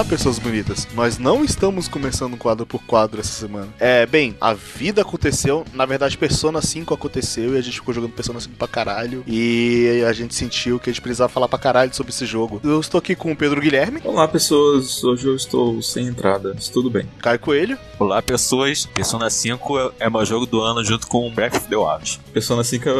Olá, pessoas bonitas. Nós não estamos começando quadro por quadro essa semana. É, bem, a vida aconteceu. Na verdade, Persona 5 aconteceu e a gente ficou jogando Persona 5 pra caralho. E a gente sentiu que a gente precisava falar pra caralho sobre esse jogo. Eu estou aqui com o Pedro Guilherme. Olá, pessoas. Hoje eu estou sem entrada. Mas tudo bem. Caio Coelho. Olá, pessoas. Persona 5 é meu jogo do ano junto com Breath of the Wild. Persona 5 é...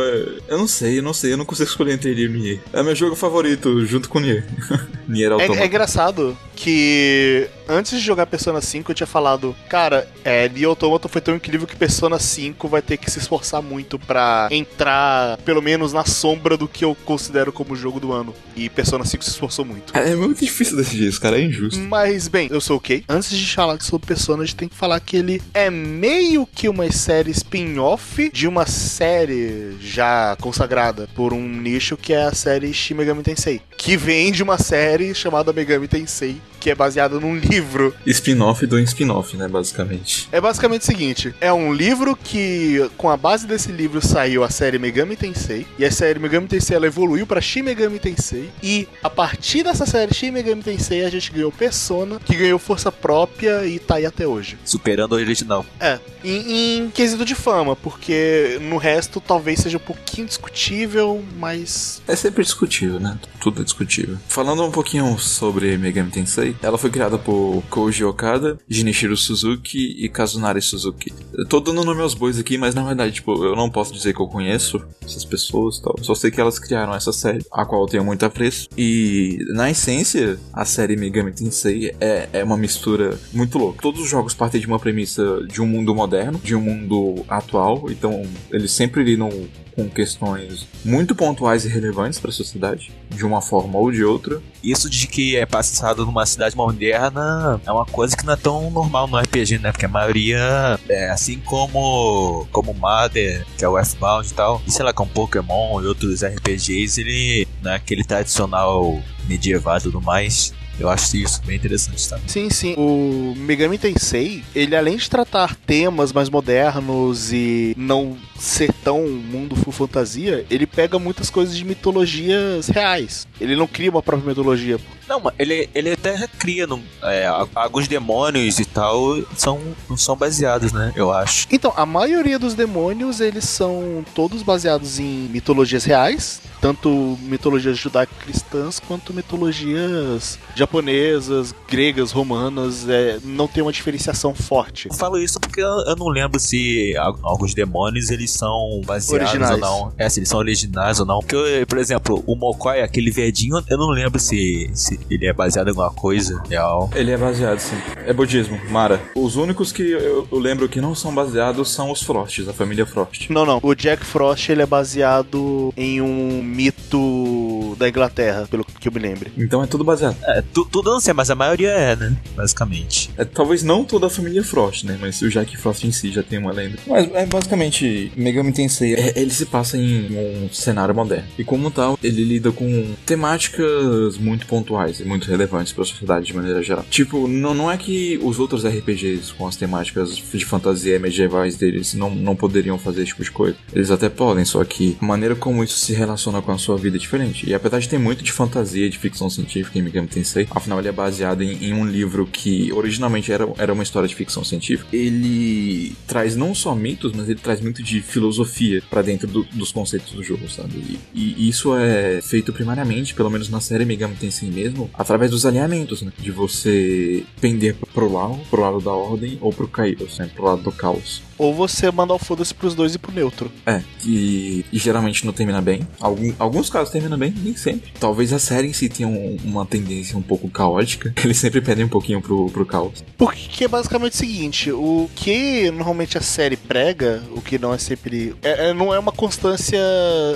Eu não sei, eu não sei. Eu não consigo escolher entre ele e Nier. É meu jogo favorito junto com Nier. Nier É, Automata. é engraçado que e antes de jogar Persona 5 eu tinha falado, cara, é, Nier Automata foi tão incrível que Persona 5 vai ter que se esforçar muito pra entrar, pelo menos na sombra do que eu considero como jogo do ano. E Persona 5 se esforçou muito. É muito difícil decidir isso, cara. É injusto. Mas, bem, eu sou o Kay. Antes de falar sobre Persona, a gente tem que falar que ele é meio que uma série spin-off de uma série já consagrada por um nicho que é a série Shin Megami Tensei. Que vem de uma série chamada Megami Tensei, que é baseada num livro. Spin-off do spin-off, né, basicamente. É basicamente o seguinte: é um livro que, com a base desse livro, saiu a série Megami Tensei. E a série Megami Tensei ela evoluiu pra Shin Megami Tensei. E a partir dessa série Shin Megami Tensei, a gente ganhou Persona, que ganhou força própria e tá aí até hoje. Superando o original. É, em, em quesito de fama, porque no resto talvez seja um pouquinho discutível, mas. É sempre discutível, né? Tudo é discutível. Falando um pouquinho sobre Megami Tensei, ela foi criada por Koji Okada, Jinichiro Suzuki e Kazunari Suzuki. Eu tô dando nome aos bois aqui, mas na verdade, tipo, eu não posso dizer que eu conheço essas pessoas e tal. Só sei que elas criaram essa série, a qual eu tenho muito apreço. E, na essência, a série Megami Tensei é, é uma mistura muito louca. Todos os jogos partem de uma premissa de um mundo moderno, de um mundo atual, então eles sempre lidam com questões muito pontuais e relevantes para a sociedade, de uma forma ou de outra. Isso de que é passado numa cidade moderna é uma coisa que não é tão normal no RPG, né? Porque a maioria, é, assim como como Mother, que é o F-Bound e tal, e sei lá, com Pokémon e outros RPGs, ele não é aquele tradicional medieval e tudo mais. Eu acho isso bem interessante, tá? Sim, sim. O Megami Tensei, ele além de tratar temas mais modernos e não ser tão mundo full fantasia, ele pega muitas coisas de mitologias reais. Ele não cria uma própria mitologia. Não, mas ele, ele até cria no, é, alguns demônios e tal, são, não são baseados, né? Eu acho. Então, a maioria dos demônios, eles são todos baseados em mitologias reais, tanto mitologias judaico-cristãs quanto mitologias japonesas, gregas, romanas, é, não tem uma diferenciação forte. Eu falo isso porque eu, eu não lembro se alguns demônios eles são baseados Originais. ou não. É, se eles são originais ou não. Porque, por exemplo, o Mokoi, aquele verdinho, eu não lembro se, se ele é baseado em alguma coisa real. Ele é baseado, sim. É budismo, Mara. Os únicos que eu, eu lembro que não são baseados são os Frosts, a família Frost. Não, não. O Jack Frost ele é baseado em um mito da Inglaterra, pelo que eu me lembre. Então é tudo baseado. É, tu, tudo não sei, mas a maioria é, né? Basicamente. É, talvez não toda a família Frost, né? Mas o Jack Frost em si já tem uma lenda. Mas é basicamente Megami Tensei. é- ele se passa em um cenário moderno. E como tal, ele lida com temáticas muito pontuais e muito relevantes para a sociedade de maneira geral. Tipo, não, não é que os outros RPGs com as temáticas de fantasia medievais deles não, não poderiam fazer esse tipo de coisa. Eles até podem, só que a maneira como isso se relaciona com a sua vida é diferente. E apesar de ter muito de fantasia de ficção científica em Megami Tensei, afinal ele é baseado em, em um livro que originalmente era, era uma história de ficção científica. Ele traz não só mitos, mas ele traz muito de filosofia pra dentro do- dos conceitos do jogo, sabe? E, e isso é feito primariamente, pelo menos na série Megami Tensei mesmo, através dos alinhamentos, né? De você pender pro lado, pro lado da ordem ou pro caos, né? Pro lado do caos. Ou você mandar o foda-se pros dois e pro neutro. É, e, e geralmente não termina bem. Algum- alguns casos terminam bem, nem sempre. Talvez a série em si tenha um, uma tendência um pouco caótica. Eles sempre pedem um pouquinho pro, pro caos. Porque é basicamente o seguinte: o que normalmente a série prega, o que não é sempre. É, é, não é uma constância,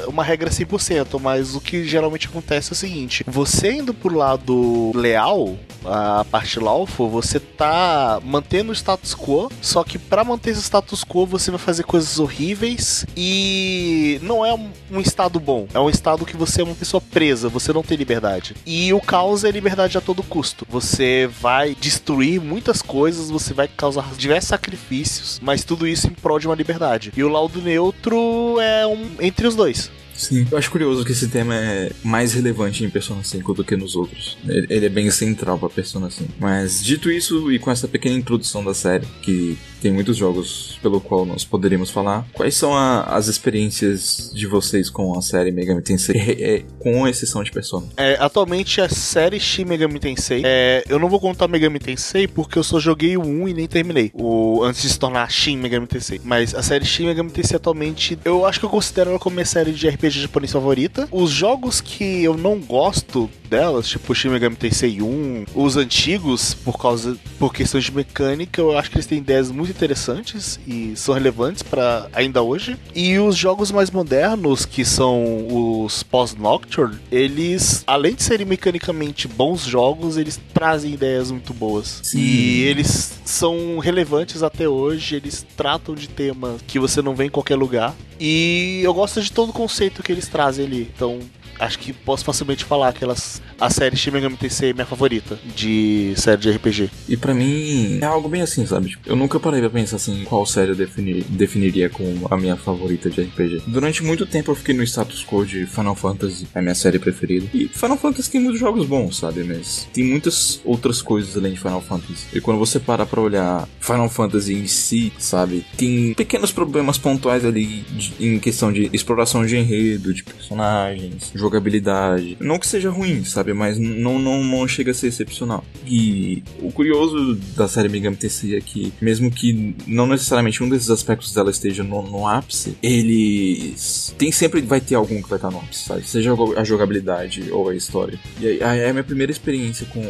uma regra 100%, mas o que geralmente acontece é o seguinte: você indo pro lado leal, a parte lawful, você tá mantendo o status quo, só que para manter esse status quo você vai fazer coisas horríveis e não é um estado bom, é um estado que você é uma pessoa presa, você não tem liberdade. E o caos é liberdade a todo custo. Você vai destruir muitas coisas, você vai causar diversos sacrifícios, mas tudo isso em prol de uma liberdade. E o laudo neutro é um entre os dois. Sim, eu acho curioso que esse tema é mais relevante em Persona 5 do que nos outros. Ele é bem central pra Persona 5. Mas dito isso, e com essa pequena introdução da série, que tem muitos jogos pelo qual nós poderíamos falar. Quais são a, as experiências de vocês com a série Megami Tensei, é, é, com exceção de Persona? É, atualmente a série Shin Megami Tensei, é, eu não vou contar Megami Tensei porque eu só joguei o 1 e nem terminei, o, antes de se tornar Shin Megami Tensei. Mas a série Shin Megami Tensei atualmente, eu acho que eu considero ela como minha série de RPG japonês favorita. Os jogos que eu não gosto delas, tipo Shin Megami Tensei 1, os antigos, por causa por questões de mecânica, eu acho que eles têm ideias muito interessantes e são relevantes para ainda hoje. E os jogos mais modernos, que são os pós-Nocturne, eles, além de serem mecanicamente bons jogos, eles trazem ideias muito boas. Sim. E eles são relevantes até hoje, eles tratam de temas que você não vê em qualquer lugar. E eu gosto de todo o conceito que eles trazem ali. Então, acho que posso facilmente falar que elas, a série Shin Megami Tensei é minha favorita de série de RPG. E para mim é algo bem assim, sabe? Tipo, eu nunca parei pra pensar assim qual série eu definir, definiria como a minha favorita de RPG. Durante muito tempo eu fiquei no status quo de Final Fantasy, é a minha série preferida. E Final Fantasy tem muitos jogos bons, sabe? Mas tem muitas outras coisas além de Final Fantasy. E quando você para pra olhar Final Fantasy em si, sabe? Tem pequenos problemas pontuais ali de, em questão de exploração de enredo, de personagens, jogabilidade. Não que seja ruim, sabe? Mas não, não, não chega a ser excepcional. E o curioso da série Megami Tensei é que, mesmo que não necessariamente um desses aspectos dela esteja no, no ápice, eles. Tem sempre vai ter algum que vai estar no ápice, sabe? Seja a jogabilidade ou a história. E aí, a minha primeira experiência com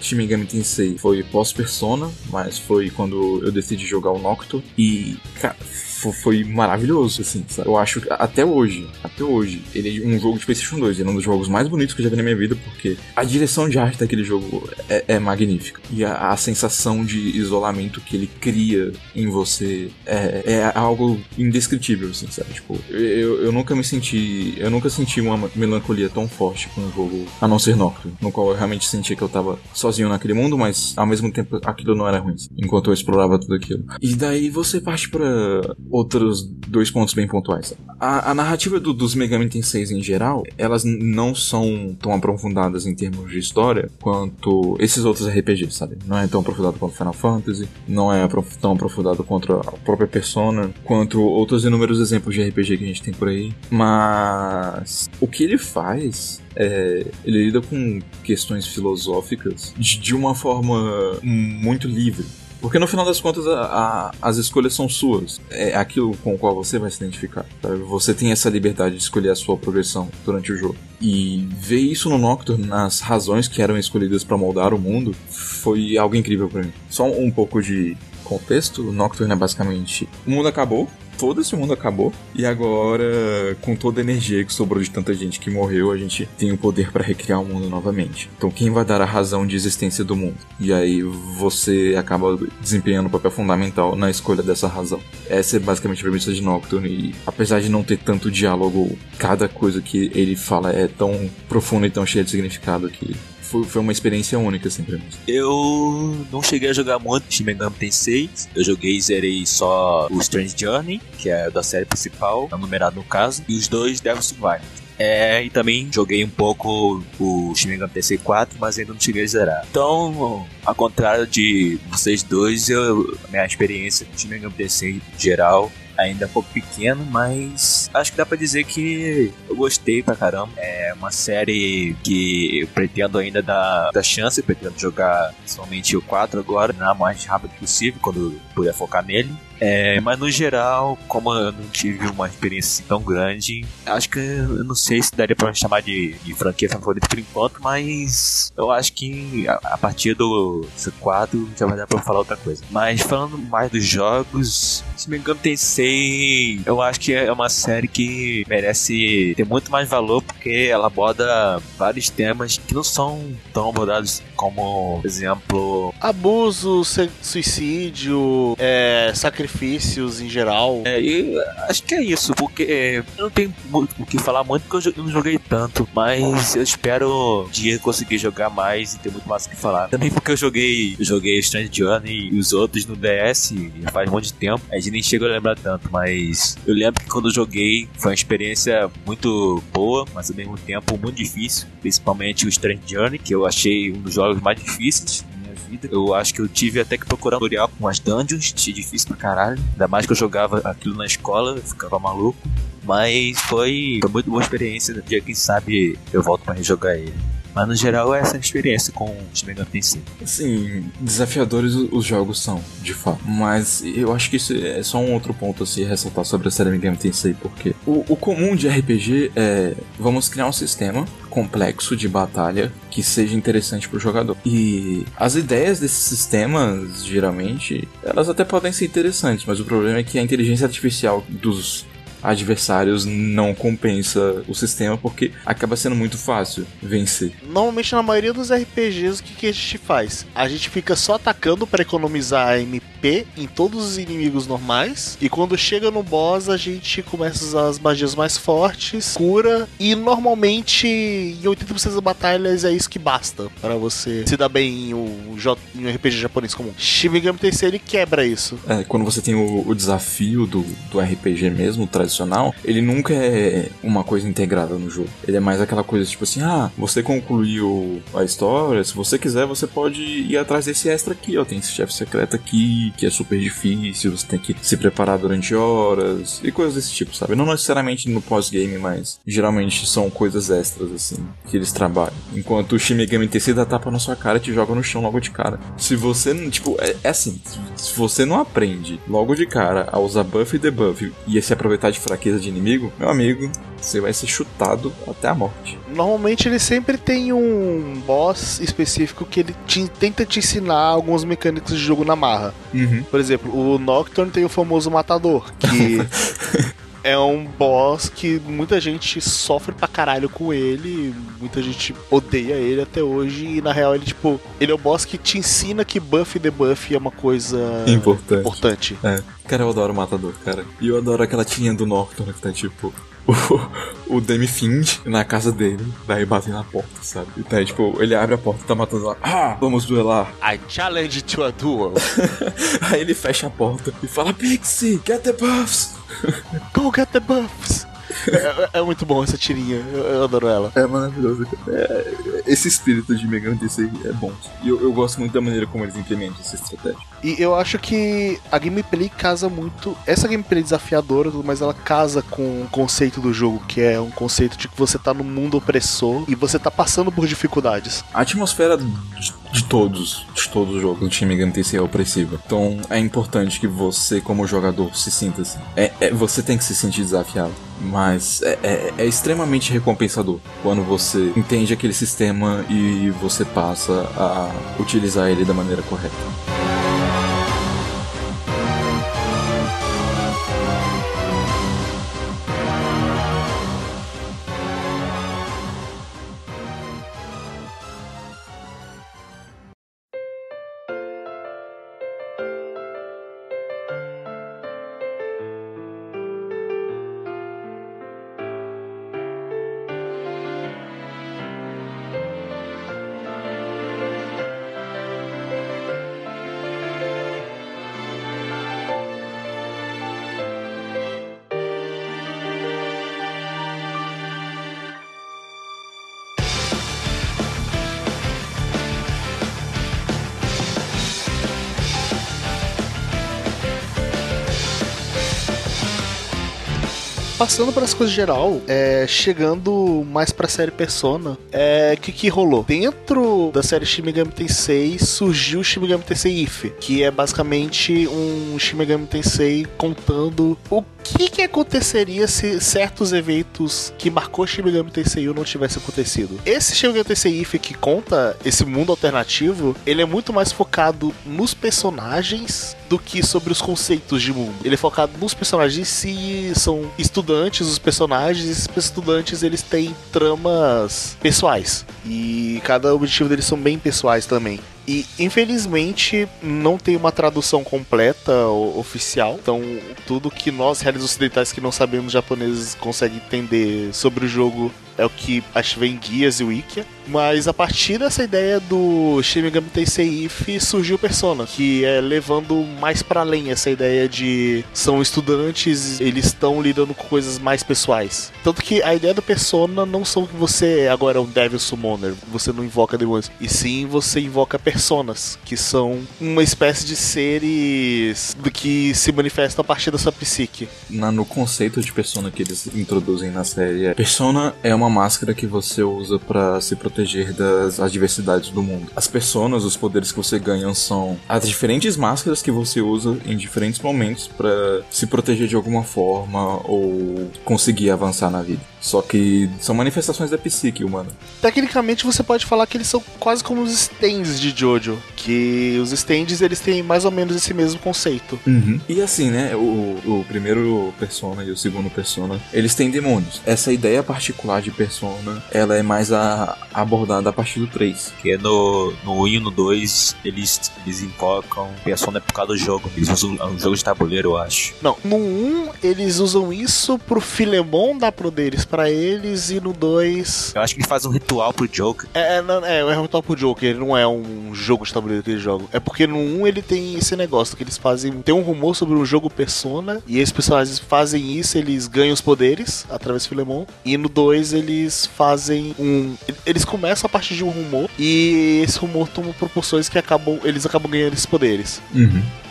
Shin Megami Tensei foi pós-Persona, mas foi quando eu decidi jogar o Nocto. E, cara foi maravilhoso, assim, sabe? Eu acho que até hoje, até hoje, ele é um jogo de PlayStation 2, ele é um dos jogos mais bonitos que eu já vi na minha vida, porque a direção de arte daquele jogo é, é magnífica. E a, a, sensação de isolamento que ele cria em você é, é algo indescritível, assim, sabe? Tipo, eu, eu nunca me senti. Eu nunca senti uma melancolia tão forte com um jogo, a não ser Nocturne, no qual eu realmente sentia que eu tava sozinho naquele mundo, mas ao mesmo tempo aquilo não era ruim, enquanto eu explorava tudo aquilo. E daí você parte para outros dois pontos bem pontuais. A, a narrativa do, dos Megami Tensei em geral, elas não são tão aprofundadas em termos de história quanto esses outros RPGs, sabe? Não é tão aprofundado quanto Final Fantasy, não é tão aprofundado quanto a própria Persona, quanto outros inúmeros exemplos de RPG que a gente tem por aí. Mas o que ele faz é, ele lida com questões filosóficas de, de, uma forma muito livre. Porque no final das contas, a, a, as escolhas são suas. É aquilo com o qual você vai se identificar. Você tem essa liberdade de escolher a sua progressão durante o jogo. E ver isso no Nocturne, nas razões que eram escolhidas para moldar o mundo, foi algo incrível para mim. Só um pouco de contexto, o Nocturne é basicamente: o mundo acabou, todo esse mundo acabou e agora, com toda a energia que sobrou de tanta gente que morreu, a gente tem o poder para recriar o mundo novamente. Então, quem vai dar a razão de existência do mundo? E aí você acaba desempenhando um papel fundamental na escolha dessa razão. Essa é basicamente a premissa de Nocturne e apesar de não ter tanto diálogo, cada coisa que ele fala é tão profunda e tão cheia de significado que foi, foi uma experiência única, assim, pra mim. Eu não cheguei a jogar muito Shin Megami Tensei. Eu joguei e zerei só o Strange Journey, que é da série principal, numerado no caso, e os dois Devil Survivor. É, e também joguei um pouco o Shin Megami Tensei 4, mas ainda não cheguei a zerar. Então, ao contrário de vocês dois, eu, minha experiência com Shin Megami Tensei em geral ainda é um pouco pequeno, mas acho que dá pra dizer que eu gostei pra caramba. É uma série que eu pretendo ainda dar, dar chance, pretendo jogar somente o 4 agora, na mais rápido possível, quando puder focar nele. É, mas no geral, como eu não tive uma experiência tão grande, acho que eu não sei se daria pra chamar de, de franquia favorita por enquanto, mas eu acho que a, a partir do C4 já vai dar pra falar outra coisa. Mas falando mais dos jogos, se me engano, Tensei, eu acho que é uma série que merece ter muito mais valor porque ela aborda vários temas que não são tão abordados como, por exemplo, Abuso, suicídio, é, sacrifícios em geral. É, e acho que é isso, porque eu não tenho muito o que falar muito porque eu não joguei tanto, mas eu espero um dia conseguir jogar mais e ter muito mais o que falar. Também porque eu joguei, eu joguei Strange Journey e os outros no DS faz um monte de tempo, a gente nem chega a lembrar tanto, mas eu lembro que quando eu joguei foi uma experiência muito boa, mas ao mesmo tempo muito difícil, principalmente o Strange Journey, que eu achei um dos jogos mais difíceis da minha vida. Eu acho que eu tive até que procurar um tutorial com as dungeons, difícil pra caralho. Ainda mais que eu jogava aquilo na escola, eu ficava maluco. Mas foi, foi muito boa experiência. Um dia, quem sabe, eu volto pra rejogar ele. Mas no geral, essa é a experiência com o Shin Megami Tensei. Assim, desafiadores o- os jogos são, de fato. Mas eu acho que isso é só um outro ponto a se ressaltar sobre a série Megami Tensei, porque o, o comum de RPG é vamos criar um sistema complexo de batalha que seja interessante pro jogador. E as ideias desses sistemas, geralmente, elas até podem ser interessantes, mas o problema é que a inteligência artificial dos adversários não compensa o sistema porque acaba sendo muito fácil vencer. Normalmente na maioria dos RPGs o que, que a gente faz? A gente fica só atacando para economizar MP em todos os inimigos normais e quando chega no boss a gente começa a usar as magias mais fortes, cura e normalmente em 80% das batalhas é isso que basta para você se dar bem em um, em um RPG japonês comum. Shin Megami Tensei ele quebra isso. É, quando você tem o, o desafio do, do RPG mesmo, tradicional, ele nunca é uma coisa integrada no jogo. Ele é mais aquela coisa tipo assim: ah, você concluiu a história, se você quiser, você pode ir atrás desse extra aqui, ó. Tem esse chefe secreto aqui, que é super difícil, você tem que se preparar durante horas e coisas desse tipo, sabe? Não necessariamente no pós-game, mas geralmente são coisas extras, assim, que eles trabalham. Enquanto o Shin Megami Tensei dá tapa na sua cara e te joga no chão logo de cara. Se você, tipo, é, é assim, se você não aprende logo de cara a usar buff e debuff e se aproveitar de fraqueza de inimigo, meu amigo, você vai ser chutado até a morte. Normalmente ele sempre tem um boss específico que ele te- tenta te ensinar algumas mecânicas de jogo na marra. Uhum. Por exemplo, o Nocturne tem o famoso Matador, que é um boss que muita gente sofre pra caralho com ele, muita gente odeia ele até hoje, e na real ele, tipo, ele é o boss que te ensina que buff e debuff é uma coisa Importante. importante. É. Cara, eu adoro o Matador, cara. E eu adoro aquela tirinha do Nocturne que tá tipo. O, o Demi Find na casa dele, daí bate na porta, sabe? E daí, tipo, ele abre a porta e tá matando lá. Ah, vamos duelar. I challenge to a duel. Aí ele fecha a porta e fala: Pixie, get the buffs! Go get the buffs. É, é muito bom essa tirinha, eu, eu adoro ela. É maravilhoso. É, esse espírito de Megami Tensei é bom. E eu, eu gosto muito da maneira como eles implementam essa estratégia. E eu acho que a gameplay casa muito. Essa gameplay desafiadora, tudo mais, ela casa com o conceito do jogo, que é um conceito de que você tá no mundo opressor e você tá passando por dificuldades. A atmosfera de, de todos, de todos os jogos Shin Megami Tensei é opressiva. Então é importante que você, como jogador, se sinta assim. É, é- você tem que se sentir desafiado. Mas é, é- é extremamente recompensador quando você entende aquele sistema e você passa a utilizar ele da maneira correta. Passando para as coisas geral, é, chegando mais pra série Persona, é, que que rolou? Dentro da série Shin Megami Tensei surgiu o Shin Megami Tensei If, que é basicamente um Shin Megami Tensei contando o que que aconteceria se certos eventos que marcou Shin Megami Tensei não tivesse acontecido. Esse Shin Megami Tensei que conta esse mundo alternativo, ele é muito mais focado nos personagens do que sobre os conceitos de mundo. Ele é focado nos personagens em si, são estudantes os personagens, esses estudantes eles têm tramas pessoais. E cada objetivo deles são bem pessoais também. E infelizmente não tem uma tradução completa oficial. Então, tudo que nós, réis ocidentais que não sabemos japoneses, conseguem entender sobre o jogo é o que acho vem em guias e wikia. Mas a partir dessa ideia do Shin Megami Tensei If surgiu Persona, que é levando mais pra além essa ideia de são estudantes, eles estão lidando com coisas mais pessoais. Tanto que a ideia do Persona não são que você agora é um Devil Summoner, você não invoca demônios, e sim você invoca personas, que são uma espécie de seres que se manifestam a partir da sua psique. Na- no conceito de persona que eles introduzem na série, é, persona é uma máscara que você usa pra se proteger das adversidades do mundo. As personas, os poderes que você ganha são as diferentes máscaras que você usa em diferentes momentos pra se proteger de alguma forma ou conseguir avançar na vida. Só que são manifestações da psique humana. Tecnicamente você pode falar que eles são quase como os stands de Jojo, que os stands eles têm mais ou menos esse mesmo conceito. E assim, né, o, o primeiro Persona e o segundo Persona, eles têm demônios. Essa ideia particular de Persona, ela é mais a, abordada a partir do 3. Porque no, no 1 e no 2 eles, eles invocam Persona por causa do jogo. Eles usam é um jogo de tabuleiro, eu acho. Não, no 1 eles usam isso pro Filemon dar poderes pra eles e no 2 Eu acho que ele faz um ritual pro Joker. é, é, não, é, é um top Joker, ele não é um jogo de tabuleiro que eles jogam. É porque no 1 ele tem esse negócio que eles fazem. Tem um rumor sobre um jogo Persona, e esses personagens fazem isso, eles ganham os poderes através do Filemon. E no 2 eles fazem um. Eles começam a partir de um rumor, e esse rumor toma proporções que acabam. Eles acabam ganhando esses poderes.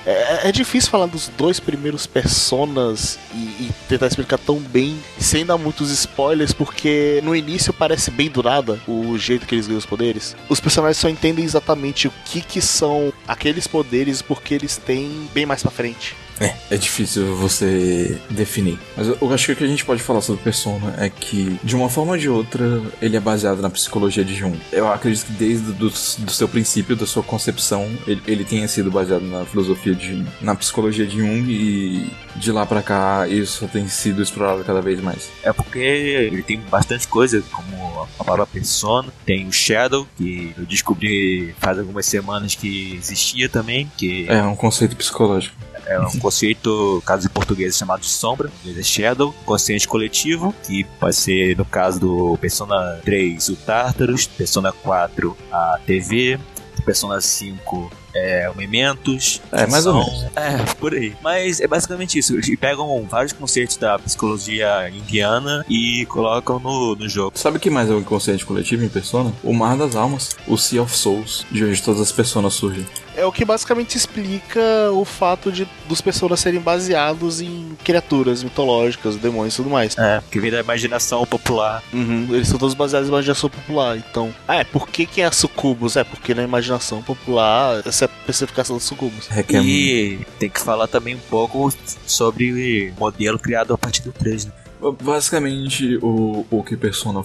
É, é difícil falar dos dois primeiros personas e, e tentar explicar tão bem, sem dar muitos spoilers, porque no início parece bem do nada o jeito que eles ganham os poderes. Os personagens só entendem exatamente o que, que são aqueles poderes porque eles têm bem mais pra frente. É, é difícil você definir. Mas eu, acho que o que a gente pode falar sobre Persona é que, de uma forma ou de outra, ele é baseado na psicologia de Jung. Eu acredito que desde do, do seu princípio, da sua concepção, ele, ele tenha sido baseado na filosofia de Jung, na psicologia de Jung e de lá pra cá isso tem sido explorado cada vez mais. É porque ele tem bastante coisa, como a palavra persona. Tem o Shadow, que eu descobri faz algumas semanas que existia também, que É um conceito psicológico. é um conceito, caso em português, chamado de sombra, é Shadow. Consciente coletivo, que pode ser, no caso do Persona 3, o Tartarus, Persona 4, a TV, Persona 5 é, o Mementos. É, mais ou São- menos. É, por aí. Mas é basicamente isso. Eles pegam vários conceitos da psicologia indiana e colocam no, no jogo. Sabe o que mais é um inconsciente coletivo em Persona? O Mar das Almas, o Sea of Souls, de onde todas as personas surgem. É o que basicamente explica o fato de dos personagens serem baseados em criaturas mitológicas, demônios e tudo mais. É, que vem da imaginação popular. Uhum, eles são todos baseados em imaginação popular. Então, ah, é, por que, que é a sucubus? É porque na imaginação popular, essa é a especificação dos sucubus. Requer E tem que falar também um pouco sobre o modelo criado a partir do 3, né? Basicamente, o, o que Persona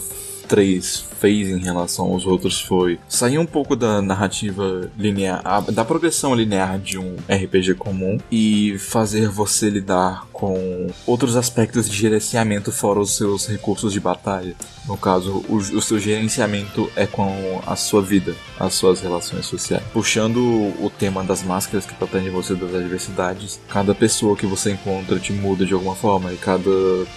3 fez em relação aos outros foi sair um pouco da narrativa linear, da progressão linear de um RPG comum e fazer você lidar com outros aspectos de gerenciamento fora os seus recursos de batalha. No caso, o, o seu gerenciamento é com a sua vida, as suas relações sociais. Puxando o tema das máscaras que protegem você das adversidades, cada pessoa que você encontra te muda de alguma forma e cada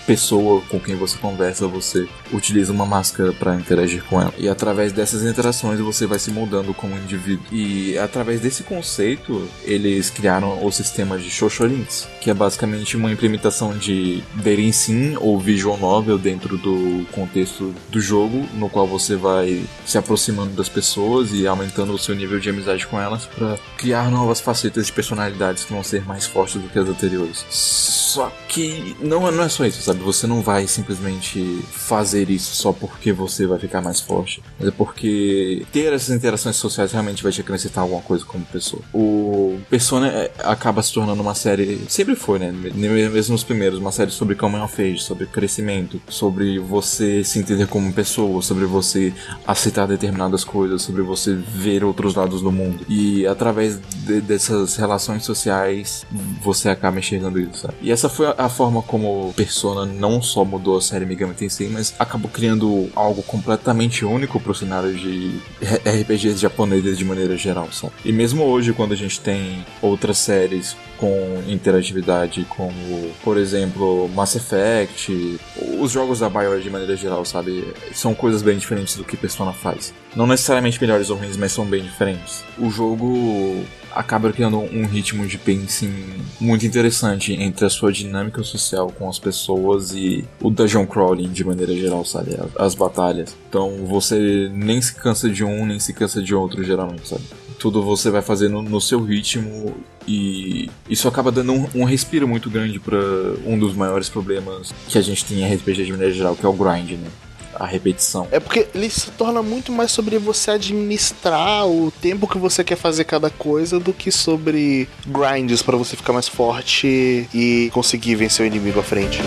pessoa com quem você conversa você utiliza uma máscara. Para interagir com ela. E através dessas interações você vai se moldando como indivíduo. E através desse conceito, eles criaram o sistema de Shosholinks, que é basicamente uma implementação de dating sim ou visual novel dentro do contexto do jogo, no qual você vai se aproximando das pessoas e aumentando o seu nível de amizade com elas para criar novas facetas de personalidades que vão ser mais fortes do que as anteriores. Só que não, não é só isso, sabe? Você não vai simplesmente fazer isso só porque você vai ficar mais forte, mas é porque ter essas interações sociais realmente vai te acrescentar alguma coisa como pessoa. O Persona é, acaba se tornando uma série, sempre foi, né? Mesmo nos primeiros, uma série sobre coming of age, sobre crescimento, sobre você se entender como pessoa, sobre você aceitar determinadas coisas, sobre você ver outros lados do mundo. E através de, dessas relações sociais, você acaba enxergando isso, sabe? E essa foi a, a forma como Persona não só mudou a série Megami Tensei, mas acabou criando algo completamente único pro cenário de RPGs japoneses de maneira geral, sabe? E mesmo hoje, quando a gente tem outras séries com interatividade, como, por exemplo, Mass Effect, os jogos da BioWare de maneira geral, sabe? São coisas bem diferentes do que Persona faz. Não necessariamente melhores ou ruins, mas são bem diferentes. O jogo acaba criando um ritmo de pacing muito interessante entre a sua dinâmica social com as pessoas e o dungeon crawling de maneira geral, sabe? As batalhas. Então você nem se cansa de um, nem se cansa de outro, geralmente, sabe? Tudo você vai fazendo no seu ritmo e isso acaba dando um, um respiro muito grande para um dos maiores problemas que a gente tem em RPG de maneira geral, que é o grind, né? A repetição. É porque ele se torna muito mais sobre você administrar o tempo que você quer fazer cada coisa do que sobre grinds para você ficar mais forte e conseguir vencer o inimigo à frente.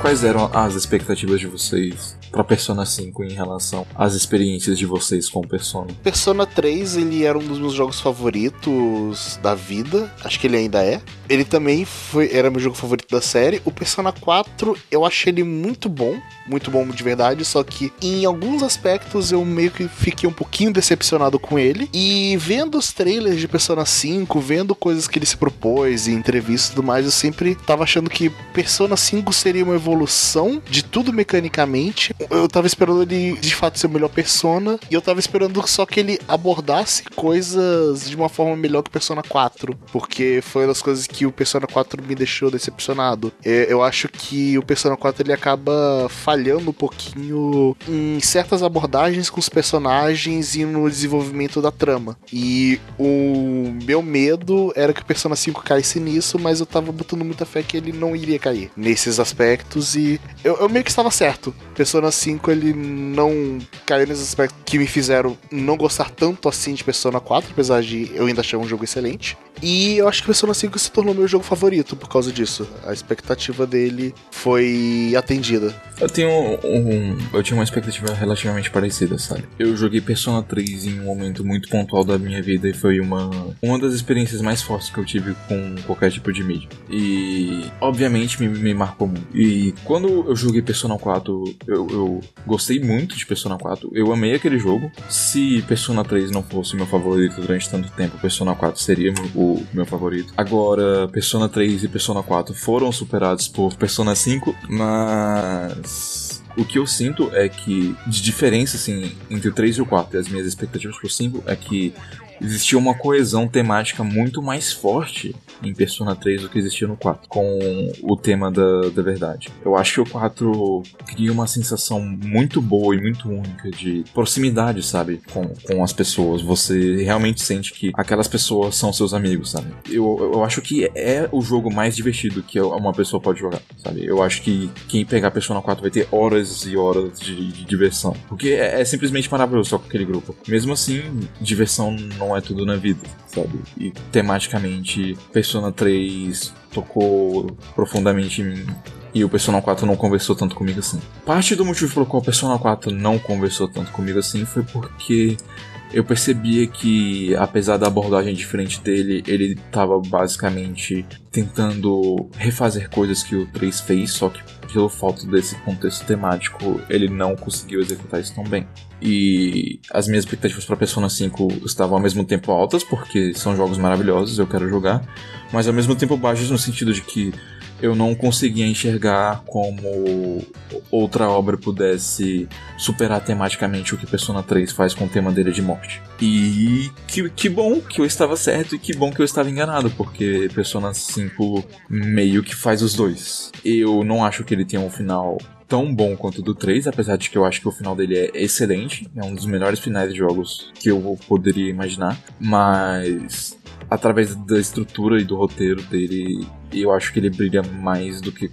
Quais eram as expectativas de vocês para Persona 5 em relação às experiências de vocês com Persona? Persona 3, ele era um dos meus jogos favoritos da vida, acho que ele ainda é. Ele também foi, era meu jogo favorito da série. O Persona 4, eu achei ele muito bom, muito bom de verdade, só que em alguns aspectos eu meio que fiquei um pouquinho decepcionado com ele. E vendo os trailers de Persona 5, vendo coisas que ele se propôs e entrevistas e tudo mais, eu sempre tava achando que Persona 5 seria uma evolução de tudo mecanicamente. Eu tava esperando ele de fato ser o melhor Persona, e eu tava esperando só que ele abordasse coisas de uma forma melhor que Persona 4, porque foi uma das coisas que o Persona 4 me deixou decepcionado. É, eu acho que o Persona 4 ele acaba falhando um pouquinho em certas abordagens com os personagens e no desenvolvimento da trama. E o meu medo era que o Persona 5 caísse nisso, mas eu tava botando muita fé que ele não iria cair nesses aspectos e eu, eu meio que estava certo. Persona 5 ele não caiu nesses aspectos que me fizeram não gostar tanto assim de Persona 4, apesar de eu ainda achar um jogo excelente. E eu acho que Persona 5 se tornou meu jogo favorito por causa disso. A expectativa dele foi atendida. Eu tenho um, eu tinha uma expectativa relativamente parecida, sabe? Eu joguei Persona 3 em um momento muito pontual da minha vida e foi uma uma das experiências mais fortes que eu tive com qualquer tipo de mídia. E obviamente me, me marcou muito. E quando eu joguei Persona 4, eu, eu gostei muito de Persona 4. Eu amei aquele jogo. Se Persona 3 não fosse meu favorito durante tanto tempo, Persona 4 seria o meu favorito. Agora, Persona 3 e Persona 4 foram superados por Persona 5, mas o que eu sinto é que, de diferença, assim, entre o 3 e o 4 e as minhas expectativas pro 5, é que existia uma coesão temática muito mais forte em Persona 3 do que existia no 4, com o tema da, da verdade. Eu acho que o 4 cria uma sensação muito boa e muito única de proximidade, sabe, com, com as pessoas. Você realmente sente que aquelas pessoas são seus amigos, sabe? Eu, eu acho que é o jogo mais divertido que uma pessoa pode jogar, sabe? Eu acho que quem pegar Persona 4 vai ter horas e horas de, de diversão, porque é, é simplesmente maravilhoso só com aquele grupo. Mesmo assim, diversão não é tudo na vida, sabe? E tematicamente, Persona 3 tocou profundamente em mim. E o Persona 4 não conversou tanto comigo assim. Parte do motivo pelo qual o Persona 4 não conversou tanto comigo assim foi porque eu percebia que, apesar da abordagem diferente dele, ele estava basicamente tentando refazer coisas que o 3 fez, só que pelo fato desse contexto temático, ele não conseguiu executar isso tão bem. E as minhas expectativas para Persona 5 estavam ao mesmo tempo altas, porque são jogos maravilhosos, eu quero jogar, mas ao mesmo tempo baixas no sentido de que eu não conseguia enxergar como outra obra pudesse superar tematicamente o que Persona 3 faz com o tema dele de morte. E que, que bom que eu estava certo e que bom que eu estava enganado, porque Persona 5 meio que faz os dois. Eu não acho que ele tenha um final tão bom quanto o do 3, apesar de que eu acho que o final dele é excelente, é um dos melhores finais de jogos que eu poderia imaginar, mas através da estrutura e do roteiro dele, eu acho que ele brilha mais do que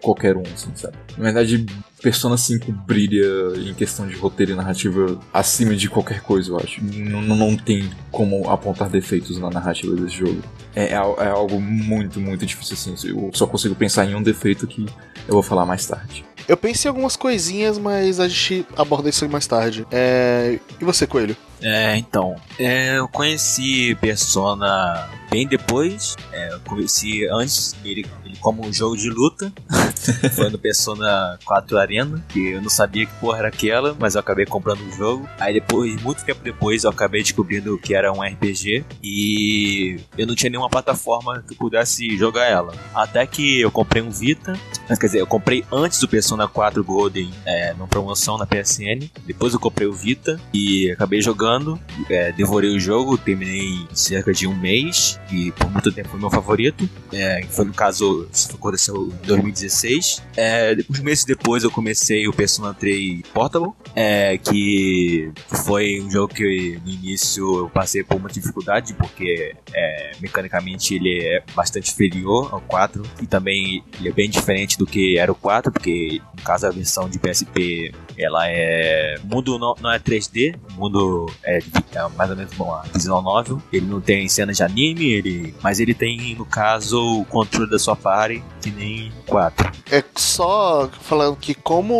qualquer um, assim, sabe? Na verdade, Persona 5 brilha em questão de roteiro e narrativa acima de qualquer coisa, eu acho. Não, não tem como apontar defeitos na narrativa desse jogo. É, é, é algo muito, muito difícil, assim. Eu só consigo pensar em um defeito que eu vou falar mais tarde. Eu pensei em algumas coisinhas, mas a gente aborda isso mais tarde. É... E você, Coelho? É, então, é, eu conheci Persona bem depois. É, eu conheci antes ele, ele como um jogo de luta. Foi no Persona 4 Arena, que eu não sabia que porra era aquela, mas eu acabei comprando o jogo. Aí depois, muito tempo depois, eu acabei descobrindo que era um RPG e eu não tinha nenhuma plataforma que eu pudesse jogar ela. Até que eu comprei um Vita, quer dizer, eu comprei antes do Persona 4 Golden é, numa promoção na PSN. Depois eu comprei o Vita e acabei jogando. É, devorei o jogo, terminei em cerca de um mês e por muito tempo foi meu favorito. É, foi no caso, isso aconteceu em 2016. É, uns meses depois eu comecei o Persona 3 Portable, é, que foi um jogo que no início eu passei por uma dificuldade, porque é, mecanicamente ele é bastante inferior ao 4 e também ele é bem diferente do que era o 4, porque no caso a versão de PSP ela é. O mundo não, não é 3D, o mundo é, é mais ou menos uma visual novel. Ele não tem cenas de anime, ele, mas ele tem, no caso, o controle da sua party, que nem 4. É só falando que como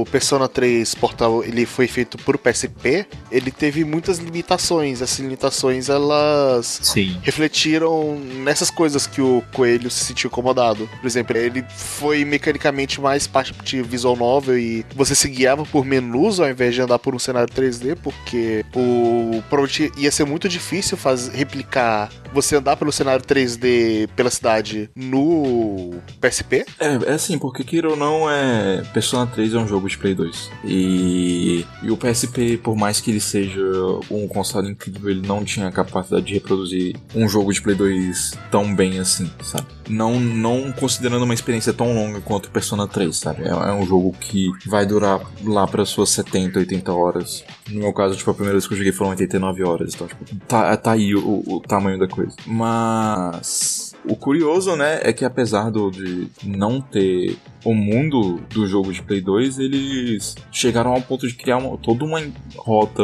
o Persona 3 Portal ele foi feito por PSP, ele teve muitas limitações. Essas limitações elas Sim. refletiram nessas coisas que o Coelho se sentiu incomodado. Por exemplo, ele foi mecanicamente mais parte de visual novel e você se guiava por menus ao invés de andar por um cenário 3D, porque o provavelmente ia ser muito difícil fazer replicar você andar pelo cenário 3D pela cidade no PSP? É, é assim, porque queira ou não, é Persona 3 é um jogo de Play 2. E, e o PSP, por mais que ele seja um console incrível, ele não tinha a capacidade de reproduzir um jogo de Play 2 tão bem assim, sabe? Não, não considerando uma experiência tão longa quanto Persona 3, sabe? É, é um jogo que vai durar lá para suas 70, 80 horas. No meu caso, tipo, a primeira vez que eu joguei foram 89 horas, então, tipo, tá, tá aí o, o tamanho da coisa. Mas o curioso, né, é que apesar do, de não ter o mundo do jogo de Play 2, eles chegaram ao ponto de criar uma, toda uma rota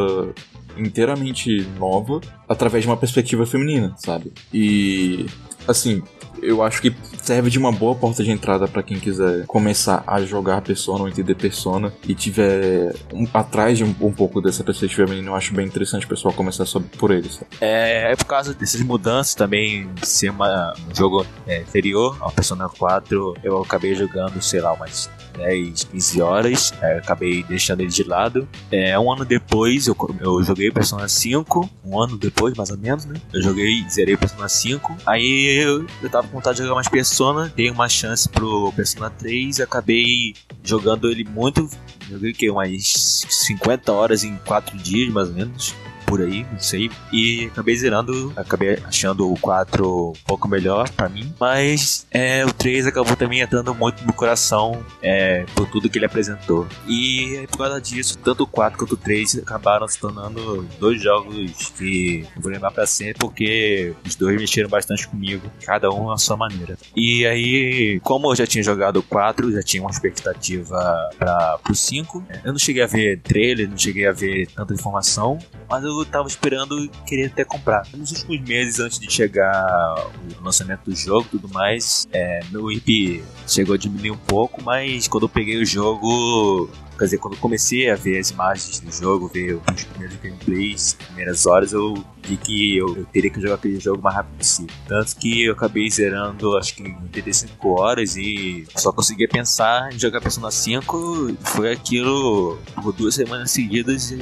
inteiramente nova através de uma perspectiva feminina, sabe? E assim, eu acho que serve de uma boa porta de entrada para quem quiser começar a jogar Persona ou entender Persona e tiver um, atrás de um, um, pouco dessa perspectiva feminina, eu acho bem interessante o pessoal começar por eles. É, é por causa dessas mudanças também, ser uma, um jogo é, inferior ao Persona 4, eu acabei jogando, sei lá, umas 10, 15 horas, é, acabei deixando ele de lado. É, um ano depois eu, eu joguei Persona 5, um ano depois mais ou menos, né? Eu joguei, zerei Persona 5, aí eu, eu tava com vontade de jogar mais Persona, dei uma chance pro Persona 3 e acabei jogando ele muito. Joguei que umas 50 horas em 4 dias, mais ou menos por aí, não sei. E acabei zerando, acabei achando o 4 um pouco melhor para mim. Mas é, o 3 acabou também entrando muito no coração é, por tudo que ele apresentou. E por causa disso, tanto o 4 quanto o 3 acabaram se tornando dois jogos que vou lembrar pra sempre, porque os dois mexeram bastante comigo, cada um à sua maneira. E aí, como eu já tinha jogado o 4, já tinha uma expectativa para pro 5, eu não cheguei a ver trailer, não cheguei a ver tanta informação, mas eu eu tava esperando e queria até comprar. Nos últimos meses, antes de chegar o lançamento do jogo e tudo mais, é, meu IP chegou a diminuir um pouco, mas quando eu peguei o jogo, quer dizer, quando eu comecei a ver as imagens do jogo, ver os primeiros gameplays, as primeiras horas, eu vi que eu, eu, teria que jogar aquele jogo o mais rápido possível. Tanto que eu acabei zerando, acho que em 85 horas e só conseguia pensar em jogar Persona 5. Foi aquilo por duas semanas seguidas.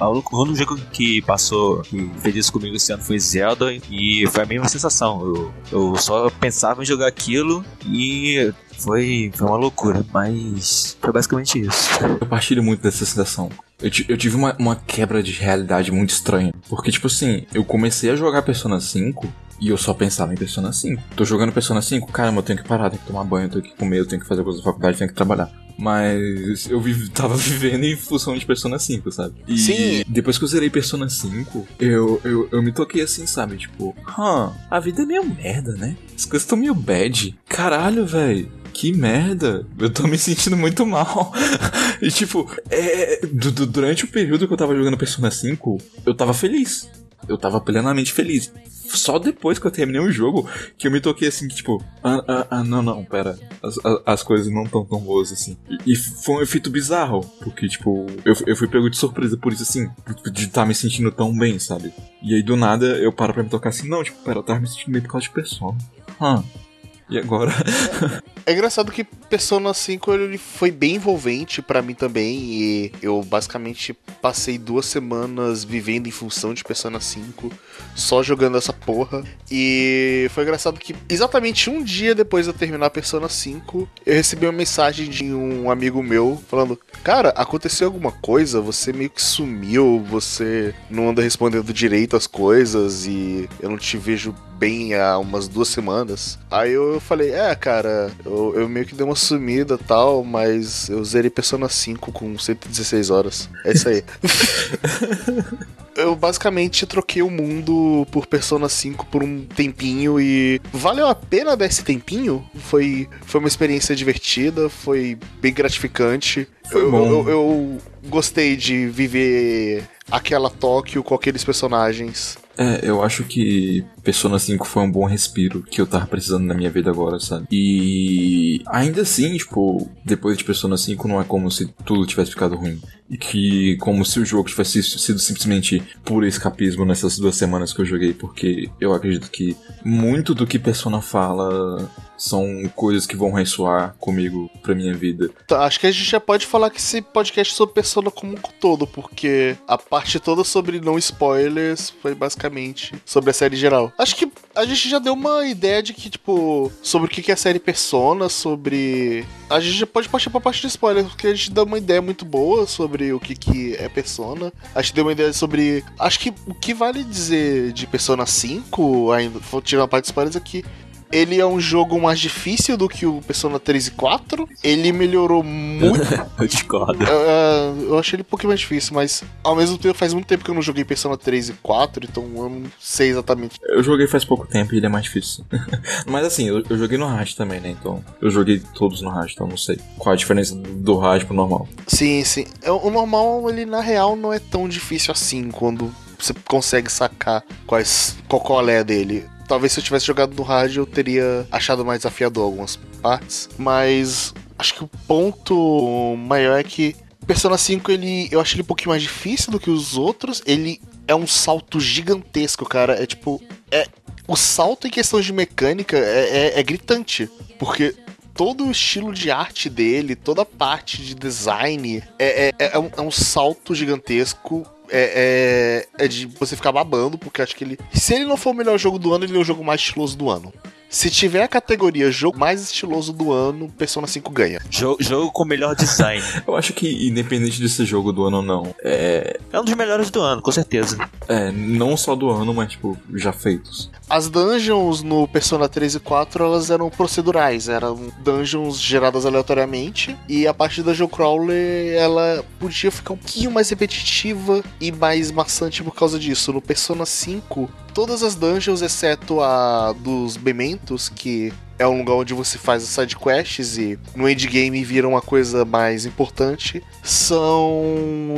O único jogo que passou, que fez isso comigo esse ano foi Zelda e foi a mesma sensação. Eu, eu só pensava em jogar aquilo e foi, foi uma loucura, mas foi basicamente isso. Eu partilho muito dessa sensação. Eu, eu tive uma, uma quebra de realidade muito estranha. Porque, tipo assim, eu comecei a jogar Persona 5 e eu só pensava em Persona 5. Tô jogando Persona 5, caramba, eu tenho que parar, tenho que tomar banho, tenho que comer, eu tenho que fazer coisa da faculdade, tenho que trabalhar. Mas eu vive, tava vivendo em função de Persona 5, sabe? E Sim. depois que eu zerei Persona 5, eu, eu, eu me toquei assim, sabe? Tipo, hã, a vida é meio merda, né? As coisas estão meio bad. Caralho, velho que merda, eu tô me sentindo muito mal. e tipo, é, durante o período que eu tava jogando Persona 5, eu tava feliz. Eu tava plenamente feliz. Só depois que eu terminei o jogo que eu me toquei assim, tipo, ah, ah, ah, não, não, pera. As, as coisas não tão tão boas assim. E, e, foi um efeito bizarro, porque, tipo, eu, eu fui pego de surpresa por isso, assim, de estar tá me sentindo tão bem, sabe? E aí do nada eu paro pra me tocar assim, não, tipo, pera, eu tava me sentindo bem por causa de Persona. Hum. E agora? é engraçado que Persona 5 ele foi bem envolvente para mim também. E eu basicamente passei duas semanas vivendo em função de Persona 5, só jogando essa porra. E foi engraçado que exatamente um dia depois de eu terminar Persona 5, eu recebi uma mensagem de um amigo meu falando: Cara, aconteceu alguma coisa? Você meio que sumiu, você não anda respondendo direito as coisas e eu não te vejo bem há umas duas semanas. Aí eu falei, é, cara, eu, eu meio que dei uma sumida tal, mas eu zerei Persona 5 com 116 horas. É isso aí. eu basicamente troquei o mundo por Persona 5 por um tempinho e valeu a pena dar esse tempinho. Foi, foi uma experiência divertida, foi bem gratificante. Foi eu. Eu, eu gostei de viver aquela Tóquio com aqueles personagens. É, eu acho que Persona 5 foi um bom respiro que eu tava precisando na minha vida agora, sabe? E ainda assim, tipo, depois de Persona 5 não é como se tudo tivesse ficado ruim. E que como se o jogo tivesse sido simplesmente puro escapismo nessas duas semanas que eu joguei, porque eu acredito que muito do que Persona fala são coisas que vão ressoar comigo pra minha vida. Tá, acho que a gente já pode falar que esse podcast é sobre Persona como um todo, porque a parte toda sobre não spoilers foi basicamente sobre a série geral. Acho que a gente já deu uma ideia de que, tipo, sobre o que é a série Persona, sobre. A gente já pode partir pra parte de spoilers, porque a gente dá uma ideia muito boa sobre o que, que é Persona. A gente deu uma ideia sobre. Acho que o que vale dizer de Persona 5, ainda, tirando a parte de spoilers, que ele é um jogo mais difícil do que o Persona 3 e 4. Ele melhorou muito. eu discordo. Uh, eu achei ele um pouquinho mais difícil, mas ao mesmo tempo faz muito tempo que eu não joguei Persona 3 e 4, então eu não sei exatamente. Eu joguei faz pouco tempo e ele é mais difícil. mas assim, eu, eu, joguei no hard também, né? Então eu joguei todos no hard, então não sei qual a diferença do hard pro normal. Sim, sim. É, o normal, ele na real não é tão difícil assim quando você consegue sacar quais, qual colé dele talvez se eu tivesse jogado no rádio eu teria achado mais desafiador algumas partes, mas acho que o ponto maior é que Persona 5 ele eu acho ele um pouquinho mais difícil do que os outros, ele é um salto gigantesco, cara, é tipo é o salto em questão de mecânica é, é, é gritante, porque todo o estilo de arte dele, toda a parte de design é, é, é, um, é um salto gigantesco é, é, é, de você ficar babando, porque acho que ele. Se ele não for o melhor jogo do ano, ele é o jogo mais estiloso do ano. Se tiver a categoria jogo mais estiloso do ano, Persona 5 ganha. Jogo, jogo com melhor design. Eu acho que, independente desse jogo do ano ou não, é. É um dos melhores do ano, com certeza. É, não só do ano, mas, tipo, já feitos. As dungeons no Persona 3 e 4 elas eram procedurais, eram dungeons geradas aleatoriamente, e a parte da Dungeon Crawler ela podia ficar um pouquinho mais repetitiva e mais maçante por causa disso. No Persona 5, todas as dungeons, exceto a dos Bementos, que é um lugar onde você faz as side quests e no endgame vira uma coisa mais importante, são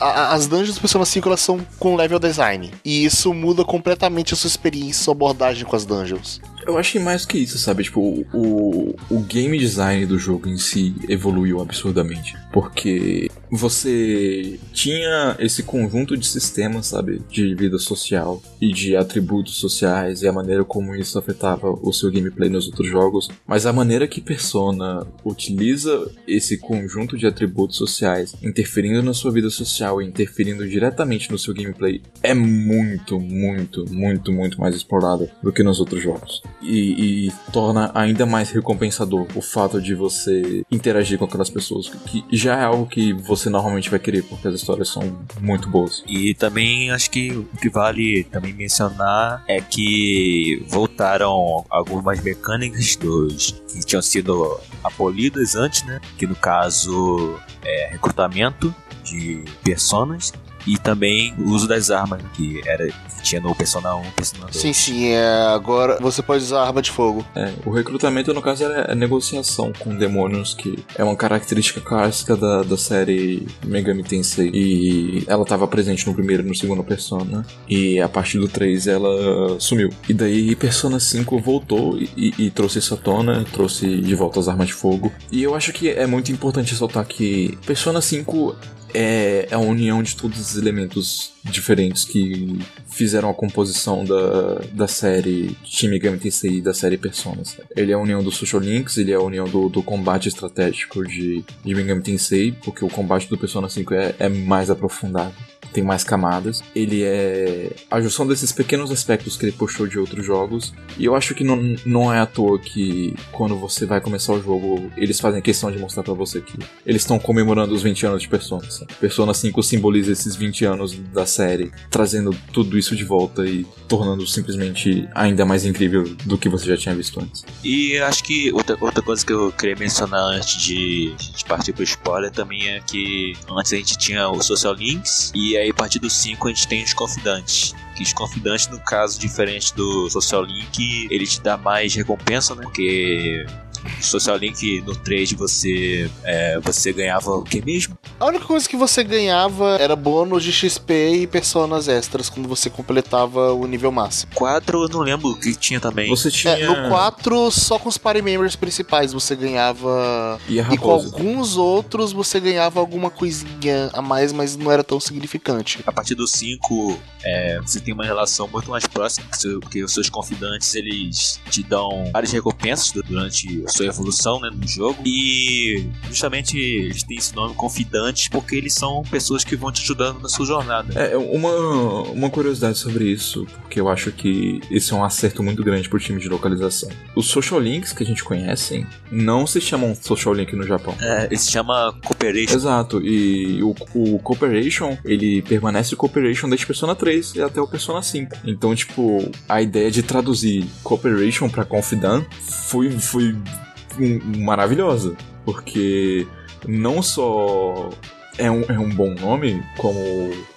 as dungeons do Persona 5 elas são com level design. E isso muda completamente a sua experiência, sua abordagem com as dungeons. Eu acho que mais que isso, sabe? Tipo, o, o game design do jogo em si evoluiu absurdamente. Porque você tinha esse conjunto de sistemas, sabe? De vida social e de atributos sociais e a maneira como isso afetava o seu gameplay nos outros jogos. Mas a maneira que Persona utiliza esse conjunto de atributos sociais interferindo na sua vida social e interferindo diretamente no seu gameplay é muito, muito, muito, muito mais explorada do que nos outros jogos. E, e, torna ainda mais recompensador o fato de você interagir com aquelas pessoas, que já é algo que você normalmente vai querer, porque as histórias são muito boas. E também acho que o que vale também mencionar é que voltaram algumas mecânicas dos que tinham sido abolidas antes, né? Que no caso é recrutamento de personas e também o uso das armas, que era tinha no Persona 1 Persona 2. Sim, sim, é, agora você pode usar arma de fogo. É, o recrutamento, no caso, é, negociação com demônios, que é uma característica clássica da, da série Megami Tensei. E ela estava presente no primeiro e no segundo Persona. E a partir do 3 ela sumiu. E daí Persona 5 voltou e, e, e trouxe à tona, trouxe de volta as armas de fogo. E eu acho que é muito importante ressaltar que Persona 5 é, é a união de todos os elementos diferentes que fizeram a composição da, da série Shin Megami Tensei da série Persona. Ele é a união dos Social Links, ele é a união do, do combate estratégico de, de Megami Tensei, porque o combate do Persona 5 é, é mais aprofundado tem mais camadas. Ele é a junção desses pequenos aspectos que ele puxou de outros jogos. E eu acho que não, não é à toa que quando você vai começar o jogo, eles fazem questão de mostrar para você que eles estão comemorando os 20 anos de Persona. Sabe? Persona 5 simboliza esses 20 anos da série, trazendo tudo isso de volta e tornando simplesmente ainda mais incrível do que você já tinha visto antes. E acho que outra, outra coisa que eu queria mencionar antes de, de partir pro spoiler também é que antes a gente tinha o Social Links e aí a partir do 5 a gente tem os confidantes. Que os confidantes, no caso, diferente do Social Link, ele te dá mais recompensa, né? Porque Social Link no 3 você, é, você ganhava o que mesmo? A única coisa que você ganhava era bônus de XP e personas extras quando você completava o nível máximo. 4 eu não lembro o que tinha também. Você tinha. É, no 4, só com os party members principais você ganhava. E, E com alguns outros você ganhava alguma coisinha a mais, mas não era tão significante. A partir do 5, é, você tem uma relação muito mais próxima, porque os seus confidantes eles te dão várias recompensas durante sua evolução né, no jogo. E justamente eles têm esse nome confidantes porque eles são pessoas que vão te ajudando na sua jornada. É, uma, uma curiosidade sobre isso, porque eu acho que esse é um acerto muito grande pro time de localização. Os social links que a gente conhece não se chamam social link no Japão. É, ele se chama Cooperation. Exato, e o, o Cooperation, ele permanece Cooperation desde Persona 3 e até o Persona 5. Então, tipo, a ideia de traduzir Cooperation pra Confidant foi, foi maravilhosa, porque não só é um, é um bom nome, como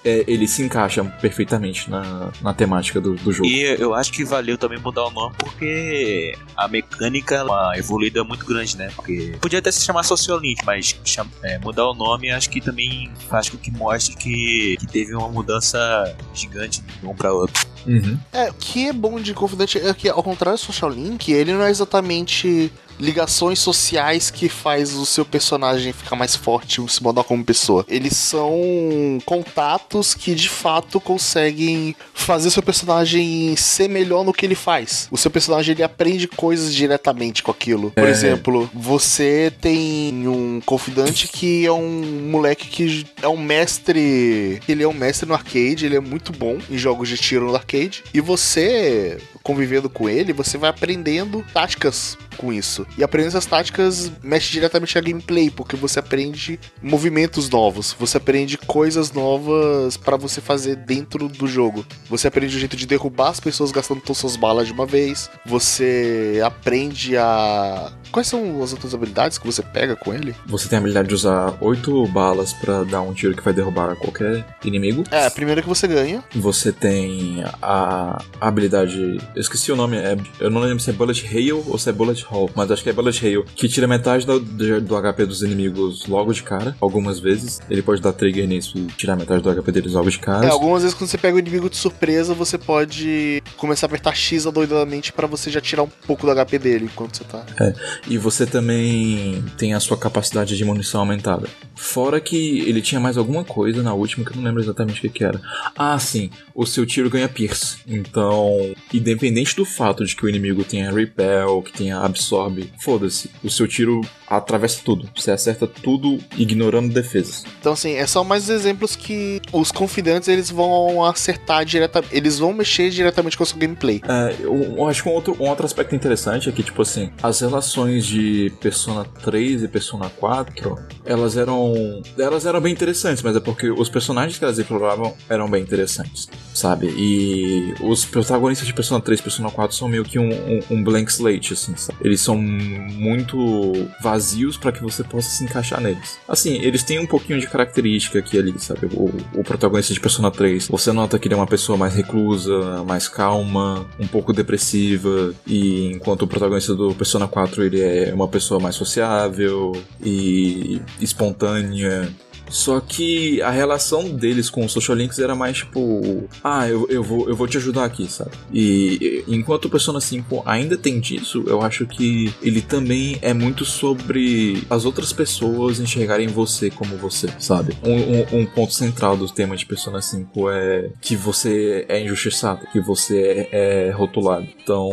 é, ele se encaixa perfeitamente na, na temática do, do jogo. E eu acho que valeu também mudar o nome porque a mecânica é uma evoluída muito grande, né? Porque podia até se chamar Sociolink, mas cham- é, mudar o nome acho que também faz com que mostre que, que teve uma mudança gigante de um para outro. Uhum. É, o que é bom de Confidante é que, ao contrário do Social Link, ele não é exatamente ligações sociais que faz o seu personagem ficar mais forte, se moldar como pessoa. Eles são contatos que de fato conseguem fazer o seu personagem ser melhor no que ele faz. O seu personagem ele aprende coisas diretamente com aquilo. Por É. exemplo, você tem um confidante que é um moleque que é um mestre. Ele é um mestre no arcade, ele é muito bom em jogos de tiro no arcade. E você, convivendo com ele, você vai aprendendo táticas com isso. E aprendendo essas táticas mexe diretamente na gameplay, porque você aprende movimentos novos, você aprende coisas novas pra você fazer dentro do jogo. Você aprende o jeito de derrubar as pessoas gastando todas suas balas de uma vez. Você aprende a Quais são as outras habilidades que você pega com ele? Você tem a habilidade de usar oito balas pra dar um tiro que vai derrubar qualquer inimigo. É, a primeira que você ganha. Você tem a habilidade. Eu esqueci o nome, é, eu não lembro se é Bullet Hail ou se é Bullet Hole, mas acho que é Bullet Hail, que tira metade do, do HP dos inimigos logo de cara, algumas vezes. Ele pode dar trigger nisso e tirar metade do HP deles logo de cara. É, algumas vezes quando você pega o inimigo de surpresa, você pode começar a apertar X adoidadamente para você já tirar um pouco do HP dele enquanto você tá. É. E você também tem a sua capacidade de munição aumentada. Fora que ele tinha mais alguma coisa na última que eu não lembro exatamente o que, era. Ah, sim, o seu tiro ganha Pierce. Então, independente do fato de que o inimigo tenha Repel, que tenha Absorbe, foda-se, o seu tiro atravessa tudo. Você acerta tudo ignorando defesas. Então, assim, é só mais exemplos que os confidantes eles vão acertar diretamente. Eles vão mexer diretamente com a sua gameplay. É, eu, eu acho que um outro, um outro aspecto interessante é que, tipo assim, as relações de Persona 3 e Persona 4 elas eram. Elas eram bem interessantes, mas é porque os personagens que elas exploravam eram bem interessantes, sabe? E os protagonistas de Persona 3 e Persona 4 são meio que um, um, um blank slate, assim, sabe? Eles são muito vazios para que você possa se encaixar neles. Assim, eles têm um pouquinho de característica aqui ali, sabe? O, o protagonista de Persona 3, você nota que ele é uma pessoa mais reclusa, mais calma, um pouco depressiva, e enquanto o protagonista do Persona 4 ele é uma pessoa mais sociável e espontânea só que a relação deles com os social links era mais tipo, ah, eu, eu, vou, eu vou te ajudar aqui, sabe? E enquanto o Persona 5 ainda tem disso, eu acho que ele também é muito sobre as outras pessoas enxergarem você como você, sabe? Um, um, um ponto central do tema de Persona 5 é que você é injustiçado, que você é, é rotulado. Então,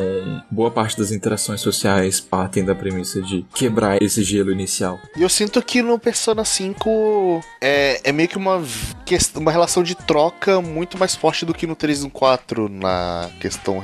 boa parte das interações sociais partem da premissa de quebrar esse gelo inicial. E eu sinto que no Persona 5 é, é meio que uma, uma relação de troca muito mais forte do que no 3 e no 4 na questão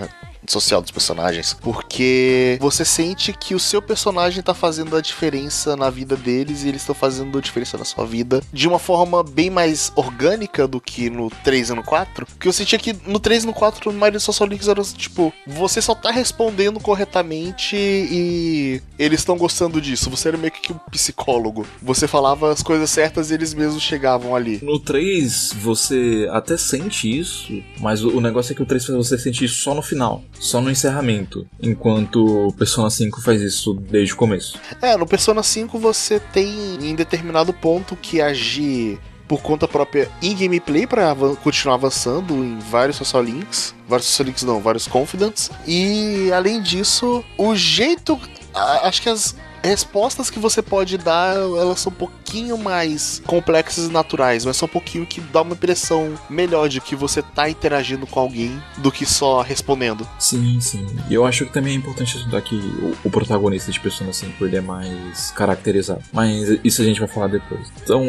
social dos personagens, porque você sente que o seu personagem tá fazendo a diferença na vida deles e eles estão fazendo a diferença na sua vida de uma forma bem mais orgânica do que no 3 e no 4. Porque eu sentia que no 3 e no 4, no maioria dos social links eram tipo, você só tá respondendo corretamente e eles estão gostando disso. Você era meio que um psicólogo. Você falava as coisas certas e eles mesmos chegavam ali. No 3, você até sente isso, mas o negócio é que o 3 faz você sentir isso só no final só no encerramento, enquanto o Persona 5 faz isso desde o começo. É, no Persona 5 você tem em determinado ponto que agir por conta própria em gameplay para continuar avançando em vários social links, vários social links não, vários confidants. E além disso, o jeito acho que as respostas que você pode dar, elas são um pouquinho mais complexas e naturais, mas só um pouquinho que dá uma impressão melhor de que você tá interagindo com alguém do que só respondendo. Sim, sim. E eu acho que também é importante estudar que o, o, protagonista de Persona 5 ele é mais caracterizado. Mas isso a gente vai falar depois. Então,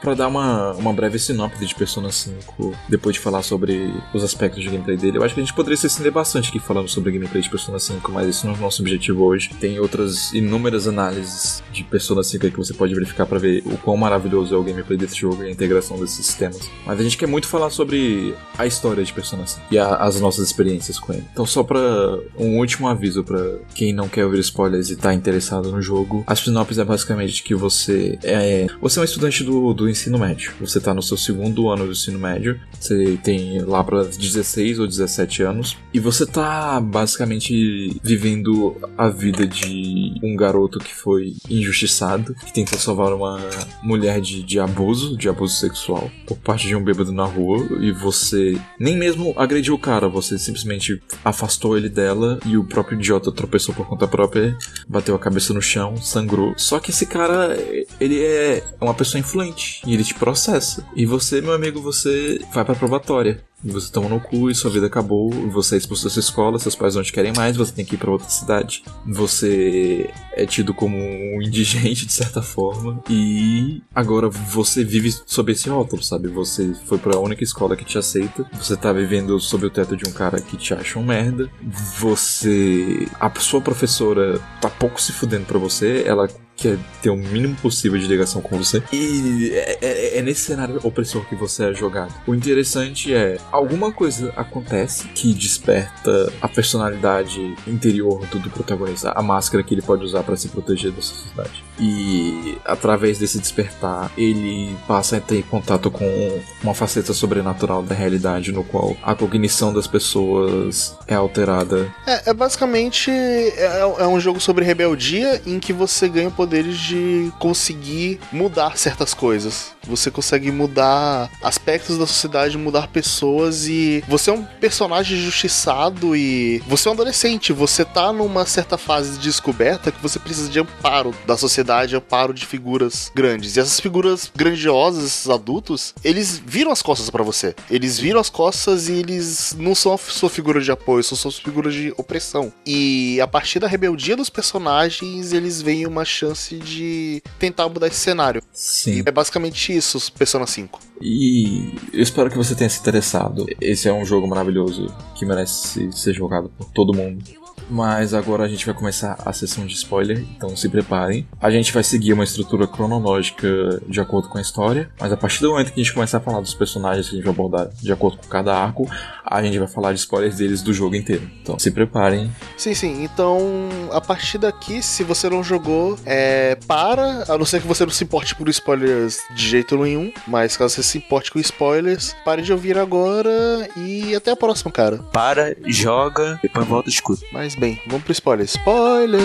para dar uma, uma breve sinopse de Persona 5, depois de falar sobre os aspectos de gameplay dele, eu acho que a gente poderia se estender bastante aqui falando sobre gameplay de Persona 5, mas esse não é o nosso objetivo hoje. Tem outras inúmeras análises de Persona 5 que você pode verificar para ver o quão maravilhoso é o gameplay desse jogo e a integração desses sistemas. Mas a gente quer muito falar sobre a história de Persona 5 e a, as nossas experiências com ele. Então, só para um último aviso para quem não quer ouvir spoilers e tá interessado no jogo, a sinopse é basicamente que você é você é um estudante do, do ensino médio. Você tá no seu segundo ano do ensino médio. Você tem lá para 16 ou 17 anos e você tá basicamente vivendo a vida de um garoto que foi injustiçado, que tenta salvar uma mulher de, de abuso, de abuso sexual, por parte de um bêbado na rua, e você nem mesmo agrediu o cara, você simplesmente afastou ele dela e o próprio idiota tropeçou por conta própria, bateu a cabeça no chão, sangrou. Só que esse cara, ele é uma pessoa influente e ele te processa. E você, meu amigo, você vai pra probatória você toma no cu e sua vida acabou, você é expulso da sua escola, seus pais não te querem mais, você tem que ir para outra cidade. Você é tido como um indigente de certa forma e agora você vive sob esse rótulo, sabe? Você foi para a única escola que te aceita, você tá vivendo sob o teto de um cara que te acha um merda. Você a sua professora tá pouco se fudendo para você, ela quer ter o mínimo possível de ligação com você. E é, é, é nesse cenário opressor que você é jogado. O interessante é, alguma coisa acontece que desperta a personalidade interior do, do protagonista, a máscara que ele pode usar para se proteger da sociedade. E através desse despertar, ele passa a ter contato com uma faceta sobrenatural da realidade, no qual a cognição das pessoas é alterada. É, é basicamente é, é um jogo sobre rebeldia em que você ganha poderes de conseguir mudar certas coisas. Você consegue mudar aspectos da sociedade, mudar pessoas e você é um personagem justiçado e você é um adolescente, você tá numa certa fase de descoberta que você precisa de amparo da sociedade, amparo de figuras grandes. E essas figuras grandiosas, esses adultos, eles viram as costas para você. Eles viram as costas e eles não são a sua figura de apoio, são suas figuras de opressão. E a partir da rebeldia dos personagens, eles veem uma chance de tentar mudar esse cenário. Sim. E é basicamente isso, Persona 5. E eu espero que você tenha se interessado. Esse é um jogo maravilhoso que merece ser jogado por todo mundo. Mas agora a gente vai começar a sessão de spoiler, então se preparem. A gente vai seguir uma estrutura cronológica de acordo com a história, mas a partir do momento que a gente começar a falar dos personagens que a gente vai abordar de acordo com cada arco, a gente vai falar de spoilers deles do jogo inteiro. Então se preparem. Sim, sim. Então, a partir daqui, se você não jogou, é, para, a não ser que você não se importe por spoilers de jeito nenhum, mas caso você se importe com spoilers, pare de ouvir agora e até a próxima, cara. Para, joga, depois volta e escuta. Mas bem, vamos pro spoiler. Spoiler!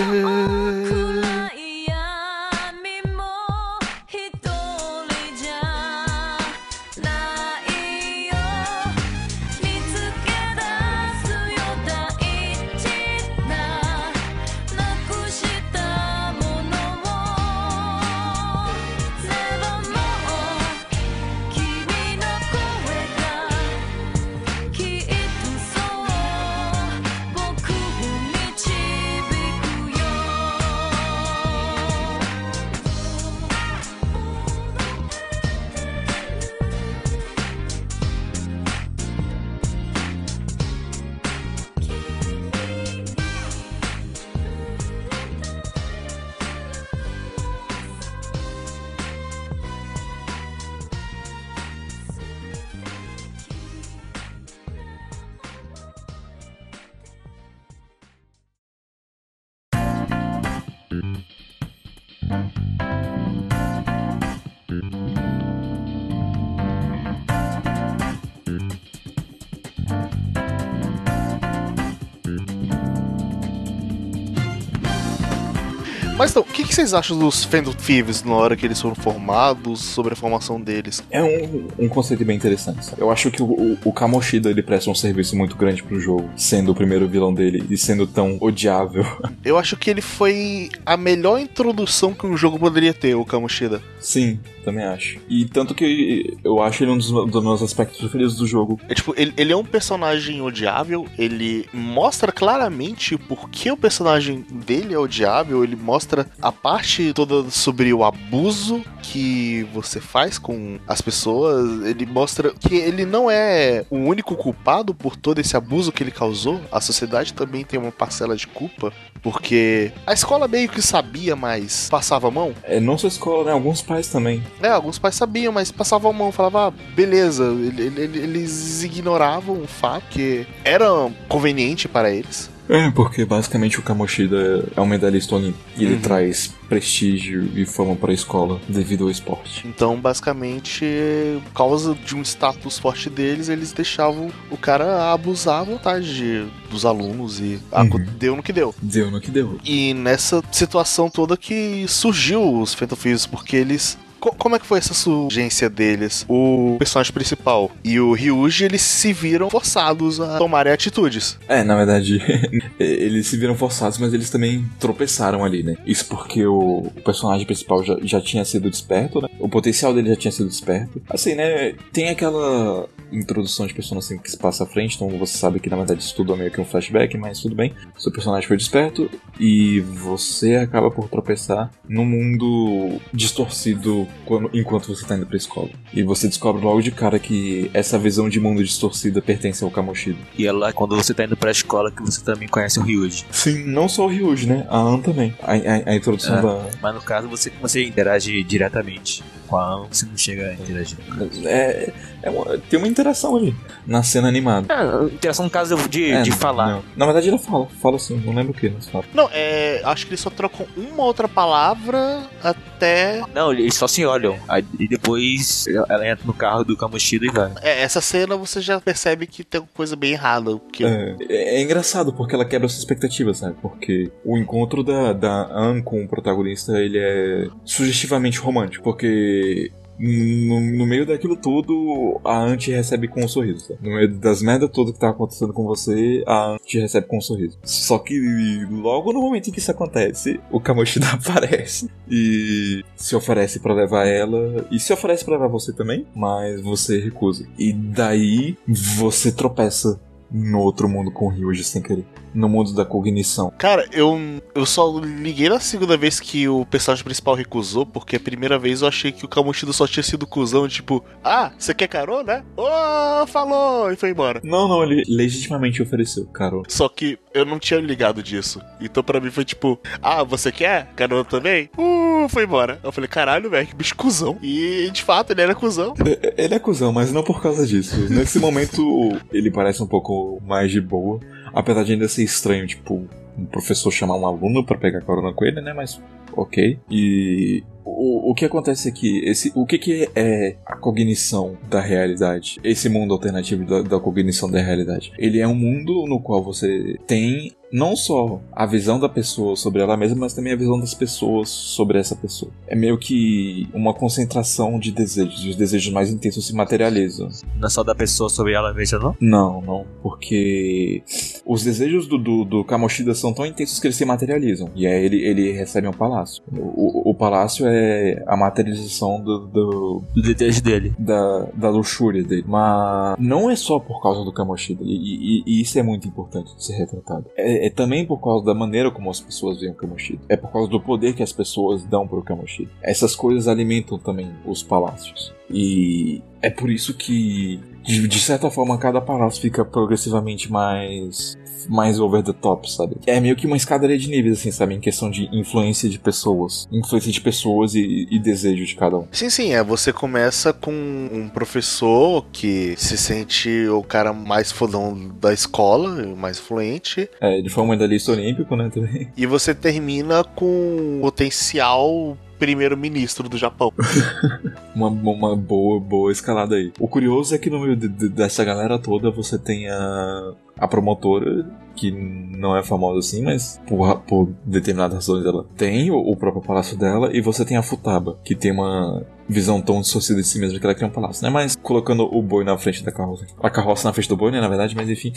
Mas então, o que, que vocês acham dos Fandom Thieves na hora que eles foram formados, sobre a formação deles? É um, um conceito bem interessante. sabe? Eu acho que o, o, o Kamoshida ele presta um serviço muito grande pro jogo, sendo o primeiro vilão dele e sendo tão odiável. Eu acho que ele foi a melhor introdução que um jogo poderia ter, o Kamoshida. Sim, também acho. E tanto que eu acho ele um dos, dos meus aspectos preferidos do jogo. É tipo, ele, ele é um personagem odiável, ele mostra claramente por que o personagem dele é odiável, ele mostra a parte toda sobre o abuso que você faz com as pessoas, ele mostra que ele não é o único culpado por todo esse abuso que ele causou, a sociedade também tem uma parcela de culpa, porque a escola meio que sabia, mas passava a mão. É não só a escola, né? Alguns pais também. É, alguns pais sabiam, mas passavam a mão, falavam, ah, beleza. Ele- ele- Eles ignoravam o fato que era conveniente para eles. É, porque basicamente o Kamoshida é um medalhista olímpico e ele Uhum. traz prestígio e fama pra escola devido ao esporte. Então, basicamente, por causa de um status forte deles, eles deixavam o cara abusar à vontade de- dos alunos e ah, Uhum. deu no que deu. Deu no que deu. E nessa situação toda que surgiu os Thieves, porque eles. Co- Como é que foi essa surgência deles? O personagem principal e o Ryuji, eles se viram forçados a tomarem atitudes. É, na verdade, eles se viram forçados, mas eles também tropeçaram ali, né? Isso porque o, personagem principal já, já tinha sido desperto, né? O potencial dele já tinha sido desperto. Assim, né? Tem aquela introdução de Persona 5 que se passa à frente, então você sabe que na verdade isso tudo é meio que um flashback, mas tudo bem. Seu personagem foi desperto e você acaba por tropeçar num mundo distorcido quando- enquanto você tá indo pra escola. E você descobre logo de cara que essa visão de mundo distorcida pertence ao Kamoshida. E é lá quando você tá indo pra escola que você também conhece o Ryuji. Sim, não só o Ryuji, né? A An também. A, a- a introdução É. da. Mas no caso você, você interage diretamente com a An, você não chega a interagir. É, é uma- tem uma interação ali na cena animada. Ah, interação no caso de, É, de falar. não. Na verdade, ela fala. Fala assim, não lembro o que, mas fala. Não, é. Acho que eles só trocam uma outra palavra até. Não, eles só se olham. Aí, e depois ela entra no carro do Kamoshida e vai. É, essa cena você já percebe que tem coisa bem errada. Porque É, é- é engraçado porque ela quebra suas expectativas, sabe? Porque o encontro da, da Anne com o protagonista ele é sugestivamente romântico. Porque no, no meio daquilo tudo, a Anne te recebe com um sorriso. Tá? No meio das merdas todas que tá acontecendo com você, a Anne te recebe com um sorriso. Só que logo no momento em que isso acontece, o Kamoshida aparece e se oferece pra levar ela e se oferece pra levar você também, mas você recusa. E daí você tropeça no outro mundo com o Ryuji sem querer. No mundo da cognição. Cara, eu, eu só liguei na segunda vez que o personagem principal recusou, porque a primeira vez eu achei que o Kamoshida só tinha sido cuzão, tipo, ah, você quer carona? Ô, falou! E foi embora. Não, não, ele legitimamente ofereceu, cara. Só que eu não tinha ligado disso. Então pra mim foi tipo, ah, você quer? Carona também? Uh, foi embora. Eu falei, caralho, velho, que bicho cuzão. E de fato ele era cuzão. Ele é cuzão, mas não por causa disso. Nesse momento, ele parece um pouco mais de boa. Apesar de ainda ser estranho, tipo, um professor chamar um aluno pra pegar carona com ele, né? Mas ok. E o, o que acontece é que esse, o que, que é a cognição da realidade? Esse mundo alternativo da, da cognição da realidade. Ele é um mundo no qual você tem não só a visão da pessoa sobre ela mesma, mas também a visão das pessoas sobre essa pessoa. É meio que uma concentração de desejos, e os desejos mais intensos se materializam. Não é só da pessoa sobre ela mesma, não? Não, não, porque os desejos do, do, do Kamoshida são tão intensos que eles se materializam. E aí ele, ele recebe um palácio. O, o, o palácio é a materialização do, do- Do desejo dele. da, da luxúria dele. Mas não é só por causa do Kamoshida. E, e- e isso é muito importante de ser retratado. É, é também por causa da maneira como as pessoas veem o Kamoshida. É por causa do poder que as pessoas dão pro Kamoshida. Essas coisas alimentam também os palácios. E é por isso que, de, de certa forma, cada palácio fica progressivamente mais mais over the top, sabe? É meio que uma escadaria de níveis, assim, sabe? Em questão de influência de pessoas. Influência de pessoas e, e desejo de cada um. Sim, sim, é. Você começa com um professor que se sente o cara mais fodão da escola, mais influente, É, ele foi um medalhista olímpico, né, também. e você termina com potencial primeiro-ministro do Japão. Uma, uma boa, boa escalada aí. O curioso é que no meio de- de- dessa galera toda você tem a, a promotora, que não é famosa assim, mas por, por determinadas razões ela tem o, o próprio palácio dela, e você tem a Futaba, que tem uma visão tão distorcida de si mesma que ela cria um palácio, né? Mas colocando o boi na frente da carroça. A carroça na frente do boi, né? Na verdade, mas enfim.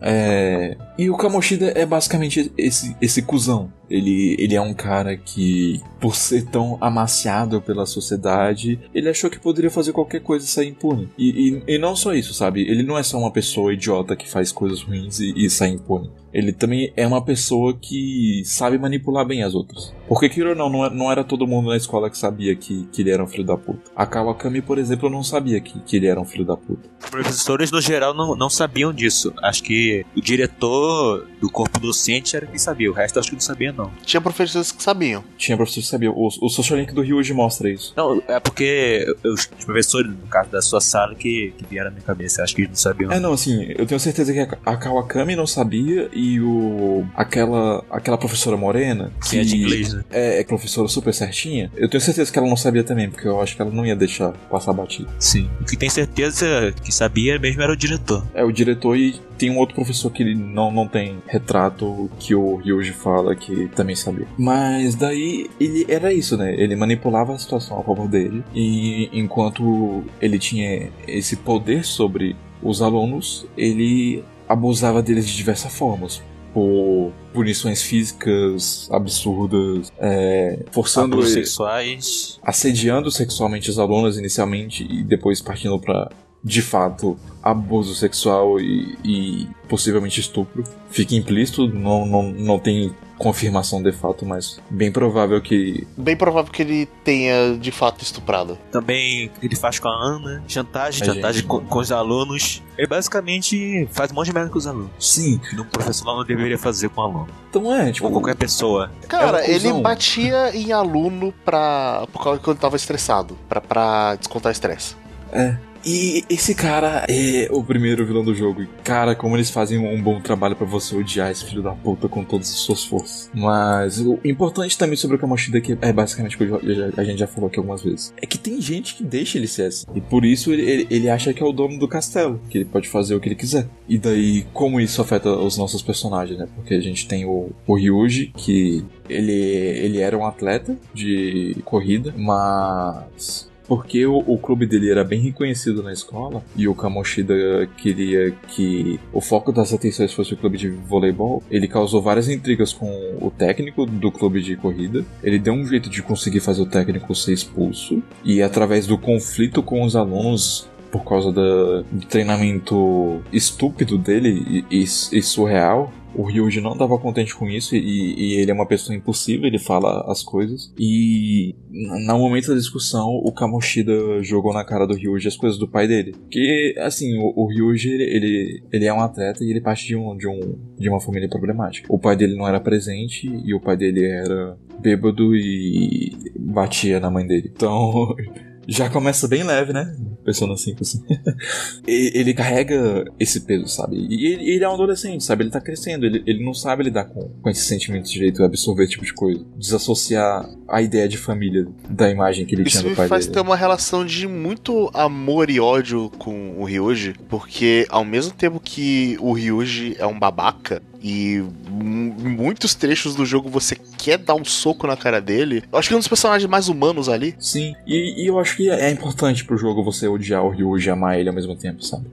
É... E o Kamoshida é basicamente esse, esse cuzão. Ele, ele é um cara que, por ser tão amaciado pela sociedade, ele achou que poderia fazer qualquer coisa e sair impune. E, e, e não só isso, sabe? Ele não é só uma pessoa idiota que faz coisas ruins e, e sai impune. Ele também é uma pessoa que sabe manipular bem as outras. Porque, queira ou não, não, é- não era todo mundo na escola que sabia que, que ele era um filho da puta. A Kawakami, por exemplo, não sabia que, que ele era um filho da puta. Os professores, no geral, não, não sabiam disso. Acho que o diretor do corpo docente era quem sabia. O resto acho que não sabia, não. Tinha professores que sabiam. Tinha professor que sabia. O, o Social Link do Ryuji mostra isso. Não, é porque os professores, no caso da sua sala, que, que vieram na minha cabeça. Acho que eles não sabiam. É, não, assim, eu tenho certeza que a, a Kawakami não sabia e o. aquela. aquela professora morena. Sim, é de inglês, né? É, é professora super certinha. Eu tenho certeza que ela não sabia também, porque eu acho que ela não ia deixar passar batido. Sim. O que tem certeza que sabia mesmo era o diretor. É o diretor e tem um outro professor que ele não, não tem retrato que o Ryuji fala que também sabia. Mas daí ele era isso, né? Ele manipulava a situação a favor dele e enquanto ele tinha esse poder sobre os alunos, ele abusava deles de diversas formas. Por punições físicas absurdas, é, forçando Abusos sexuais. assediando sexualmente os alunos inicialmente e depois partindo pra de fato abuso sexual e, e possivelmente estupro. Fica implícito, não, não, não tem confirmação de fato, mas bem provável que. Bem provável que ele tenha de fato estuprado. Também ele faz com a Ana, chantagem, A chantagem gente- com, com os alunos. Ele basicamente faz um monte de merda com os alunos. Sim, Que um professor não deveria fazer com o aluno. então é, tipo. Ou qualquer pessoa. Cara, É ele batia em aluno pra. por causa que ele tava estressado. Pra, pra descontar estresse. É. E esse cara é o primeiro vilão do jogo. E, cara, como eles fazem um bom trabalho pra você odiar esse filho da puta com todas as suas forças. Mas o importante também sobre o Kamoshida, que é basicamente o que a gente já falou aqui algumas vezes, é que tem gente que deixa ele ser assim. E por isso ele, ele, ele acha que é o dono do castelo, que ele pode fazer o que ele quiser. E daí, como isso afeta os nossos personagens, né? Porque a gente tem o, o Ryuji, que ele, ele era um atleta de corrida, mas porque o, o clube dele era bem reconhecido na escola e o Kamoshida queria que o foco das atenções fosse o clube de voleibol, ele causou várias intrigas com o técnico do clube de corrida. Ele deu um jeito de conseguir fazer o técnico ser expulso e através do conflito com os alunos por causa da- do treinamento estúpido dele e, e- e surreal, o Ryuji não estava contente com isso e, e ele é uma pessoa impulsiva, ele fala as coisas. E no momento da discussão, o Kamoshida jogou na cara do Ryuji as coisas do pai dele. Que, assim, o, o Ryuji, ele, ele, ele é um atleta e ele parte de, um, de, um, de uma família problemática. O pai dele não era presente e o pai dele era bêbado e batia na mãe dele. Então, já começa bem leve, né? Persona 5, assim. E- ele carrega esse peso, sabe? E ele, ele é um adolescente, sabe? Ele tá crescendo, ele, ele não sabe lidar com, com esses sentimentos direito, absorver esse tipo de coisa. Desassociar a ideia de família da imagem que ele Isso tinha do pai faz dele. ter uma relação de muito amor e ódio com o Ryuji, porque ao mesmo tempo que o Ryuji é um babaca e muitos trechos do jogo você quer dar um soco na cara dele, eu acho que é um dos personagens mais humanos ali. Sim, e, e eu acho que é importante pro jogo você odiar o Ryuji e amar ele ao mesmo tempo, sabe?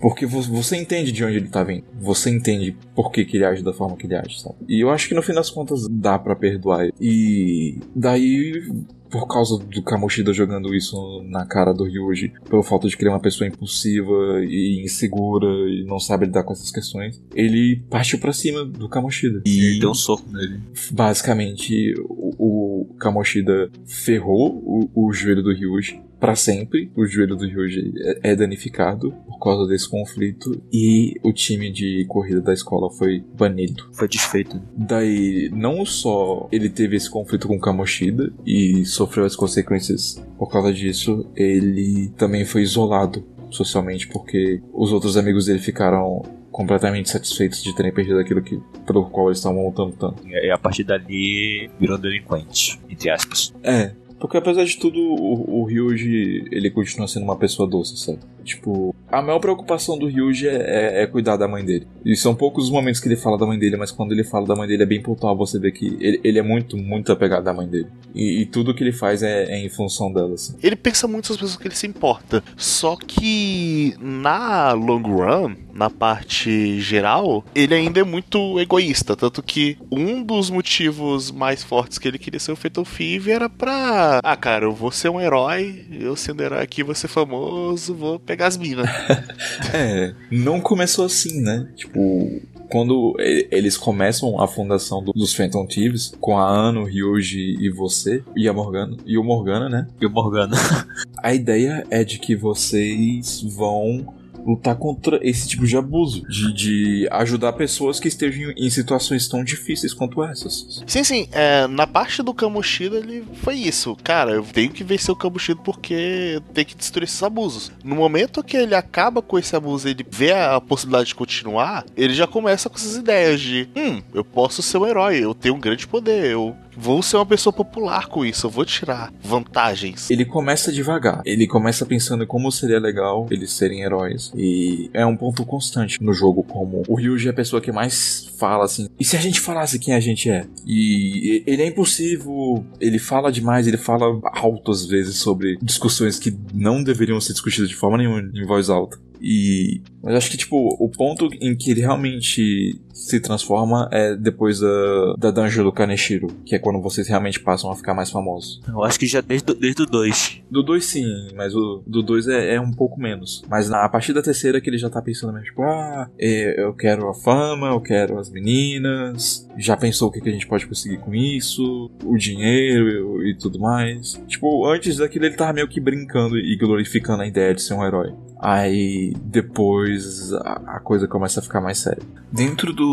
Porque vo- você entende de onde ele tá vindo. Você entende por que, que ele age da forma que ele age, sabe? E eu acho que no fim das contas dá pra perdoar. E daí, por causa do Kamoshida jogando isso na cara do Ryuji, pelo fato de que ele é uma pessoa impulsiva e insegura e não sabe lidar com essas questões, ele partiu pra cima do Kamoshida. Ele deu um soco nele. basicamente o, Kamoshida ferrou o, o joelho do Ryuji pra sempre. O joelho do Ryuji é, é danificado por causa desse conflito e o time de corrida da escola foi banido. Foi desfeito. Daí, não só ele teve esse conflito com o Kamoshida e sofreu as consequências por causa disso, ele também foi isolado socialmente porque os outros amigos dele ficaram completamente satisfeitos de terem perdido aquilo que, pelo qual eles estavam lutando tanto. E a partir dali virou delinquente, entre aspas. É, porque apesar de tudo, o, o Ryuji, ele continua sendo uma pessoa doce, sabe? Tipo, a maior preocupação do Ryuji é, é- é cuidar da mãe dele. E são poucos os momentos que ele fala da mãe dele, mas quando ele fala da mãe dele é bem pontual, você vê que ele, ele é muito, muito apegado à mãe dele. E, e tudo que ele faz é, é em função dela, assim. Ele pensa muito nas pessoas que ele se importa. Só que na long run, na parte geral, ele ainda é muito egoísta. Tanto que um dos motivos mais fortes que ele queria ser o Fatal Five era pra. Ah, cara, eu vou ser um herói, eu sendo herói aqui, vou ser famoso, vou pegar as minas. É, não começou assim, né? Tipo, quando eles começam a fundação do- dos Phantom Thieves, com a Ano, o Ryuji e você, e a Morgana, e o Morgana, né? E o Morgana. A ideia é de que vocês vão lutar contra esse tipo de abuso, de, de ajudar pessoas que estejam em situações tão difíceis quanto essas. Sim, sim, é, na parte do Kamoshida ele foi isso. Cara, eu tenho que vencer o Kamoshida porque tem que destruir esses abusos. No momento que ele acaba com esse abuso ele vê a possibilidade de continuar, ele já começa com essas ideias de: hum, eu posso ser um herói, eu tenho um grande poder, eu vou ser uma pessoa popular com isso, eu vou tirar vantagens. Ele começa devagar, ele começa pensando como seria legal eles serem heróis, e é um ponto constante no jogo, como o Ryuji é a pessoa que mais fala assim, e se a gente falasse quem a gente é? E ele é impulsivo, ele fala demais, ele fala alto às vezes sobre discussões que não deveriam ser discutidas de forma nenhuma em voz alta. E. Mas acho que, tipo, o ponto em que ele realmente se transforma é depois da, da dungeon do Kaneshiro, que é quando vocês realmente passam a ficar mais famosos. Eu acho que já desde, desde o 2. Do 2 sim, mas o do 2 é, é um pouco menos. Mas na, a partir da terceira que ele já tá pensando mesmo, tipo, ah, eu quero a fama, eu quero as meninas, já pensou o que, que a gente pode conseguir com isso, o dinheiro e, e tudo mais. Tipo, antes daquilo ele tava meio que brincando e glorificando a ideia de ser um herói. Aí depois a, a coisa começa a ficar mais séria. Dentro do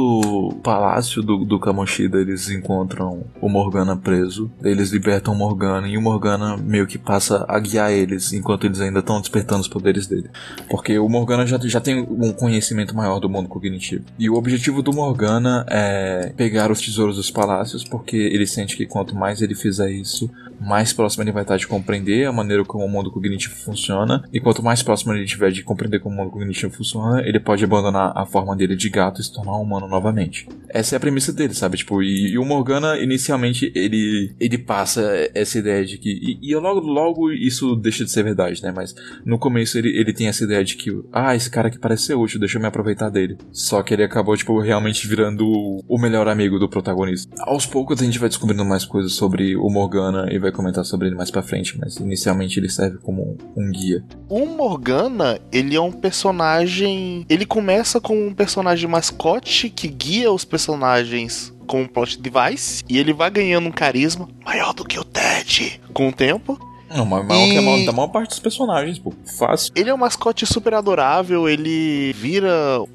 palácio do, do Kamoshida eles encontram o Morgana preso. Eles libertam o Morgana e o Morgana meio que passa a guiar eles enquanto eles ainda estão despertando os poderes dele. Porque o Morgana já, já tem um conhecimento maior do mundo cognitivo. E o objetivo do Morgana é pegar os tesouros dos palácios, porque ele sente que quanto mais ele fizer isso, mais próximo ele vai estar de compreender a maneira como o mundo cognitivo funciona. E quanto mais próximo ele tiver de compreender como o mundo cognitivo funciona, ele pode abandonar a forma dele de gato e se tornar um humano novamente. Essa é a premissa dele, sabe? Tipo, e, e o Morgana, inicialmente, ele, ele passa essa ideia de que. E, e logo, logo isso deixa de ser verdade, né? Mas no começo ele, ele tem essa ideia de que, ah, esse cara aqui parece ser útil, deixa eu me aproveitar dele. Só que ele acabou, tipo, realmente virando o melhor amigo do protagonista. Aos poucos a gente vai descobrindo mais coisas sobre o Morgana e vai comentar sobre ele mais pra frente, mas inicialmente ele serve como um guia. O Morgana, ele é um personagem. Ele começa como um personagem mascote que guia os personagens com um plot device. E ele vai ganhando um carisma maior do que o Ted com o tempo. Não, mas maior que E- maior, da maior parte dos personagens, pô. Fácil. Ele é um mascote super adorável, ele vira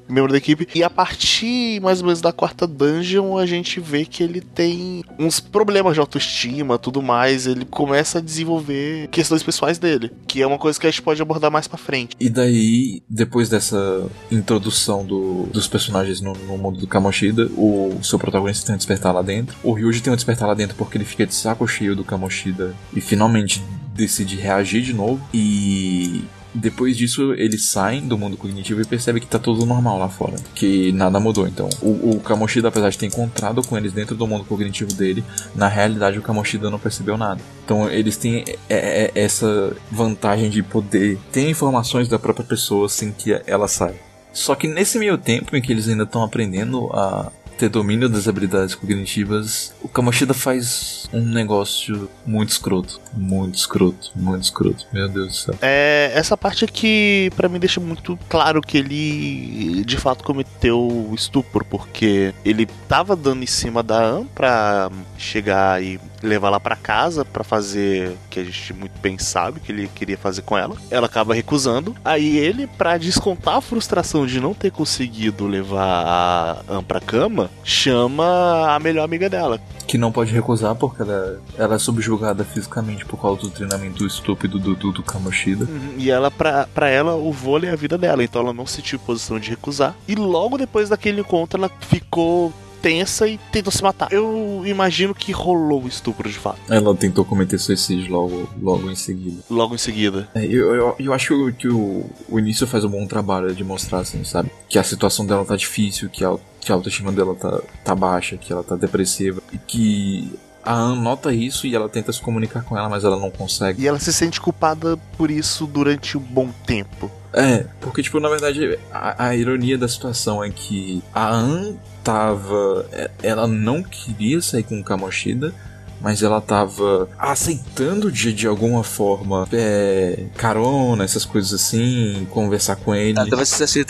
membro da equipe. E a partir mais ou menos da quarta dungeon, a gente vê que ele tem uns problemas de autoestima tudo mais. Ele começa a desenvolver questões pessoais dele, que é uma coisa que a gente pode abordar mais pra frente. E daí, depois dessa introdução do- dos personagens no, no mundo do Kamoshida, o seu protagonista tem um despertar lá dentro. O Ryuji tem um despertar lá dentro porque ele fica de saco cheio do Kamoshida e finalmente decide reagir de novo. E depois disso, eles saem do mundo cognitivo e percebem que tá tudo normal lá fora. Que nada mudou. Então, o, o Kamoshida, apesar de ter encontrado com eles dentro do mundo cognitivo dele, na realidade o Kamoshida não percebeu nada. Então, eles têm é, é, essa vantagem de poder ter informações da própria pessoa sem que ela saiba. Só que nesse meio tempo em que eles ainda estão aprendendo a ter domínio das habilidades cognitivas, o Kamoshida faz um negócio muito escroto. Muito escroto, muito escroto. Meu Deus do céu. É, essa parte aqui, pra mim, deixa muito claro que ele de fato cometeu estupro, porque ele tava dando em cima da Anne pra chegar e levar lá pra casa pra fazer o que a gente muito bem sabe que ele queria fazer com ela. Ela acaba recusando. Aí ele, pra descontar a frustração de não ter conseguido levar a Anne pra cama, chama a melhor amiga dela, Que não pode recusar porque ela, ela é subjugada fisicamente por causa do treinamento estúpido do, do, do Kamoshida. Uhum, E ela, pra, pra ela, o vôlei é a vida dela, então ela não se sentiu posição de recusar. E logo depois daquele encontro, ela ficou tensa e tentou se matar. Eu imagino que rolou o estupro de fato, Ela tentou cometer suicídio logo, logo em seguida. logo em seguida. É, eu, eu, eu acho que o, o início faz um bom trabalho de mostrar, assim, sabe? Que a situação dela tá difícil, que a, que a autoestima dela tá, tá baixa, que ela tá depressiva. E que a Anne nota isso e ela tenta se comunicar com ela, mas ela não consegue. E ela se sente culpada por isso durante um bom tempo. É, porque, tipo, na verdade, a, a ironia da situação é que a Anne tava. é, Ela não queria sair com o Kamoshida. Mas ela tava aceitando de, de alguma forma é, carona, essas coisas assim, conversar com ele. Ela tava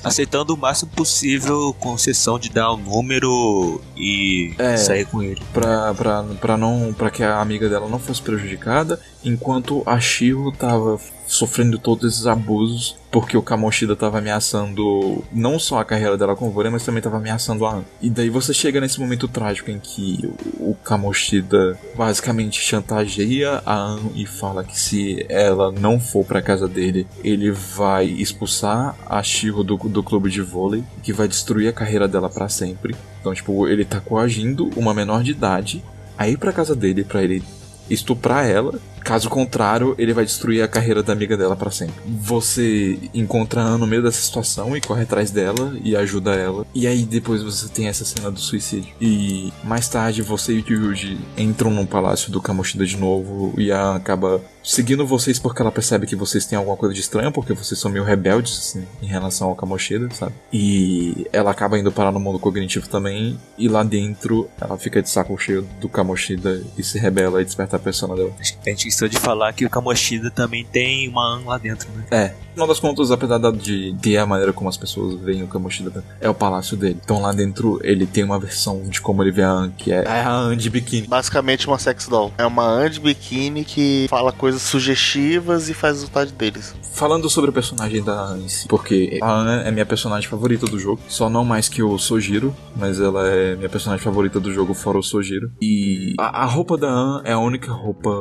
aceitando o máximo possível, com exceção de dar um número e É. sair com ele. pra, pra, pra não para que a amiga dela não fosse prejudicada, enquanto a Shiro tava sofrendo todos esses abusos porque o Kamoshida tava ameaçando não só a carreira dela com o vôlei, mas também tava ameaçando a Anne. E daí você chega nesse momento trágico em que o Kamoshida basicamente chantageia a Anne e fala que se ela não for pra casa dele, ele vai expulsar a Shiro do, do clube de vôlei, que vai destruir a carreira dela pra sempre. Então, tipo, ele tá coagindo uma menor de idade a ir pra casa dele pra ele estuprar ela Caso contrário, ele vai destruir a carreira da amiga dela pra sempre. Você encontra a Anne no meio dessa situação e corre atrás dela e ajuda ela. E aí depois você tem essa cena do suicídio. E mais tarde você e o Ryuji entram no palácio do Kamoshida de novo e a acaba seguindo vocês porque ela percebe que vocês têm alguma coisa de estranho, porque vocês são meio rebeldes assim, em relação ao Kamoshida, sabe? E ela acaba indo parar no mundo cognitivo também, e lá dentro ela fica de saco cheio do Kamoshida e se rebela e desperta a persona dela. A gente esqueceu de falar que o Kamoshida também tem uma An lá dentro, né? É, no final das contas, apesar de ter a maneira como as pessoas veem o Kamoshida, é o palácio dele. Então lá dentro ele tem uma versão de como ele vê a Anne, que é a Anne de biquíni. Basicamente uma sex doll. É uma Anne de biquíni que fala coisas sugestivas e faz vontade deles. Falando sobre o personagem da si, porque a Anne é minha personagem favorita do jogo, só não mais que o Sojiro, mas ela é minha personagem favorita do jogo fora o Sojiro. E a, a roupa da Anne é a única roupa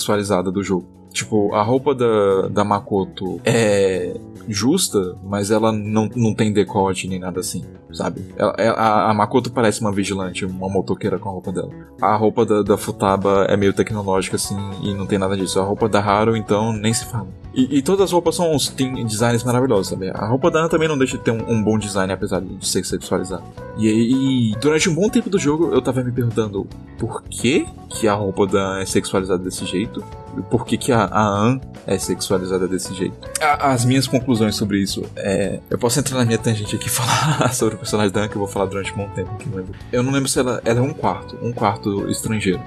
sexualizada do jogo. Tipo, a roupa da, da Makoto é justa, mas ela não, não tem decote nem nada assim, sabe? Ela- ela- a, a Makoto parece uma vigilante, uma motoqueira com a roupa dela. A roupa da, da Futaba é meio tecnológica assim e não tem nada disso. A roupa da Haru, então, nem se fala. E, e todas as roupas são têm designs maravilhosos, sabe? A roupa da Ana também não deixa de ter um, um bom design, apesar de ser sexualizada. E aí, durante um bom tempo do jogo, eu tava me perguntando por que, que a roupa da Ana é sexualizada desse jeito? E por que, que a, a Anne é sexualizada desse jeito? A- as minhas conclusões sobre isso é. Eu posso entrar na minha tangente aqui e falar sobre o personagem da Anne, que eu vou falar durante um bom tempo aqui, mas eu não lembro se ela, ela é um quarto, um quarto estrangeiro.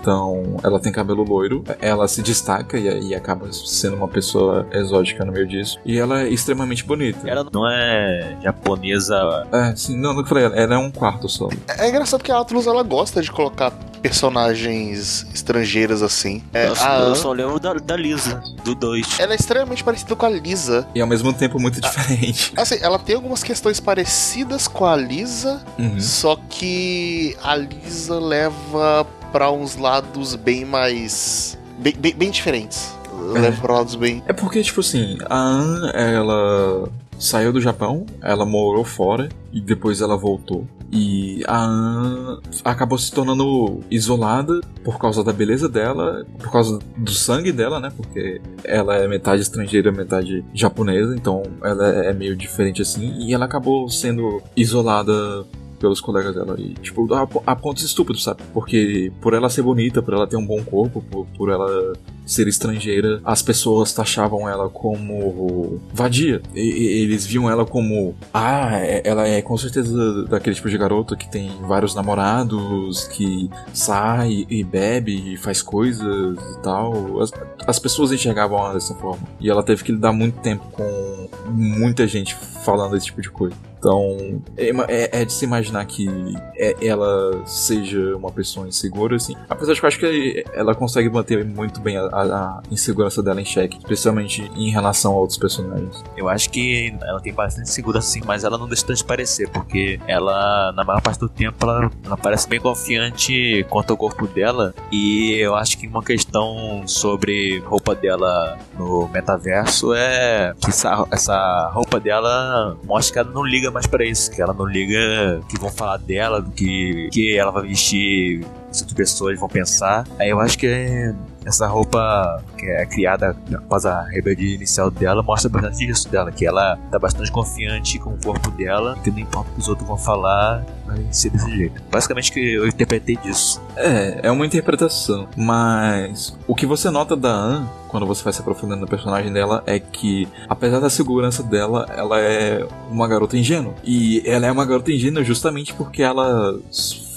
Então, ela tem cabelo loiro, ela se destaca e aí acaba sendo uma pessoa exótica no meio disso. E ela é extremamente bonita. Ela não é japonesa. É, sim, não, não que eu falei, ela é um quarto só. É, é engraçado que a Atlus ela gosta de colocar personagens estrangeiras assim. É, Nossa, a eu só lembro da, da Lisa, do 2. ela é extremamente parecida com a Lisa. E ao mesmo tempo muito diferente. Assim, ela tem algumas questões parecidas com a Lisa, Uhum. só que a Lisa leva pra uns lados bem mais. bem, bem, bem diferentes. É. Leva pra lados bem. É porque, tipo assim, a Anne, ela saiu do Japão, ela morou fora e depois ela voltou. E a Anne acabou se tornando isolada por causa da beleza dela, por causa do sangue dela, né? Porque ela é metade estrangeira, metade japonesa, então ela é meio diferente assim. E ela acabou sendo isolada pelos colegas dela. E, tipo, a, a pontos estúpidos, sabe? Porque por ela ser bonita, por ela ter um bom corpo, por, por ela ser estrangeira, as pessoas taxavam ela como vadia. E, e- eles viam ela como, ah, é- ela é com certeza daquele tipo de garota que tem vários namorados, que sai e bebe e faz coisas e tal. As, as pessoas enxergavam ela dessa forma. E ela teve que lidar muito tempo com muita gente falando esse tipo de coisa. Então, é, é- é de se imaginar que é- ela seja uma pessoa insegura, assim. Apesar de que eu acho que ela consegue manter muito bem a, a- insegurança dela em xeque, especialmente em relação a outros personagens. Eu acho que ela tem bastante segurança sim, mas ela não deixa de parecer, porque ela, na maior parte do tempo, ela, ela parece bem confiante quanto ao corpo dela. E eu acho que uma questão sobre roupa dela no metaverso é que essa, essa roupa dela mostra que ela não liga mais pra isso, que ela não liga que vão falar dela, do que, que ela vai vestir, as outras pessoas vão pensar. Aí eu acho que essa roupa que é criada após a rebeldia inicial dela mostra bastante disso dela, que ela tá bastante confiante com o corpo dela, que não importa o que os outros vão falar, vai ser desse jeito. Basicamente que eu interpretei disso. É, é uma interpretação, mas o que você nota da Anne, quando você vai se aprofundando no personagem dela, é que, apesar da segurança dela, ela é uma garota ingênua. E ela é uma garota ingênua justamente porque ela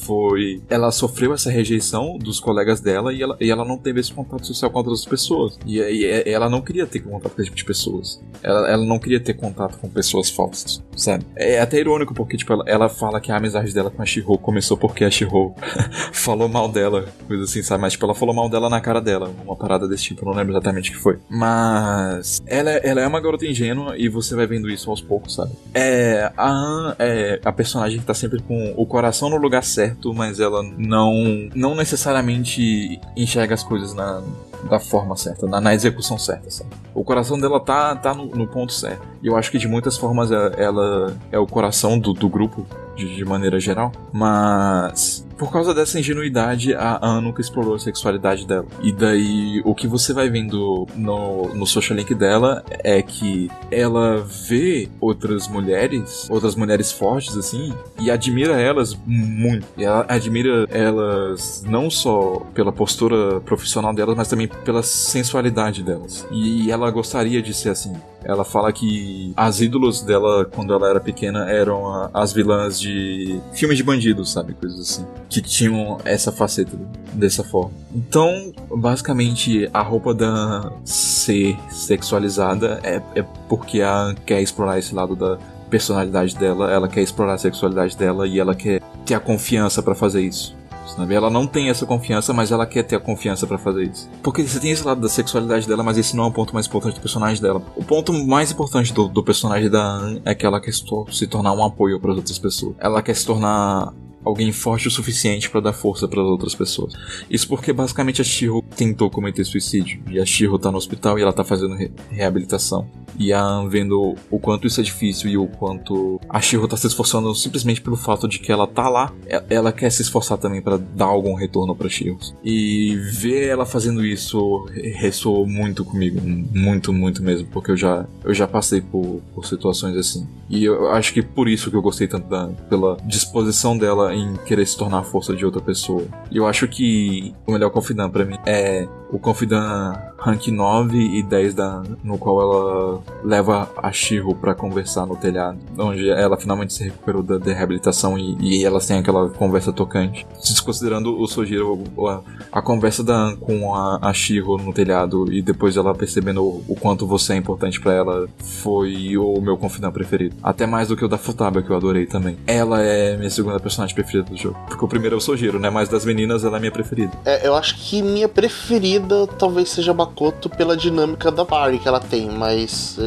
foi. Ela sofreu essa rejeição dos colegas dela e ela, e ela não teve esse contato social com outras pessoas. E é- ela não queria ter contato com esse tipo de pessoas. Ela, ela não queria ter contato com pessoas falsas, sabe? É até irônico porque, tipo, ela, ela fala que a amizade dela com a Shiro começou porque a Shiro falou mal dela, coisa assim, sabe? Mas, tipo, ela falou mal dela na cara dela, uma parada desse tipo, eu não lembro exatamente o que foi. Mas ela, ela é uma garota ingênua e você vai vendo isso aos poucos, sabe? É, a Anne é a personagem que tá sempre com o coração no lugar certo, mas ela não, não necessariamente enxerga as coisas na, da forma certa, na, na execução certa, sabe? O coração dela tá, tá no, no ponto certo. E eu acho que de muitas formas ela, ela é o coração do, do grupo de, de maneira geral. Mas por causa dessa ingenuidade, a Anne nunca explorou a sexualidade dela. E daí, o que você vai vendo no, no social link dela é que ela vê outras mulheres, outras mulheres fortes, assim, e admira elas muito. E ela admira elas não só pela postura profissional delas, mas também pela sensualidade delas. E ela gostaria de ser assim. Ela fala que as ídolos dela, quando ela era pequena, eram a- as vilãs de filmes de bandidos, sabe? Coisas assim. Que tinham essa faceta dessa forma. Então, basicamente, a roupa da ser sexualizada é, é porque a quer explorar esse lado da personalidade dela, ela quer explorar a sexualidade dela e ela quer ter a confiança pra fazer isso. Sabe? Ela não tem essa confiança, mas ela quer ter a confiança pra fazer isso. Porque você tem esse lado da sexualidade dela, mas esse não é o ponto mais importante do personagem dela. O ponto mais importante do, do personagem da Anne é que ela quer se tornar um apoio para outras pessoas. Ela quer se tornar alguém forte o suficiente pra dar força para outras pessoas. Isso porque basicamente a Shiro tentou cometer suicídio e a Shiro tá no hospital e ela tá fazendo re- reabilitação. E a Anne vendo o quanto isso é difícil e o quanto a Shiro tá se esforçando simplesmente pelo fato de que ela tá lá, ela quer se esforçar também pra dar algum retorno pra Shiro. E ver ela fazendo isso re- ressoou muito comigo, muito, muito mesmo, porque eu já eu já passei por, por situações assim. E eu acho que por isso que eu gostei tanto da pela disposição dela em querer se tornar a força de outra pessoa. E eu acho que o melhor Confidant pra mim é o Confidant rank 9 e 10 da no qual ela leva a Shiro pra conversar no telhado, onde ela finalmente se recuperou da, reabilitação e, e elas têm aquela conversa tocante. Desconsiderando o Sojiro, a, a conversa da Anne com a, a Shiro no telhado e depois ela percebendo o, o quanto você é importante pra ela foi o meu Confidant preferido. Até mais do que o da Futaba, que eu adorei também. Ela é minha segunda personagem preferida do jogo. Porque o primeiro é o Sojiro, né? Mas das meninas ela é minha preferida. É, eu acho que minha preferida talvez seja Makoto pela dinâmica da party que ela tem, mas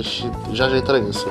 já já entra nisso.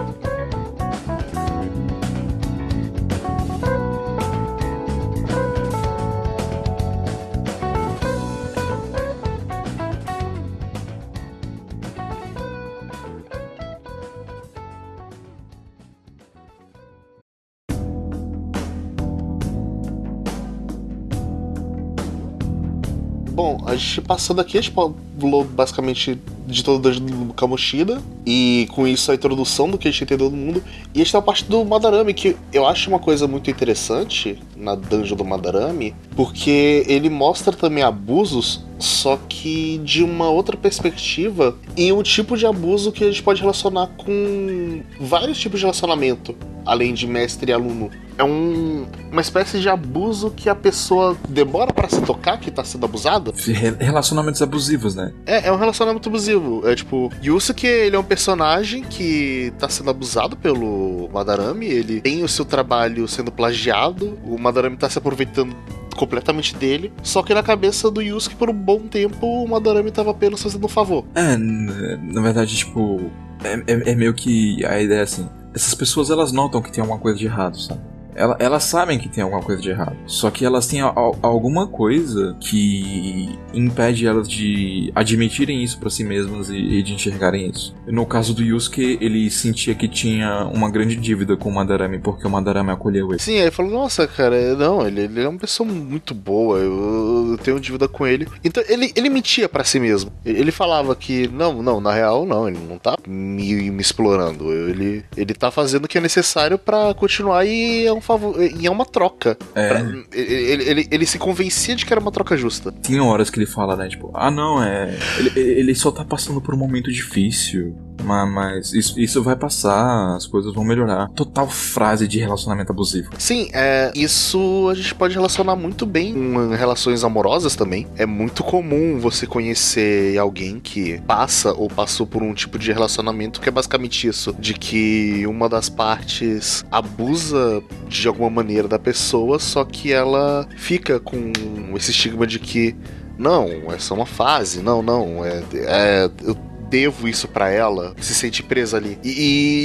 Gente passando aqui, a gente falou basicamente de dungeon do Kamoshida, e com isso a introdução do que a gente entendeu do mundo. E a gente tem a parte do Madarame, que eu acho uma coisa muito interessante na dungeon do Madarame, porque ele mostra também abusos, só que de uma outra perspectiva, e um tipo de abuso que a gente pode relacionar com vários tipos de relacionamento, além de mestre e aluno. É um, uma espécie de abuso que a pessoa demora para se tocar que tá sendo abusada. Re- Relacionamentos abusivos, né? É, é um relacionamento abusivo. É tipo, Yusuke, ele é um personagem que tá sendo abusado pelo Madarame. Ele tem o seu trabalho sendo plagiado. O Madarame tá se aproveitando completamente dele. Só que na cabeça do Yusuke, por um bom tempo, o Madarame tava apenas fazendo um favor. É, na verdade, tipo, é, é- é meio que a ideia é assim. Essas pessoas elas notam que tem alguma coisa de errado, sabe? Ela- elas sabem que tem alguma coisa de errado. Só que elas têm al- alguma coisa que impede elas de admitirem isso pra si mesmas e, e de enxergarem isso. No caso do Yusuke, ele sentia que tinha uma grande dívida com o Madarame porque o Madarame acolheu ele. Sim, ele falou, nossa, cara, não, ele, ele é uma pessoa muito boa, eu, eu tenho dívida com ele. Então ele, ele mentia pra si mesmo. Ele falava que, não, não, na real não, ele não tá me, me explorando. Ele, ele tá fazendo o que é necessário pra continuar e é um favor, e é uma troca. É. Pra- ele, ele, ele se convencia de que era uma troca justa. Tem horas que ele fala, né? Tipo, ah, não, é. Ele, ele só tá passando por um momento difícil. Mas, mas isso, isso vai passar, as coisas vão melhorar. Total frase de relacionamento abusivo. Sim, é, isso a gente pode relacionar muito bem com relações amorosas também. É muito comum você conhecer alguém que passa ou passou por um tipo de relacionamento que é basicamente isso: de que uma das partes abusa de alguma maneira da pessoa, só que ela fica com esse estigma de que. Não, é só uma fase, não, não, é, é- eu devo isso pra ela, se sente presa ali. E,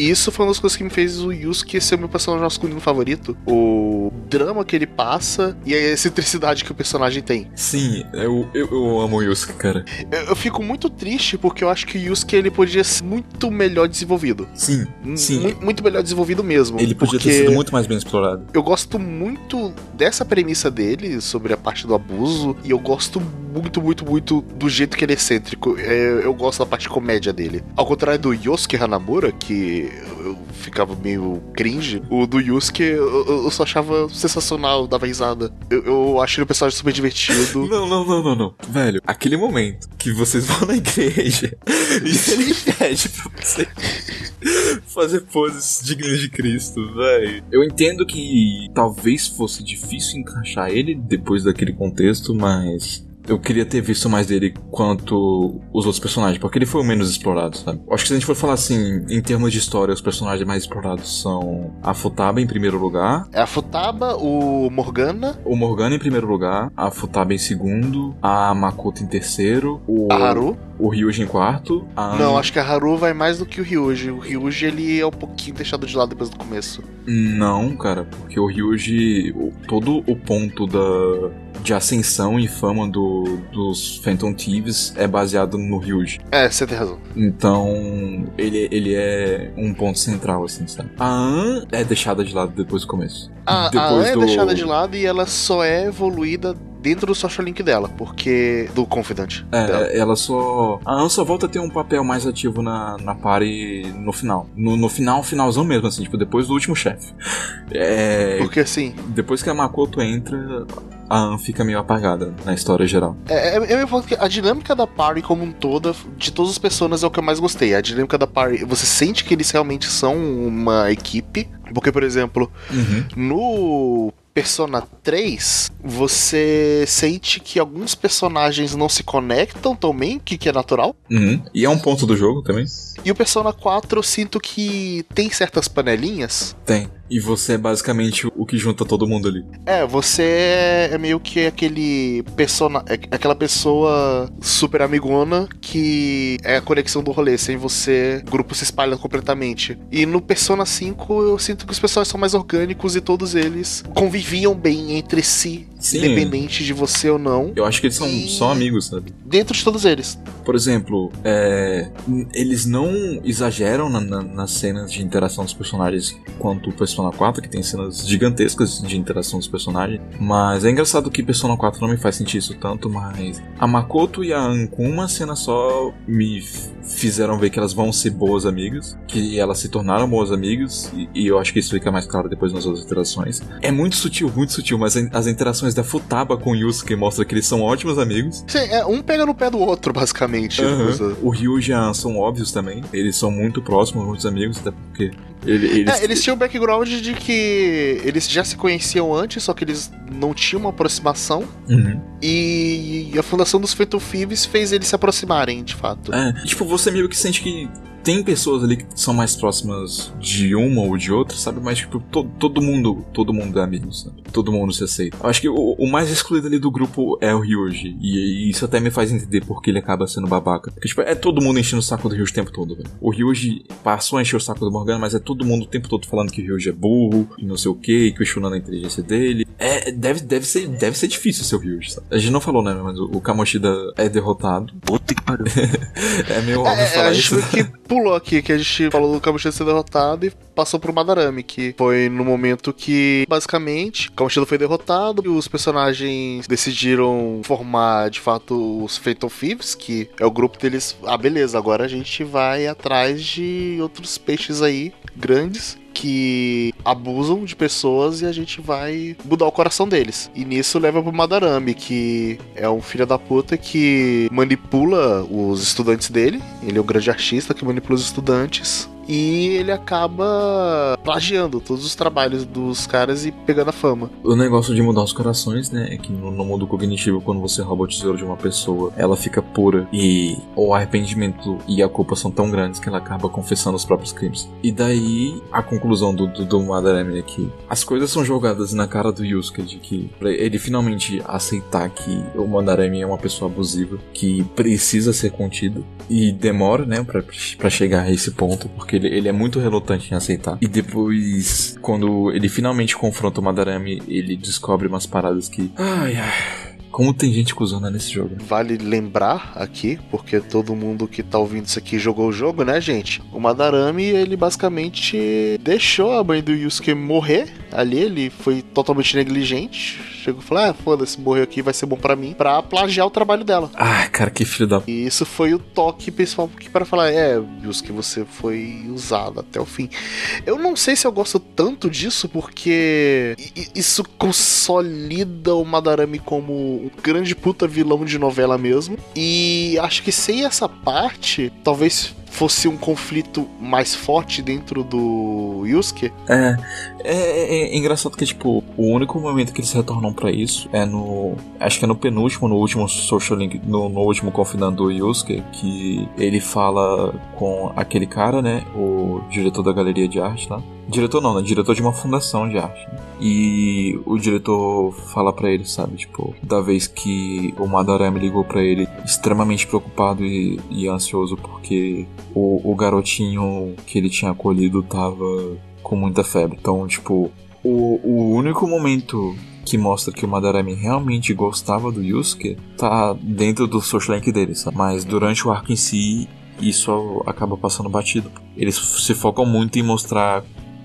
e isso foi uma das coisas que me fez o Yusuke ser o meu personagem masculino favorito. O drama que ele passa e a excentricidade que o personagem tem. Sim, eu, eu, eu amo o Yusuke, cara. Eu, eu fico muito triste porque eu acho que o Yusuke ele podia ser muito melhor desenvolvido. Sim, sim. Mu- Muito melhor desenvolvido mesmo. Ele podia ter sido muito mais bem explorado. Eu gosto muito dessa premissa dele sobre a parte do abuso e eu gosto muito, muito, muito do jeito que ele é excêntrico. É, eu gosto da parte comédia dele. Ao contrário do Yosuke Hanamura, que eu ficava meio cringe, o do Yusuke eu, eu- só achava sensacional, dava risada. Eu, eu ele um personagem super divertido. Não, não, não, não, não. Velho, aquele momento que vocês vão na igreja e ele pede pra você fazer poses dignas de Cristo, velho. Eu entendo que talvez fosse difícil encaixar ele depois daquele contexto, mas. Eu queria ter visto mais dele quanto os outros personagens, porque ele foi o menos explorado, sabe? Acho que se a gente for falar assim, em termos de história, os personagens mais explorados são a Futaba em primeiro lugar, É a Futaba, o Morgana, o Morgana em primeiro lugar, a Futaba em segundo, a Makoto em terceiro, o, a Haru. o Ryuji em quarto, a Não, acho que a Haru vai mais do que o Ryuji. O Ryuji ele é um pouquinho deixado de lado depois do começo. Não, cara, porque o Ryuji, todo o ponto da, de ascensão e fama do, dos Phantom Thieves é baseado no Ryuji. É, você tem razão. Então, ele, ele é um ponto central, assim, sabe? A An é deixada de lado depois do começo. A, a depois An é do- deixada de lado e ela só é evoluída dentro do social link dela, porque. do Confidant. dela. É, ela só. A An só volta a ter um papel mais ativo na, na party no final. No, no final, finalzão mesmo, assim, tipo, depois do último chefe. É. Porque assim, Depois que a Makoto entra, a An fica meio apagada na história geral. é, é, eu me falo que a dinâmica da party como um todo, de todas as pessoas, é o que eu mais gostei. A dinâmica da party, você sente que eles realmente são uma equipe. Porque, por exemplo, Uhum. no Persona 3, você sente que alguns personagens não se conectam também, o que, que é natural. Uhum. E é um ponto do jogo também? E o Persona 4 eu sinto que tem certas panelinhas. Tem. E você é basicamente o que junta todo mundo ali. É, você é meio que aquele persona, é aquela pessoa super amigona que é a conexão do rolê. Sem você, o grupo se espalha completamente. E no Persona 5 eu sinto que os personagens são mais orgânicos e todos eles conviviam bem entre si, Sim. independente de você ou não, Eu acho que eles são E- só amigos, sabe? dentro de todos eles. Por exemplo, é, eles não exageram na- na- nas cenas de interação dos personagens quanto o Persona 4, que tem cenas gigantescas de interação dos personagens. Mas é engraçado que Persona 4 não me faz sentir isso tanto, mas a Makoto e a An com uma cena só me fizeram ver que elas vão ser boas amigas, que elas se tornaram boas amigas, e, e eu acho que isso fica mais claro depois nas outras interações. É muito sutil, muito sutil, mas as interações da Futaba com o Yusuke mostram que eles são ótimos amigos. Sim, é, um pega no pé do outro, basicamente. Coisa- O Ryu e a An são óbvios também. Eles são muito próximos, muitos amigos, até porque ele- eles. É, eles tinham o background de que eles já se conheciam antes, só que eles não tinham uma aproximação. Uhum. E a fundação dos Fatal Thieves fez eles se aproximarem, de fato. É, tipo, você meio que sente que tem pessoas ali que são mais próximas de uma ou de outra, sabe? Mas, tipo, to- todo mundo, todo mundo é amigo, sabe? Todo mundo se aceita. Eu acho que o, o mais excluído ali do grupo é o Ryuji. E, e isso até me faz entender por que ele acaba sendo babaca. Porque, tipo, é todo mundo enchendo o saco do Ryuji o tempo todo, velho. O Ryuji passou a encher o saco do Morgana, mas é todo mundo o tempo todo falando que o Ryuji é burro, e não sei o que, questionando a inteligência dele. É, deve, deve, ser, deve ser difícil ser o Ryuji, sabe? A gente não falou, né? Mas o, o Kamoshida é derrotado. Puta que pariu. É meio óbvio É, falar isso. meio que pulou aqui, que a gente falou do Kamoshida ser derrotado e passou pro Madarame, que foi no momento que, basicamente, o Kamoshida foi derrotado e os personagens decidiram formar, de fato, os Fatal Thieves, que é o grupo deles. Ah, beleza, agora a gente vai atrás de outros peixes aí, grandes, que abusam de pessoas e a gente vai mudar o coração deles. E nisso leva pro Madarame, que é um filho da puta que manipula os estudantes dele. Ele é um grande artista que manipula os estudantes e ele acaba plagiando todos os trabalhos dos caras e pegando a fama. O negócio de mudar os corações, né? É que no, mundo cognitivo, quando você rouba o tesouro de uma pessoa, ela fica pura e o arrependimento e a culpa são tão grandes que ela acaba confessando os próprios crimes. E daí a conclusão do, do, do Madarame é que as coisas são jogadas na cara do Yusuke de que ele finalmente aceitar que o Madarame é uma pessoa abusiva que precisa ser contido e demora, né, pra chegar a esse ponto, porque ele, ele é muito relutante em aceitar. E depois, quando ele finalmente confronta o Madarame, ele descobre umas paradas que. Ai, ai. Como tem gente cuzona nesse jogo. Vale lembrar aqui, porque todo mundo que tá ouvindo isso aqui jogou o jogo, né, gente? O Madarame, ele basicamente deixou a mãe do Yusuke morrer ali, ele foi totalmente negligente. Chegou e falou: Ah, foda-se, morreu aqui, vai ser bom pra mim, pra plagiar o trabalho dela. Ai, cara, que filho da. E isso foi o toque principal que para falar, é, Yusuke, você foi usado até o fim. Eu não sei se eu gosto tanto disso, porque isso consolida o Madarame como um grande puta vilão de novela mesmo. E acho que sem essa parte, talvez fosse um conflito mais forte dentro do Yusuke. É, é, é- é engraçado que, tipo, o único momento que eles retornam pra isso é no. Acho que é no penúltimo, no último social link, no, no último confidando do Yusuke, que ele fala com aquele cara, né? O diretor da galeria de arte lá. Diretor não, né? Diretor de uma fundação de arte. né? E o diretor fala pra ele, sabe? Tipo, da vez que o Madarame ligou pra ele, extremamente preocupado e, e ansioso porque o, o garotinho que ele tinha acolhido tava com muita febre. Então, tipo, o, o único momento que mostra que o Madarame realmente gostava do Yusuke tá dentro do social link dele, sabe? Mas durante o arco em si, isso acaba passando batido. Eles se focam muito em mostrar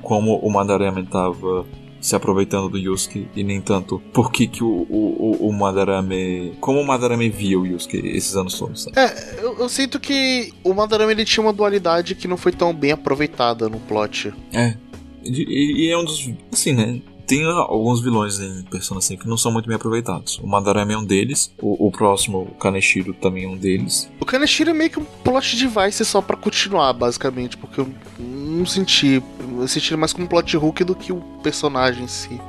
como o Madarame tava se aproveitando do Yusuke e nem tanto por que, que o, o, o- Madarame. Como o Madarame via o Yusuke esses anos todos, sabe? É, eu, eu sinto que o Madarame ele tinha uma dualidade que não foi tão bem aproveitada no plot. É. E, e é um dos. Assim, né? Tem alguns vilões em Persona 5 que não são muito bem aproveitados. O Madarame é um deles. O, o próximo, o Kaneshiro, também é um deles. O Kaneshiro é meio que um plot device só pra continuar, basicamente, porque não senti. Eu senti ele mais como um plot hook do que o personagem em si.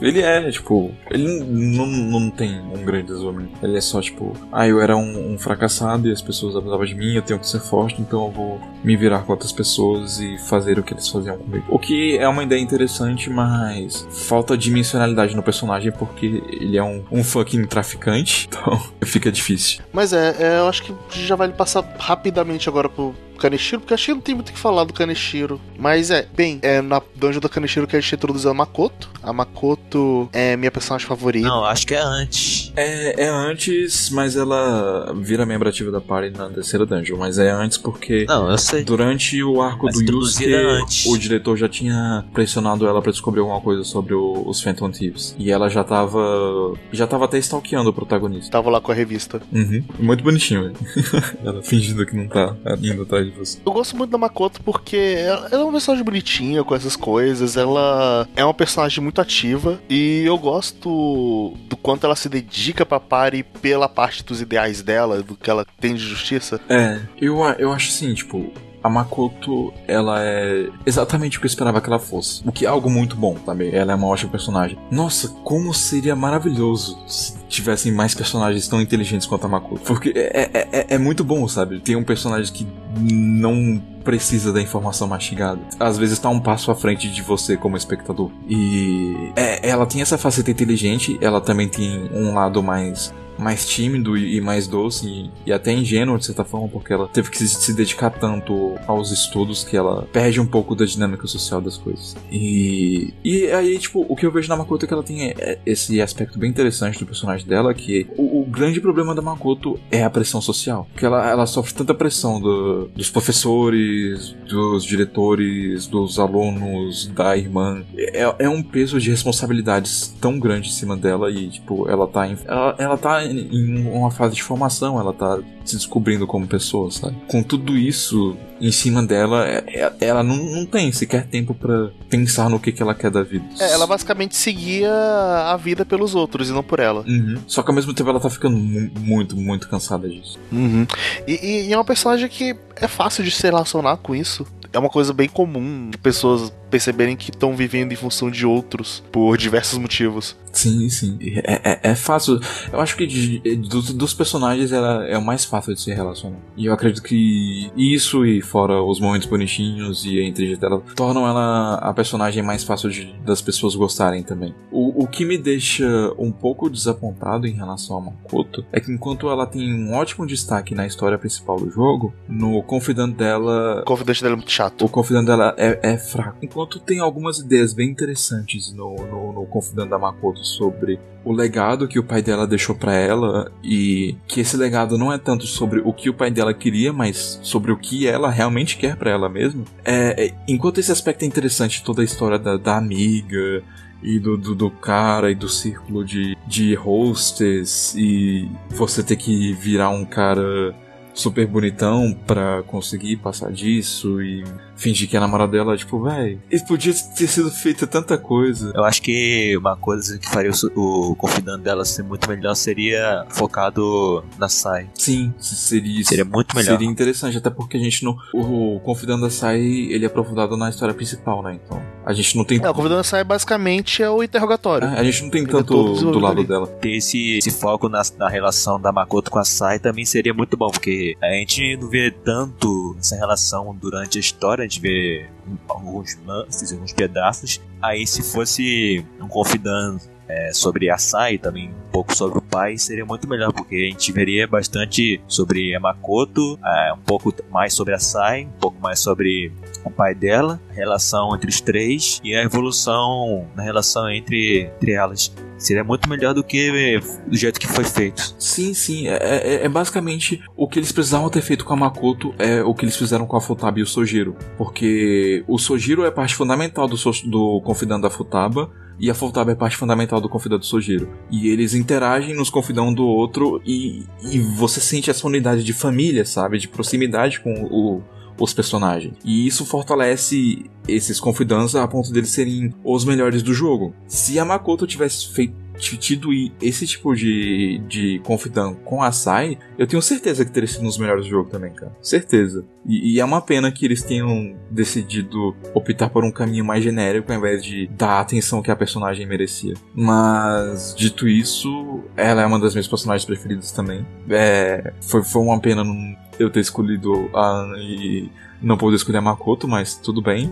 Ele é, tipo. Ele não, não tem um grande desenvolvimento. Ele é só, tipo. Ah, eu era um, um fracassado e as pessoas abusavam de mim, eu tenho que ser forte, então eu vou me virar com outras pessoas e fazer o que eles faziam comigo. O que é uma ideia interessante, mas falta dimensionalidade no personagem porque ele é um, um fucking traficante, então fica difícil. Mas é, é, eu acho que já vai passar rapidamente agora pro Kaneshiro, porque acho que não tem muito o que falar do Kaneshiro. Mas é, bem, é na dungeon do Kaneshiro que a gente introduziu a Makoto. A Makoto é minha personagem favorita. Não, acho que é antes. É, é antes, mas ela vira membro ativa da party na terceira dungeon. Mas é antes porque Não, eu sei. durante o arco Mas do Yusuke, antes. o diretor já tinha pressionado ela pra descobrir alguma coisa sobre o- os Phantom Thieves. E ela já tava. já tava até stalkeando o protagonista. Tava lá com a revista. Uhum. Muito bonitinho, velho. ela fingindo que não tá indo atrás de você. Eu gosto muito da Makoto porque ela ela é uma personagem bonitinha com essas coisas. Ela é uma personagem muito ativa. E eu gosto do quanto ela se dedica pra party pela parte dos ideais dela, do que ela tem de justiça. É, eu, eu acho assim, tipo, a Makoto, ela é exatamente o que eu esperava que ela fosse. O que é algo muito bom também. Ela é uma ótima personagem. Nossa, como seria maravilhoso se tivessem mais personagens tão inteligentes quanto a Makoto. Porque é, é, é, é muito bom, sabe? Tem um personagem que não precisa da informação mastigada. Às vezes tá um passo à frente de você como espectador. E é, ela tem essa faceta inteligente, ela também tem um lado mais mais tímido e, mais doce e, e até ingênuo de certa forma, porque ela teve que se, se dedicar tanto aos estudos que ela perde um pouco da dinâmica social das coisas. E, e aí, tipo, o que eu vejo na Makoto é que ela tem é, esse aspecto bem interessante do personagem dela, que o, o grande problema da Makoto é a pressão social. Porque ela, ela sofre tanta pressão do- dos professores, dos diretores, dos alunos, da irmã. É, é um peso de responsabilidades tão grande em cima dela e, tipo, ela tá em, ela, ela tá em uma fase de formação, ela tá se descobrindo como pessoa, sabe? Com tudo isso em cima dela, é- é- ela não, não tem sequer tempo pra pensar no que, que ela quer da vida. É, ela basicamente seguia a vida pelos outros e não por ela. Uhum. Só que ao mesmo tempo ela tá ficando mu- muito, muito cansada disso. Uhum. E, e- e é uma personagem que é fácil de se relacionar com isso. é uma coisa bem comum de pessoas perceberem que estão vivendo em função de outros por diversos motivos. Sim, sim. É, é, é fácil. Eu acho que de- de- dos, dos personagens ela é o mais fácil de se relacionar. E eu acredito que isso e fora os momentos bonitinhos e a inteligência dela tornam ela a personagem mais fácil de- das pessoas gostarem também. O, o que me deixa um pouco desapontado em relação a Makoto é que enquanto ela tem um ótimo destaque na história principal do jogo, no confidante dela O confidente dela é muito chato. o confidante dela é, é fraco. Enquanto tem algumas ideias bem interessantes no, no, no confidante da Makoto sobre o legado que o pai dela deixou pra ela e que esse legado não é tanto sobre o que o pai dela queria, mas sobre o que ela realmente quer pra ela mesma. É, é- enquanto esse aspecto é interessante, toda a história da, da amiga e do, do, do cara e do círculo de, de hostess e você ter que virar um cara super bonitão pra conseguir passar disso e fingir que é namorada dela, tipo, véi, isso podia ter sido feita tanta coisa. Eu acho que uma coisa que faria o, o confidante dela ser muito melhor seria focado na Sai. Sim, se- seria Seria muito melhor. Seria interessante, até porque a gente não. O, o Confidando da Sai, ele é aprofundado na história principal, né? Então, a gente não tem. É, o confidente da Sai basicamente é o interrogatório. É, a gente não tem é tanto do lado ali. dela. Ter esse, esse foco na, na relação da Makoto com a Sai também seria muito bom, porque a gente não vê tanto essa relação durante a história, gente vê alguns lances, alguns pedaços. Aí se fosse um confidante é, sobre a Sai, também um pouco sobre o pai, seria muito melhor, porque a gente veria bastante sobre a Makoto, é, um pouco mais sobre a Sai, um pouco mais sobre o pai dela, a relação entre os três e a evolução na relação entre, entre elas. Seria muito melhor do que do jeito que foi feito. Sim, sim. É, é- é basicamente o que eles precisavam ter feito com a Makoto é o que eles fizeram com a Futaba e o Sojiro. Porque o Sojiro é parte fundamental do, So- do Confidão da Futaba. E a Futaba é parte fundamental do Confidão do Sojiro. E eles interagem nos confidão um do outro e, e você sente essa unidade de família, sabe? De proximidade com o, os personagens. E isso fortalece esses confidãs a ponto deles serem os melhores do jogo. Se a Makoto tivesse feito tido esse tipo de, de confidão com a Sai, eu tenho certeza que teria sido um dos melhores do jogo também, cara. Certeza. E, e é uma pena que eles tenham decidido optar por um caminho mais genérico ao invés de dar a atenção que a personagem merecia. Mas, dito isso, ela é uma das minhas personagens preferidas também. É, foi, foi uma pena não- eu ter escolhido a Ana e não poder escolher a Makoto, mas tudo bem,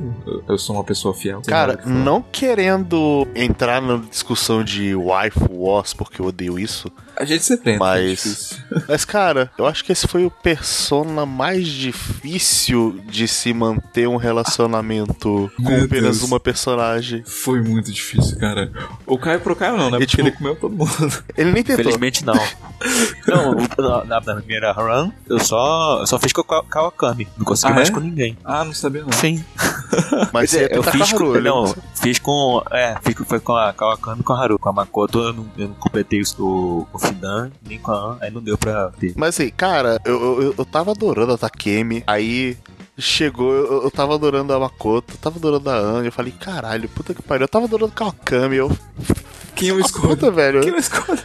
eu, sou uma pessoa fiel. Cara, que não querendo entrar na discussão de wife wars, porque eu odeio isso. A gente sempre entra, é Mas- difícil. Mas, cara, eu acho que esse foi o persona mais difícil de se manter um relacionamento com Meu apenas Deus. uma personagem. Foi muito difícil, cara. O Caio pro Caio não, né? E, Porque tipo, ele comeu todo mundo. Ele nem tentou. Felizmente não. não, o- na, na primeira run, eu só, eu só fiz com a Kawakami. Não consegui Ah, mais é? com ninguém. Ah, não sabia não. Sim. Mas você dizer, eu tá fiz com, Haru, não, fiz com, é, fiz, com- foi com a Kawakami e com a Haru. Com a Makoto eu não, eu não completei o, o, o Fidan, nem com a An, aí não deu pra ter. Mas assim, cara, eu, eu, eu- tava adorando a Takemi, aí chegou, eu, eu tava adorando a Makoto, eu tava adorando a Anga, eu falei, caralho, puta que pariu, eu tava adorando a Kawakami, eu... Quem eu escolho? puta, velho. Quem eu escolho?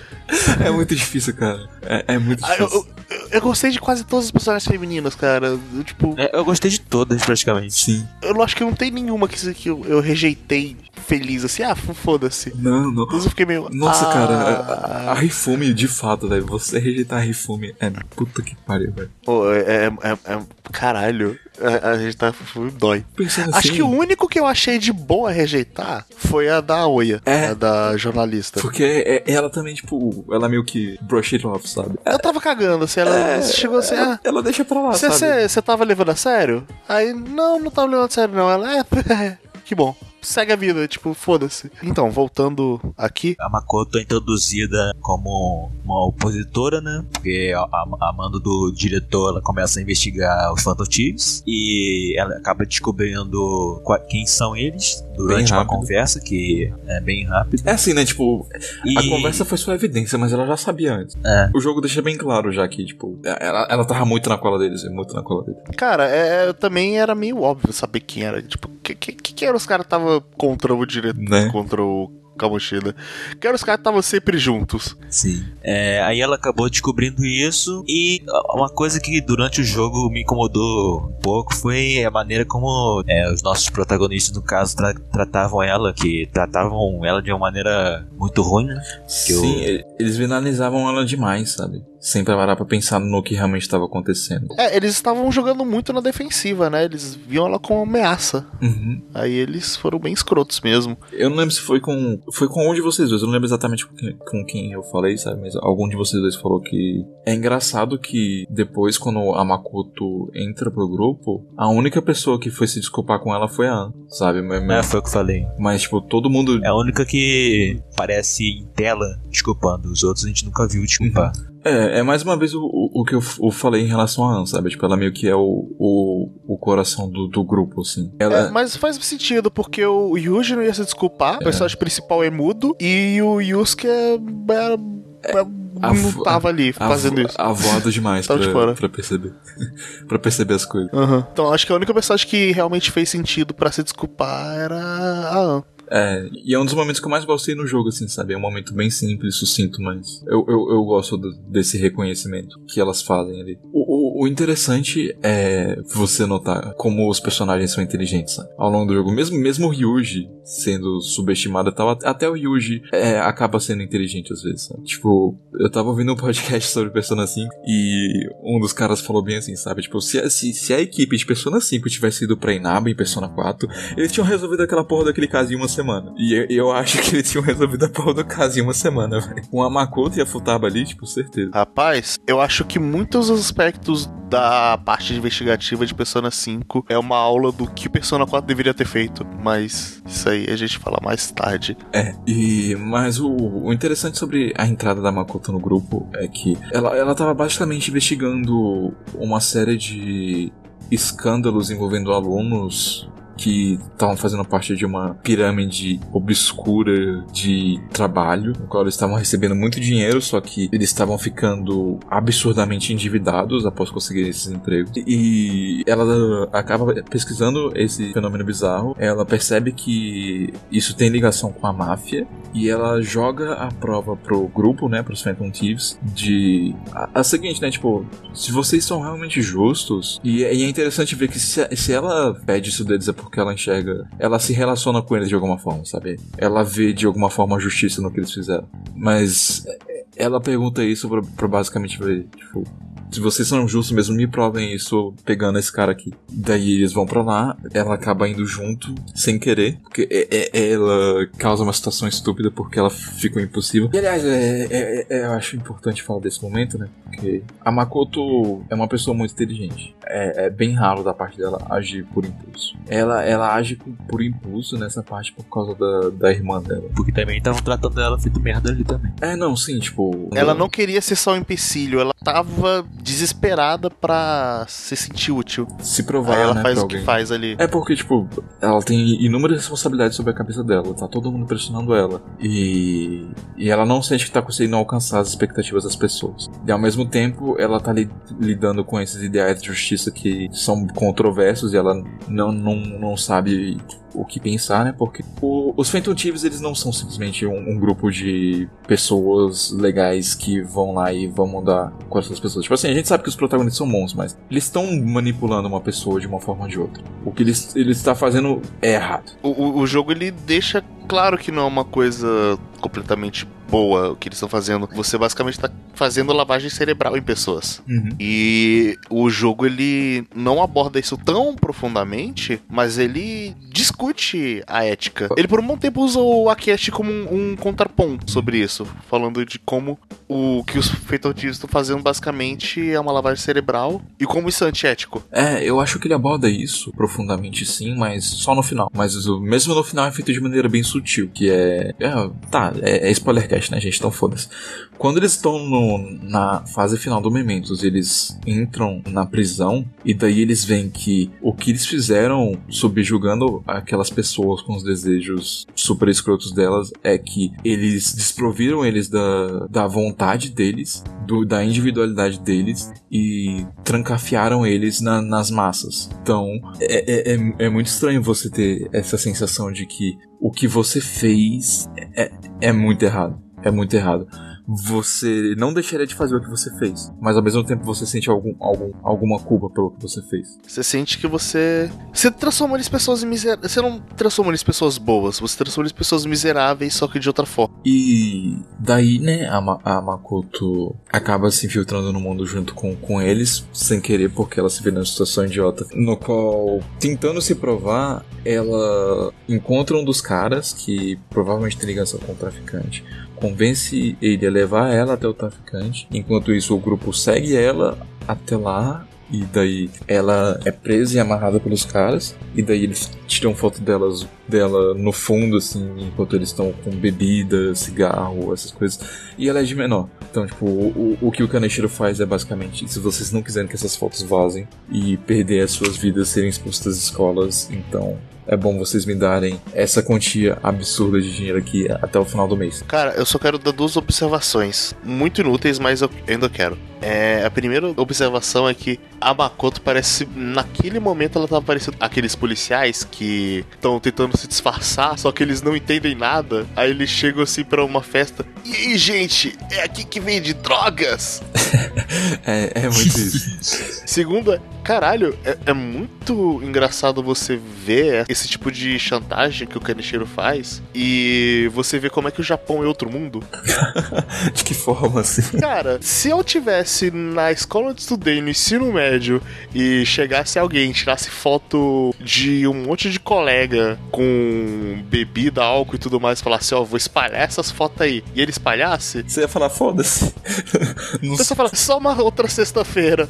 É muito difícil, cara. É, é muito Ah, eu, difícil. eu, eu gostei de quase todas as personagens femininas, cara. Eu, tipo, É, eu gostei de todas, praticamente. Sim. eu acho que não tem nenhuma que, que eu, eu rejeitei feliz, assim, ah, foda-se. Não, não. Inclusive eu fiquei meio. Nossa, ah, cara, a, a Rifume, de fato, velho. Você rejeitar a Rifume é puta que pariu, velho. Pô, é, é, é- é- Caralho, a, a gente tá. Dói. Pensando assim. Acho que o único que eu achei de boa rejeitar foi a da Oya, É. a da jornalista. Porque é- ela também, tipo, ela meio que brush it off, sabe? Eu tava cagando, assim, ela É, chegou assim, ah. Ela deixa pra lá? Você tava levando a sério? Aí, não, não tava levando a sério, não. Ela, é, que bom. Segue a vida, tipo, foda-se. Então, voltando aqui. A Makoto é introduzida como uma opositora, né? Porque a, a, a mando do diretor ela começa a investigar os Phantom Thieves e ela acaba descobrindo quem são eles durante uma conversa que é bem rápido. É assim, né? Tipo, E a conversa foi só evidência, mas ela já sabia antes. É. O jogo deixa bem claro já que, tipo, ela, ela tava muito na cola deles, muito na cola deles. Cara, é, também era meio óbvio saber quem era. Tipo, que, que, que eram os caras que tava contra o diretor, Né? contra o Kamoshida. Que eram os caras que estavam sempre juntos. Sim. É, aí ela acabou descobrindo isso e uma coisa que durante o jogo me incomodou um pouco foi a maneira como é, os nossos protagonistas, no caso, tra- tratavam ela, que tratavam ela de uma maneira muito ruim, né? Que eu- Sim, e- eles finalizavam ela demais, sabe? Sem parar pra pensar no que realmente estava acontecendo. É, eles estavam jogando muito na defensiva, né? Eles viam ela como ameaça. Uhum. Aí eles foram bem escrotos mesmo. Eu não lembro se foi com. Foi com um de vocês dois. Eu não lembro exatamente com quem, com quem eu falei, sabe? Mas algum de vocês dois falou que. É engraçado que depois, quando a Makoto entra pro grupo, a única pessoa que foi se desculpar com ela foi a An, sabe? Mas, É, mas, foi o que eu falei. mas, tipo, todo mundo. É a única que parece em tela desculpando. Os outros a gente nunca viu desculpar. É, é mais uma vez o, o, o que eu, eu falei em relação a An, sabe? Tipo, ela meio que é o, o, o coração do, do grupo, assim. Ela. É, mas faz sentido, porque o Yuji não ia se desculpar, o personagem principal é mudo, e o Yusuke é- era- a não tava ali fazendo isso. Avoado demais Tava de pra, pra perceber. pra perceber as coisas. Aham. Então acho que a única personagem que realmente fez sentido pra se desculpar era a An. É, e é um dos momentos que eu mais gostei no jogo, assim, sabe? É um momento bem simples, sucinto, mas eu, eu, eu gosto do- desse reconhecimento que elas fazem ali. O, o, o interessante é você notar como os personagens são inteligentes, sabe? Ao longo do jogo. Mesmo, mesmo o Ryuji sendo subestimado e tal, até o Ryuji é, acaba sendo inteligente às vezes, sabe? Tipo, eu tava ouvindo um podcast sobre Persona 5 e um dos caras falou bem assim, sabe? Tipo, se, se, se a equipe de Persona 5 tivesse ido pra Inaba em Persona 4, eles tinham resolvido aquela porra daquele caso em uma semana. E eu, acho que eles tinham resolvido a porra do caso em uma semana, velho. Com a Makoto e a Futaba ali, tipo, certeza. Rapaz, eu acho que muitos aspectos da parte investigativa de Persona 5 é uma aula do que Persona 4 deveria ter feito. Mas isso aí a gente fala mais tarde. É, e mas o, o interessante sobre a entrada da Makoto no grupo é que ela, ela tava basicamente investigando uma série de escândalos envolvendo alunos que estavam fazendo parte de uma pirâmide obscura de trabalho, no qual eles estavam recebendo muito dinheiro, só que eles estavam ficando absurdamente endividados após conseguir esses empregos. E ela acaba pesquisando esse fenômeno bizarro, ela percebe que isso tem ligação com a máfia e ela joga a prova pro grupo, né, pros Phantom Thieves, de a, a seguinte, né, tipo, se vocês são realmente justos, e, e é interessante ver que se, se ela pede isso deles é porque ela enxerga, ela se relaciona com eles de alguma forma, sabe? Ela vê de alguma forma a justiça no que eles fizeram. Mas é, ela pergunta isso pra, pra basicamente ver, tipo, se vocês são justos mesmo, me provem isso pegando esse cara aqui. Daí eles vão pra lá, ela acaba indo junto, sem querer, porque é- é- ela causa uma situação estúpida porque ela ficou impossível. E aliás, é- é- é- eu acho importante falar desse momento, né? Porque a Makoto é uma pessoa muito inteligente. É, é bem raro da parte dela agir por impulso. Ela, ela age por impulso nessa parte por causa da, da irmã dela. Porque também estavam tratando ela feito merda ali também. É, não, sim, tipo. Ela não queria ser só um empecilho, ela tava desesperada pra se sentir útil. se provar, Aí ela né, faz o que alguém. faz ali. É porque, tipo, ela tem inúmeras responsabilidades sobre a cabeça dela, tá todo mundo pressionando ela. E, e ela não sente que tá conseguindo alcançar as expectativas das pessoas. E ao mesmo tempo, ela tá li- lidando com esses ideais de justiça que são controversos e ela não, não, não sabe o que pensar, né? Porque o- os Phantom Thieves, eles não são simplesmente um, um grupo de pessoas legais que vão lá e vão mudar coração das pessoas. Tipo assim, a gente sabe que os protagonistas são bons, mas eles estão manipulando uma pessoa de uma forma ou de outra. O que eles, estão fazendo é errado. O, o- o jogo ele deixa claro que não é uma coisa completamente boa o que eles estão fazendo. Você basicamente tá fazendo lavagem cerebral em pessoas. E o jogo ele não aborda isso tão profundamente, mas ele discute a ética. Ele por um bom tempo usa o Akeshi como um, um contraponto sobre isso, falando de como o que os feitotistas estão fazendo basicamente é uma lavagem cerebral e como isso é antiético. É, eu acho que ele aborda isso profundamente sim, mas só no final. Mas o- mesmo no final é feito de maneira bem sutil, que é... é tá, é, é spoilercast, né, gente? Então foda-se. Quando eles estão na fase final do Mementos, eles entram na prisão e daí eles veem que o que eles fizeram subjugando aquelas pessoas com os desejos super escrotos delas é que eles desproviram eles da, da vontade deles, do- da individualidade deles e trancafiaram eles na- nas massas. Então é, é, é- é muito estranho você ter essa sensação de que o que você fez é, é muito errado. É muito errado. Você não deixaria de fazer o que você fez, mas ao mesmo tempo você sente algum, algum, alguma culpa pelo que você fez. Você sente que você. Você transforma eles em pessoas miseráveis. Você não transforma eles em pessoas boas, você transforma eles em pessoas miseráveis, só que de outra forma. E daí, né, a, Ma- a Makoto acaba se infiltrando no mundo junto com, com eles, sem querer, porque ela se vê numa situação idiota. No qual, tentando se provar, ela encontra um dos caras que provavelmente tem ligação com o traficante. Convence ele a levar ela até o traficante. Enquanto isso, o grupo segue ela até lá. E daí ela é presa e amarrada pelos caras. E daí eles tiram foto delas, dela no fundo, assim, enquanto eles estão com bebida, cigarro, essas coisas. E ela é de menor. Então, tipo, o, o que o Kaneshiro faz é basicamente: se vocês não quiserem que essas fotos vazem e perder as suas vidas, serem expostas às escolas, então é bom vocês me darem essa quantia absurda de dinheiro aqui até o final do mês. Cara, eu só quero dar duas observações. Muito inúteis, mas eu ainda quero. É, a primeira observação é que a Makoto parece. Naquele momento ela tava parecendo aqueles policiais que estão tentando se disfarçar, só que eles não entendem nada. Aí eles chegam assim pra uma festa. E aí, gente, é aqui que vende drogas! É, é muito isso. Segunda, caralho, é, é muito engraçado você ver esse tipo de chantagem que o Kaneshiro faz e você ver como é que o Japão é outro mundo. de que forma, assim? Cara, se eu tivesse na escola onde estudei, no ensino médio, e chegasse alguém, tirasse foto de um monte de colega com bebida, álcool e tudo mais, e falasse, ó, vou espalhar essas fotos aí, e ele espalhasse, Você ia falar, foda-se. Não, pessoa fala, só uma outra sexta-feira.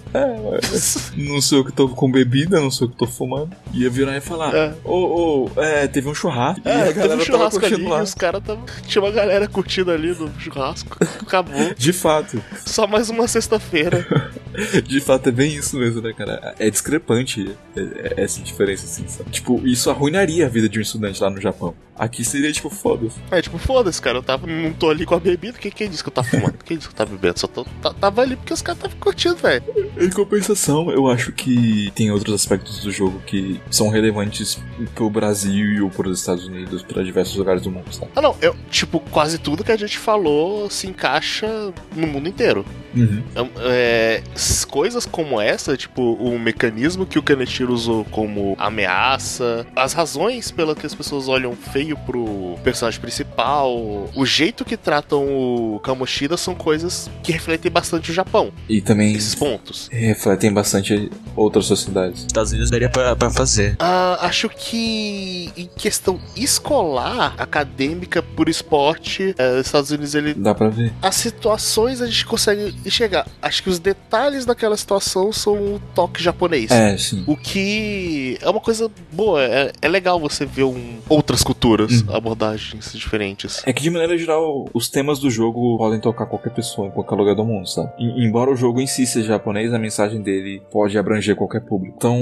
não sou eu que tô com bebida, não sou eu que tô fumando. Ia virar e falar: É. Ô, ô, é, teve um churrasco. e É, a teve um churrasco ali, lá. e os caras tava. Tinha uma galera curtindo ali no churrasco. Acabou. De fato, Só mais uma sexta-feira. de fato é bem isso mesmo, né, cara? É discrepante é- é- essa diferença, assim, sabe? Tipo, isso arruinaria a vida de um estudante lá no Japão. Aqui seria tipo, foda-se. É tipo, foda-se, cara. Eu tava, não tô ali com a bebida. Quem, quem disse que eu tava fumando? Quem disse que eu tava bebendo? Só tô, tá- tava ali porque os caras estavam curtindo, velho. Em compensação, eu acho que tem outros aspectos do jogo que são relevantes pro Brasil e pros Estados Unidos, pra diversos lugares do mundo, sabe? Ah, não. Eu, tipo, quase tudo que a gente falou se encaixa no mundo inteiro. Uhum. É, s- coisas como essa, tipo, o mecanismo que o Kaneshiro usou como ameaça, as razões pelas que as pessoas olham feio pro personagem principal, o jeito que tratam o Kamoshida são coisas que refletem bastante o Japão, E também esses pontos. refletem bastante outras sociedades. Estados Unidos daria pra, pra fazer. Ah, acho que em questão escolar, acadêmica, por esporte, é, Estados Unidos ele Dá pra ver. as situações a gente consegue enxergar. Acho que os detalhes daquela situação são o toque japonês. É, sim. O que é uma coisa boa, é, é legal você ver um, outras culturas, Uhum. abordagens diferentes. É que de maneira geral, os temas do jogo podem tocar qualquer pessoa em qualquer lugar do mundo, sabe? E- embora o jogo em si seja japonês, a mensagem dele pode abranger qualquer público. Então,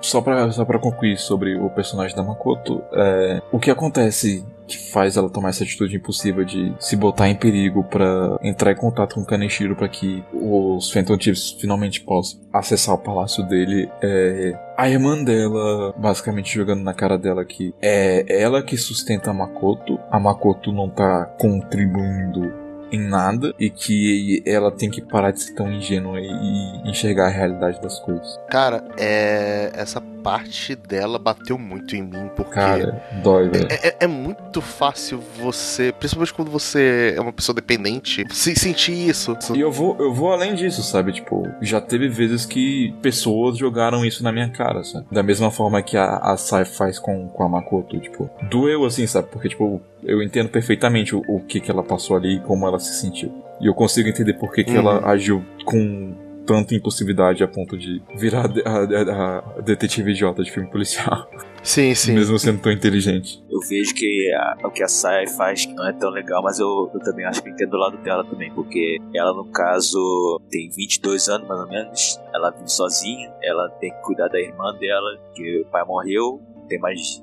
só pra, só pra concluir sobre o personagem da Makoto, é, o que acontece que faz ela tomar essa atitude impossível de se botar em perigo pra entrar em contato com o Kaneshiro pra que os Phantom Thieves finalmente possam acessar o palácio dele é a irmã dela basicamente jogando na cara dela que é ela que sustenta a Makoto, a Makoto não tá contribuindo em nada e que ela tem que parar de ser tão ingênua e enxergar a realidade das coisas. Cara, é, essa parte dela bateu muito em mim, porque Cara, dói, velho. é, é- é muito fácil você, principalmente quando você é uma pessoa dependente, se sentir isso. E eu vou, eu vou além disso, sabe? Tipo, já teve vezes que pessoas jogaram isso na minha cara, sabe? Da mesma forma que a, a Sai faz com, com a Makoto, tipo, doeu assim, sabe? Porque, tipo, eu entendo perfeitamente o, o que que ela passou ali e como ela se sentiu. E eu consigo entender por que, que Uhum. ela agiu com tanta impossibilidade a ponto de virar a, a- a detetive idiota de filme policial, Sim, sim. mesmo sendo tão inteligente. Eu vejo que a- o que a Sai faz não é tão legal, mas eu, eu também acho que entendo do lado dela também, porque ela, no caso, tem 22 anos mais ou menos, ela vive sozinha, ela tem que cuidar da irmã dela, que o pai morreu, não tem mais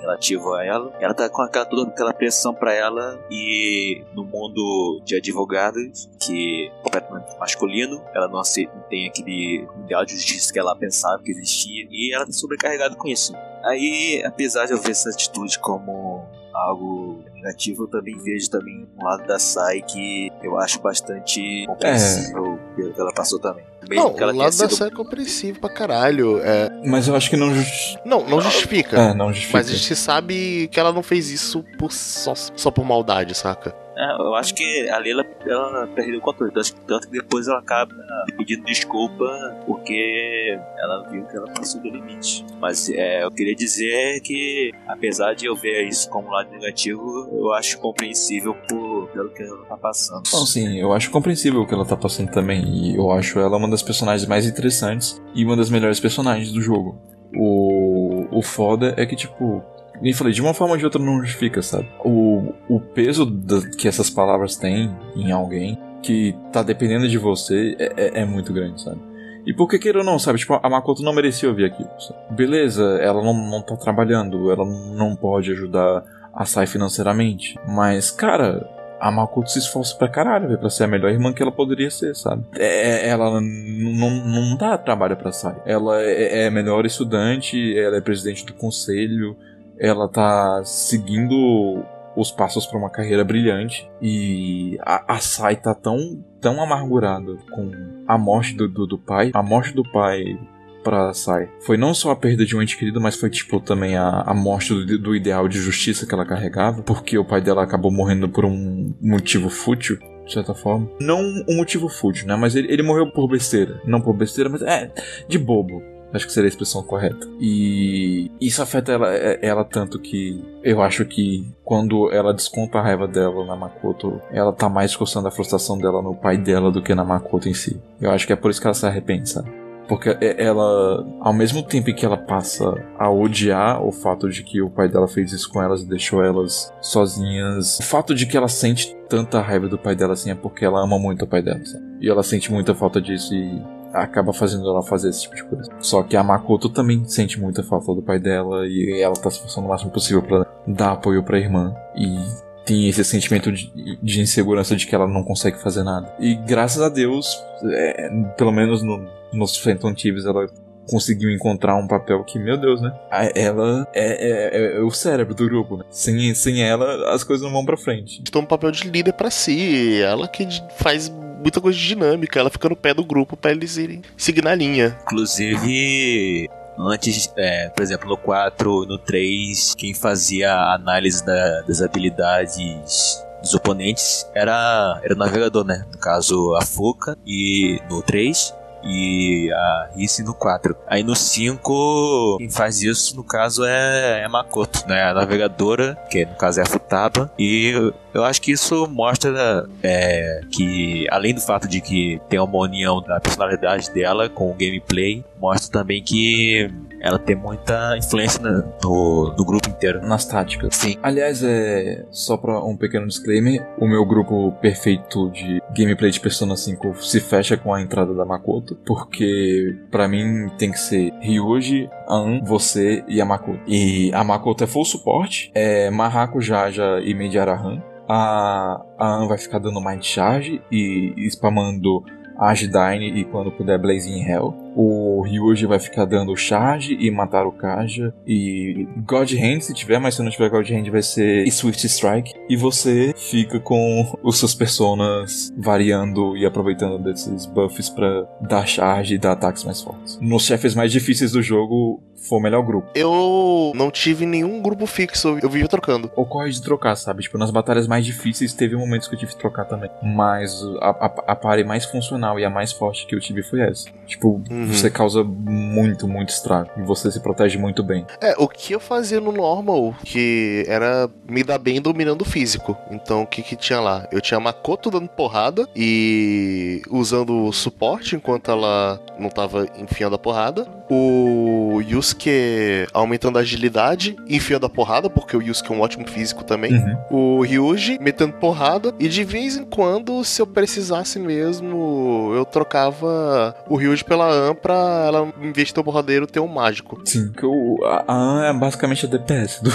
relativo a ela. Ela tá com aquela, toda aquela pressão pra ela e no mundo de advogados, que é completamente masculino, ela não aceita, tem aquele ideal de justiça que ela pensava que existia, e ela tá sobrecarregada com isso. Aí, apesar de eu ver essa atitude como algo negativo, eu também vejo também um lado da Sai que eu acho bastante compreensível pelo que ela passou também. Mesmo Não, que ela o lado da sido série é compreensível pra caralho. É, Mas eu acho que não, justi- não, não justifica. é, não justifica. Mas a gente sabe que ela não fez isso por só, só por maldade, saca? É, eu acho que a Leila ela perdeu o controle. Tanto, tanto que depois ela acaba pedindo desculpa porque ela viu que ela passou do limite. Mas é, eu queria dizer que, apesar de eu ver isso como um lado negativo, eu acho compreensível por, pelo que ela tá passando. Sim, eu acho compreensível o que ela tá passando também. E eu acho ela uma das personagens mais interessantes e uma das melhores personagens do jogo. O, o foda é que, tipo, nem falei, de uma forma ou de outra não justifica, sabe? O, o peso da- que essas palavras têm em alguém que tá dependendo de você é, é- é muito grande, sabe? E por que queira ou não, sabe? Tipo, a Makoto não merecia ouvir aquilo. sabe? Beleza, ela não, não tá trabalhando, ela não pode ajudar a Sai financeiramente. Mas, cara, a Makoto se esforça pra caralho, velho, pra ser a melhor irmã que ela poderia ser, sabe? É, ela n- não, não dá trabalho pra Sai. Ela é, é melhor estudante, ela é presidente do conselho, ela tá seguindo os passos pra uma carreira brilhante e a, a Sai tá tão, tão amargurada com a morte do, do, do pai, a morte do pai pra Sai. Foi não só a perda de um ente querido, mas foi tipo também a, a morte do, do ideal de justiça que ela carregava, porque o pai dela acabou morrendo por um motivo fútil. De certa forma. Não um motivo fútil, né? Mas ele, ele morreu por besteira. Não por besteira, mas é de bobo. Acho que seria a expressão correta. E isso afeta ela, é- ela tanto que eu acho que quando ela desconta a raiva dela na Makoto, ela tá mais coçando a frustração dela no pai dela do que na Makoto em si. Eu acho que é por isso que ela se arrepende, sabe? Porque é- ela, ao mesmo tempo que ela passa a odiar o fato de que o pai dela fez isso com elas e deixou elas sozinhas, o fato de que ela sente tanta raiva do pai dela assim é porque ela ama muito o pai dela, sabe? E ela sente muita falta disso e acaba fazendo ela fazer esse tipo de coisa. Só que a Makoto também sente muita falta do pai dela e ela tá se esforçando o máximo possível pra dar apoio pra irmã. E tem esse sentimento de, de insegurança de que ela não consegue fazer nada. E graças a Deus, é, pelo menos no, nos Phantom Thieves, ela conseguiu encontrar um papel que, meu Deus, né? Ela é, é- é o cérebro do grupo, né? Sem, sem ela, as coisas não vão pra frente. Toma um papel de líder pra si. Ela que faz muita coisa de dinâmica. Ela fica no pé do grupo pra eles irem seguir na linha. Inclusive, antes, é, por exemplo, no 4, no 3, quem fazia a análise da- das habilidades dos oponentes era, era o navegador, né? No caso, a Fuca e no 3 e a Risse no 4. Aí no 5, quem faz isso, no caso, é, é Makoto, né? A navegadora, que no caso é a Futaba. E eu acho que isso mostra é, que, além do fato de que tem uma união da personalidade dela com o gameplay, mostra também que ela tem muita influência no, no grupo inteiro. Nas táticas. Sim. Aliás, é só pra um pequeno disclaimer, o meu grupo perfeito de gameplay de Persona 5 se fecha com a entrada da Makoto, porque pra mim tem que ser Ryuji, An, você e a Makoto. E a Makoto é full suporte, é Mahako, Jaja e Mediarahan. A, a An vai ficar dando Mind Charge e spamando Agidine e quando puder Blazing Hell. O Ryuji vai ficar dando charge e matar o Kaja. E God Hand se tiver, mas se não tiver God Hand vai ser Swift Strike. E você fica com os seus personas variando e aproveitando desses buffs pra dar charge e dar ataques mais fortes. Nos chefes mais difíceis do jogo, foi o melhor grupo. Eu não tive nenhum grupo fixo. Eu vivia trocando. Ocorre de trocar, sabe? Tipo, nas batalhas mais difíceis teve momentos que eu tive que trocar também. Mas a, a, a mais funcional e a mais forte que eu tive foi essa. Tipo, Uhum. você causa muito, muito estrago. E você se protege muito bem. É, o que eu fazia no normal, que era me dar bem dominando o físico. Então, o que que tinha lá? Eu tinha a Makoto dando porrada e usando o suporte enquanto ela não tava enfiando a porrada. O Yusuke aumentando a agilidade enfiando a porrada, porque o Yusuke é um ótimo físico também. Uhum. O Ryuji metendo porrada. E de vez em quando, se eu precisasse mesmo, eu trocava o Ryuji pela An pra ela, em vez de ter o borradeiro, ter um mágico. Sim, que o, a An é basicamente a DPS do,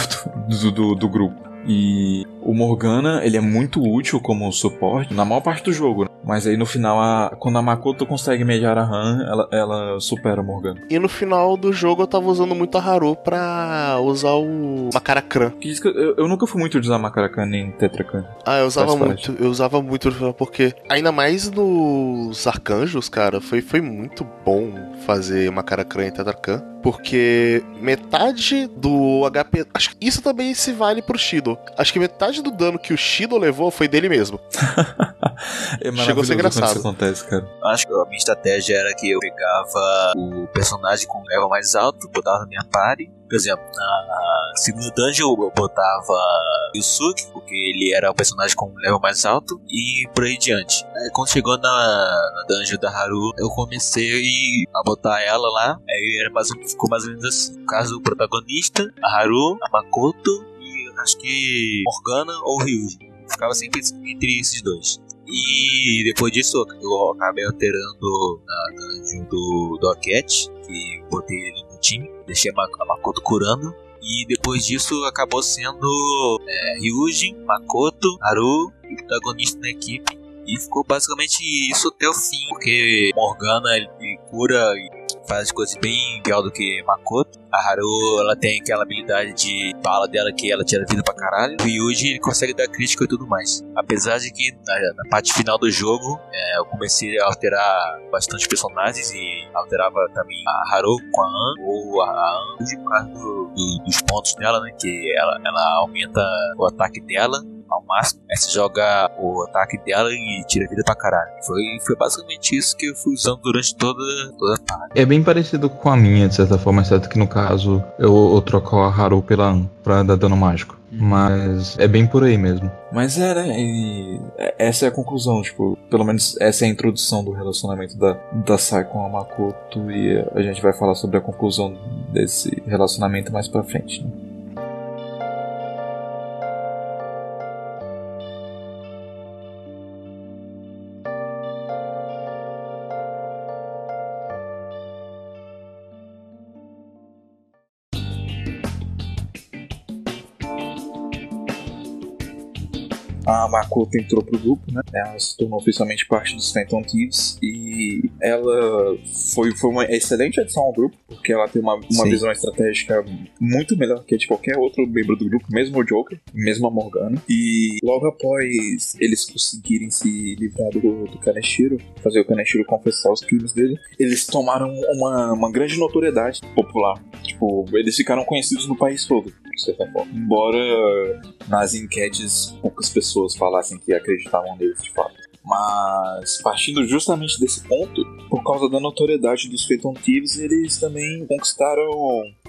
do, do, do grupo. E o Morgana, ele é muito útil como suporte na maior parte do jogo, né? Mas aí no final, a, quando a Makoto consegue mediar a Han, ela, ela supera a Morgana. E no final do jogo eu tava usando muito a Haru pra usar o que eu, eu nunca fui muito de usar Macaracan nem Tetracan. Ah, eu usava muito, eu usava muito porque ainda mais nos arcanjos, cara, foi, foi muito bom fazer Macarakran e Tetracan. Porque metade do HP. Acho que isso também se vale pro Shido. Acho que metade do dano que o Shido levou foi dele mesmo. É Chegou a ser engraçado. Isso acontece, cara. Acho que a minha estratégia era que eu pegava o personagem com level mais alto, botava na minha party. Por exemplo, na segunda dungeon eu botava Yusuke, porque ele era o personagem com level mais alto, e por aí diante. Aí, quando chegou na, na dungeon da Haru, eu comecei a botar ela lá, aí era mais, ou- ficou mais ou menos assim. No caso do protagonista, a Haru, a Makoto acho que Morgana ou Ryuji. Ficava sempre entre esses dois. E depois disso eu acabei alterando na dungeon do Docket, que botei ele no time, deixei a Ma- a Makoto curando. E depois disso acabou sendo é, Ryuji, Makoto, Haru o protagonista da equipe. E ficou basicamente isso até o fim, porque Morgana ele cura faz coisas bem pior do que Makoto. A Haru ela tem aquela habilidade de bala dela que ela tira vida pra caralho. O Yuji ele consegue dar crítica e tudo mais. Apesar de que na, na parte final do jogo é, eu comecei a alterar bastante personagens e alterava também a Haru com a An ou a An por causa do- do- dos pontos dela, né? Que ela, ela aumenta o ataque dela ao máximo. Aí você joga o ataque dela e tira vida pra caralho. Foi, foi basicamente isso que eu fui usando durante toda, toda a parada. É bem parecido com a minha, de certa forma, exceto que no caso eu, eu troco a Haru pela An pra dar dano mágico. Mas é bem por aí mesmo. Mas é, né? E essa é a conclusão, tipo, pelo menos essa é a introdução do relacionamento da, da Sai com a Makoto e a gente vai falar sobre a conclusão desse relacionamento mais pra frente, né? A Makoto entrou pro grupo, né? Ela se tornou oficialmente parte dos Phantom Thieves e ela foi, foi uma excelente adição ao grupo, porque ela tem uma, uma Sim. visão estratégica muito melhor que a de qualquer outro membro do grupo, mesmo o Joker, mesmo a Morgana. E logo após eles conseguirem se livrar do, do Kaneshiro, fazer o Kaneshiro confessar os crimes dele, eles tomaram uma, uma grande notoriedade popular. Tipo, eles ficaram conhecidos no país todo, de certa forma. Embora nas enquetes poucas pessoas falassem que acreditavam neles de fato. Mas partindo justamente desse ponto, por causa da notoriedade dos Phantom Thieves, eles também conquistaram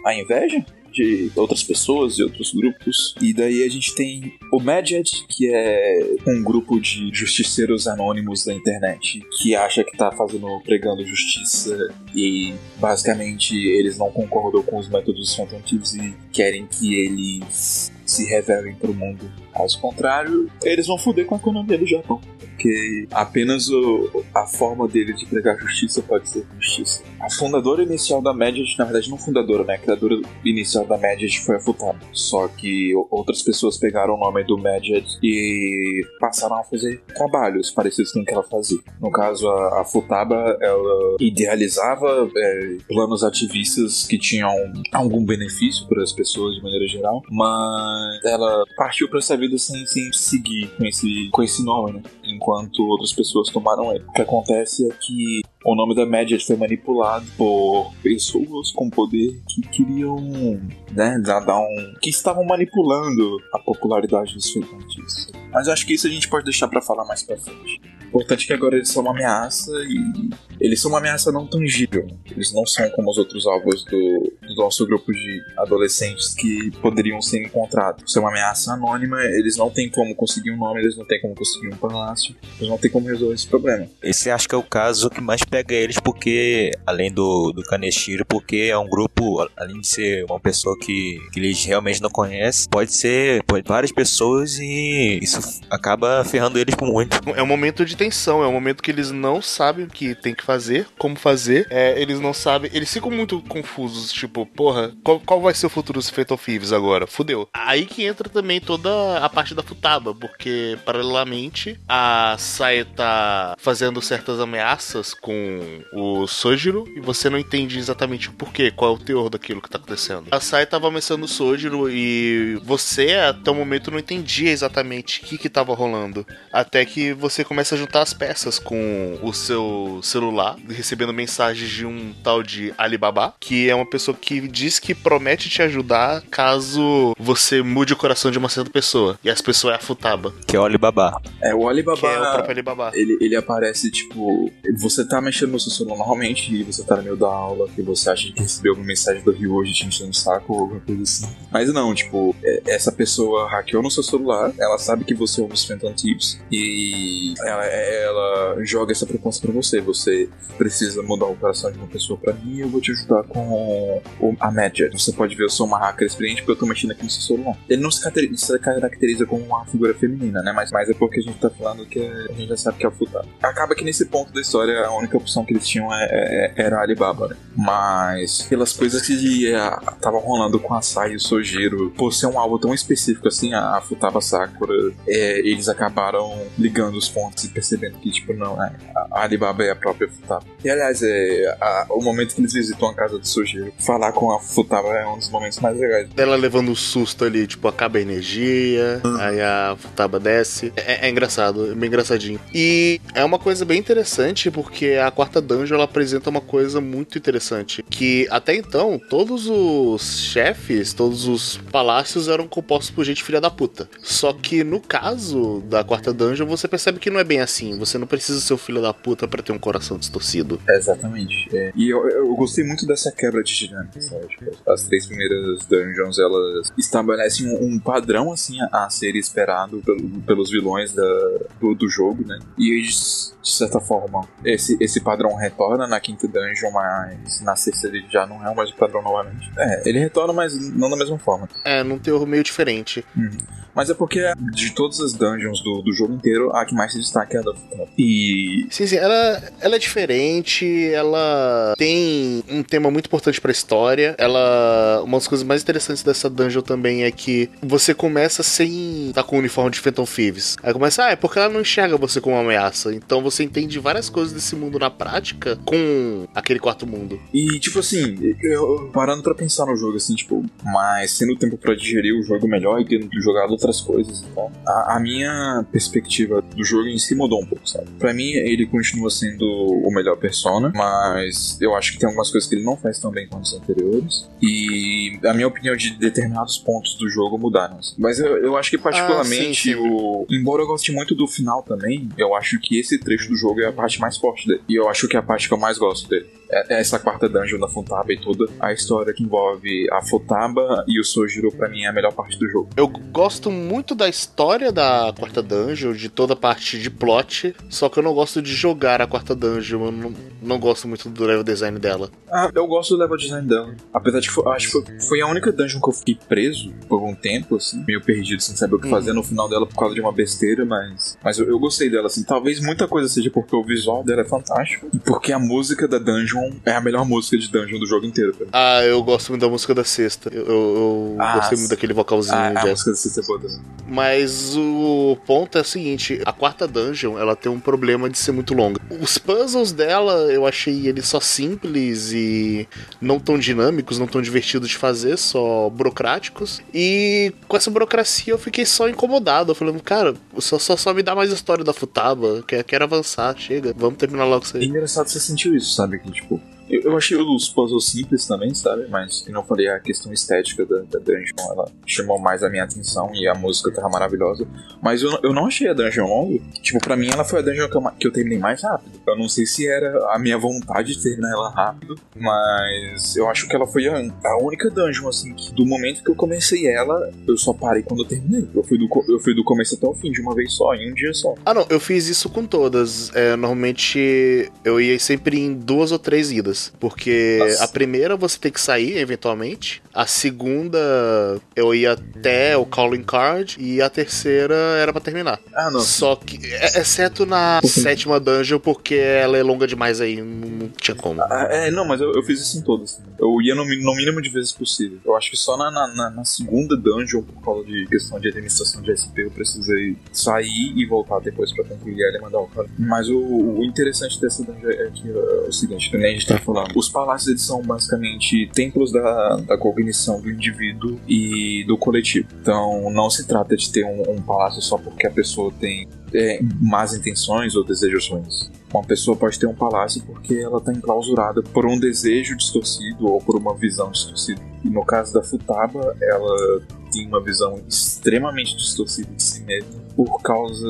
a inveja de outras pessoas e outros grupos. E daí a gente tem o Medjed, que é um grupo de justiceiros anônimos da internet que acha que tá fazendo pregando justiça e basicamente eles não concordam com os métodos dos e querem que eles se revelem pro mundo. Caso contrário, eles vão foder com a economia do Japão. Porque apenas o- a forma dele de pregar justiça pode ser justiça. A fundadora inicial da Mediat, na verdade não fundadora, né? A criadora inicial da Mediat foi a Futaba. Só que outras pessoas pegaram o nome do Mediat e passaram a fazer trabalhos parecidos com o que ela fazia. No caso, a, a Futaba, ela idealizava é, planos ativistas que tinham algum benefício para as pessoas de maneira geral, mas ela partiu para essa vida sem, sem seguir com esse, com esse nome, né? Enquanto outras pessoas tomaram ele. O que acontece é que o nome da Mediat foi manipulado por pessoas com poder que queriam, né, dar um. que estavam manipulando a popularidade dos feitiços. Mas eu acho que isso a gente pode deixar pra falar mais pra frente. O importante é que agora eles são uma ameaça e eles são uma ameaça não tangível. Eles não são como os outros alvos do, do nosso grupo de adolescentes que poderiam ser encontrados. São uma ameaça anônima, eles não têm como conseguir um nome, eles não têm como conseguir um palácio, eles não têm como resolver esse problema. Esse acho que é o caso que mais pega eles, porque, além do, do Kaneshiro, porque é um grupo, além de ser uma pessoa que, que eles realmente não conhecem, pode ser pode, várias pessoas e isso acaba ferrando eles por muito. É um momento de tensão, é um momento que eles não sabem o que tem que fazer, como fazer. É, eles não sabem. Eles ficam muito confusos, tipo, porra, qual, qual vai ser o futuro dos Fatal Thieves agora? Fudeu. Aí que entra também toda a parte da Futaba, porque paralelamente a Sae tá fazendo certas ameaças com o Sojiro e você não entende exatamente o porquê, qual é o teor daquilo que tá acontecendo. A Sae tava ameaçando o Sojiro e você até o momento não entendia exatamente o que que tava rolando. Até que você começa a juntar as peças com o seu celular, recebendo mensagens de um tal de Alibaba, que é uma pessoa que diz que promete te ajudar caso você mude o coração de uma certa pessoa. E essa pessoa é a Futaba, Que é o Alibaba. É, o Alibaba. que é o próprio Alibaba. Ele, ele aparece, tipo, você tá mexendo no seu celular normalmente e você tá no meio da aula, que você acha que recebeu uma mensagem do Rio hoje te enchendo o saco ou alguma coisa assim. Mas não, tipo, é- essa pessoa hackeou no seu celular, ela sabe que você é um dos Phantom Thieves e ela, ela joga essa proposta pra você. Você precisa mudar o coração de uma pessoa pra mim eu vou te ajudar com o- a média. Você pode ver, eu sou uma hacker experiente porque eu tô mexendo aqui no seu celular. Ele não se caracteri- se caracteriza como uma figura feminina, né? Mas, mas é porque a gente tá falando que é- a gente já sabe que é o Futaba. Acaba que nesse ponto da história a única opção que eles tinham é- é- era a Alibaba, né? Mas pelas coisas que estavam rolando com a Sai e o Sojiro, por ser um alvo tão específico assim, a, a Futaba Sakura, é, eles acabaram ligando os pontos e percebendo que, tipo, não, é, a Alibaba é a própria Futaba. E aliás, é, a- o momento que eles visitam a casa do Sojiro, falar com a Futaba é um dos momentos mais legais. Ela levando um susto ali, tipo, acaba a energia, aí a Futaba desce. É, é engraçado, é bem engraçadinho. E é uma coisa bem interessante, porque a quarta dungeon ela apresenta uma coisa muito interessante. Que até então, todos os chefes, todos os palácios eram compostos por gente filha da puta. Só que no caso da quarta dungeon, você percebe que não é bem assim. Você não precisa ser o filho da puta pra ter um coração distorcido. Exatamente. é. E eu, eu gostei muito dessa quebra de dinâmica, sabe? Tipo, as três primeiras dungeons, elas estabelecem um, um padrão, assim, a, a ser esperado pelo- pelos vilões da- do, do jogo, né? E eles, de certa forma, esse, esse padrão retorna na quinta dungeon, mas na sexta ele já não é mais o padrão novamente. É, ele retorna, mas não da mesma forma. É, num teor meio diferente. Mas é porque de todas as dungeons do, do jogo inteiro, a que mais se destaca é a E Sim, sim, ela, ela é diferente, ela tem um tema muito importante pra história. Ela. Uma das coisas mais interessantes dessa dungeon também é que você começa sem estar com o uniforme de Phantom Thieves. Aí começa, ah, é porque ela não enxerga você como uma ameaça. Então você entende várias coisas desse mundo na prática com aquele quarto mundo. E, tipo assim, eu, parando pra pensar no jogo, assim, tipo, mas tendo tempo pra digerir o jogo melhor e tendo jogado outras coisas e tal, a, a minha perspectiva do jogo em si mudou um pouco, sabe? Pra mim, ele continua sendo o melhor Persona, mas eu acho que tem algumas coisas que ele não faz tão bem quanto os anteriores. E a minha opinião de determinados pontos do jogo mudaram. assim. Mas eu, eu acho que, particularmente, sim, sim. o. Embora eu goste muito do final também, eu acho que esse trecho do jogo é a parte mais forte dele. E eu acho que é a parte que eu mais gosto dele. É- essa quarta dungeon da Futaba e toda a história que envolve a Futaba e o Sojiro, pra mim, é a melhor parte do jogo. Eu gosto muito da história da quarta dungeon, de toda a parte de plot, só que eu não gosto de jogar a quarta dungeon, eu não, não gosto muito do level design dela. Ah, eu gosto do level design dela. Apesar de que foi, acho que foi, a única dungeon que eu fiquei preso por algum tempo, assim, meio perdido, sem saber o que Uhum. fazer no final dela por causa de uma besteira, mas, mas eu, eu gostei dela, assim. Talvez muita coisa seja porque o visual dela é fantástico e porque a música da dungeon é a melhor música de dungeon do jogo inteiro. Mim. Ah, eu gosto muito da música da sexta. Eu, eu- Ah, gostei muito daquele vocalzinho. A, a música da Sister Boda. Mas o ponto é o seguinte: a quarta dungeon ela tem um problema de ser muito longa. Os puzzles dela eu achei eles só simples e não tão dinâmicos, não tão divertidos de fazer, só burocráticos. E com essa burocracia eu fiquei só incomodado. Falando, cara, só, só, só me dá mais história da Futaba. Quero, quero avançar, chega, vamos terminar logo isso É aí. engraçado você sentiu isso, sabe? Que, tipo, eu, eu achei os puzzles simples também, sabe? Mas, como eu falei, a questão estética da, da dungeon, ela chamou mais a minha atenção e a música tava maravilhosa. Mas eu, eu não achei a dungeon longa. Tipo, pra mim ela foi a dungeon que eu, que eu terminei mais rápido. Eu não sei se era a minha vontade de terminar ela rápido, mas eu acho que ela foi a, a única dungeon, assim, que do momento que eu comecei ela, eu só parei quando eu terminei. Eu fui do, eu fui do começo até o fim, de uma vez só, em um dia só. Ah, não, eu fiz isso com todas. É, normalmente eu ia sempre em duas ou três idas. Porque Nossa. a primeira você tem que sair eventualmente, a segunda eu ia até o calling card e a terceira era pra terminar. Ah, não. Só que, é- exceto na sétima dungeon, porque ela é longa demais aí, não, tinha como. Ah, é, não, mas eu, eu fiz isso em todas. Eu ia no, no mínimo de vezes possível. Eu acho que só na, na, na- na segunda dungeon, por causa de questão de administração de SP, eu precisei sair e voltar depois pra concluir ela e mandar o cara. Mas o, o interessante dessa dungeon é que é o seguinte, que nem a gente tá falando. Os palácios eles são basicamente templos da, da cognição do indivíduo e do coletivo. Então não se trata de ter um, um palácio só porque a pessoa tem é, más intenções ou desejos ruins. Uma pessoa pode ter um palácio porque ela está enclausurada por um desejo distorcido ou por uma visão distorcida. E no caso da Futaba, ela tem uma visão extremamente distorcida de si mesma por causa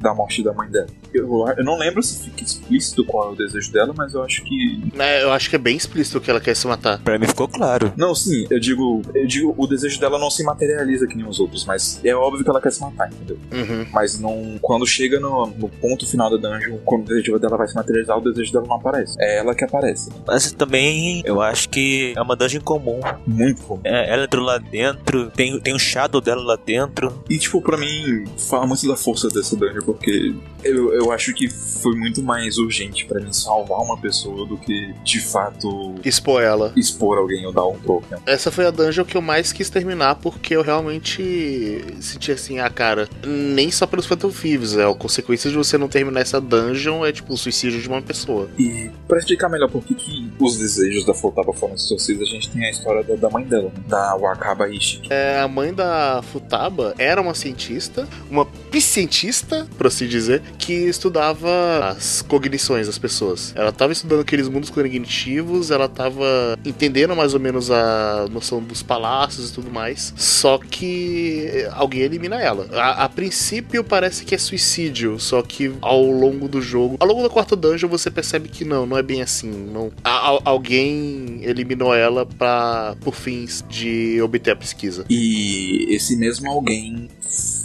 da morte da mãe dela. Eu, eu não lembro se fica explícito qual é o desejo dela, mas eu acho que. É, eu acho que é bem explícito que ela quer se matar. Pra mim ficou claro. Não, sim, eu digo, eu digo, o desejo dela não se materializa que nem os outros, mas é óbvio que ela quer se matar, entendeu? Uhum. Mas não, quando chega no, no ponto final da dungeon, quando o desejo dela vai se materializar, o desejo dela não aparece. É ela que aparece. Mas também eu acho que é uma dungeon comum. Muito bom. É, ela entrou lá dentro, tem, tem um shadow dela lá dentro. E, tipo, pra mim, fala muito da força dessa dungeon, porque eu, eu acho que foi muito mais urgente pra mim salvar uma pessoa do que, de fato, Expor ela. expor alguém ou dar um token. Essa foi a dungeon que eu mais quis terminar porque eu realmente senti assim, ah, cara, nem só pelos Phantom Thieves, é a consequência de você não terminar essa dungeon é tipo o suicídio de uma pessoa. E pra explicar melhor por que, os desejos da Flotaba foram distorcidos, a gente tem a história da, da mãe dela, né? da Wakaba Ishiki. É, a mãe da Futaba era uma cientista, uma pscientista, por assim dizer, que estudava as cognições das pessoas. Ela estava estudando aqueles mundos cognitivos, ela estava entendendo mais ou menos a noção dos palácios e tudo mais. Só que alguém elimina ela. A, a princípio parece que é suicídio, só que ao longo do jogo, ao longo da quarta dungeon você percebe que não, não é bem assim. Não, a- a- alguém eliminou ela para por fins de obter a pesquisa. E esse mesmo alguém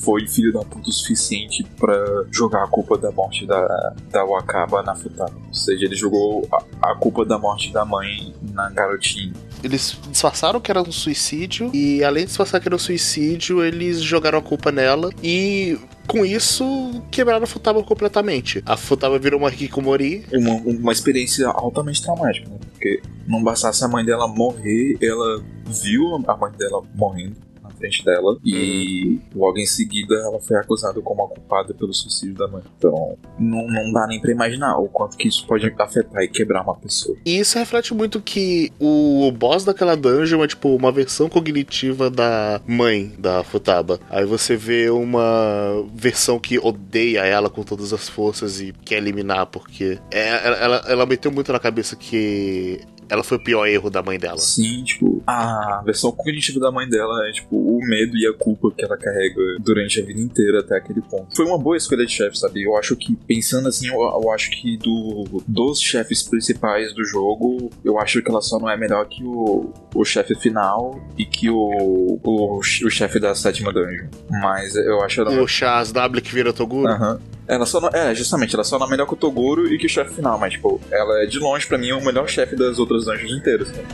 foi filho da puta o suficiente pra jogar a culpa da morte da, da Wakaba na Futaba. Ou seja, ele jogou a, a culpa da morte da mãe na garotinha. Eles disfarçaram que era um suicídio e além de disfarçar que era um suicídio, eles jogaram a culpa nela e com isso quebraram a Futaba completamente. A Futaba virou uma Hikikomori. Uma, uma experiência altamente traumática, né? Porque não bastasse a mãe dela morrer, ela viu a mãe dela morrendo frente dela e logo em seguida ela foi acusada como a culpada pelo suicídio da mãe. Então não, não dá nem pra imaginar o quanto que isso pode afetar e quebrar uma pessoa. E isso reflete muito que o boss daquela dungeon é tipo uma versão cognitiva da mãe da Futaba. Aí você vê uma versão que odeia ela com todas as forças e quer eliminar porque é- ela, ela, ela meteu muito na cabeça que ela foi o pior erro da mãe dela. Sim, tipo, a versão cognitiva da mãe dela é, tipo, o medo e a culpa que ela carrega durante a vida inteira até aquele ponto. Foi uma boa escolha de chefe, sabe? Eu acho que, pensando assim, eu, eu acho que do, dos chefes principais do jogo, eu acho que ela só não é melhor que o, o chefe final e que o, o, o chefe da sétima dungeon. Mas eu acho ela. O Chaz W que vira Toguro. Aham. Ela só não, é, justamente, ela só não é melhor que o Toguro e que o chefe final, mas, tipo, ela é de longe, pra mim, o melhor chefe das outras dungeons inteiras, cara.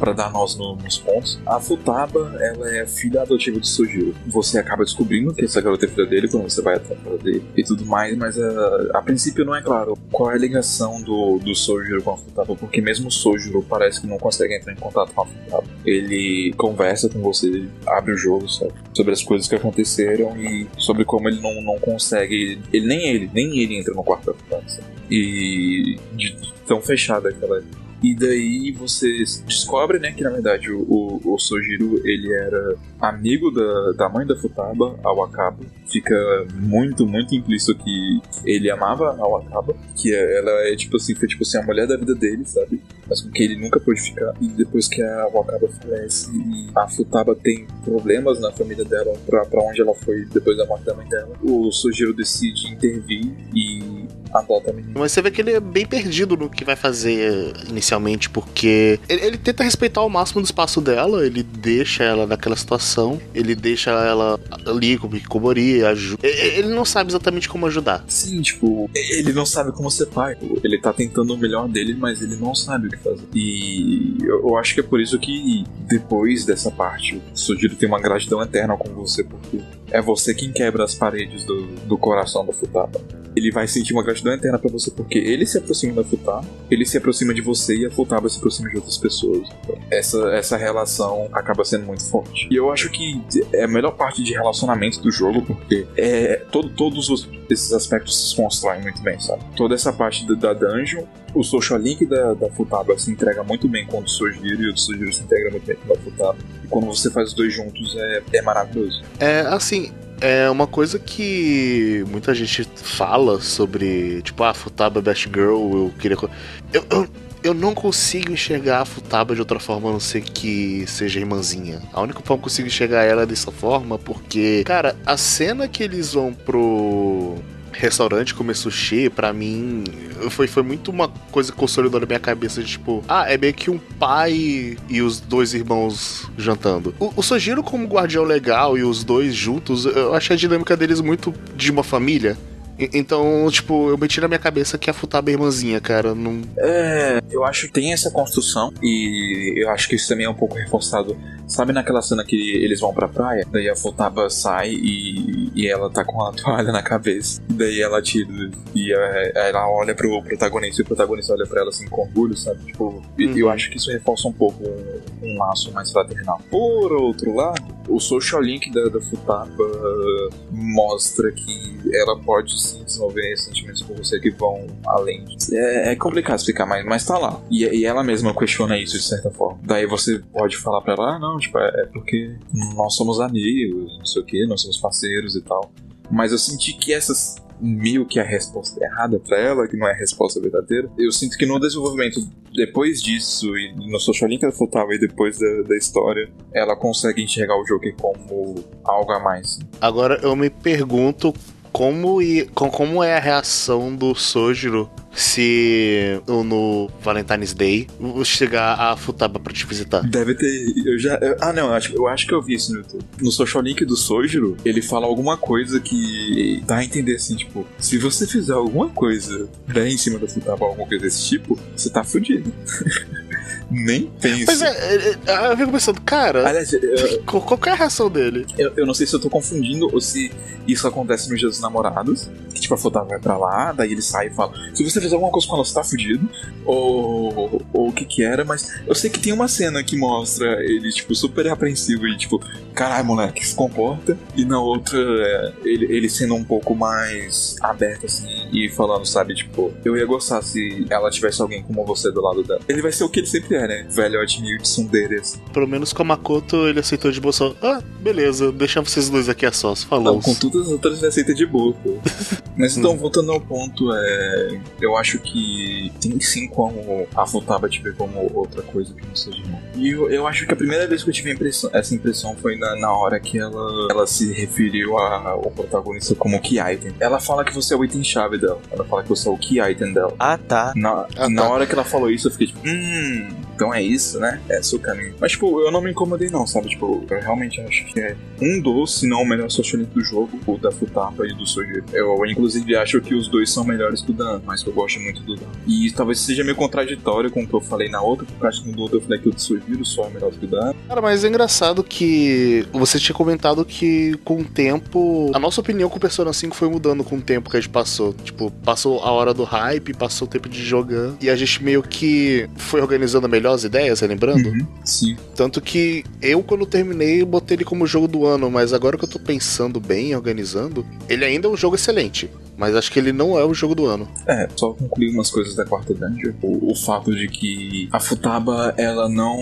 Pra dar nós no- nos pontos, a Futaba, ela é filha adotiva de Sojiro. Você acaba descobrindo que essa garota é filha dele quando você vai atrás dele e tudo mais, mas a, a princípio não é claro qual é a ligação do, do Sojiro com a Futaba, porque mesmo o Sojiro parece que não consegue entrar em contato com a Futaba. Ele conversa com você, abre o jogo, sabe? Sobre as coisas que aconteceram e sobre como ele não, não consegue. Ele nem ele, nem ele entra no quarto da Futaba, sabe? E de tão fechada que ela é. E daí você descobre, né, que na verdade o, o, o Sojiro, ele era amigo da, da mãe da Futaba, a Wakaba. Fica muito, muito implícito que ele amava a Wakaba, que é- ela é, tipo assim, foi tipo assim, a mulher da vida dele, sabe? Mas com que ele nunca pôde ficar. E depois que a Wakaba falece e a Futaba tem problemas na família dela, pra, pra onde ela foi depois da morte da mãe dela, o Sojiro decide intervir e adota a menina. Mas você vê que ele é bem perdido no que vai fazer inicialmente, porque ele, ele tenta respeitar ao máximo do espaço dela, ele deixa ela naquela situação, ele deixa ela ali com o Hikikomori, ajuda. Ele não sabe exatamente como ajudar. Sim, tipo, ele não sabe como ser pai. Ele tá tentando o melhor dele, mas ele não sabe o que fazer. E eu, acho que é por isso que depois dessa parte, o Sujiro tem uma gratidão eterna com você, porque é você quem quebra as paredes do, do coração da Futaba. Ele vai sentir uma gratidão eterna pra você porque ele se aproxima da Futaba, ele se aproxima de você e a Futaba se aproxima de outras pessoas. Então, essa, essa relação acaba sendo muito forte. E eu acho que é a melhor parte de relacionamento do jogo, porque é, todo, todos os- esses aspectos se constroem muito bem, sabe? Toda essa parte da, da dungeon, o social link da, da Futaba se entrega muito bem com o do Sojiro e o do Sojiro se integra muito bem com da Futaba. E quando você faz os dois juntos é, é maravilhoso. É assim. É uma coisa que muita gente fala sobre, tipo, ah, Futaba Best Girl, eu queria. Eu, eu, eu não consigo enxergar a Futaba de outra forma a não ser que seja irmãzinha. A única forma que eu consigo enxergar ela é dessa forma, porque, cara, a cena que eles vão pro restaurante comer sushi, pra mim, foi, foi muito uma coisa consolidou na minha cabeça de tipo, ah, é meio que um pai e os dois irmãos jantando. O, o Sojiro como guardião legal e os dois juntos, eu achei a dinâmica deles muito de uma família. Então, tipo, eu meti na minha cabeça que a Futaba é irmãzinha, cara. Não... É, eu acho que tem essa construção e eu acho que isso também é um pouco reforçado. Sabe naquela cena que eles vão pra praia? Daí a Futaba sai e, e ela tá com a toalha na cabeça. Daí ela tira e é, ela olha pro protagonista e o protagonista olha pra ela assim com orgulho, sabe? Tipo, e- Uhum. eu acho que isso reforça um pouco um, um laço mais fraternal. Por outro lado, o social link da, da Futaba mostra que ela pode sim desenvolver sentimentos por você que vão além. É, é complicado explicar, mas, mas tá lá. E, e ela mesma questiona isso de certa forma. Daí você pode falar pra ela, ah, não, tipo, é, é porque nós somos amigos, não sei o que, nós somos parceiros e tal. Mas eu senti que essas meio que a resposta errada pra ela, que não é a resposta verdadeira. Eu sinto que no desenvolvimento, depois disso, e no social link ela faltava e depois da, da história, ela consegue enxergar o Joker como algo a mais. Agora eu me pergunto como, e, com- como é a reação do Sojiro se no- Valentine's Day chegar a Futaba pra te visitar. Deve ter. Eu já. eu- ah, não, eu acho, eu acho que eu vi isso no YouTube. No social link do Sojiro, ele fala alguma coisa que dá a entender assim, tipo, se você fizer alguma coisa bem em cima da Futaba, alguma coisa desse tipo, você tá fudido. Nem pense. Mas é, é, é, eu fico pensando, cara, Aliás, eu, qual, qual que é a reação dele? eu, eu não sei se eu tô confundindo ou se isso acontece no Dia dos Namorados. Que tipo, a Futaba vai pra lá, daí ele sai e fala: Se você fizer alguma coisa com ela, você tá fudido. Ou, o que que era, mas eu sei que tem uma cena que mostra ele, tipo, super apreensivo e tipo, caralho, moleque, se comporta. E na outra, é, ele, ele sendo um pouco mais aberto, assim, e falando, sabe, tipo, eu ia gostar se ela tivesse alguém como você do lado dela. Ele vai ser o que ele sempre é, né? Velhote meio de tsundere, assim. Pelo menos com a Makoto ele aceitou de boa só. Ah, beleza, deixa vocês dois aqui a sós. Falou. Não, com todas as outras ele aceita de boa, pô. Mas então, voltando ao ponto, é. Eu acho que tem sim como a Futaba te ver como outra coisa que não seja irmão. E eu, eu acho que a primeira vez que eu tive impressão- essa impressão foi na, na hora que ela, ela se referiu a- ao protagonista como key item. Ela fala que você é o item-chave dela. Ela fala que você é o key item dela. Ah, tá. Na, Ah, na tá. hora que ela falou isso, eu fiquei tipo, hum, então é isso, né? É esse o caminho. Mas, tipo, eu não me incomodei, não, sabe? Tipo, eu realmente acho que é um dos, se não o melhor social link do jogo, o da Futaba e do Sojiro. Eu, inclusive, acho que os dois são melhores que o Dan, mas eu gosto muito do Dan. E talvez seja meio contraditório com o que eu falei na outra, porque acho que no outro eu falei que o do só é melhor que o Dan. Cara, mas é engraçado que você tinha comentado que com o tempo. A nossa opinião com o Persona 5 foi mudando com o tempo que a gente passou. Tipo, passou a hora do hype, passou o tempo de jogar. E a gente meio que foi organizando melhor as ideias, lembrando? Sim. Tanto que eu, quando terminei, botei ele como jogo do ano, mas agora que eu tô pensando bem, organizando, ele ainda é um jogo excelente. Mas acho que ele não é o jogo do ano. É, só concluir umas coisas da quarta dungeon. O, o fato de que a Futaba, ela não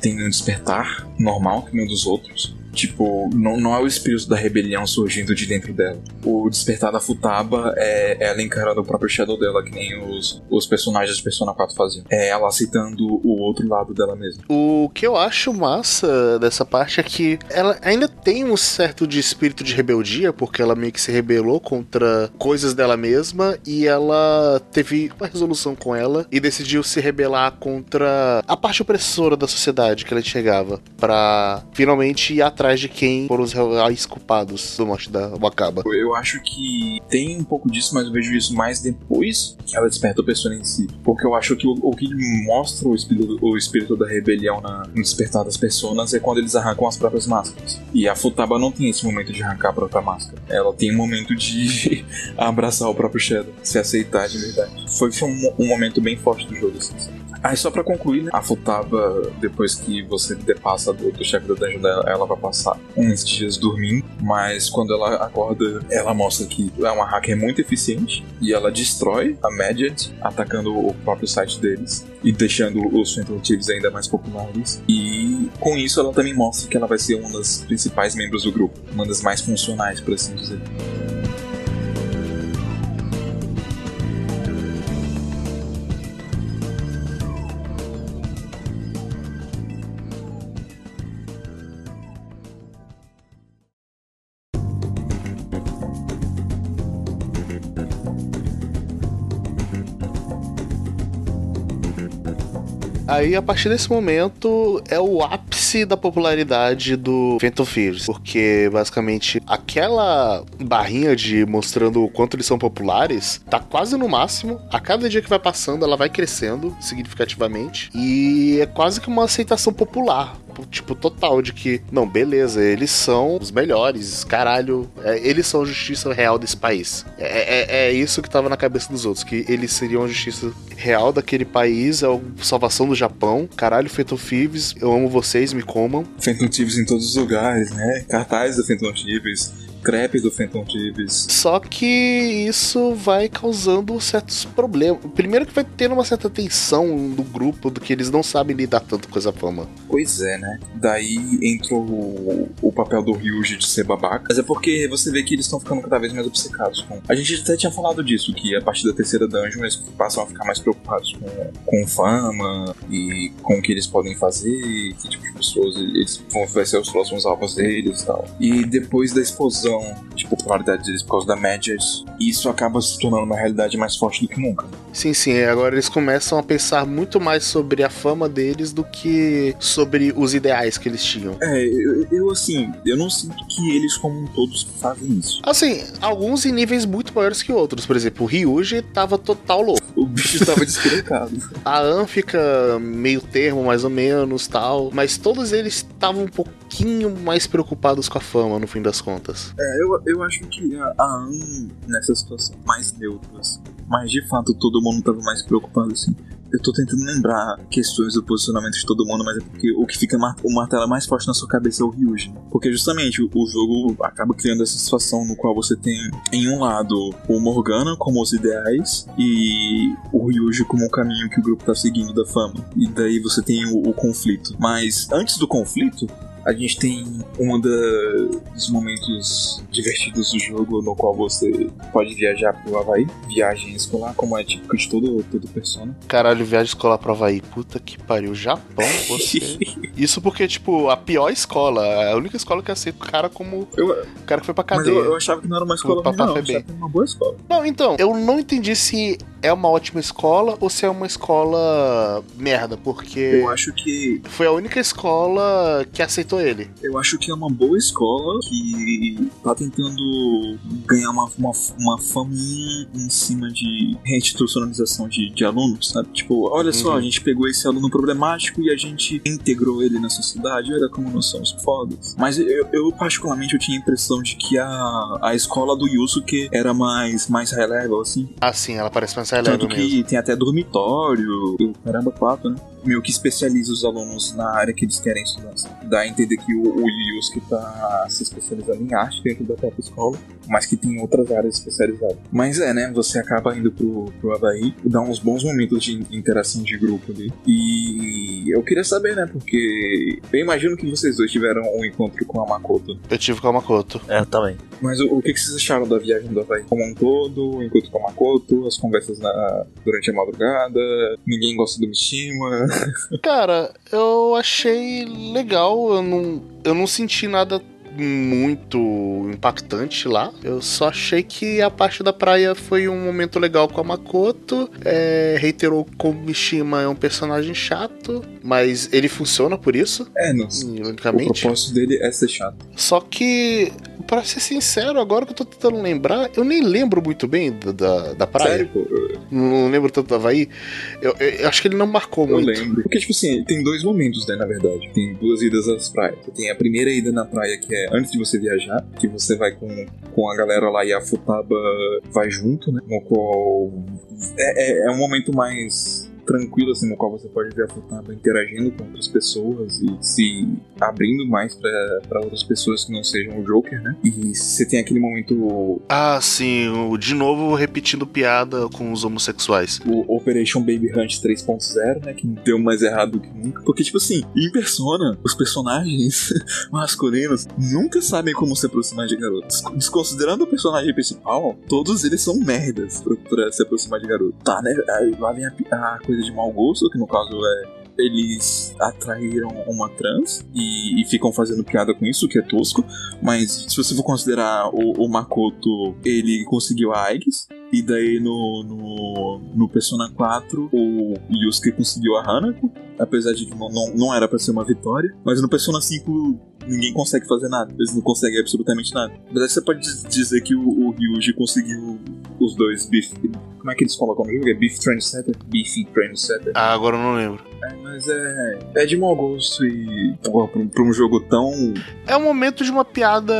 tem um despertar normal, que nem o dos outros. Tipo, não, não é o espírito da rebelião surgindo de dentro dela. O despertar da Futaba é ela encarando o próprio Shadow dela, que nem os, os personagens de Persona 4 faziam. É ela aceitando o outro lado dela mesma. O que eu acho massa dessa parte é que ela ainda tem um certo de espírito de rebeldia, porque ela meio que se rebelou contra coisas dela mesma e ela teve uma resolução com ela e decidiu se rebelar contra a parte opressora da sociedade que ela enxergava, pra finalmente ir atrás de quem foram os reais culpados do morte da Wakaba. Eu acho que tem um pouco disso, mas eu vejo isso mais depois que ela desperta o Persona em si. Porque eu acho que o, o que mostra o espírito, o espírito da rebelião na, no despertar das personas é quando eles arrancam as próprias máscaras. E a Futaba não tem esse momento de arrancar a própria máscara. Ela tem um momento de abraçar o próprio Shadow, se aceitar de verdade. Foi, foi um, um momento bem forte do jogo, assim. Aí só pra concluir, né? A Futaba, depois que você depassa do, do chefe da dungeon dela, ela vai passar uns dias dormindo, mas quando ela acorda, ela mostra que é uma hacker muito eficiente e ela destrói a Magic, atacando o próprio site deles e deixando os Phantom Thieves ainda mais populares. E com isso ela também mostra que ela vai ser uma das principais membros do grupo, uma das mais funcionais, por assim dizer. Aí, a partir desse momento, é o ápice da popularidade do Phantom Thieves. Porque, basicamente, aquela barrinha de mostrando o quanto eles são populares tá quase no máximo. A cada dia que vai passando, ela vai crescendo significativamente. E é quase que uma aceitação popular tipo, total de que, não, beleza, eles são os melhores, caralho, é, eles são a justiça real desse país. É, é, é isso que tava na cabeça dos outros, que eles seriam a justiça real daquele país, é a salvação do Japão. Caralho, Phantom Thieves, eu amo vocês, me comam. Phantom Thieves em todos os lugares, né? Cartaz do Phantom Thieves, crepe do Phantom Thieves. Só que isso vai causando certos problemas. Primeiro que vai tendo uma certa tensão do grupo, do que eles não sabem lidar tanto com essa fama. Pois é, né? Daí entra o, o papel do Ryuji de ser babaca. Mas é porque você vê que eles estão ficando cada vez mais obcecados com. A gente até tinha falado disso, que a partir da terceira dungeon eles passam a ficar mais preocupados com, com fama e com o que eles podem fazer, que tipo de pessoas eles vão ser os próximos alvos deles e tal. E depois da explosão de popularidade deles por causa da Magic, isso acaba se tornando uma realidade mais forte do que nunca. Sim, sim, agora eles começam a pensar muito mais sobre a fama deles do que sobre os ideais que eles tinham. É, eu, eu, assim, eu não sinto que eles como todos fazem isso. Assim, alguns em níveis muito maiores que outros. Por exemplo, o Ryuji tava total louco. O bicho tava desperecado. A An fica meio termo, mais ou menos, tal. Mas todos eles estavam um pouquinho mais preocupados com a fama, no fim das contas. É, eu, eu acho que a, a An, nessa situação, mais neutra, assim. Mas de fato, todo mundo tava mais preocupado, assim. Eu tô tentando lembrar questões do posicionamento de todo mundo, mas é porque o que fica mar o martelo mais forte na sua cabeça é o Ryuji. Porque justamente o, o jogo acaba criando essa situação no qual você tem, em um lado, o Morgana como os ideais e o Ryuji como o caminho que o grupo tá seguindo da fama. E daí você tem o, o conflito. Mas antes do conflito, a gente tem um dos momentos divertidos do jogo no qual você pode viajar pro Havaí. Viagem escolar, como é típico de todo, todo Persona. Caralho, viagem escolar pra Havaí. Puta que pariu. Japão, você. Isso porque, tipo, a pior escola. A única escola que aceita o cara como Eu, o cara que foi pra cadeia. eu, eu achava que não era uma escola O ruim, não. Eu achava que uma boa escola. Não, então, eu não entendi se é uma ótima escola ou se é uma escola merda, porque Eu acho que foi a única escola que aceitou ele. eu acho que é uma boa escola que tá tentando ganhar uma, uma, uma faminha em cima de reinstitucionalização de, de alunos, sabe? Tipo, olha só, Uhum. a gente pegou esse aluno problemático e a gente integrou ele na sociedade, olha como nós somos fodas. Mas eu, eu, particularmente, eu tinha a impressão de que a, a escola do Yusuke era mais, mais high level, assim. Ah, sim, ela parece mais high Tanto level mesmo. que tem até dormitório, caramba, quatro, né? Meio que especializa os alunos na área que eles querem estudar. Dá a entender que o, o Yusuke tá se especializando em arte dentro da própria escola, mas que tem outras áreas especializadas. Mas é, né? Você acaba indo pro, pro Havaí, dá uns bons momentos de interação de grupo ali. E eu queria saber, né? Porque eu imagino que vocês dois tiveram um encontro com a Makoto. Eu tive com a Makoto. É, eu também. Mas o, o que, que vocês acharam da viagem do Havaí? Como um todo, o encontro com a Makoto, as conversas na- durante a madrugada, ninguém gosta do Mishima. Cara, eu achei legal. Eu não, eu não senti nada muito impactante lá. Eu só achei que a parte da praia foi um momento legal com a Makoto. É, reiterou como Mishima é um personagem chato, mas ele funciona por isso, É, não. O propósito dele é ser chato. Só que, pra ser sincero, agora que eu tô tentando lembrar, eu nem lembro muito bem da, da, da praia. Sério, pô? Eu, Não lembro tanto do Havaí. Eu, eu- eu acho que ele não marcou eu muito. lembro. Porque, tipo assim, tem dois momentos, né, na verdade. Tem duas idas às praias. Tem a primeira ida na praia, que é antes de você viajar, que você vai com, com a galera lá e a Futaba vai junto, né? No qual. É, é, é um momento mais tranquilo, assim, no qual você pode ver a Futaba interagindo com outras pessoas e se abrindo mais pra outras pessoas que não sejam o Joker, né? E você tem aquele momento Ah, sim, de novo repetindo piada com os homossexuais. o Operation Baby Hunt 3.0, né? Que deu mais errado do que nunca. Porque, tipo assim, em persona, os personagens masculinos nunca sabem como se aproximar de garotos. Desconsiderando o personagem principal, todos eles são merdas pra, pra se aproximar de garoto. Tá, né? Aí lá vem a, a coisa de mau gosto, que no caso é. Eles atraíram uma trans e, e ficam fazendo piada com isso, que é tosco. Mas se você for considerar o, o Makoto, ele conseguiu a Aigis. E daí no, no, no Persona 4, o Yusuke conseguiu a Hanako. Apesar de que não, não, não era pra ser uma vitória. Mas no Persona 5 ninguém consegue fazer nada. Eles não conseguem absolutamente nada. Apesar que você pode diz- dizer que o, o Ryuji conseguiu os dois. Como é que eles colocam no jogo? É Beef Trendsetter? Beefy Trendsetter. Ah, agora eu não lembro. É, mas é. É de mau gosto e. Pô, pra, um- pra um jogo tão. É um momento de uma piada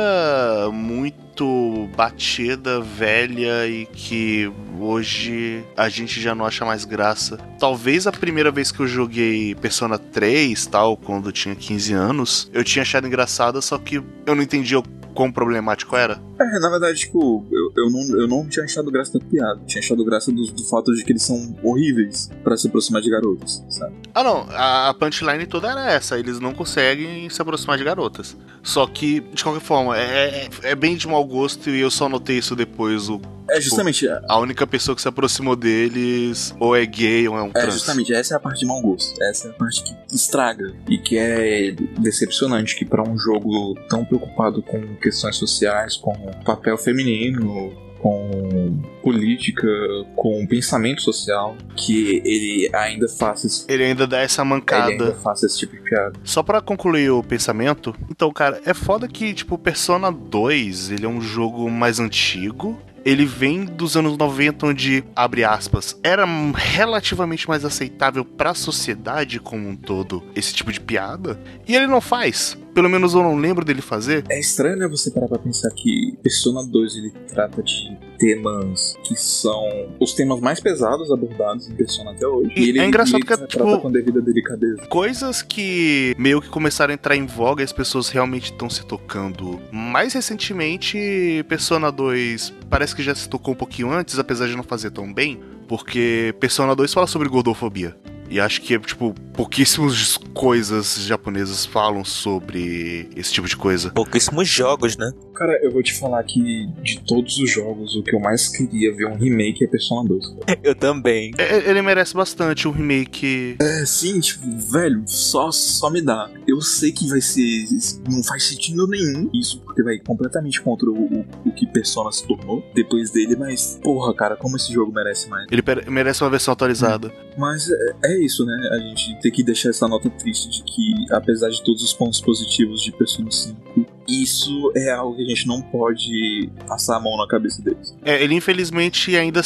muito batida, velha e que hoje a gente já não acha mais graça. Talvez a primeira vez que eu joguei Persona 3, tal, quando eu tinha 15 anos, eu tinha achado engraçada, só que eu não entendia o quão problemático era. É, na verdade, tipo, eu, eu, não, eu não tinha achado graça da piada. Eu tinha achado graça do, do fato de que eles são horríveis pra se aproximar de garotas, sabe? Ah, não, a a punchline toda era essa, eles não conseguem se aproximar de garotas. Só que, de qualquer forma, é, é- é bem de mau gosto e eu só notei isso depois. O, É justamente. a única pessoa que se aproximou deles ou é gay ou é um É, trans. justamente, essa é a parte de mau gosto. Essa é a parte que estraga e que é decepcionante que pra um jogo tão preocupado com questões sociais, com papel feminino, com política, com pensamento social, que ele ainda faça esse, Ele ainda dá essa ele mancada. ainda faça esse tipo de piada. Só pra concluir o pensamento, então, cara, é foda que, tipo, Persona 2, ele é um jogo mais antigo. Ele vem dos anos 90, onde, abre aspas, era relativamente mais aceitável pra sociedade como um todo esse tipo de piada. E ele não faz. Pelo menos eu não lembro dele fazer. É estranho, né, você parar pra pensar que Persona 2 ele trata de temas que são os temas mais pesados abordados em Persona até hoje. E é engraçado ele que é, trata tipo, com devida delicadeza. Coisas que meio que começaram a entrar em voga e as pessoas realmente estão se tocando. Mais recentemente, Persona 2 parece que já se tocou um pouquinho antes, apesar de não fazer tão bem, porque Persona 2 fala sobre gordofobia. E acho que, tipo, pouquíssimas coisas japonesas falam sobre esse tipo de coisa. Pouquíssimos jogos, né? Cara, eu vou te falar que de todos os jogos, o que eu mais queria ver um remake é Persona 2. Eu também. É, Ele merece bastante um remake. É, sim, tipo, velho, só, só me dá. Eu sei que vai ser. Não faz sentido nenhum isso, porque vai completamente contra o, o, o que Persona se tornou depois dele, mas, porra, cara, como esse jogo merece mais. Ele merece uma versão atualizada. Mas é, é isso, né? A gente tem que deixar essa nota triste de que, apesar de todos os pontos positivos de Persona 5, isso é algo que a gente não pode passar a mão na cabeça deles. É, ele infelizmente ainda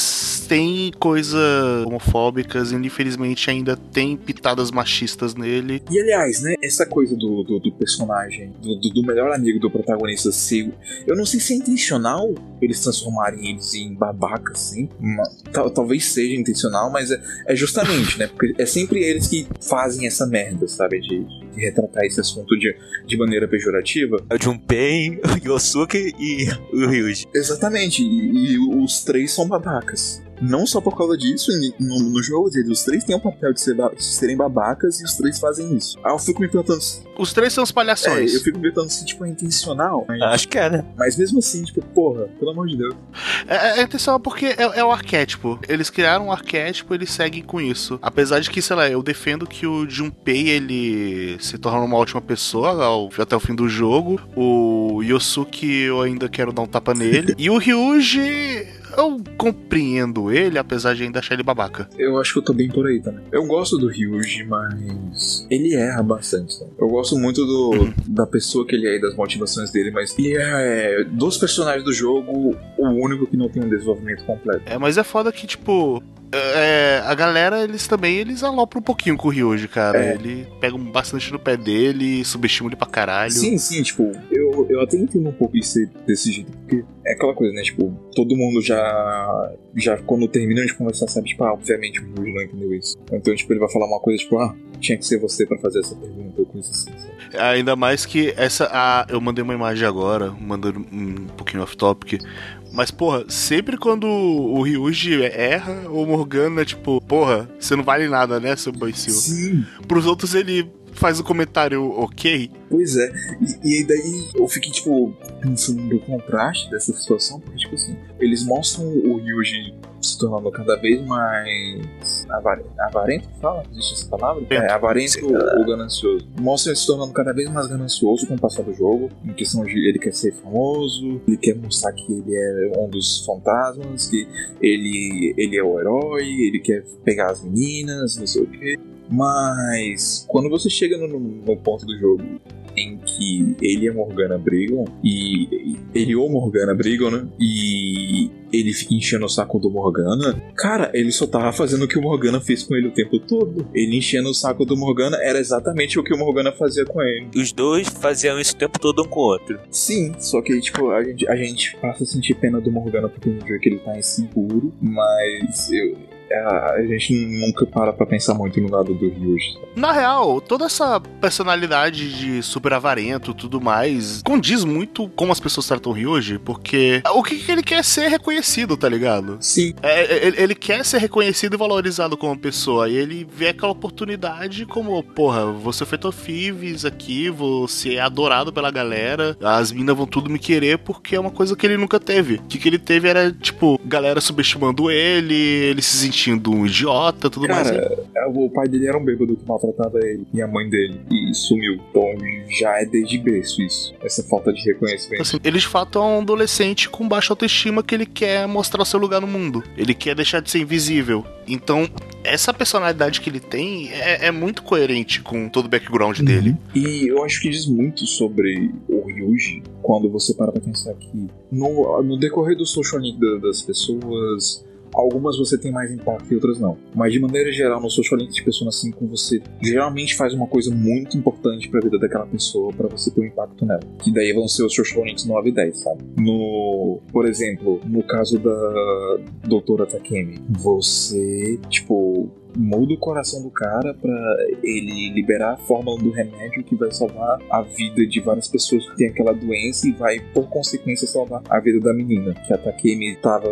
tem coisas homofóbicas, ele infelizmente ainda tem pitadas machistas nele. E aliás, né, essa coisa do, do, do personagem, do, do- do melhor amigo do protagonista ser. Eu não sei se é intencional eles transformarem eles em babacas, assim. tal- talvez seja intencional, mas é, é justamente, né? Porque é sempre eles que fazem essa merda, sabe? De, de retratar esse assunto de, de maneira pejorativa. É o Junpei, o Yosuke e o Ryuji. Exatamente, e, e os três são babacas. Não só por causa disso, no, no jogo deles, os três têm o papel de, ser de serem babacas e os três fazem isso. Aí eu fico me perguntando se. Os três são os É, palhações. eu fico me perguntando se tipo, é intencional. Mas, Acho que é, né? mas mesmo assim, tipo, porra, pelo amor de Deus. É, é intencional porque é, é o arquétipo. Eles criaram um arquétipo, eles seguem com isso. Apesar de que, sei lá, eu defendo que o Junpei ele se torna uma ótima pessoa ao- até o fim do jogo. O Yosuke eu ainda quero dar um tapa nele. e o Ryuji eu compreendo ele, apesar de ainda achar ele babaca. Eu acho que eu tô bem por aí também. Eu gosto do Ryuji, mas ele erra bastante. Sabe? Eu gosto muito do, da pessoa que ele é e das motivações dele, mas ele é, dos personagens do jogo, o único que não tem um desenvolvimento completo. É, mas é foda que, tipo. é, a galera, eles também, eles alopram um pouquinho com o Ryuji, cara. É. Ele pega bastante no pé dele, subestima ele pra caralho. Sim, sim, tipo, eu, eu até entendo um pouco isso ser desse jeito, porque é aquela coisa, né? Tipo, todo mundo já. Já quando termina de conversar, sabe, tipo, ah, obviamente o Ryuji não entendeu isso. Então, tipo, ele vai falar uma coisa, tipo, ah, tinha que ser você pra fazer essa pergunta, ou coisa assim, sabe? Ainda mais que essa. A, eu mandei uma imagem agora, mandando um pouquinho off-topic. Mas, porra, sempre quando o Ryuji erra, o Morgana, tipo, porra, você não vale nada, né, seu boicio? Sim, Pros outros ele faz o comentário ok. Pois é, e, e daí eu fiquei, tipo, pensando no contraste dessa situação, porque, tipo assim, eles mostram o Ryuji se tornando cada vez mais avar- avarento, fala? Existe essa palavra? É, avarento ou ganancioso. Mostra ele se tornando cada vez mais ganancioso com o passar do jogo, em questão de ele quer ser famoso, ele quer mostrar que ele é um dos fantasmas, que ele, ele é o herói, ele quer pegar as meninas, não sei o quê. Mas quando você chega no, no- ponto do jogo em que ele e a Morgana brigam, e ele ou Morgana brigam, né? E ele fica enchendo o saco do Morgana, cara, ele só tava fazendo o que o Morgana fez com ele o tempo todo. Ele enchendo o saco do Morgana era exatamente o que o Morgana fazia com ele. Os dois faziam isso o tempo todo um com o outro. Sim, só que tipo, a gente, a gente passa a sentir pena do Morgana porque no dia que ele tá inseguro, mas eu, a, a gente nunca para pra pensar muito no lado do Ryuji. Na real, toda essa personalidade de super avarento e tudo mais condiz muito como as pessoas tratam o Ryuji, porque o que, que ele quer é ser reconhecido, tá ligado? Sim, É, é, ele, ele quer ser reconhecido e valorizado como pessoa. E ele vê aquela oportunidade como, porra, você foi Fives aqui, você é adorado pela galera, as minas vão tudo me querer porque é uma coisa que ele nunca teve. O que, que ele teve era, tipo, galera subestimando ele, ele se sentindo um idiota, tudo mais. Cara, é, o pai dele era um bêbado que maltratava ele e a mãe dele e sumiu. Então já é desde berço isso. Essa falta de reconhecimento. Assim, ele de fato é um adolescente com baixa autoestima que ele quer mostrar o seu lugar no mundo. Ele quer deixar de ser invisível. Então, essa personalidade que ele tem é, é muito coerente com todo o background dele. E eu acho que diz muito sobre o Ryuji quando você para pra pensar que no, no decorrer do social link da- das pessoas, algumas você tem mais impacto e outras não. Mas de maneira geral, no social link de Persona 5, você geralmente faz uma coisa muito importante pra vida daquela pessoa pra você ter um impacto nela. Que daí vão ser os social links 9 e 10, sabe? No, por exemplo, no caso da doutora Takemi, você, tipo, muda o coração do cara pra ele liberar a fórmula do remédio que vai salvar a vida de várias pessoas que têm aquela doença e vai, por consequência, salvar a vida da menina. Que a Takemi tava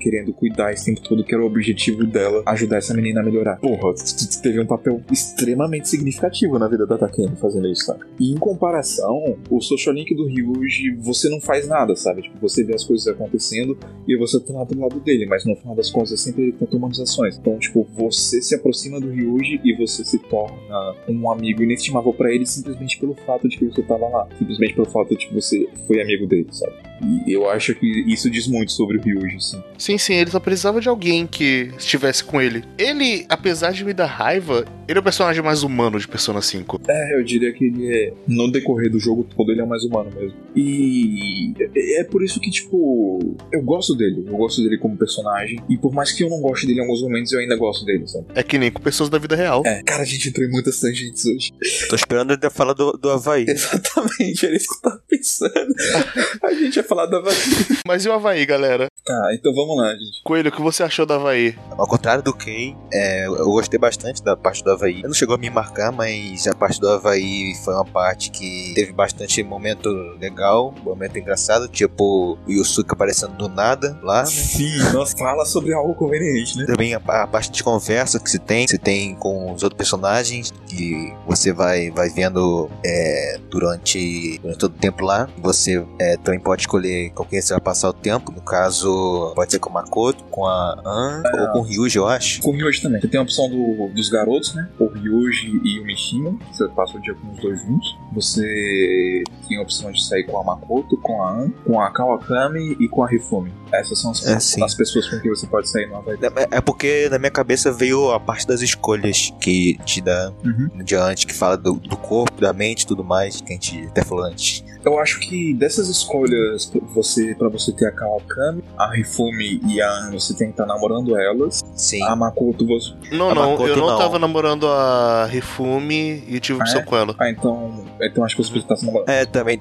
querendo cuidar esse tempo todo, que era o objetivo dela, ajudar essa menina a melhorar. Porra, teve um papel extremamente significativo na vida da Takemi fazendo isso, sabe? E em comparação, o Social Link do Ryuji, você não faz nada, sabe? Tipo, você vê as coisas acontecendo e você tá lá do lado dele, mas no final das contas é sempre ele tá tomando as ações. Então, tipo, você se aproxima do Ryuji e você se torna um amigo inestimável pra ele simplesmente pelo fato de que você tava lá. Simplesmente pelo fato de que você foi amigo dele, sabe? E eu acho que isso diz muito sobre o Ryuji, assim. Sim, sim, ele só precisava de alguém que estivesse com ele. Ele, apesar de me dar raiva, ele é o personagem mais humano de Persona 5. É, eu diria que ele é. No decorrer do jogo todo, ele é mais humano mesmo. E é é por isso que, tipo, eu gosto dele. Eu gosto dele como personagem. E por mais que eu não goste dele em alguns momentos, eu ainda gosto dele, sabe? É que nem com pessoas da vida real. É, cara, a gente entrou em muitas tangentes hoje. Tô esperando ainda falar do, do Havaí. Exatamente, era isso que eu tava pensando. a gente ia falar da Havaí. Mas e o Havaí, galera? Tá, então vamos lá, gente. Coelho, o que você achou do Havaí? Ao contrário do Ken, é, eu gostei bastante da parte do Havaí. Não chegou a me marcar, mas a parte do Havaí foi uma parte que teve bastante momento legal, momento engraçado, tipo o Yusuke aparecendo do nada lá, né? Sim, nossa, fala sobre algo conveniente, né? Também a, a parte de conversa que se tem, se tem com os outros personagens, que você vai, vai vendo é, durante, durante todo o tempo lá. Você é, também pode escolher com quem você vai passar o tempo. No caso, pode ser com o Makoto, com a An ou com o Ryuji, eu acho. Com o Ryuji também. Você tem a opção do- dos garotos, né? O Ryuji e o Mishima. Você passa o dia com os dois juntos. Você tem a opção de sair com a Makoto, com a An, com a Kawakami e com a Rifumi. Essas são as, É, as pessoas com quem você pode sair no Havaí. É é porque na minha cabeça veio a parte das escolhas que te dá Uhum. no dia antes, que fala do, do corpo, da mente e tudo mais, que a gente até falou antes. Eu acho que dessas escolhas, pra você, pra você ter a Kawakami, a Rifumi e a An, você tem que estar namorando elas. Sim. A Makoto, você. Não, A não, Makoto eu não, não. tava namorando a Rifumi e tive Ah, opção é? com ela. Ah, então. Então acho que você precisa estar se namorando. É, também,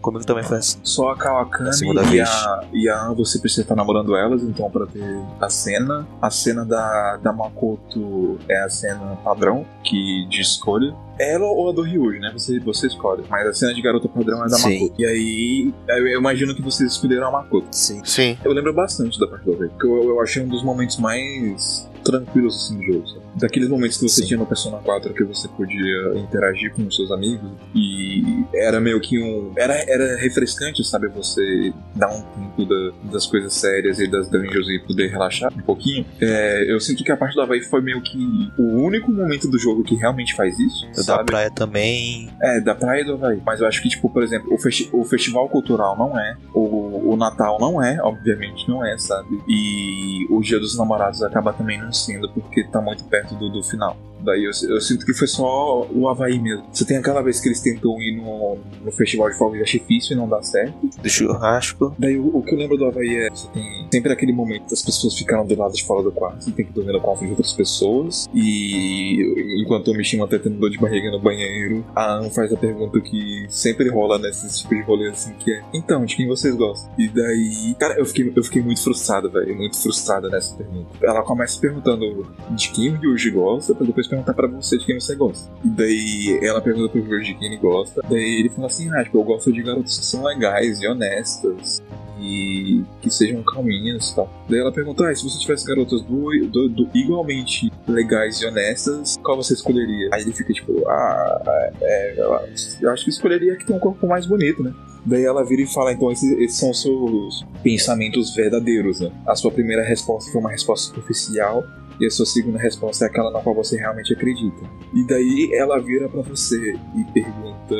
comigo também foi assim. Só a Kawakami A e a, e a An você precisa estar namorando elas, então pra ter a cena. A cena da, da Makoto é a cena padrão, que de escolha. Ela ou a do Ryuji, né? Você, você escolhe. Mas a cena de garota padrão é da Sim. Makoto. E aí, eu imagino que vocês escolheram a Makoto. Sim. Sim. Eu lembro bastante da parte do porque eu, eu achei um dos momentos mais tranquilos assim do jogo. sabe? Daqueles momentos que você Sim. tinha no Persona 4 que você podia interagir com os seus amigos e era meio que um. Era, era refrescante, sabe? Você dar um tempo da- das coisas sérias e das dungeons e poder relaxar um pouquinho. É, eu sinto que a parte do Havaí foi meio que o único momento do jogo que realmente faz isso. Da praia também. É, da praia do Havaí. Mas eu acho que, tipo, por exemplo, o, festi- o festival cultural não é, o, o Natal não é, obviamente não é, sabe? E o Dia dos Namorados acaba também não sendo, porque tá muito perto do, do final. Daí eu, eu sinto que foi só o Havaí mesmo. Você tem aquela vez que eles tentam ir no, no festival de fogos de artifício e não dá certo. Do churrasco. Daí o, o que eu lembro do Havaí é você tem sempre aquele momento das pessoas ficaram do lado de fora do quarto, você tem que dormir no quarto de outras pessoas. E enquanto o Mishima tá tendo dor de barriga no banheiro, a Anne faz a pergunta que sempre rola nesses tipos de rolê assim, que é então, de quem vocês gostam? E daí, cara, eu fiquei, eu fiquei muito frustrado, velho, muito frustrada nessa pergunta. Ela começa perguntando de quem Ryuji gosta, pra depois perguntar pra você de quem você gosta. Daí ela pergunta pro Ryuji de quem ele gosta. Daí ele fala assim, ah, tipo, eu gosto de garotas que são legais e honestas e que sejam calminhas e tal. Daí ela perguntou: ah, se você tivesse garotas do, do- do- igualmente legais e honestas, qual você escolheria? Aí ele fica tipo: ah, é, eu, eu acho que escolheria que tem um corpo mais bonito, né? Daí ela vira e fala: então esses, esses são os seus pensamentos verdadeiros, né? A sua primeira resposta foi uma resposta superficial. E a sua segunda resposta é aquela na qual você realmente acredita. E daí ela vira pra você e pergunta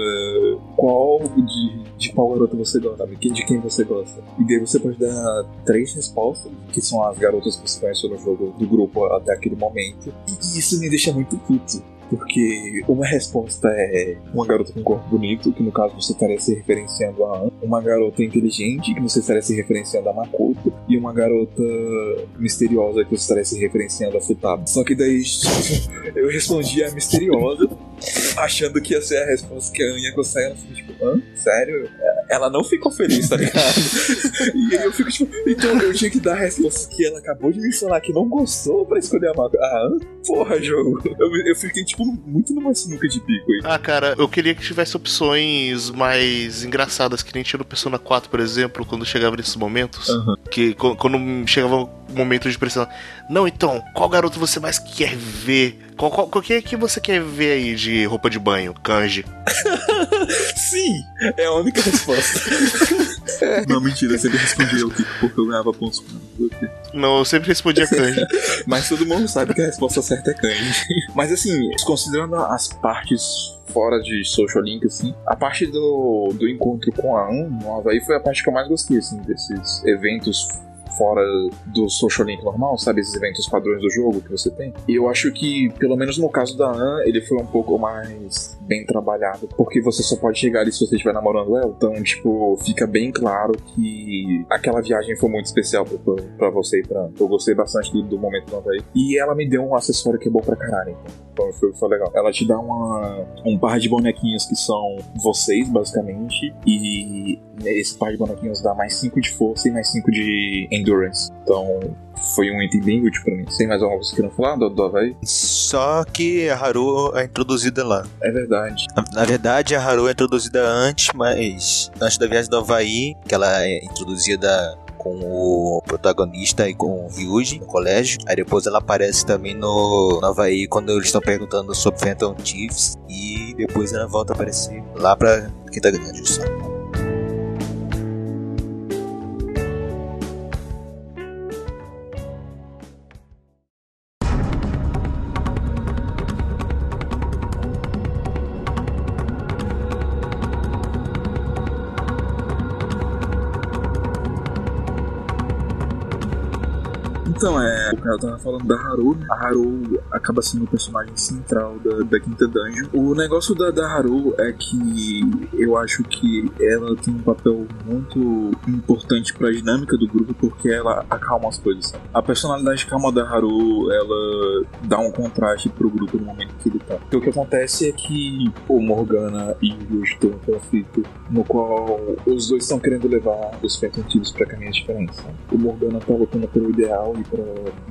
qual de, de qual garota você gosta, de quem você gosta. E daí você pode dar três respostas, que são as garotas que você conheceu no jogo do grupo até aquele momento. E isso me deixa muito puto. Porque uma resposta é uma garota com corpo bonito, que no caso você estaria se referenciando a Anne, uma garota inteligente, que você estaria se referenciando a Makoto, e uma garota misteriosa, que você estaria se referenciando a Futaba. Só que daí eu respondi a misteriosa, achando que ia ser a resposta que a Anne ia gostar, ela ficou tipo, hã? Sério? Ela não ficou feliz, tá ligado? e aí eu fico tipo, então eu tinha que dar a resposta que ela acabou de me falar que não gostou pra escolher a Makoto. Ah? Porra, jogo. Eu, eu fiquei, tipo, muito numa sinuca de pico aí. Ah, cara, eu queria que tivesse opções mais engraçadas, que nem tinha no Persona 4, por exemplo, quando chegava nesses momentos. Aham. Que quando chegava o momento de pressão. Não, então, qual garoto você mais quer ver? Qual, qual, qual que é que você quer ver aí de roupa de banho? Kanji. Sim! É a única resposta. não, mentira, eu sempre respondi eu porque eu ganhava pontos. Não, eu sempre respondia Kanji. Mas todo mundo sabe que a resposta certa é kanji. Mas assim, considerando as partes fora de Social Link, assim, a parte do, do encontro com a An no Havaí foi a parte que eu mais gostei, assim, desses eventos fora do social link normal, sabe? Esses eventos padrões do jogo que você tem. E eu acho que, pelo menos no caso da An, ele foi um pouco mais bem trabalhado, porque você só pode chegar ali se você estiver namorando ela. Então, tipo, fica bem claro que aquela viagem foi muito especial pra você e pra. Eu gostei bastante do, do momento do Havaí. E ela me deu um acessório que é bom pra caralho, então. Então foi, foi legal. Ela te dá uma, um par de bonequinhos que são vocês, basicamente. E esse par de bonequinhos dá mais 5 de força e mais 5 de endurance. Então foi um item bem útil pra mim. Tem mais alguma coisa que não falar do, do Havaí? Só que a Haru é introduzida lá. É verdade. Na, na verdade, a Haru é introduzida antes, mas antes da viagem do Havaí, que ela é introduzida com o protagonista e com o Ryuji no colégio. Aí depois ela aparece também no, no Havaí quando eles estão perguntando sobre Phantom Chiefs. E depois ela volta a aparecer lá pra Quinta Grande. Só. Então, cara tava falando da Haru, né? A Haru acaba sendo o personagem central da, da Quinta Dungeon. O negócio da, da Haru é que eu acho que ela tem um papel muito importante pra dinâmica do grupo porque ela acalma as coisas. A personalidade calma da Haru, ela dá um contraste pro grupo no momento que ele tá. Porque o que acontece é que o Morgana e o Yuji têm um conflito no qual os dois estão querendo levar os Phantom Thieves pra caminhos diferentes. O Morgana tá lutando pelo ideal e pra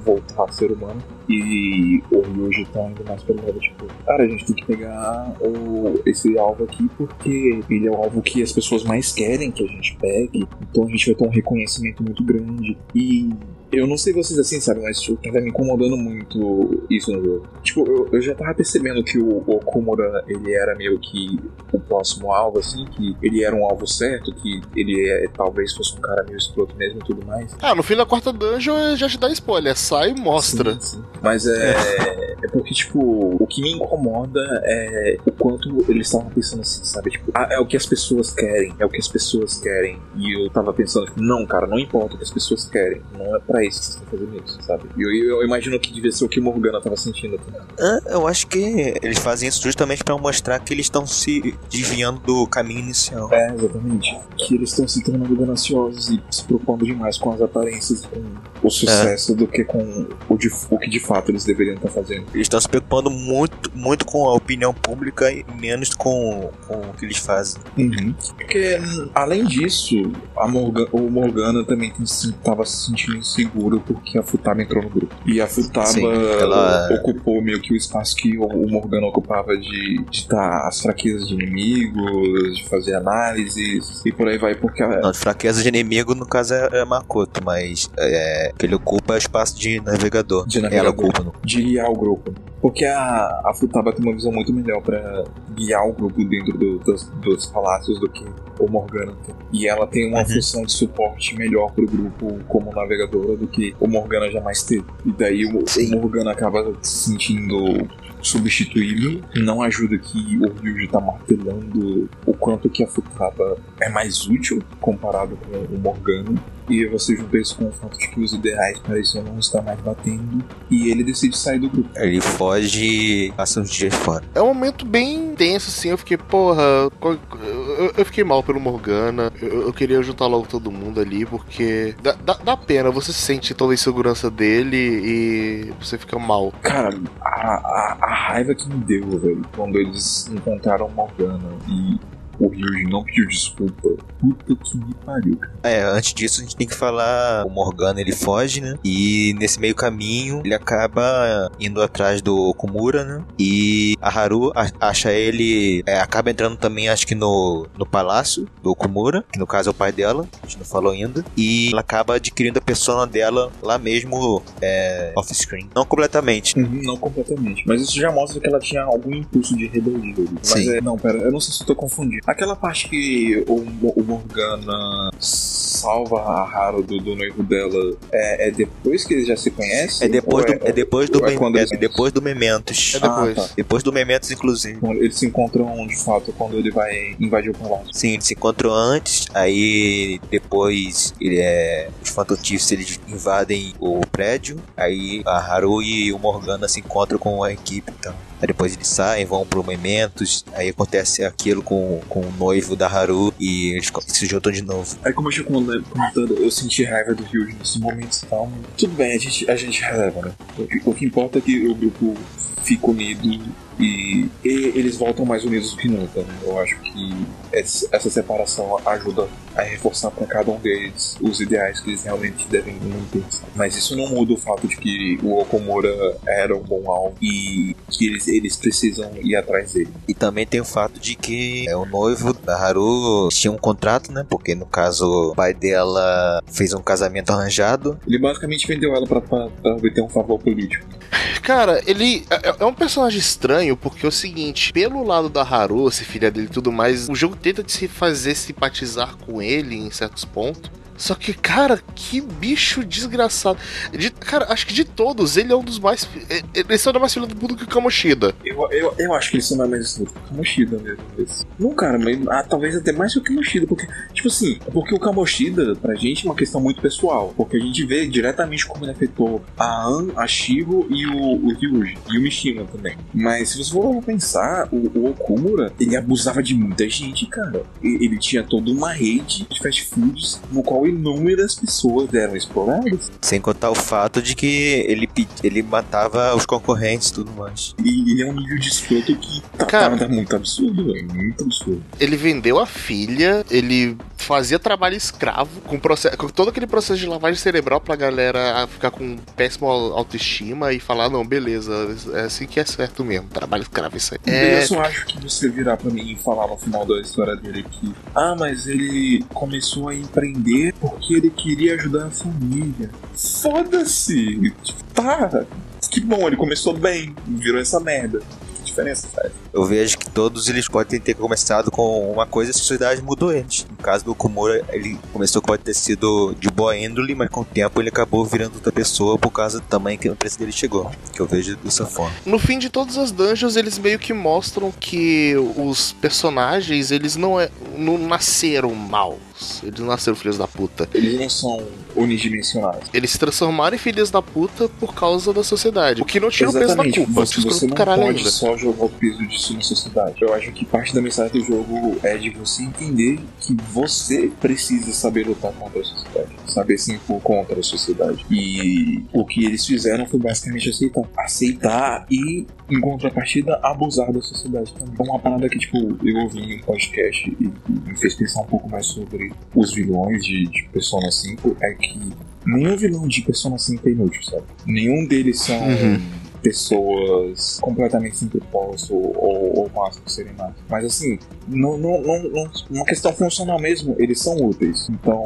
voltar a ser humano. E Yuji tá indo mais pelo lado, tipo, cara, a gente tem que pegar o, esse alvo aqui porque ele é o alvo que as pessoas mais querem que a gente pegue. Então a gente vai ter um reconhecimento muito grande. E eu não sei vocês assim, sabe, mas tipo, tá me incomodando muito isso no jogo. Tipo, eu, eu já tava percebendo que o Okumura, ele era meio que o próximo alvo, assim, que ele era um alvo certo, que ele é, talvez fosse um cara meio escroto mesmo e tudo mais. Ah, no fim da quarta dungeon já te dá spoiler. Sai e mostra. Sim, sim. Mas é, é porque, tipo, o que me incomoda é o quanto eles estavam pensando assim, sabe? Tipo, ah, é o que as pessoas querem, é o que as pessoas querem. E eu tava pensando, tipo, não, cara, não importa o que as pessoas querem. Não é pra isso que vocês estão fazendo isso, sabe? E eu, eu, eu imagino que devia ser o que Morgana tava sentindo também. Ah, eu acho que eles fazem isso justamente pra mostrar que eles estão se desviando do caminho inicial. É, exatamente. Que eles estão se tornando gananciosos e se preocupando demais com as aparências e com o sucesso do que com o, de, o que de fato eles deveriam estar fazendo. Eles estão se preocupando muito, muito com a opinião pública e menos com, com o que eles fazem. Uhum. Porque, além disso, a Morga- o Morgana também estava se sentindo inseguro porque a Futaba entrou no grupo. E a Futaba Sim, ela- ocupou meio que o espaço que o, Morgana ocupava de estar as fraquezas de inimigos, de fazer análises e por aí vai, porque a, Não, fraqueza de inimigo, no caso, é, é Makoto, mas é, que ele ocupa o espaço de navegador. De navegador. Ela ocupa, de guiar o grupo. Porque a, a Futaba tem uma visão muito melhor pra guiar o grupo dentro do- dos, dos palácios do que o Morgana tem. E ela tem uma Uhum. função de suporte melhor pro grupo como navegadora do que o Morgana jamais teve. E daí o, o Morgana acaba se sentindo substituível. Não ajuda que o Ryuji tá martelando o quanto que a Futaba é mais útil comparado com o Morgana. E você junta isso com o fato de que os ideais pareciam não estar mais batendo. E ele decide sair do grupo. Ele foge e passa uns dias fora. É um momento bem tenso, assim. Eu fiquei, porra. eu fiquei mal pelo Morgana. Eu, eu queria juntar logo todo mundo ali, porque dá, dá, dá pena. Você sente toda a insegurança dele e você fica mal. Cara, a, a, a raiva que me deu, velho, quando eles encontraram Morgana e o Ryuji não pediu desculpa. Puta que me pariu, cara. É, antes disso a gente tem que falar. O Morgana ele foge, né? E nesse meio caminho ele acaba indo atrás do Okumura, né? E a Haru acha ele. é, acaba entrando também, acho que no, no palácio do Okumura, que no caso é o pai dela, a gente não falou ainda. E ela acaba adquirindo a persona dela lá mesmo é, off-screen. Não completamente. Uhum, não completamente. Mas isso já mostra que ela tinha algum impulso de rebeldia. Mas Sim. é, não, pera, eu não sei se eu tô confundindo. Aquela parte que o, o Morgana salva a Haru do, do noivo dela é, é depois que eles já se conhecem? É depois do, é depois do, é mem- quando é eles- depois do Mementos. É depois. Ah, tá. Depois do Mementos, inclusive. Eles se encontram de fato quando ele vai invadir o palácio. Sim, eles se encontram antes, aí depois ele é, os fantotifes eles invadem o prédio, aí a Haru e o Morgana se encontram com a equipe então. Aí depois eles saem, vão pro Mementos, aí acontece aquilo com, com o noivo da Haru e eles se juntam de novo. Aí como eu comentado, comentando, eu senti raiva do Ryuji nesses momentos e tal. Tudo bem, a gente, a gente releva, né? O que, o que importa é que o grupo fica unido e, e eles voltam mais unidos do que nunca, né? Eu acho que essa separação ajuda a reforçar para cada um deles os ideais que eles realmente devem manter. Mas isso não muda o fato de que o Okomura era um bom alvo e que eles, eles precisam ir atrás dele. E também tem o fato de que é, o noivo da Haru tinha um contrato, né? Porque no caso o pai dela fez um casamento arranjado. Ele basicamente vendeu ela pra obter um favor político. Cara, ele é, é um personagem estranho porque é o seguinte, pelo lado da Haru, ser filha dele e tudo mais, o jogo tenta de se fazer simpatizar com ele em certos pontos. Só que, cara, que bicho desgraçado. De- cara, acho que de todos, ele é um dos mais. é- Ele só é mais filho do mundo que o Kamoshida. Eu, eu, eu acho que isso não é mais isso. O Kamoshida mesmo. Não, cara, mas ah, talvez até mais que o Kamoshida. Porque, tipo assim, porque o Kamoshida, pra gente, é uma questão muito pessoal. Porque a gente vê diretamente como ele afetou a An, a Shiro e o, o Ryuji. E o Mishima também. Mas se você for pensar, o, o Okumura, ele abusava de muita gente, cara. Ele tinha toda uma rede de fast foods no qual inúmeras pessoas eram exploradas. Sem contar o fato de que ele, ele matava os concorrentes e tudo mais. E ele é um nível de escroto que tá, Cara. tá muito absurdo, velho. Muito absurdo. Ele vendeu a filha, ele fazia trabalho escravo, com, processo, com todo aquele processo de lavagem cerebral pra galera ficar com péssima autoestima e falar: não, beleza, é assim que é certo mesmo, trabalho escravo isso aí. É, Eu só acho que você virar pra mim e falar no final da história dele que, ah, mas ele começou a empreender porque ele queria ajudar a família. Foda-se! Tipo, Tá, que bom, ele começou bem, virou essa merda. Que diferença faz? Eu vejo que todos eles podem ter começado com uma coisa e a sociedade mudou eles. No caso do Kumura, ele começou pode ter sido de boa índole, mas com o tempo ele acabou virando outra pessoa por causa do tamanho que a empresa dele chegou. Que eu vejo dessa forma. No fim de todas as dungeons, eles meio que mostram que os personagens, eles não, é, não nasceram Eles não nasceram filhos da puta. Eles não são unidimensionais. Eles se transformaram em filhos da puta por causa da sociedade. O que não tira o peso da culpa. você, você não caralho pode ainda. só jogar o peso disso na sociedade. Eu acho que parte da mensagem do jogo é de você entender que você precisa saber lutar contra a sociedade. Saber se impor contra a sociedade. E o que eles fizeram foi basicamente aceitar. Aceitar e, em contrapartida, abusar da sociedade também. Então, uma parada que, tipo, eu ouvi em um podcast e, e me fez pensar um pouco mais sobre os vilões de, de Persona 5 é que nenhum vilão de Persona 5 é inútil, sabe? Nenhum deles são Uhum. pessoas completamente sem propósito ou, ou más por serem más. Mas assim, não, não, não, não, uma questão funcional mesmo, eles são úteis. Então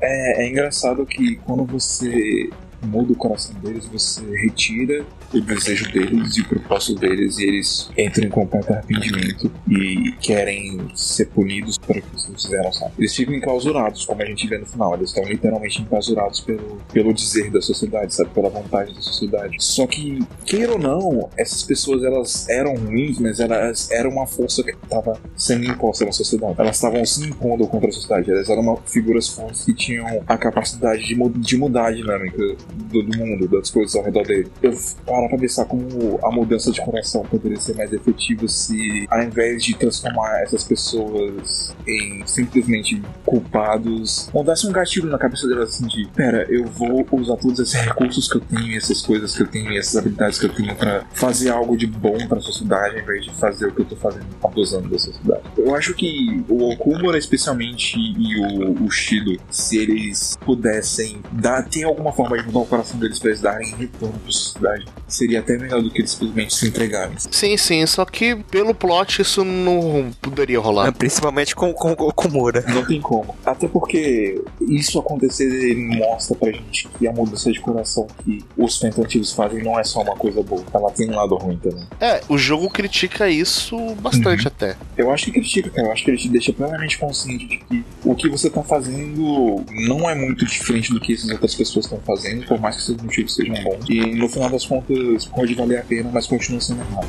é, é engraçado que quando você muda o coração deles, você retira o desejo deles e o propósito deles e eles entram em completo arrependimento e querem ser punidos por aquilo que eles fizeram, sabe? Eles ficam enclausurados, como a gente vê no final. Eles estão literalmente enclausurados pelo, pelo dizer da sociedade, sabe? Pela vontade da sociedade. Só que, queira ou não, essas pessoas elas eram ruins, mas elas eram uma força que estava sendo imposta na sociedade. Elas estavam se impondo contra a sociedade. Elas eram uma, figuras fortes que tinham a capacidade de, de mudar a dinâmica do, do mundo, das coisas ao redor dele. Eu paro pra pensar como a mudança de coração poderia ser mais efetiva se, ao invés de transformar essas pessoas em simplesmente culpados, mudasse um gatilho na cabeça delas assim de: pera, eu vou usar todos esses recursos que eu tenho, essas coisas que eu tenho, essas habilidades que eu tenho pra fazer algo de bom pra sociedade, ao invés de fazer o que eu tô fazendo, abusando da sociedade. Eu acho que o Okumura, especialmente, e o, o Shido, se eles pudessem dar, ter alguma forma de mudar o coração deles pra eles darem retorno pra sociedade. Seria até melhor do que eles simplesmente se entregarem. Sim, sim, só que pelo plot isso não poderia rolar. Principalmente com, com o Okumura. Não tem como. Até porque isso acontecer mostra pra gente que a mudança de coração que os Thieves fazem não é só uma coisa boa. Ela tem um lado ruim também. É, o jogo critica isso bastante até. Eu acho que critica, cara. Eu acho que ele te deixa plenamente consciente de que o que você tá fazendo não é muito diferente do que essas outras pessoas estão fazendo, por mais que seus motivos sejam bons. E no final das contas pode valer a pena, mas continua sendo errado.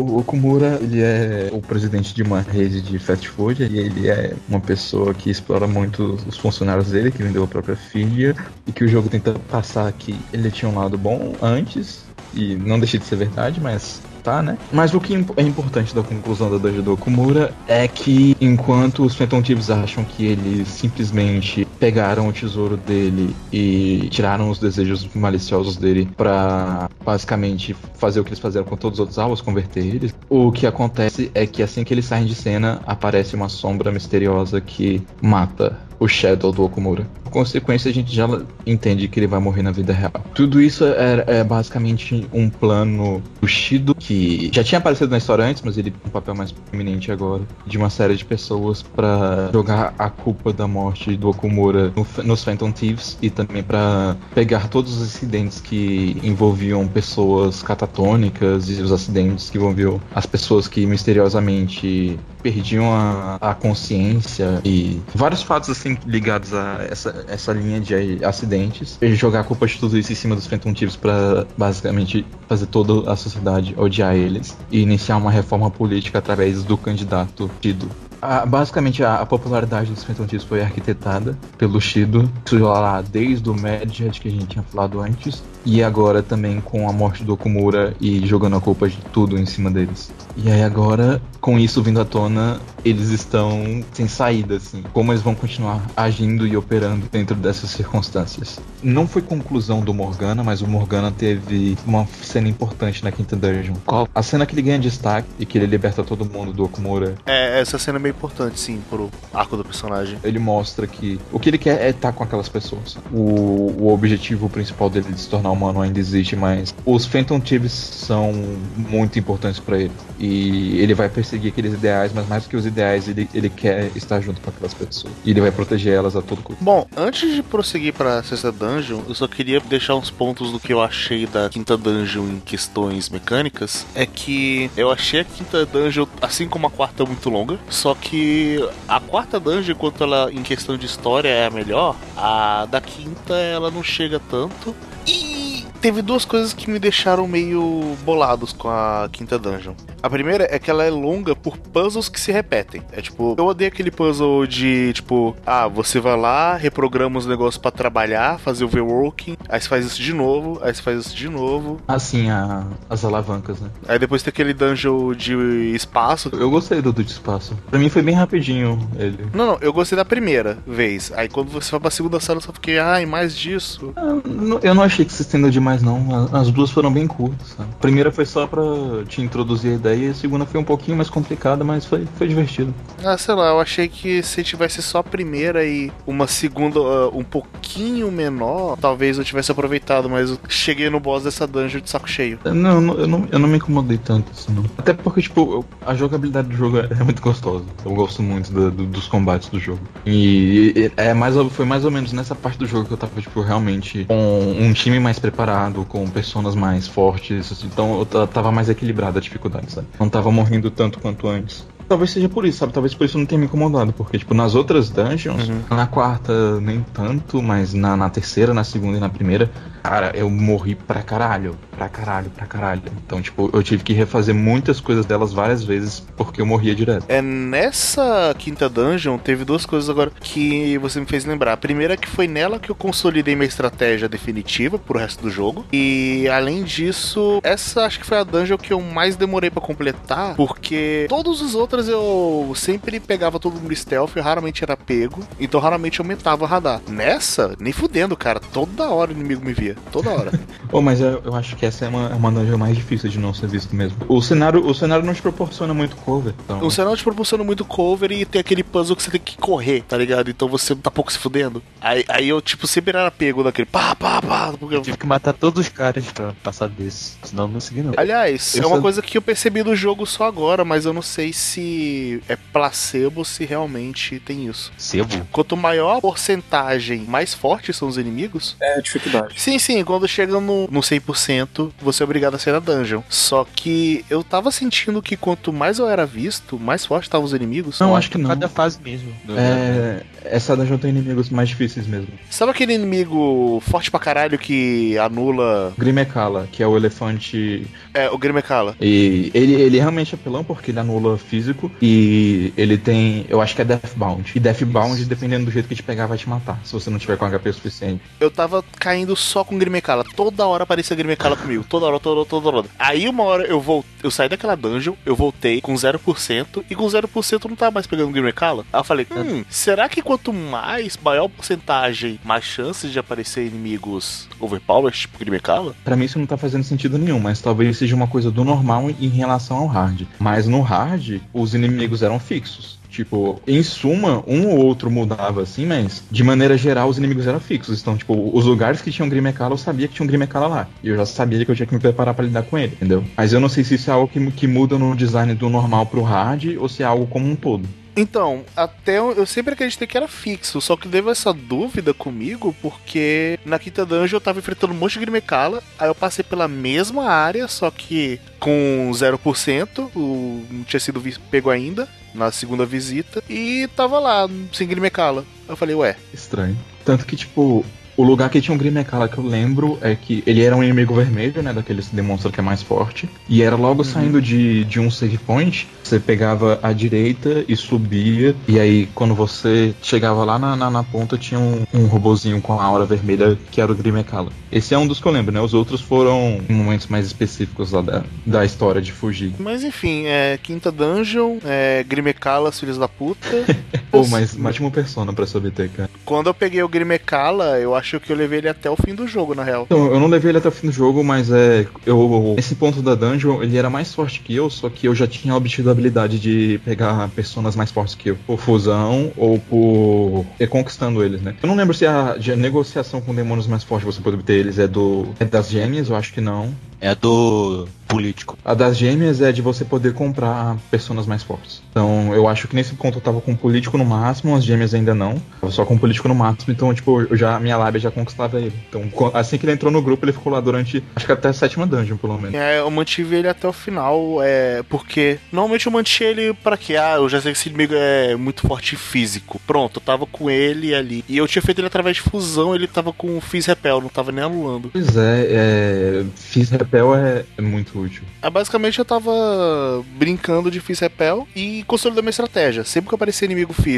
O Okumura, ele é o presidente de uma rede de fast food e ele é uma pessoa que explora muito os funcionários dele, que vendeu a própria filha, e que o jogo tenta passar que ele tinha um lado bom antes, e não deixa de ser verdade, mas tá, né? Mas o que é importante da conclusão da Dungeon do Okumura é que enquanto os Phantom Thieves acham que eles simplesmente pegaram o tesouro dele e tiraram os desejos maliciosos dele pra basicamente fazer o que eles fizeram com todos os outros alvos, converter eles, o que acontece é que assim que eles saem de cena, aparece uma sombra misteriosa que mata o Shadow do Okumura. Por consequência, a gente já entende que ele vai morrer na vida real. Tudo isso é, é basicamente um plano do Shido, que já tinha aparecido na história antes, mas ele tem um papel mais prominente agora, de uma série de pessoas pra jogar a culpa da morte do Okumura no- nos Phantom Thieves e também pra pegar todos os acidentes que envolviam pessoas catatônicas e os acidentes que envolviam as pessoas que misteriosamente perdiam a, a consciência e vários fatos assim ligados a essa, essa linha de acidentes e jogar a culpa de tudo isso em cima dos Phantom Thieves pra basicamente fazer toda a sociedade odiar eles e iniciar uma reforma política através do candidato Tido. A- basicamente, a, a popularidade dos Phantom Thieves foi arquitetada pelo Shido, isso lá desde o Madhead que a gente tinha falado antes, e agora também com a morte do Okumura e jogando a culpa de tudo em cima deles. E aí agora, com isso vindo à tona, eles estão sem saída, assim. Como eles vão continuar agindo e operando dentro dessas circunstâncias. Não foi conclusão do Morgana, mas o Morgana teve uma cena importante na quinta dungeon. Qual? A cena que ele ganha destaque e que ele liberta todo mundo do Okumura É, essa cena é bem importante, sim, pro arco do personagem. ele mostra que o que ele quer é estar com aquelas pessoas. O, o objetivo principal dele de se tornar humano ainda existe, mas os Phantom Thieves são muito importantes pra ele. E ele vai perseguir aqueles ideais, mas mais do que os ideais, ele, ele quer estar junto com aquelas pessoas. E ele vai proteger elas a todo custo. Bom, antes de prosseguir pra sexta dungeon, eu só queria deixar uns pontos do que eu achei da quinta dungeon em questões mecânicas. É que eu achei a quinta dungeon, assim como a quarta, muito longa. Só que a quarta dungeon, enquanto ela em questão de história é a melhor, a da quinta ela não chega tanto. E teve duas coisas que me deixaram meio bolados com a quinta dungeon. A primeira é que ela é longa por puzzles que se repetem. É tipo, eu odeio aquele puzzle de tipo, ah, você vai lá, reprograma os negócios pra trabalhar, fazer o V-Working, aí você faz isso de novo, aí você faz isso de novo. Assim, a- as alavancas, né? Aí depois tem aquele dungeon de espaço. Eu gostei do do de espaço. Pra mim foi bem rapidinho ele. Não, não, eu gostei da primeira vez. Aí quando você vai pra segunda sala, eu só fiquei, ai, mais disso. Ah, não- Eu não achei que se estendeu demais, não. As duas foram bem curtas. sabe? A primeira foi só pra te introduzir a ideia, e a segunda foi um pouquinho mais complicada, mas foi, foi divertido. Ah, sei lá, eu achei que se tivesse só a primeira e uma segunda ah, um pouquinho menor, talvez eu tivesse aproveitado, mas eu cheguei no boss dessa dungeon de saco cheio. Não, eu não, eu não me incomodei tanto assim, não. Até porque, tipo, a jogabilidade do jogo é é muito gostosa. Eu gosto muito do- do- dos combates do jogo. E, é mais, foi mais ou menos nessa parte do jogo que eu tava, tipo, realmente com um time mais preparado, com personas mais fortes. então eu ta- tava mais equilibrada a dificuldade, sabe? Não tava morrendo tanto quanto antes. Talvez seja por isso, sabe? Talvez por isso não tenha me incomodado. Porque, tipo, nas outras dungeons, na quarta nem tanto, mas na, na terceira, na segunda e na primeira, cara, eu morri pra caralho. Pra caralho, pra caralho. Então, tipo, eu tive que refazer muitas coisas delas várias vezes porque eu morria direto. É nessa quinta dungeon teve duas coisas agora que você me fez lembrar. A primeira é que foi nela que eu consolidei minha estratégia definitiva pro resto do jogo. E além disso, essa acho que foi a dungeon que eu mais demorei pra completar, porque todas as outras outras eu sempre pegava todo mundo stealth, eu raramente era pego, então raramente aumentava o radar. Nessa, nem fudendo, cara. Toda hora o inimigo me via. Toda hora. Oh, mas eu, eu acho que essa é uma, é uma dungeon mais difícil de não ser visto mesmo. O cenário, o cenário não te proporciona muito cover. Então... O cenário te proporciona muito cover e tem aquele puzzle que você tem que correr, tá ligado? Então você tá pouco se fudendo. Aí, aí eu, tipo, sempre era pego daquele pá, pá, pá. Porque eu... Tive que matar todos os caras pra passar desse. Senão eu não consegui não. Aliás, é Essa- uma coisa que eu percebi do jogo só agora, mas eu não sei se é placebo se realmente tem isso. Sebo? Quanto maior a porcentagem, mais fortes são os inimigos. É a dificuldade. Sim, sim, quando chega no, no 100%, você é obrigado a ser na dungeon. Só que eu tava sentindo que quanto mais eu era visto, mais forte estavam os inimigos. Não, acho que não. Cada fase mesmo. É, essa dungeon tem inimigos mais difíceis mesmo. Sabe aquele inimigo forte pra caralho que anula Grimekala, que é o elefante. é, o Grimekala? E ele, ele é realmente apelão porque ele anula físico. E ele tem. Eu acho que é Deathbound. E Deathbound, dependendo do jeito que te pegar, vai te matar. Se você não tiver com HP suficiente. Eu tava caindo só com Grimekala. Toda hora aparecia Grimekala comigo. Toda hora, toda hora, toda hora. Aí uma hora eu vou, eu saí daquela dungeon, eu voltei com 0% e com 0% eu não tava mais pegando Grimekala. Aí eu falei, hum, será que quanto mais, maior porcentagem, mais chances de aparecer inimigos overpowered, tipo Grimekala? Pra mim isso não tá fazendo sentido nenhum, mas talvez seja uma coisa do normal em relação ao hard. Mas no hard, os inimigos eram fixos. Tipo, em suma, um ou outro mudava assim, mas de maneira geral os inimigos eram fixos. Então, tipo, os lugares que tinham Grimekala, eu sabia que tinha um Grimekala lá. E eu já sabia que eu tinha que me preparar pra lidar com ele, entendeu? Mas eu não sei se isso é algo que, que muda no design do normal pro hard ou se é algo como um todo. Então, até eu, sempre acreditei que era fixo, só que deu essa dúvida comigo porque na quinta dungeon eu tava enfrentando um monte de Grimekala, aí eu passei pela mesma área, só que com 0%, o, não tinha sido pego ainda na segunda visita, e tava lá, sem Grimekala. Eu falei, ué, Estranho. Tanto que, tipo, o lugar que tinha um Grimekala que eu lembro é que ele era um inimigo vermelho, né? Daqueles que demonstra que é mais forte. E era logo saindo de, de um save point, você pegava a direita e subia. E aí, quando você chegava lá na, na, na ponta, tinha um, um robozinho com a aura vermelha que era o Grimekala. Esse é um dos que eu lembro, né? Os outros foram em momentos mais específicos lá da, da história de fugir. mas enfim, é quinta dungeon, é Grimekala, filhos da puta. Pô, mas mate uma persona pra saber ter, cara. Quando eu peguei o Grimekala, eu acho que eu levei ele até o fim do jogo, na real. Então, eu não levei ele até o fim do jogo, mas é. Eu, esse ponto da dungeon, ele era mais forte que eu, só que eu já tinha obtido a habilidade de pegar personas mais fortes que eu. Por fusão ou por. ir conquistando eles, né? Eu não lembro se a, de- a negociação com demônios mais fortes você pode obter eles é do. É das gêmeas, eu acho que não. É do político. A das gêmeas é de você poder comprar personas mais fortes. Então, eu acho que nesse ponto eu tava com o político no máximo, as gêmeas ainda não. Tava só com o político no máximo, então, tipo, eu já, minha lábia já conquistava ele. Então, assim que ele entrou no grupo, ele ficou lá durante, acho que até a sétima dungeon, pelo menos. É, eu mantive ele até o final, é, porque normalmente eu mantinha ele pra quê? Ah, eu já sei que esse inimigo é muito forte físico. Pronto, eu tava com ele ali. E eu tinha feito ele através de fusão, ele tava com o Fizz Repel, não tava nem anulando. Pois é, é Fizz Repel é, é muito útil. Ah, basicamente eu tava brincando de Fizz Repel e consolidando minha estratégia. Sempre que aparecia inimigo físico,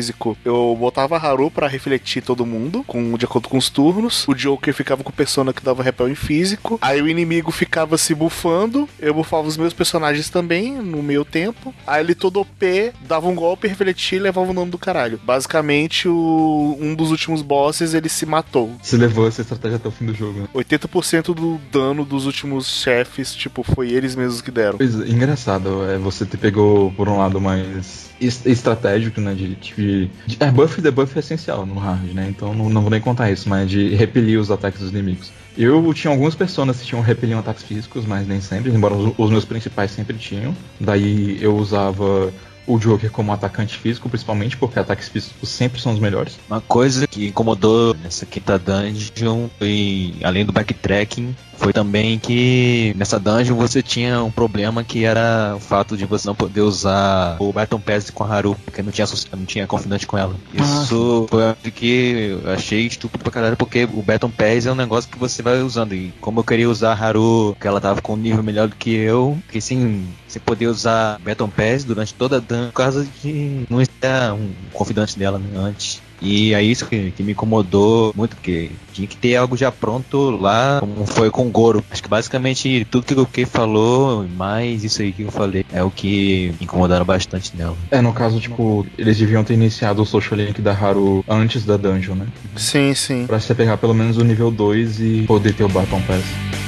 eu botava Haru pra refletir todo mundo, com, de acordo com os turnos. O Joker ficava com persona que dava repel em físico. Aí o inimigo ficava se bufando, eu bufava os meus personagens também, no meio tempo. Aí ele todo OP, dava um golpe, refletia e levava o nome do caralho. Basicamente, o, um dos últimos bosses, ele se matou. Se levou essa estratégia até o fim do jogo, né? 80% do dano dos últimos chefes, tipo, foi eles mesmos que deram. Pois engraçado, é, você te pegou por um lado mais estratégico, né? De, de, de é, buff e debuff é essencial no hard, né? Então não, não vou nem contar isso, mas de repelir os ataques dos inimigos. Eu tinha algumas personas que tinham repeliam ataques físicos, mas nem sempre, embora os, os meus principais sempre tinham. Daí eu usava o Joker como atacante físico, principalmente, porque ataques físicos sempre são os melhores. Uma coisa que incomodou nessa quinta dungeon foi, além do backtracking, foi também que nessa dungeon você tinha um problema que era o fato de você não poder usar o Baton Pass com a Haru, porque não tinha, não tinha confidante com ela. Isso foi algo que eu achei estúpido pra caralho, porque o Baton Pass é um negócio que você vai usando. E como eu queria usar a Haru, que ela tava com um nível melhor do que eu, que sim, você poder usar Baton Pass durante toda a dungeon por causa de não estar um confidante dela né, antes. E é isso que, que me incomodou muito, porque tinha que ter algo já pronto lá, como foi com o Goro. Acho que basicamente tudo que o Kei falou, mais isso aí que eu falei, é o que me incomodaram bastante nela. É, no caso, tipo, eles deviam ter iniciado o Social Link da Haru antes da dungeon, né? Sim, sim. Pra você pegar pelo menos o nível 2 e poder ter o Baton Pass.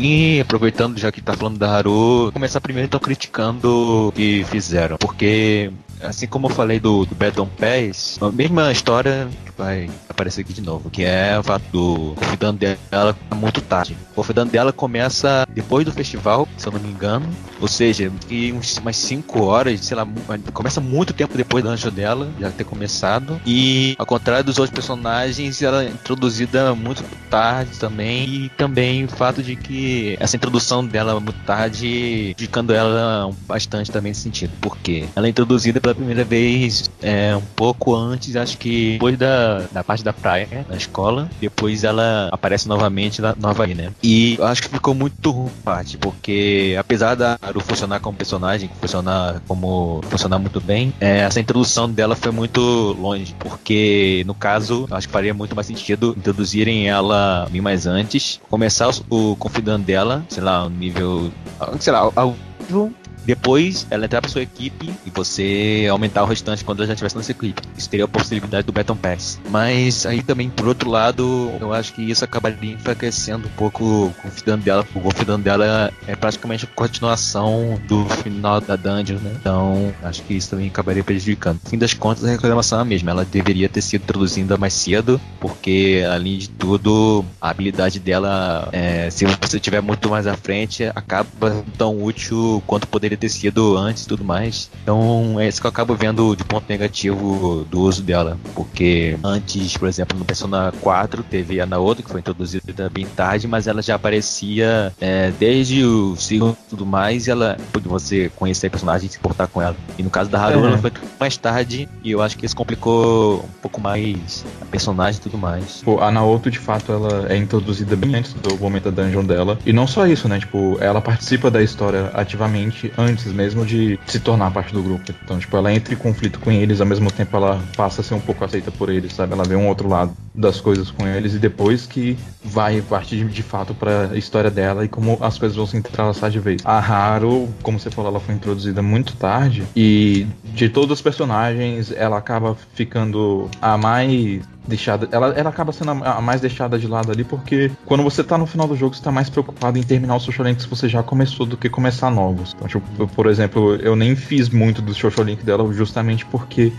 E aproveitando já que tá falando da Haru, começar primeiro então criticando o que fizeram. Porque, assim como eu falei do, do Battle Pass, a mesma história que vai aparecer aqui de novo, que é o fato do convidando dela muito tarde. O convidando dela começa depois do festival, se eu não me engano. Ou seja, que uns, umas 5 horas, sei lá, mu- começa muito tempo depois do anjo dela, já ter começado. E ao contrário dos outros personagens, ela é introduzida muito tarde também. E também o fato de que essa introdução dela muito tarde, indicando ela bastante também nesse sentido. Porque ela é introduzida pela primeira vez é, um pouco antes, acho que depois da, da parte da praia, né, na escola. Depois ela aparece novamente na Nova Havaí, né? E acho que ficou muito ruim parte, porque apesar da Haru funcionar como personagem, funcionar como funcionar muito bem, é, essa introdução dela foi muito longe, porque no caso, acho que faria muito mais sentido introduzirem ela bem mais antes, começar o, o dela, sei lá, um nível, sei lá, ao nível depois ela entrar pra sua equipe e você aumentar o restante quando ela já estivesse nessa equipe. Isso teria a possibilidade do Battle Pass. Mas aí também, por outro lado, eu acho que isso acabaria enfraquecendo um pouco o confidando dela. O confidando dela é praticamente a continuação do final da dungeon, né? Então, acho que isso também acabaria prejudicando. No fim das contas, a reclamação é a mesma. Ela deveria ter sido introduzida mais cedo, porque além de tudo, a habilidade dela, é, se você tiver muito mais à frente, acaba tão útil quanto poderia sido antes e tudo mais. Então é isso que eu acabo vendo de ponto negativo do uso dela. Porque antes, por exemplo, no Persona 4 teve a Naoto, que foi introduzida bem tarde, mas ela já aparecia é, desde o segundo e tudo mais, e ela pode você conhecer a personagem e se portar com ela. E no caso da Haru, É. ela foi mais tarde, e eu acho que isso complicou um pouco mais a personagem e tudo mais. Tipo, a Naoto, de fato, ela é introduzida bem antes do momento da dungeon dela. E não só isso, né? Tipo, ela participa da história ativamente antes mesmo de se tornar parte do grupo. Então, tipo, ela entra em conflito com eles, ao mesmo tempo ela passa a ser um pouco aceita por eles, sabe? Ela vê um outro lado das coisas com eles e depois que vai partir de, de fato pra história dela e como as coisas vão se entrelaçar de vez. A Haru, como você falou, ela foi introduzida muito tarde e de todos os personagens, ela acaba ficando a mais deixada. Ela, ela acaba sendo a, a mais deixada de lado ali, porque quando você tá no final do jogo, você tá mais preocupado em terminar os social links que você já começou do que começar novos. Então, tipo, eu, por exemplo, eu nem fiz muito do social link dela justamente porque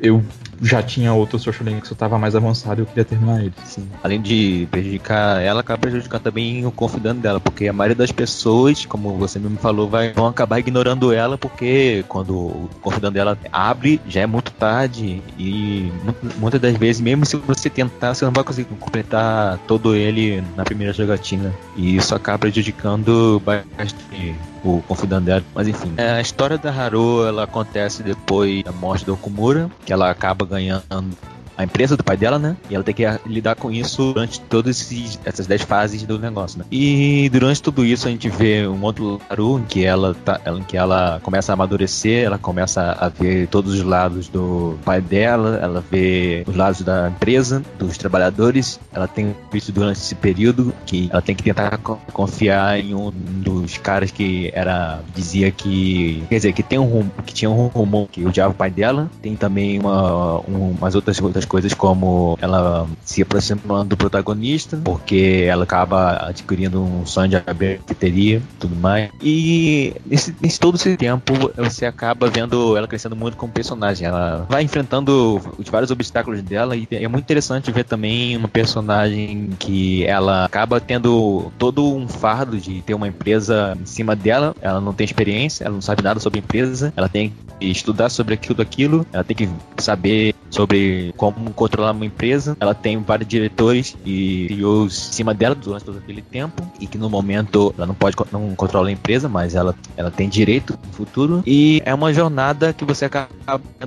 eu já tinha outros social links que eu tava mais avançado e eu queria terminar eles. Sim. Além de prejudicar ela, acaba prejudicando também o confidando dela, porque a maioria das pessoas, como você mesmo falou, vai, vão acabar ignorando ela, porque quando o confidando dela abre, já é muito tarde, e mu- muitas das vezes, mesmo se você tentar, você não vai conseguir completar todo ele na primeira jogatina, e isso acaba prejudicando bastante o confidando dela. Mas enfim, a história da Haru, ela acontece depois da morte do Okumura, que ela acaba ganhando a empresa do pai dela, né? E ela tem que lidar com isso durante todas essas 10 fases do negócio, né? E durante tudo isso a gente vê um outro Haru em que ela tá, em que ela começa a amadurecer, ela começa a ver todos os lados do pai dela, ela vê os lados da empresa, dos trabalhadores, ela tem visto durante esse período que ela tem que tentar co- confiar em um dos caras que era dizia que quer dizer que tem um que tinha um rumor que odiava o pai dela, tem também uma, um- umas outras outras coisas como ela se aproximando do protagonista, porque ela acaba adquirindo um sonho de e tudo mais. E nesse, nesse todo esse tempo você acaba vendo ela crescendo muito como personagem. Ela vai enfrentando os vários obstáculos dela e é muito interessante ver também uma personagem que ela acaba tendo todo um fardo de ter uma empresa em cima dela. Ela não tem experiência, ela não sabe nada sobre empresa, ela tem que estudar sobre aquilo, aquilo, ela tem que saber sobre como controlar uma empresa. Ela tem vários diretores e CEOs em cima dela durante todo aquele tempo e que no momento ela não pode não controlar a empresa, mas ela, ela tem direito no futuro. E é uma jornada que você acaba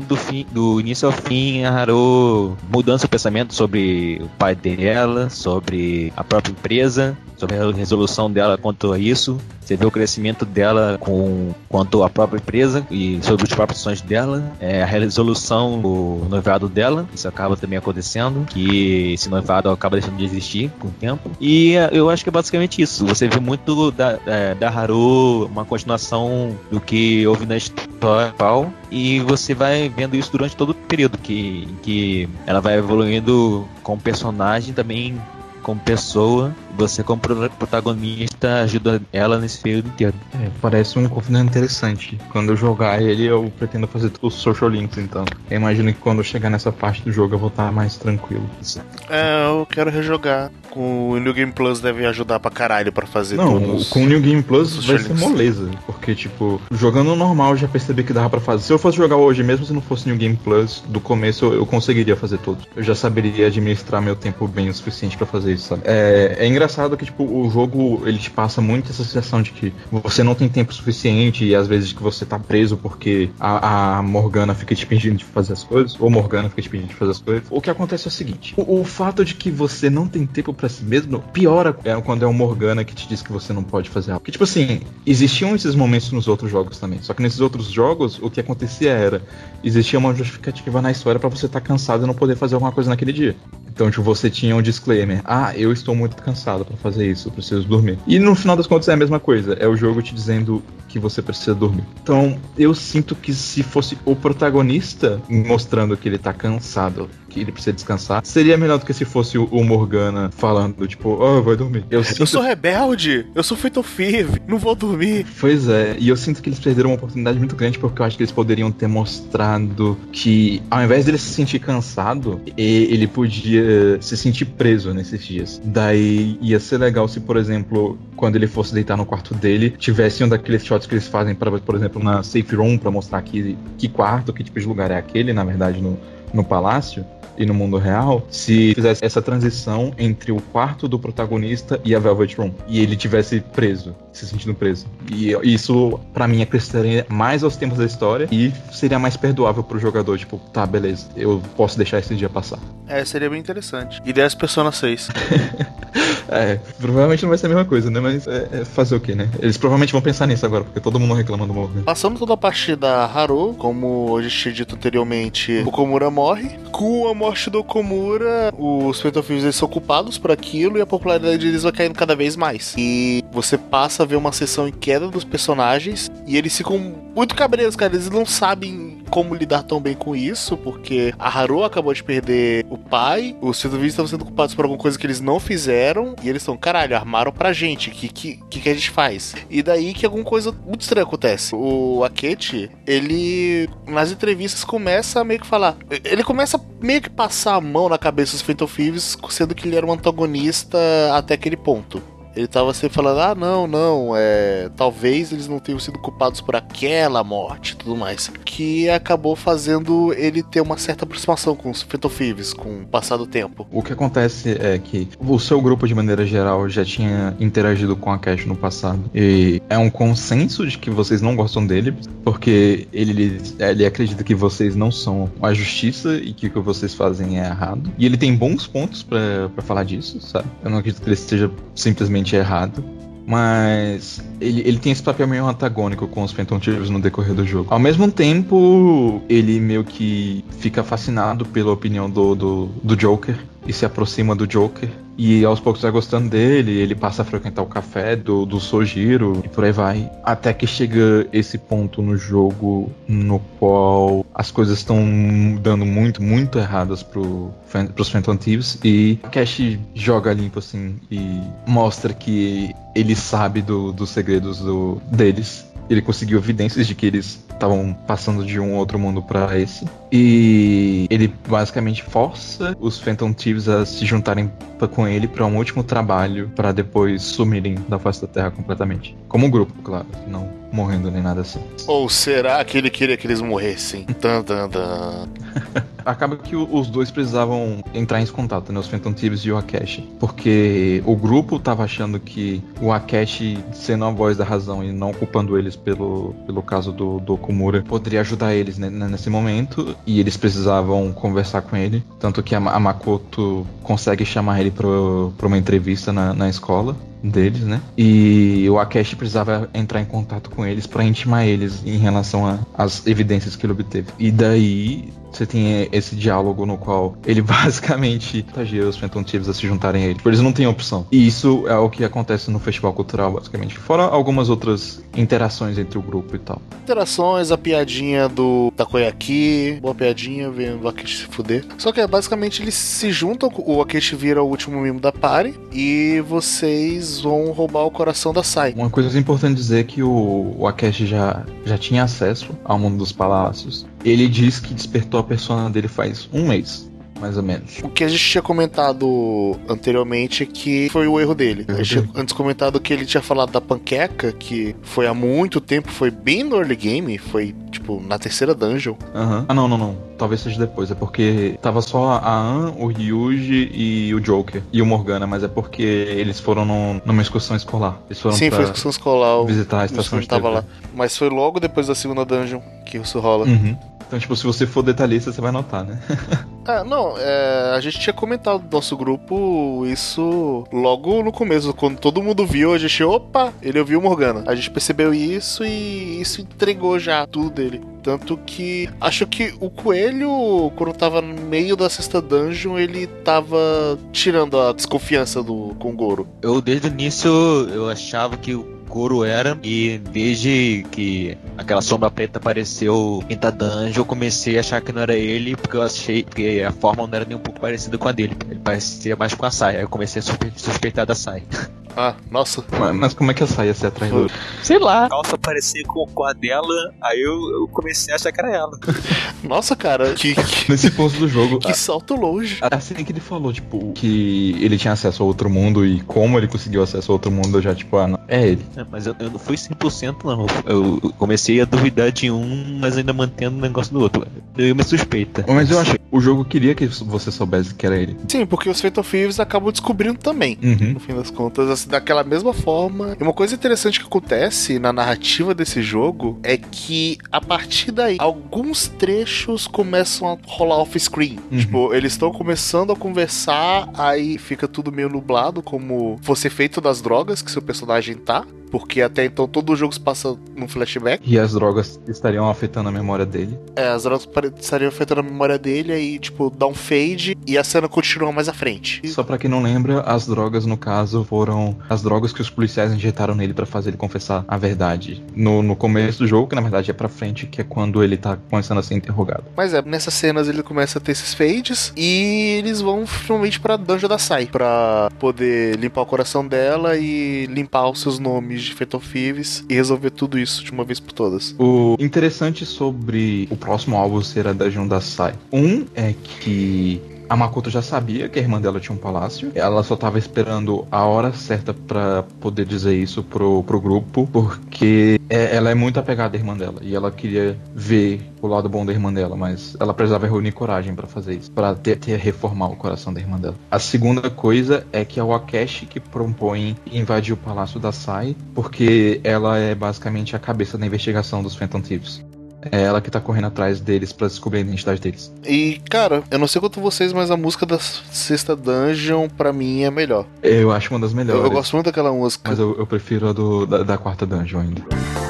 do, fim, do início ao fim, a Haru mudando seu pensamento sobre o pai dela, sobre a própria empresa, sobre a resolução dela quanto a isso. Você vê o crescimento dela com quanto à própria empresa e sobre os próprios sonhos dela, é, a resolução do noivado dela, isso acaba também acontecendo, que esse noivado acaba deixando de existir com o tempo. E é, eu acho que é basicamente isso. Você vê muito da, é, da Haru, uma continuação do que houve na história e você vai vendo isso durante todo o período que, que ela vai evoluindo como personagem também como pessoa, você como pro- protagonista ajuda ela nesse período inteiro. É, parece um confidente interessante. Quando eu jogar ele, eu pretendo fazer os social links, então. Eu imagino que quando eu chegar nessa parte do jogo eu vou estar mais tranquilo. É, eu quero rejogar. Com o New Game Plus deve ajudar pra caralho pra fazer Não, todos. com o New Game Plus vai ser moleza. Porque, tipo, jogando normal eu já percebi que dava pra fazer. Se eu fosse jogar hoje, mesmo se não fosse New Game Plus, do começo eu, eu conseguiria fazer todos. Eu já saberia administrar meu tempo bem o suficiente pra fazer isso, sabe? É, é engraçado que, tipo, o jogo ele te passa muito essa sensação de que você não tem tempo suficiente e às vezes que você tá preso porque a, a Morgana fica te pedindo de fazer as coisas, ou Morgana fica te pedindo de fazer as coisas. O que acontece é o seguinte: o, o fato de que você não tem tempo pra si mesmo piora é quando é o Morgana que te diz que você não pode fazer algo. Porque, tipo assim, existiam esses momentos nos outros jogos também. Só que nesses outros jogos, o que acontecia era: existia uma justificativa na história pra você estar cansado e não poder fazer alguma coisa naquele dia. Então, tipo, você tinha um disclaimer: ah, eu estou muito cansado pra fazer isso, eu preciso dormir. E no final das contas é a mesma coisa: é o jogo te dizendo que você precisa dormir. Então, eu sinto que se fosse o protagonista mostrando que ele tá cansado, que ele precisa descansar, seria melhor do que se fosse o, Morgana falando, tipo, oh, vai dormir. Eu sinto Eu sou rebelde, eu sou feito Five, não vou dormir. Pois é, e eu sinto que eles perderam uma oportunidade muito grande porque eu acho que eles poderiam ter mostrado que, ao invés dele se sentir cansado, ele podia se sentir preso nesses dias. Daí ia ser legal se, por exemplo, quando ele fosse deitar no quarto dele, tivesse um daqueles shots que eles fazem, para, por exemplo, na safe room, pra mostrar que, que quarto, que tipo de lugar é aquele, na verdade, no, no palácio e no mundo real, se fizesse essa transição entre o quarto do protagonista e a Velvet Room, e ele tivesse preso, se sentindo preso. E isso, pra mim, acrescentaria mais aos tempos da história e seria mais perdoável pro jogador, tipo, tá, beleza, eu posso deixar esse dia passar. É, seria bem interessante. E 10 Persona 6. É, provavelmente não vai ser a mesma coisa, né? Mas é, é fazer o quê, né? Eles provavelmente vão pensar nisso agora, porque todo mundo reclama do Morgan. Passando toda a parte da Haru, como gente tinha dito anteriormente, o Komura morre. Com a morte do Komura, os Phantom Thieves são culpados por aquilo e a popularidade deles vai caindo cada vez mais. E você passa a ver uma sessão em queda dos personagens e eles ficam muito cabreiros, cara. Eles não sabem como lidar tão bem com isso, porque a Haru acabou de perder o pai, os Thieves estão sendo culpados por alguma coisa que eles não fizeram e eles estão, caralho, armaram pra gente. Que, que, que, que a gente faz? E daí que alguma coisa muito estranha acontece. O Akechi, ele nas entrevistas começa a meio que falar. Ele começa meio que passar a mão na cabeça dos Phantom Thieves, sendo que ele era um antagonista até aquele ponto. Ele tava sempre falando, ah, não, não, é. Talvez eles não tenham sido culpados por aquela morte e tudo mais. Que acabou fazendo ele ter uma certa aproximação com os Thieves com o passar do tempo. O que acontece é que o seu grupo, de maneira geral, já tinha interagido com a Cash no passado. E é um consenso de que vocês não gostam dele, porque ele, ele acredita que vocês não são a justiça e que o que vocês fazem é errado. E ele tem bons pontos pra falar disso, sabe? Eu não acredito que ele esteja simplesmente errado. Mas ele, ele tem esse papel meio antagônico com os Phantom Thieves no decorrer do jogo. Ao mesmo tempo, ele meio que fica fascinado pela opinião do, do, do Joker e se aproxima do Joker. E aos poucos vai gostando dele, ele passa a frequentar o café do, do Sojiro e por aí vai. Até que chega esse ponto no jogo no qual as coisas estão dando muito, muito erradas pro, pros Phantom Thieves. E Cash joga limpo assim e mostra que ele sabe do- dos segredos do- deles. Ele conseguiu evidências de que eles estavam passando de um outro mundo pra esse. E ele basicamente força os Phantom Thieves a se juntarem com ele pra um último trabalho pra depois sumirem da face da Terra completamente. Como um grupo, claro, não morrendo nem nada assim. Ou será que ele queria que eles morressem? Tan, tan, tan. Acaba que os dois precisavam entrar em contato, né? Os Phantom Thieves e o Akeshi. Porque o grupo tava achando que o Akeshi, sendo a voz da razão e não culpando eles pelo, pelo caso do, do Okumura, poderia ajudar eles né, nesse momento. E eles precisavam conversar com ele. Tanto que a, a Makoto consegue chamar ele pra uma entrevista na, na escola deles, né? E o Akeshi precisava entrar em contato com eles pra intimar eles em relação às evidências que ele obteve. E daí você tem esse diálogo no qual ele basicamente tagia os Phantom Thieves a se juntarem a ele. Tipo, Eles não têm opção. E isso é o que acontece no festival cultural, basicamente. Fora algumas outras interações entre o grupo e tal. Interações, a piadinha do Takoyaki, boa piadinha, vendo o Akeshi se fuder. Só que é, basicamente eles se juntam, o Akeshi vira o último membro da party e vocês vão roubar o coração da Sai. Uma coisa importante dizer é que o, o já, já tinha acesso ao mundo dos palácios. Ele diz que despertou a persona dele faz um mês, mais ou menos. O que a gente tinha comentado anteriormente é que foi o erro dele. A gente tinha antes comentado que ele tinha falado da panqueca, que foi há muito tempo, foi bem no early game, foi tipo na terceira dungeon. Aham. Ah, não, não, não. Talvez seja depois. É porque tava só a An, o Ryuji e o Joker. E o Morgana, mas é porque eles foram num- numa excursão escolar. Eles foram Sim, foi excursão escolar. visitar a estação de tava TV. lá. Mas foi logo depois da segunda dungeon que isso rola. Uhum. Então, tipo, se você for detalhista, você vai notar, né? Ah, não, é, a gente tinha comentado no nosso grupo isso logo no começo, quando todo mundo viu, a gente, opa, ele ouviu o Morgana. A gente percebeu isso e isso entregou já tudo dele. Tanto que acho que o coelho, quando tava no meio da sexta dungeon, ele tava tirando a desconfiança do com o Goro. Eu desde o início eu achava que o Goro era e desde que aquela sombra preta apareceu em dungeon eu comecei a achar que não era ele porque eu achei que a forma não era nem um pouco parecida com a dele. Ele parecia mais com a Sai. Aí eu comecei a suspe- suspeitar da Sai. Ah, nossa. mas, mas como é que a saia se atrai do... Sei lá. A calça parecia com, com a dela, aí eu, eu comecei a achar que era ela. Nossa, cara, que, que, Nesse ponto do jogo, que salto longe. a- assim que ele falou, tipo, que ele tinha acesso a outro mundo e como ele conseguiu acesso a outro mundo, eu já, tipo, ah, não, é ele. É, Mas eu, eu não fui 100% não. Eu eu comecei a duvidar de um, mas ainda mantendo o negócio do outro. Eu me suspeita. Mas eu acho que o jogo queria que você soubesse que era ele. Sim, porque os Fatal Thieves acabam descobrindo também. Uhum. no fim das contas, assim, daquela mesma forma. E uma coisa interessante que acontece na narrativa desse jogo é que a partir daí, alguns trechos começam a rolar off-screen. Uhum. Tipo, eles estão começando a conversar, aí fica tudo meio nublado, como fosse feito das drogas que seu personagem tá. Porque até então todo o jogo se passa num flashback. E as drogas estariam afetando a memória dele. É, as drogas estariam afetando a memória dele, aí, tipo, dá um fade e a cena continua mais à frente. Só pra quem não lembra, as drogas, no caso, foram as drogas que os policiais injetaram nele pra fazer ele confessar a verdade. No, no começo do jogo, que na verdade é pra frente, que é quando ele tá começando a ser interrogado. Mas é, nessas cenas ele começa a ter esses fades e eles vão finalmente pra Dungeon da Sai pra poder limpar o coração dela e limpar os seus nomes de Fatal e resolver tudo isso de uma vez por todas. O interessante sobre o próximo álbum ser a Dungeon da Sai. Um é que a Makoto já sabia que a irmã dela tinha um palácio. Ela só tava esperando a hora certa pra poder dizer isso pro, pro grupo, porque é- ela é muito apegada à irmã dela e ela queria ver o lado bom da irmã dela, mas ela precisava reunir coragem pra fazer isso, pra ter, ter reformar o coração da irmã dela. A segunda coisa é que é o Akeshi que propõe invadir o palácio da Sai, porque ela é basicamente a cabeça da investigação dos Phantom Thieves. É ela que tá correndo atrás deles pra descobrir a identidade deles. E, cara, eu não sei quanto vocês, mas a música da sexta Dungeon, pra mim, é melhor. Eu acho uma das Eu, melhores. eu gosto muito daquela música. Mas eu, eu prefiro a do, da, da quarta dungeon ainda.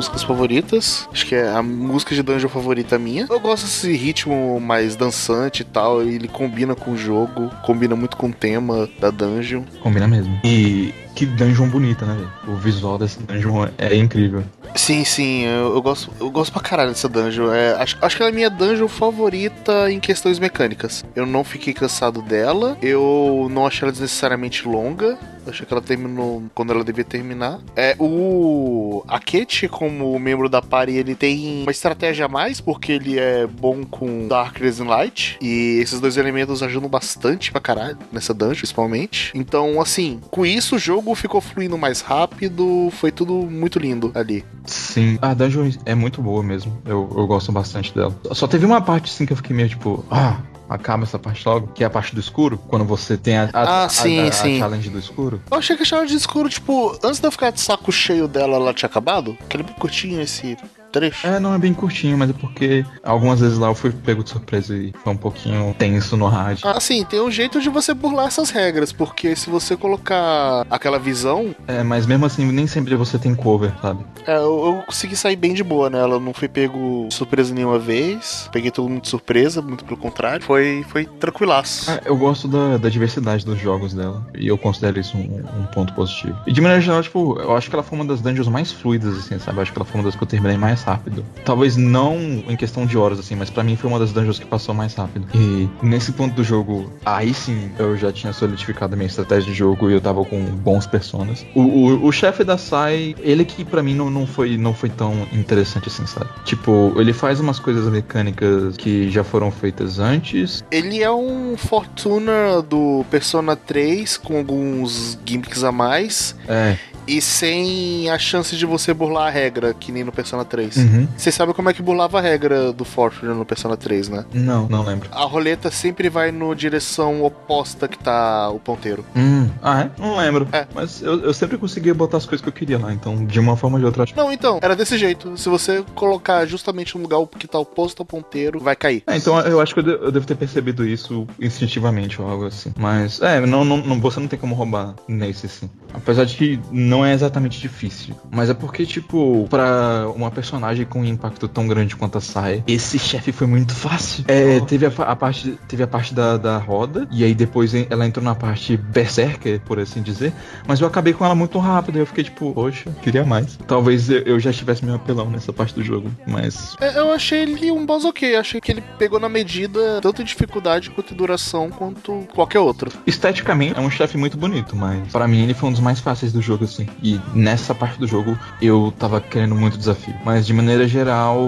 Músicas favoritas. Acho que é a música de dungeon favorita minha. Eu gosto desse ritmo mais dançante e tal. Ele combina com o jogo, combina muito com o tema da dungeon. Combina mesmo. E que dungeon bonita, né? O visual dessa dungeon é incrível. Sim, sim, eu, eu gosto, eu gosto pra caralho dessa dungeon. É, acho, acho que ela é a minha dungeon favorita em questões mecânicas. Eu não fiquei cansado dela, eu não achei ela desnecessariamente longa. Achei que ela terminou quando ela devia terminar. É, o Akechi, como membro da party, ele tem uma estratégia a mais, porque ele é bom com Darkness and Light. E esses dois elementos ajudam bastante pra caralho nessa dungeon, principalmente. Então, assim, com isso o jogo ficou fluindo mais rápido, foi tudo muito lindo ali. Sim, a dungeon é muito boa mesmo. Eu, eu gosto bastante dela. Só teve uma parte assim que eu fiquei meio tipo, ah, acaba essa parte logo, que é a parte do escuro, quando você tem a, a, Ah, sim, a- a sim. challenge do escuro. Eu achei que a chave de escuro, tipo, antes de eu ficar de saco cheio dela, ela tinha acabado. Aquele bem curtinho esse trecho. É, não é bem curtinho, mas é porque algumas vezes lá eu fui pego de surpresa e foi um pouquinho tenso no rádio. Ah, sim, tem um jeito de você burlar essas regras, porque se você colocar aquela visão, É, mas mesmo assim, nem sempre você tem cover, sabe? é, eu, eu consegui sair bem de boa nela. Não fui pego de surpresa nenhuma vez. Peguei todo mundo de surpresa, muito pelo contrário. Foi, foi tranquilaço. Ah, eu gosto da, da diversidade dos jogos dela. E eu considero isso um, um ponto positivo. E de maneira geral, tipo, eu acho que ela foi uma das dungeons mais fluidas, assim, sabe? Eu acho que ela foi uma das que eu terminei mais rápido. Talvez não em questão de horas, assim, mas pra mim foi uma das dungeons que passou mais rápido. E nesse ponto do jogo, aí sim eu já tinha solidificado a minha estratégia de jogo e eu tava com bons personas. O, o, o chefe da Sai, ele que pra mim não, não, foi, não foi tão interessante assim, sabe? Tipo, ele faz umas coisas mecânicas que já foram feitas antes, Ele é um Fortuna do Persona 3, com alguns gimmicks a mais. É. E sem a chance de você burlar a regra, que nem no Persona 3. Uhum. Você sabe como é que burlava a regra do Fortuna no Persona 3, né? Não, não lembro. A roleta sempre vai na direção oposta que tá o ponteiro. Hum, ah, é? Não lembro. É. Mas eu, eu sempre conseguia botar as coisas que eu queria lá, então de uma forma ou de outra. acho- Não, então, era desse jeito. Se você colocar justamente no lugar que tá oposto ao ponteiro, vai cair. É, então eu acho que eu, de- eu devo ter percebido isso instintivamente ou algo assim. Mas, é, não, não, não- você não tem como roubar nesse sim. Apesar de que não é exatamente difícil. Mas é porque, tipo, pra uma personagem com um impacto tão grande quanto a Sai, esse chefe foi muito fácil. É, teve a, a parte, teve a parte da, da roda, e aí depois ela entrou na parte berserker, por assim dizer. Mas eu acabei com ela muito rápido, e eu fiquei tipo, poxa, queria mais. Talvez eu, eu já tivesse meu apelão nessa parte do jogo, mas É, Eu achei ele um boss ok. Achei que ele pegou na medida tanto em dificuldade quanto em duração quanto qualquer outro. Esteticamente é um chefe muito bonito, mas pra mim ele foi um dos mais fáceis do jogo, assim. E nessa parte do jogo eu tava querendo muito desafio. Mas de maneira geral,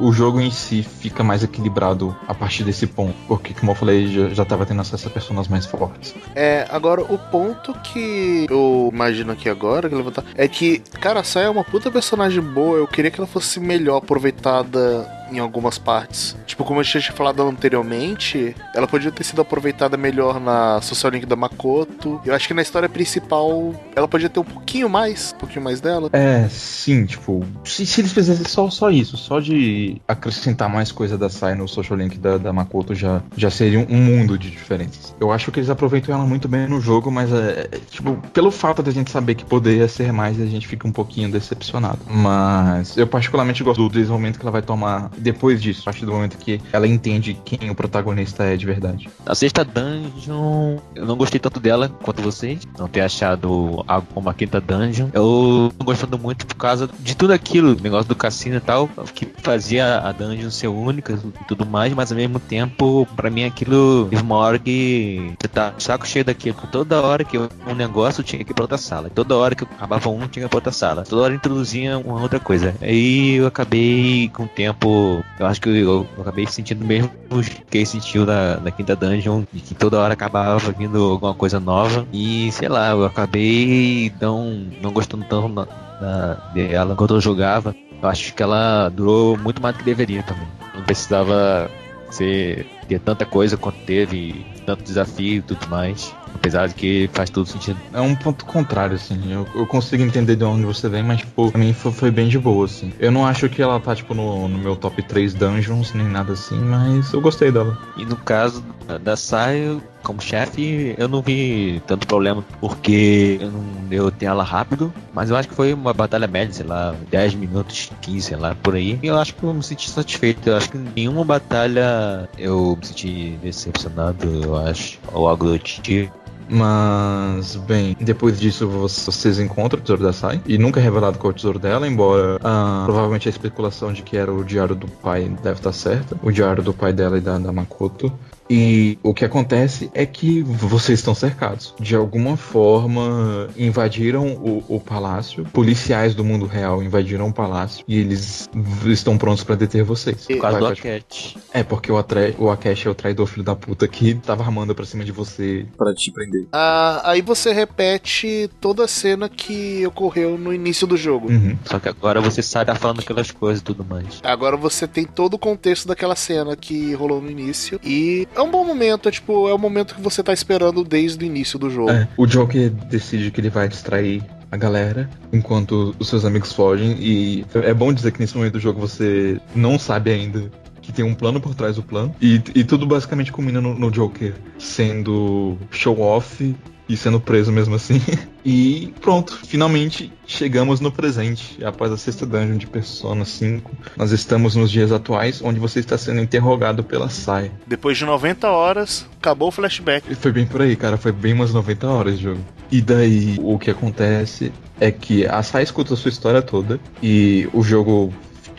o jogo em si fica mais equilibrado a partir desse ponto. Porque, como eu falei, já, já tava tendo acesso a personagens mais fortes. É, agora o ponto que eu imagino aqui agora, que levantar, é que, cara, a Sai é uma puta personagem boa. Eu queria que ela fosse melhor aproveitada em algumas partes. Tipo, como gente tinha falado anteriormente, ela podia ter sido aproveitada melhor na Social Link da Makoto. Eu acho que na história principal ela podia ter um pouquinho mais, um pouquinho mais dela. É, sim, tipo, se, se eles fizessem só, só isso, só de acrescentar mais coisa da Sai no social link da, da Makoto já, já seria um, mundo de diferenças. Eu acho que eles aproveitam ela muito bem no jogo, mas é, é, tipo, pelo fato de a gente saber que poderia ser mais, a gente fica um pouquinho decepcionado. Mas eu particularmente gosto do desenvolvimento que ela vai tomar depois disso, a partir do momento que ela entende quem o protagonista é de verdade. A sexta dungeon, eu não gostei tanto dela quanto vocês. Não ter achado a quinta dungeon. Eu tô gostando muito por causa de tudo aquilo, negócio do cassino e tal, que fazia a dungeon ser única e tudo mais, mas ao mesmo tempo, pra mim aquilo teve uma hora que você tá saco cheio daquilo. Toda hora que eu um negócio tinha que ir pra outra sala. Toda hora que eu acabava um, tinha que ir pra outra sala. Toda hora introduzia uma outra coisa. Aí eu acabei com o tempo, eu acho que eu, eu acabei sentindo mesmo que ele sentiu na, na quinta dungeon, de que toda hora acabava vindo alguma coisa nova. E sei lá, eu acabei não, não gostando tanto na, na- dela quando eu jogava. Eu acho que ela durou muito mais do que deveria também. Não precisava ser, ter tanta coisa quanto teve, tanto desafio e tudo mais. Apesar de que faz todo sentido. É um ponto contrário, assim. Eu, eu consigo entender de onde você vem, mas, tipo, pra mim foi, foi bem de boa, assim. Eu não acho que ela tá, tipo, no, no meu top 3 dungeons, nem nada assim, mas eu gostei dela. E no caso da- Sai, como chefe, eu não vi tanto problema, porque eu, não, eu tenho ela rápido, mas eu acho que foi uma batalha média, sei lá, 10 minutos, 15, sei lá, por aí. E eu acho que eu me senti satisfeito. Eu acho que em nenhuma batalha eu me senti decepcionado, eu acho, ou algo do tipo. Mas, bem, depois disso vocês encontram o tesouro da Sai. E nunca é revelado qual é o tesouro dela, embora ah, provavelmente a especulação de que era o diário do pai deve estar certa. O diário do pai dela e da, da Makoto. E o que acontece é que vocês estão cercados. De alguma forma, invadiram o, o palácio. Policiais do mundo real invadiram o palácio. E eles estão prontos pra deter vocês. Por causa Vai, do Aket. É, porque o, Atre, o Akesh é o traidor filho da puta que tava armando pra cima de você. Pra te prender. Ah, aí você repete toda a cena que ocorreu no início do jogo. Uhum. Só que agora você sai tá falando aquelas coisas e tudo mais. Agora você tem todo o contexto daquela cena que rolou no início. E é um bom momento, é tipo, é o momento que você tá esperando desde o início do jogo. É, o Joker decide que ele vai distrair a galera enquanto os seus amigos fogem. E é bom dizer que nesse momento do jogo você não sabe ainda que tem um plano por trás do plano. E, e tudo basicamente culmina no, no Joker sendo show off e sendo preso mesmo assim. E pronto, finalmente chegamos no presente. Após a sexta dungeon de Persona 5, nós estamos nos dias atuais, onde você está sendo interrogado pela Sai. Depois de 90 horas, acabou o flashback. E Foi bem por aí, cara. Foi bem umas 90 horas de jogo. E daí, o que acontece é que a Sai escuta a sua história toda e o jogo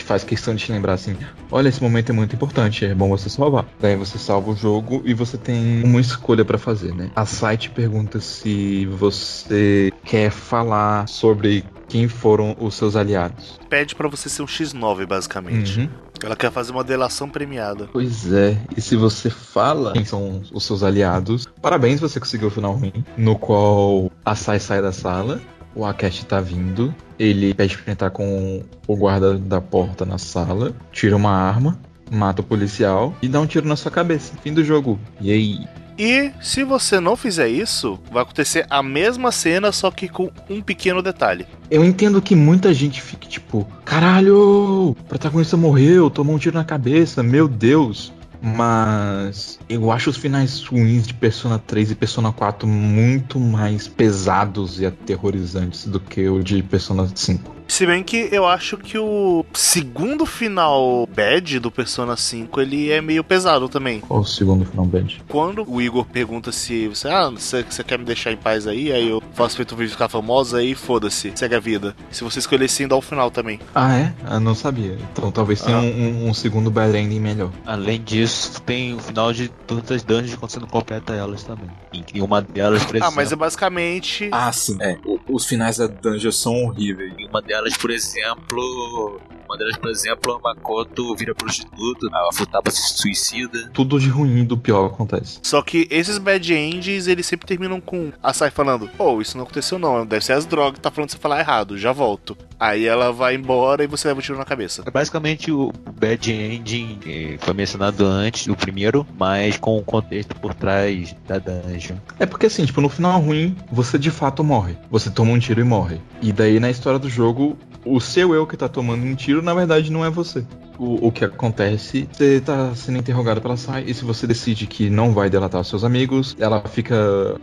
faz questão de te lembrar assim: olha, esse momento é muito importante, é bom você salvar. Daí você salva o jogo e você tem uma escolha pra fazer, né? A Sai te pergunta se você quer falar sobre quem foram os seus aliados. Pede pra você ser um X9, basicamente. Uhum. Ela quer fazer uma delação premiada. Pois é, e se você fala quem são os seus aliados, parabéns, você conseguiu o final ruim, no qual a Sai sai da sala, o Akeshi tá vindo, ele pede pra entrar com o guarda da porta na sala, tira uma arma, mata o policial e dá um tiro na sua cabeça. Fim do jogo. E aí? E se você não fizer isso, vai acontecer a mesma cena, só que com um pequeno detalhe. Eu entendo que muita gente fique tipo, caralho, o protagonista morreu, tomou um tiro na cabeça, meu Deus. Mas eu acho os finais ruins de Persona 3 e Persona 4 muito mais pesados e aterrorizantes do que o de Persona 5. Se bem que eu acho que o segundo final bad do Persona 5 ele é meio pesado também. Qual o segundo final bad? Quando o Igor pergunta se você, ah, você, você quer me deixar em paz aí, aí eu faço feito um vídeo ficar famosa aí, foda-se, segue a vida. Se você escolher sim, dá o final também. Ah, é? Eu não sabia. Então talvez tenha Ah. um, um- um segundo bad ending melhor. Além disso, tem o final de todas as dungeons quando você não completa elas também. Em uma delas, por Ah, exemplo, mas é basicamente. Ah, sim. É, o- os finais da dungeon são horríveis. em uma delas, por exemplo, uma delas, por exemplo, a Makoto vira prostituta, a Futaba se suicida. Tudo de ruim e do pior acontece. Só que esses bad ends, eles sempre terminam com a Sai falando: Pô, isso não aconteceu não, deve ser as drogas que tá falando você falar errado, já volto. Aí ela vai embora e você leva um tiro na cabeça. É basicamente o Bad Ending que foi mencionado antes, o primeiro, mas com o contexto por trás da dungeon. É porque assim, tipo, no final ruim, você de fato morre. Você toma um tiro e morre. E daí na história do jogo, o seu eu que tá tomando um tiro, na verdade, não é você. O, o que acontece, você tá sendo interrogado pela Sai, e se você decide que não vai delatar seus amigos, ela fica.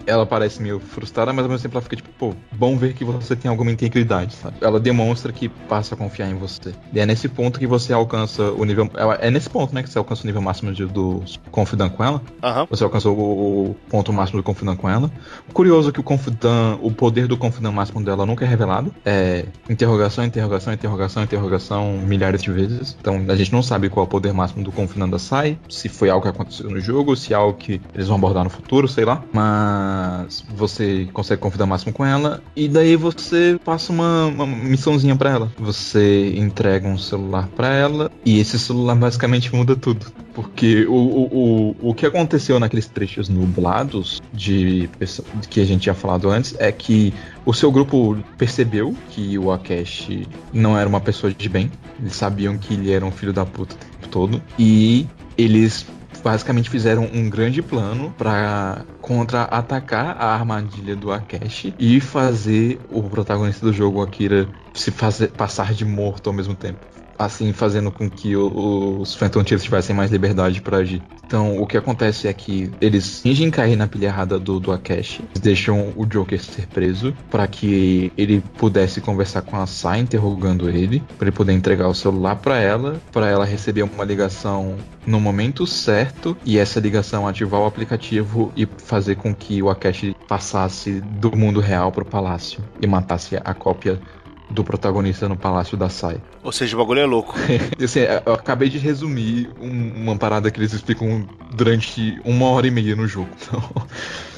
Ela parece meio frustrada, mas ao mesmo tempo ela fica tipo, pô, bom ver que você tem alguma integridade, sabe? Ela demonstra que passa a confiar em você. E é nesse ponto que você alcança o nível. É nesse ponto, né, que você alcança o nível máximo de, do Confidant com ela. Aham. Você alcançou o, o ponto máximo do Confidant com ela. Curioso que o Confidant, o poder do Confidant máximo dela nunca é revelado. É interrogação, interrogação, interrogação, interrogação milhares de vezes. Então a gente não sabe qual é o poder máximo do Confidant da Sai, se foi algo que aconteceu no jogo, se é algo que eles vão abordar no futuro, sei lá. Mas você consegue Confidant máximo com ela e daí você passa uma, uma missãozinha pra ela. Você entrega um celular pra ela e esse celular basicamente muda tudo. Porque o, o, o, o que aconteceu naqueles trechos nublados de, pesso- que a gente tinha falado antes é que o seu grupo percebeu que o Akeshi não era uma pessoa de bem. Eles sabiam que ele era um filho da puta o tempo todo. E eles basicamente fizeram um grande plano para contra-atacar a armadilha do Akeshi e fazer o protagonista do jogo, Akira, se fazer passar de morto ao mesmo tempo. Assim fazendo com que o- os Phantom Thieves tivessem mais liberdade pra agir. Então, o que acontece é que eles fingem cair na pilha errada do, do Akashi, deixam o Joker ser preso para que ele pudesse conversar com a Sai interrogando ele, para ele poder entregar o celular pra ela, para ela receber uma ligação no momento certo e essa ligação ativar o aplicativo e fazer com que o Akashi passasse do mundo real pro palácio e matasse a cópia do protagonista no palácio da Sai. Ou seja, o bagulho é louco. Assim, eu acabei de resumir um- uma parada que eles explicam durante uma hora e meia no jogo. Então,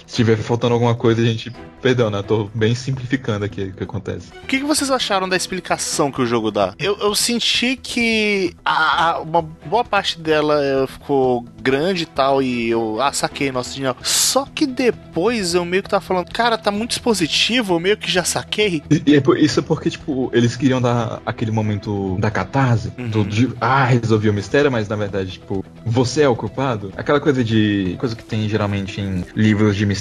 se tiver faltando alguma coisa, a gente. Perdão, né? Tô bem simplificando aqui o que acontece. O que, que vocês acharam da explicação que o jogo dá? Eu, eu senti que a- a- uma boa parte dela eh, ficou grande e tal, e eu, ah, saquei, nossa, genial. Só que depois eu meio que tava falando, cara, tá muito expositivo, eu meio que já saquei. E, e é isso é porque, tipo, eles queriam dar aquele momento da catarse, Uhum. do, de, ah, resolvi o mistério, mas na verdade, tipo, você é o culpado. Aquela coisa de. coisa que tem geralmente em livros de mistério,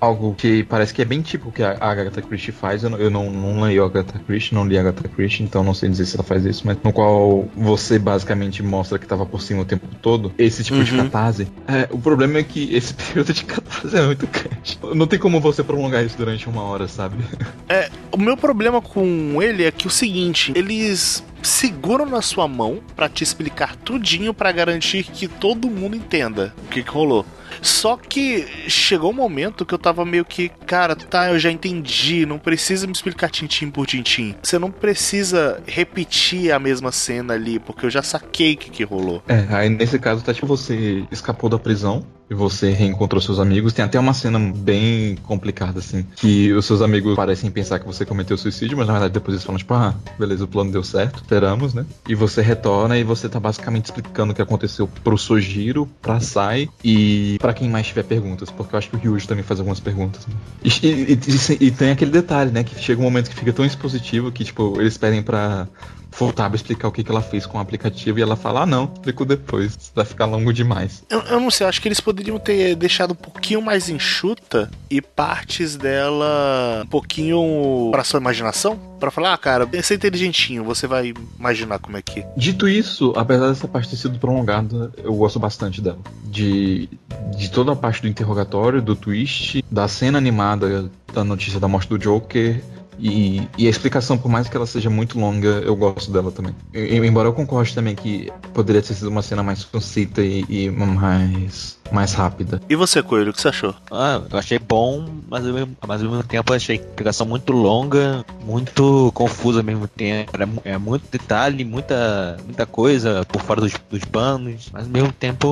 algo que parece que é bem tipo que a Agatha Christie faz. Eu, não- eu não, não leio Agatha Christie, não li Agatha Christie, então não sei dizer se ela faz isso, mas no qual você basicamente mostra que tava por cima o tempo todo. Esse tipo de Uhum. catarse. É, o problema é que esse período de catarse é muito grande. Não tem como você prolongar isso durante uma hora, sabe? O meu problema com ele é que o seguinte, eles seguram na sua mão pra te explicar tudinho pra garantir que todo mundo entenda o que, que rolou. Só que chegou um momento que eu tava meio que, cara, tá, eu já entendi, não precisa me explicar tintim por tintim. Você não precisa repetir a mesma cena ali, porque eu já saquei o que, que rolou. É, aí nesse caso tá tipo você escapou da prisão e você reencontrou seus amigos. Tem até uma cena bem complicada, assim, que os seus amigos parecem pensar que você cometeu suicídio, mas na verdade depois eles falam, tipo, ah, beleza, o plano deu certo, esperamos, né? E você retorna e você tá basicamente explicando o que aconteceu pro Sojiro, pra Sai e pra quem mais tiver perguntas, porque eu acho que o Ryuji também faz algumas perguntas. né? E, e- e- e tem aquele detalhe, né, que chega um momento que fica tão expositivo que, tipo, eles pedem pra Futaba explicar o que, que ela fez com o aplicativo e ela fala, ah não, explico depois, isso vai ficar longo demais. Eu, eu não sei, acho que eles poderiam ter deixado um pouquinho mais enxuta e partes dela um pouquinho pra sua imaginação. Pra falar, ah, cara, esse é inteligentinho, você vai imaginar como é que. Dito isso, apesar dessa parte ter sido prolongada, eu gosto bastante dela. De, de toda a parte do interrogatório, do twist, da cena animada da notícia da morte do Joker. E, e a explicação, por mais que ela seja muito longa, eu gosto dela também. Embora eu concorde também que poderia ter sido uma cena mais concisa e, e mais, mais rápida. E você, Coelho, o que você achou? Ah, eu achei bom, mas ao mesmo, mas ao mesmo tempo eu achei a explicação muito longa, muito confusa ao mesmo tempo. Era, é muito detalhe, muita, muita coisa por fora dos, dos panos, mas ao mesmo tempo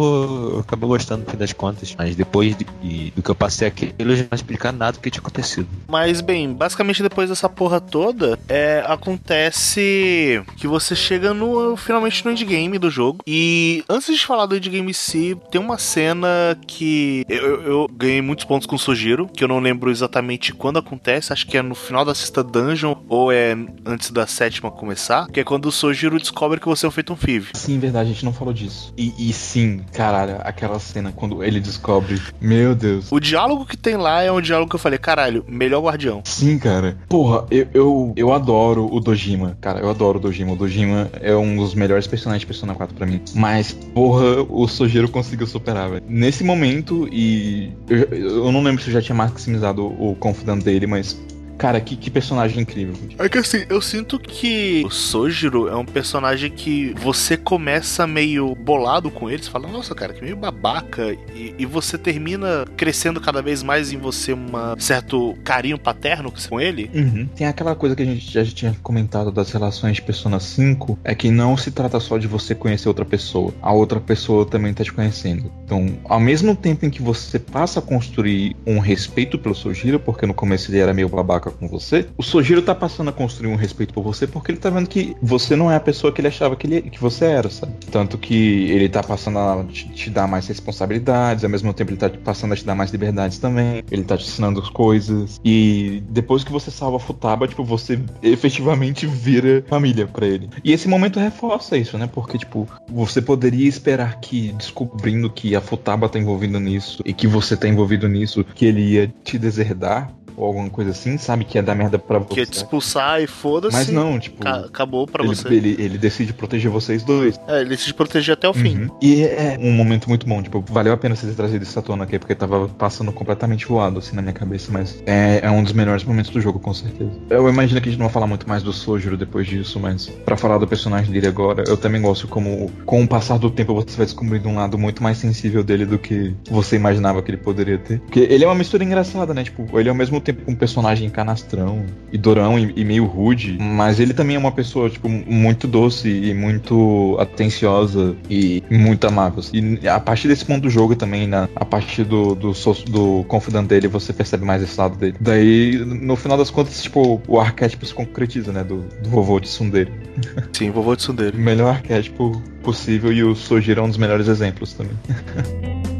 eu acabei gostando no fim das contas. Mas depois de- de- do que eu passei aqui, eu já não explicar nada do que tinha acontecido. Mas, bem, basicamente depois dessa porra toda, é, acontece que você chega no finalmente no endgame do jogo. E antes de falar do endgame em si, tem uma cena que eu, eu- ganhei muitos pontos com o Sojiro, que eu não lembro exatamente quando acontece, acho que é no final da sexta dungeon ou é antes da sétima começar, que é quando o Sojiro descobre que você é um Phantom Thief. Sim, verdade, a gente não falou disso. E, e sim, caralho, aquela cena quando ele descobre. Meu Deus. O diálogo que tem lá é um diálogo que eu falei, caralho, melhor guardião. Sim, cara. Porra, eu, eu, eu adoro o Dojima. Cara, eu adoro o Dojima. O Dojima é um dos melhores personagens de Persona 4 pra mim. Mas, porra, o Sojiro conseguiu superar, velho. Nesse momento, e. Eu, eu não lembro se eu já tinha maximizado o confidant dele, mas. Cara, que, que personagem incrível. É que assim, eu sinto que o Sojiro é um personagem que você começa meio bolado com ele, você fala, nossa, cara, que meio babaca, e, e você termina crescendo cada vez mais em você um certo carinho paterno com ele. Uhum. Tem aquela coisa que a gente já tinha comentado das relações de Persona 5, é que não se trata só de você conhecer outra pessoa, a outra pessoa também tá te conhecendo. Então, ao mesmo tempo em que você passa a construir um respeito pelo Sojiro, porque no começo ele era meio babaca com você, o Sojiro tá passando a construir um respeito por você porque ele tá vendo que você não é a pessoa que ele achava que, ele, que você era, sabe? Tanto que ele tá passando a te, te dar mais responsabilidades, ao mesmo tempo ele tá passando a te dar mais liberdades também, ele tá te ensinando as coisas, e depois que você salva a Futaba, tipo, você efetivamente vira família pra ele. E esse momento reforça isso, né? Porque, tipo, você poderia esperar que, descobrindo que a Futaba tá envolvida nisso, e que você tá envolvido nisso, que ele ia te deserdar, ou alguma coisa assim, sabe? Que é dar merda pra você. Que é te expulsar e foda-se. Mas não, tipo. ca- acabou pra ele, você. ele, ele decide proteger vocês dois. É, ele te proteger até o fim. Uhum. E é um momento muito bom, tipo, valeu a pena você ter trazido à tona aqui, porque tava passando completamente voado assim na minha cabeça, mas é, é um dos melhores momentos do jogo, com certeza. Eu imagino que a gente não vai falar muito mais do Sojiro depois disso, mas pra falar do personagem dele agora, eu também gosto como, com o passar do tempo, você vai descobrindo um lado muito mais sensível dele do que você imaginava que ele poderia ter. Porque ele é uma mistura engraçada, né? Tipo, ele é ao mesmo tempo um personagem canastrão e dorão e, e meio rude, mas ele também é uma pessoa, tipo, muito doce e muito atenciosa e muito amável. E a partir desse ponto do jogo também, na, a partir do, do, do confidante dele, você percebe mais esse lado dele. Daí, no final das contas, tipo, o arquétipo se concretiza, né? Do, do vovô de Tsundere. Sim, vovô de Sundere. melhor arquétipo possível e o Sojiro é um dos melhores exemplos também.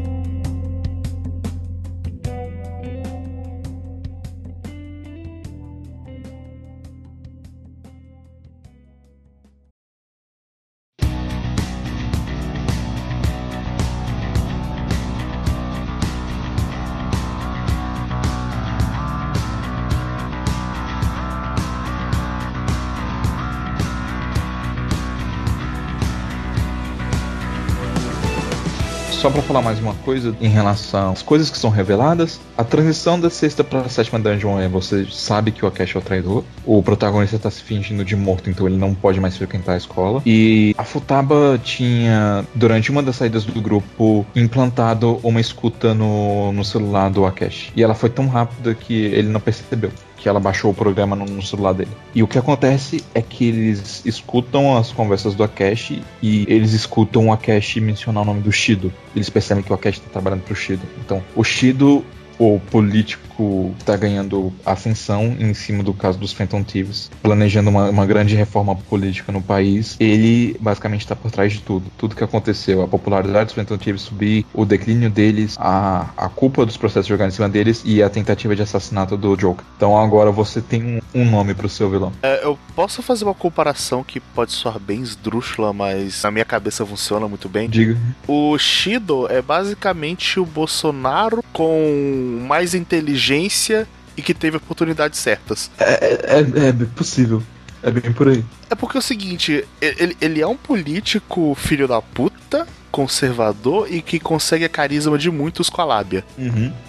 mais uma coisa em relação às coisas que são reveladas, a transição da sexta pra sétima dungeon é você sabe que o Akesh é o traidor, o protagonista tá se fingindo de morto, então ele não pode mais frequentar a escola. E a Futaba tinha, durante uma das saídas do grupo, implantado uma escuta no, no celular do Akesh. E ela foi tão rápida que ele não percebeu que ela baixou o programa no, no celular dele. E o que acontece é que eles escutam as conversas do Akesh e eles escutam o Akesh mencionar o nome do Shido. Eles percebem que o Akesh está trabalhando pro Shido. Então, o Shido, o político está ganhando ascensão em cima do caso dos Phantom Thieves, planejando uma, uma grande reforma política no país. Ele basicamente está por trás de tudo. Tudo que aconteceu, a popularidade dos Phantom Thieves subir, o declínio deles, a, a culpa dos processos jogados em cima deles e a tentativa de assassinato do Joker. Então agora você tem um, um nome pro seu vilão. É, eu posso fazer uma comparação que pode soar bem esdrúxula, mas na minha cabeça funciona muito bem. Diga. O Shido é basicamente o Bolsonaro com mais inteligência e que teve oportunidades certas. É, é, é possível. É bem por aí. É porque é o seguinte, ele, ele é um político filho da puta, conservador e que consegue a carisma de muitos com a lábia.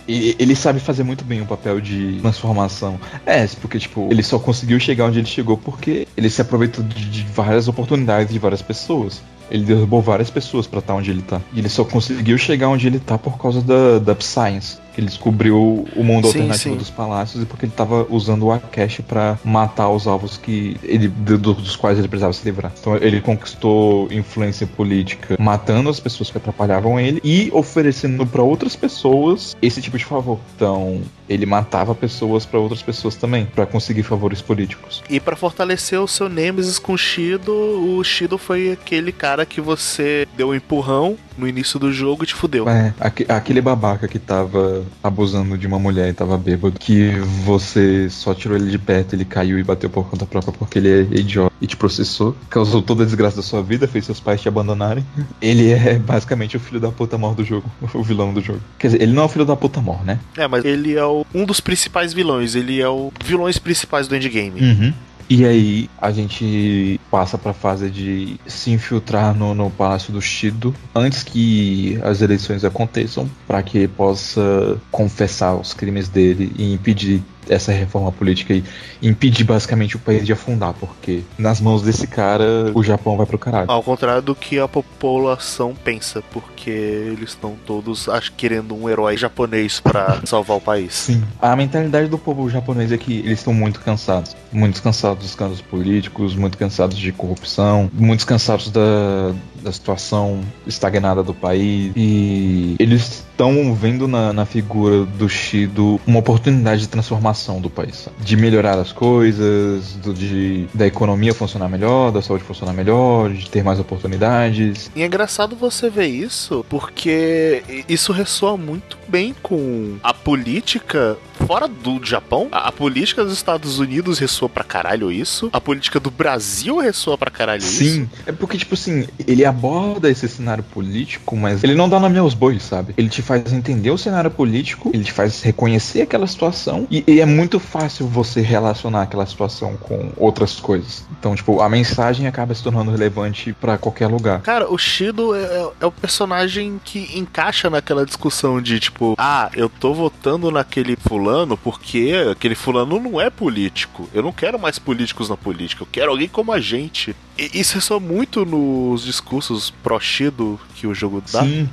E ele sabe fazer muito bem o papel de transformação. É, porque, tipo, ele só conseguiu chegar onde ele chegou porque ele se aproveitou de, várias oportunidades de várias pessoas. Ele derrubou várias pessoas pra estar onde ele tá. E ele só conseguiu chegar onde ele tá por causa da, da Science. Que ele descobriu o mundo Sim, alternativo sim. dos palácios e porque ele tava usando o Akesh pra matar os alvos que ele, do- dos quais ele precisava se livrar. Então ele conquistou influência política matando as pessoas que atrapalhavam ele e oferecendo pra outras pessoas esse tipo de favor. Então ele matava pessoas pra outras pessoas também pra conseguir favores políticos. E pra fortalecer o seu Nemesis com o Shido, o Shido foi aquele cara que você deu um empurrão no início do jogo e te fudeu. É, aque- aquele babaca que tava abusando de uma mulher e tava bêbado, que você só tirou ele de perto, ele caiu e bateu por conta própria porque ele é idiota e te processou, causou toda a desgraça da sua vida, fez seus pais te abandonarem. Ele é basicamente o filho da puta mor do jogo, o vilão do jogo. Quer dizer, ele não é o filho da puta mor, né? É, mas ele é o- um dos principais vilões, ele é o vilões principais do endgame. Uhum. E aí a gente passa pra fase de se infiltrar no, no Palácio do Shido antes que as eleições aconteçam, pra que ele possa confessar os crimes dele e impedir essa reforma política e impedir basicamente o país de afundar, porque nas mãos desse cara o Japão vai pro caralho. Ao contrário do que a população pensa, porque eles estão todos acho, querendo um herói japonês pra salvar o país. Sim. A mentalidade do povo japonês é que eles estão muito cansados. Muito cansados dos escândalos políticos, muito cansados de corrupção, muito cansados da, da situação estagnada do país. E eles estão vendo na, na figura do Shido uma oportunidade de transformação do país. sabe? De melhorar as coisas, do, de, da economia funcionar melhor, da saúde funcionar melhor, de ter mais oportunidades. E é engraçado você ver isso, porque isso ressoa muito bem com a política fora do Japão, a, a política dos Estados Unidos ressoa pra caralho isso. A política do Brasil ressoa pra caralho isso. Sim, é porque, tipo assim, ele aborda esse cenário político, mas ele não dá nome aos bois, sabe? Ele te faz entender o cenário político, ele te faz reconhecer aquela situação, e, e é muito fácil você relacionar aquela situação com outras coisas. Então, tipo, a mensagem acaba se tornando relevante pra qualquer lugar. Cara, o Shido é, é- é o personagem que encaixa naquela discussão de tipo, ah, eu tô votando naquele fulano porque aquele fulano não é político. Eu não quero mais políticos na política, eu quero alguém como a gente. E isso é só muito nos discursos pró-Shido que o jogo dá. Sim.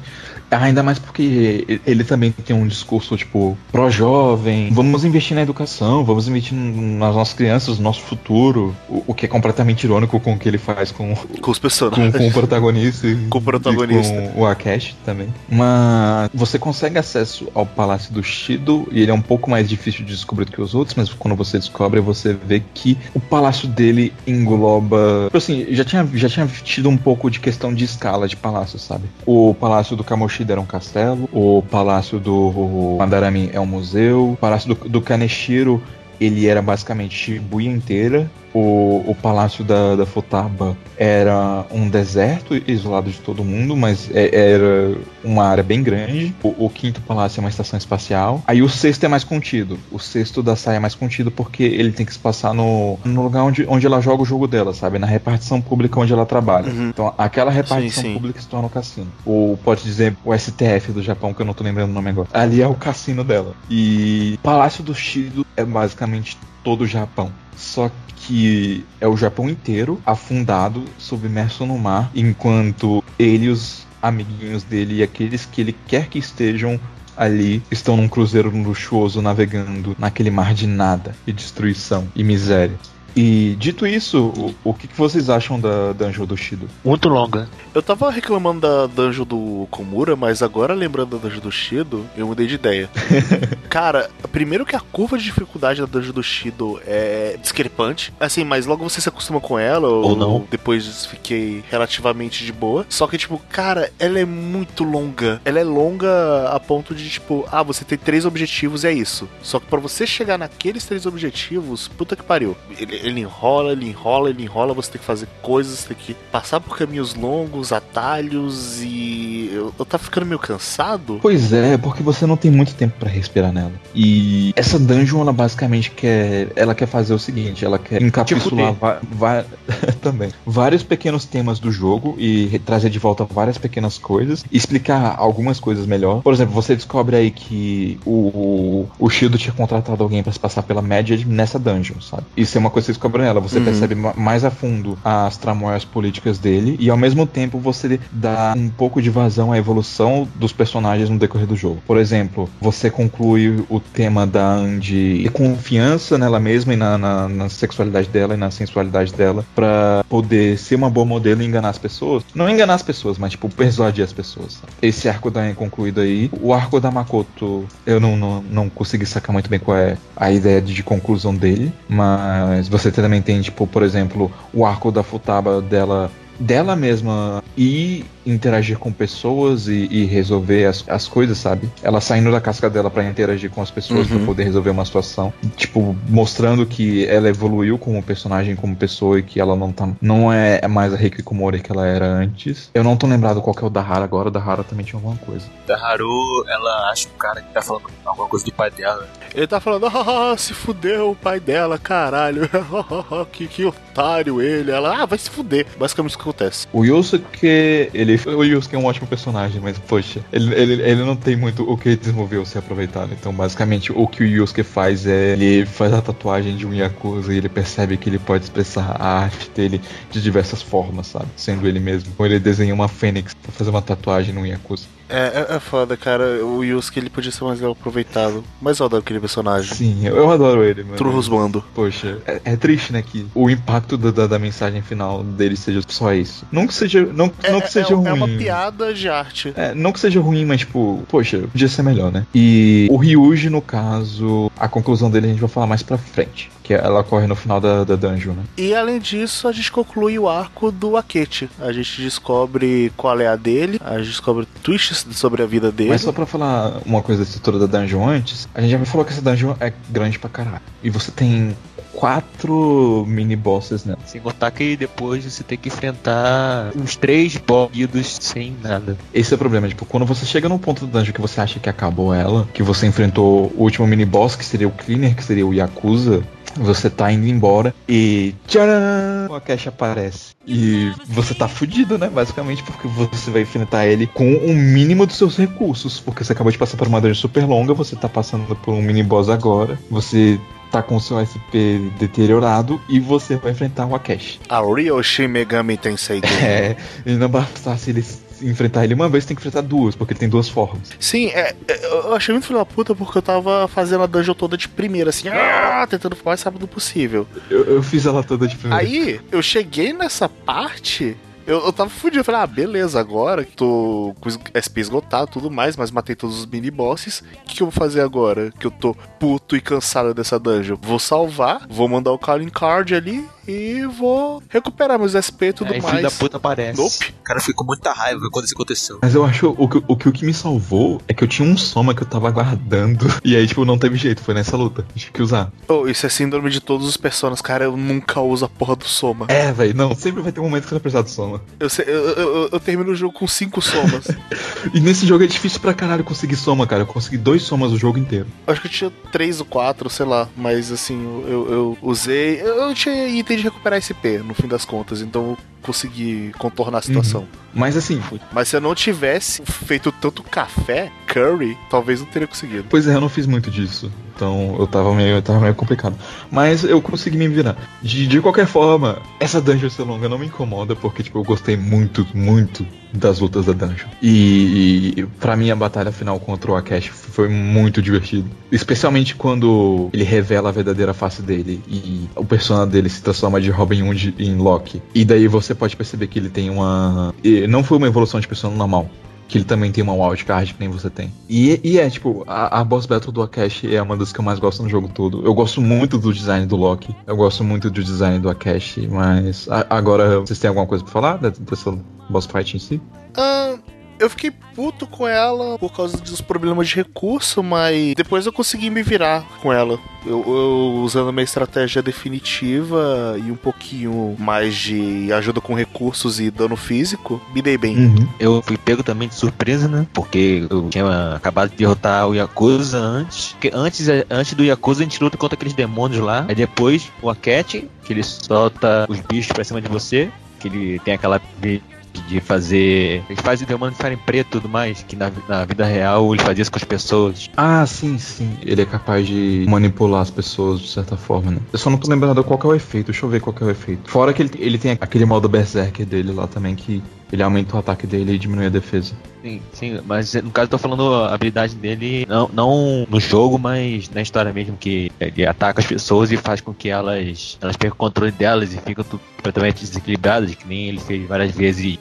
Ainda mais porque ele também tem um discurso, tipo, pró-jovem. Vamos investir na educação, vamos investir nas nossas crianças, no nosso futuro. O, o que é completamente irônico com o que ele faz com, Com os com, personagens. com o protagonista. e- Com o protagonista. Com o Akashi também. Mas você consegue acesso ao Palácio do Shido e ele é um pouco mais difícil de descobrir do que os outros, mas quando você descobre, você vê que o palácio dele engloba. Tipo assim, já tinha, já tinha tido um pouco de questão de escala de palácio, sabe? O palácio do Kamoshida era um castelo, o palácio do Mandarami é um museu, o palácio do, do Kaneshiro. Ele era basicamente Shibuya inteira. O, o palácio da, da Futaba era um deserto isolado de todo mundo, mas é- era uma área bem grande. O, o quinto palácio é uma estação espacial. Aí o sexto é mais contido. O sexto da saia é mais contido porque ele tem que se passar no, no lugar onde, onde ela joga o jogo dela, sabe? Na repartição pública onde ela trabalha. Uhum. Então aquela repartição Sim, sim. pública se torna o cassino. Ou pode dizer o STF do Japão, que eu não tô lembrando o nome agora. Ali é o cassino dela. E Palácio do Shido é basicamente todo o Japão. Só que é o Japão inteiro afundado, submerso no mar, enquanto ele os amiguinhos dele e aqueles que ele quer que estejam ali estão num cruzeiro luxuoso navegando naquele mar de nada e destruição e miséria. E dito isso, o, o que, que vocês acham da Dungeon do Shido? Muito longa. Eu tava reclamando da dungeon do Komura, mas agora lembrando da dungeon do Shido, eu mudei de ideia. Cara, primeiro que a curva de dificuldade da dungeon do Shido é discrepante. Assim, mas logo você se acostuma com ela, Ou não. Depois fiquei relativamente de boa. Só que, tipo, cara, ela é muito longa. Ela é longa a ponto de, tipo, ah, você tem três objetivos e é isso. Só que pra você chegar naqueles três objetivos, puta que pariu. Ele, ele enrola, ele enrola, ele enrola, você tem que fazer coisas, você tem que passar por caminhos longos, atalhos e. Eu, eu tava ficando meio cansado. Pois é, porque você não tem muito tempo pra respirar nela. E essa dungeon, ela basicamente quer. Ela quer fazer o seguinte: ela quer encapsular também vários pequenos temas do jogo e trazer de volta várias pequenas coisas, e explicar algumas coisas melhor. Por exemplo, você descobre aí que o, o Shield tinha contratado alguém pra se passar pela média nessa dungeon, sabe? Isso é uma coisa descobre nela. Você Uhum. percebe ma- mais a fundo as tramóias políticas dele e ao mesmo tempo você dá um pouco de vazão à evolução dos personagens no decorrer do jogo. Por exemplo, você conclui o tema da Andy confiança nela mesma e na, na- na sexualidade dela e na sensualidade dela pra poder ser uma boa modelo e enganar as pessoas. Não enganar as pessoas, mas tipo persuadir as pessoas. sabe? Esse arco da Anne é concluído aí. O arco da Makoto eu não, não, não consegui sacar muito bem qual é a ideia de, de conclusão dele, mas você também tem tipo, por exemplo, o arco da Futaba dela dela mesma ir interagir com pessoas e, e resolver as, as coisas, sabe? Ela saindo da casca dela pra interagir com as pessoas Uhum. pra poder resolver uma situação, tipo mostrando que ela evoluiu como personagem, como pessoa e que ela não tá não é mais a Reiki Komori que ela era antes. Eu não tô lembrado qual que é o da Hara agora, o da Hara também tinha alguma coisa. Da Haru, ela acha que o cara que tá falando alguma coisa do pai dela. Ele tá falando, ah, se fudeu o pai dela, caralho. que, que otário ele. Ela, ah, vai se fuder. Basicamente acontece. O Yusuke, ele. O Yusuke é um ótimo personagem, mas poxa, ele, ele, ele não tem muito o que desenvolver ou ser aproveitado. Então, basicamente, o que o Yusuke faz é. Ele faz a tatuagem de um Yakuza e ele percebe que ele pode expressar a arte dele de diversas formas, sabe? Sendo ele mesmo. Então, ele desenha uma fênix pra fazer uma tatuagem num Yakuza. É, é, é foda, cara. O Yusuke ele podia ser mais legal aproveitado. Mas eu adoro aquele personagem. Sim, eu, eu adoro ele, mano. Trurrosmando. Poxa, é, é triste, né, que o impacto da, da, da mensagem final dele seja só isso. Não que seja, não, não que seja é, ruim. é uma piada de arte. É, não que seja ruim, mas tipo, poxa, podia ser melhor, né? E o Ryuji, no caso, a conclusão dele a gente vai falar mais pra frente. Que ela corre no final da, da dungeon, né? E além disso, a gente conclui o arco do Akechi. A gente descobre qual é a dele, a gente descobre twists sobre a vida dele. Mas só pra falar uma coisa da estrutura da dungeon antes, a gente já falou que essa dungeon é grande pra caralho. E você tem quatro mini bosses né? Sem contar que depois você tem que enfrentar uns três bosses sem nada. Esse é o problema, tipo, quando você chega num ponto da dungeon que você acha que acabou ela, que você enfrentou o último mini boss, que seria o Cleaner, que seria o Yakuza, você tá indo embora e tcharam! Uma caixa aparece. E você tá fudido, né? Basicamente, porque você vai enfrentar ele com o mínimo dos seus recursos. Porque você acabou de passar por uma dungeon super longa, você tá passando por um mini boss agora, você tá com o seu SP deteriorado e você vai enfrentar o Akeshi. A Real Shin Megami Tensei. É, e não bastasse ele enfrentar ele uma vez, tem que enfrentar duas, porque ele tem duas formas. Sim, é, é, eu achei muito filho da puta porque eu tava fazendo a dungeon toda de primeira, assim, ah, tentando o mais rápido possível. Eu, eu fiz ela toda de primeira. Aí, eu cheguei nessa parte. Eu, eu tava fudido, eu falei, ah, beleza, agora que tô com SP esgotado tudo mais, mas matei todos os mini bosses. O que, que eu vou fazer agora? Que eu tô puto e cansado dessa dungeon. Vou salvar, vou mandar o calling card ali e vou recuperar meus SP e tudo Aí mais. filho da puta aparece. Nope. O cara ficou com muita raiva quando isso aconteceu. Mas eu acho o que, o que o que me salvou é que eu tinha um soma que eu tava aguardando. E aí, tipo, não teve jeito, foi nessa luta. Tive que usar. Oh, isso é síndrome de todos os personagens, cara. Eu nunca uso a porra do soma. É, velho, não, sempre vai ter um momento que você vai precisar do soma. Eu, sei- eu, eu, eu- eu termino o jogo com cinco somas. E nesse jogo é difícil pra caralho conseguir soma, cara. Eu consegui dois somas o jogo inteiro. Acho que eu tinha três ou quatro, sei lá. Mas assim, eu, eu usei. Eu, eu tinha item de recuperar SP, no fim das contas. Então eu consegui contornar a situação. Mas assim, Mas se eu não tivesse feito tanto café, curry, talvez não teria conseguido. pois é, eu não fiz muito disso. Então eu tava meio, tava meio complicado. Mas eu consegui me virar. De, de qualquer forma, essa dungeon ser longa não me incomoda, porque tipo, eu gostei muito, muito das lutas da dungeon. E, e para mim a batalha final contra o Akash foi muito divertido. Especialmente quando ele revela a verdadeira face dele e o persona dele se transforma de Robin Hood em Loki. E daí você pode perceber que ele tem uma. Não foi uma evolução de persona normal que ele também tem uma wildcard que nem você tem. E, e é, tipo, a, a boss battle do Akashi é uma das que eu mais gosto no jogo todo. Eu gosto muito do design do Loki, eu gosto muito do design do Akashi, mas a- agora vocês têm alguma coisa pra falar de- dessa boss fight em si? Ah, eu fiquei puto com ela por causa dos problemas de recurso, mas depois eu consegui me virar com ela. Eu, eu usando a minha estratégia definitiva e um pouquinho mais de ajuda com recursos e dano físico, me dei bem. Uhum. Eu fui pego também de surpresa, né? Porque eu tinha acabado de derrotar o Yakuza antes. Porque antes, antes do Yakuza a gente luta contra aqueles demônios lá. Aí depois o Aket, que ele solta os bichos pra cima de você. Que ele tem aquela de fazer. Ele faz o demônio ficarem preto e tudo mais. Que na, na vida real ele fazia isso com as pessoas. Ah, sim, sim. Ele é capaz de manipular as pessoas de certa forma, né? Eu só não tô lembrando qual é o efeito. Deixa eu ver qual é o efeito. Fora que ele, ele tem aquele modo Berserker dele lá também, que ele aumenta o ataque dele e diminui a defesa. Sim, sim, mas no caso eu tô falando a habilidade dele, não, não no jogo, mas na história mesmo, que ele ataca as pessoas e faz com que elas, elas percam o controle delas e ficam completamente desequilibradas, que nem ele fez várias vezes,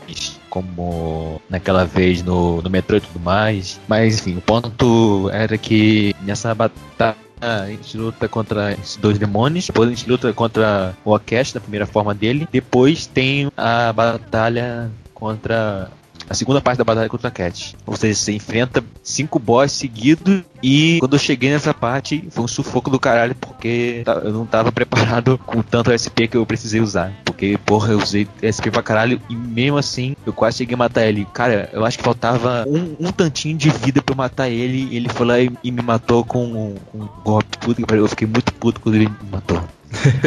como naquela vez no, no metrô e tudo mais. Mas enfim, o ponto era que nessa batalha. A gente luta contra esses dois demônios, depois a gente luta contra o Akesh, na primeira forma dele. Depois tem a batalha contra a segunda parte da batalha contra a Cat. Ou seja, você enfrenta cinco boss seguidos e quando eu cheguei nessa parte foi um sufoco do caralho porque ta- eu não tava preparado com tanto SP que eu precisei usar. Porque, porra, eu usei SP pra caralho e mesmo assim eu quase cheguei a matar ele. Cara, eu acho que faltava um, um tantinho de vida pra eu matar ele e ele foi lá e, e me matou com, com um golpe. Puta que eu fiquei muito puto quando ele me matou.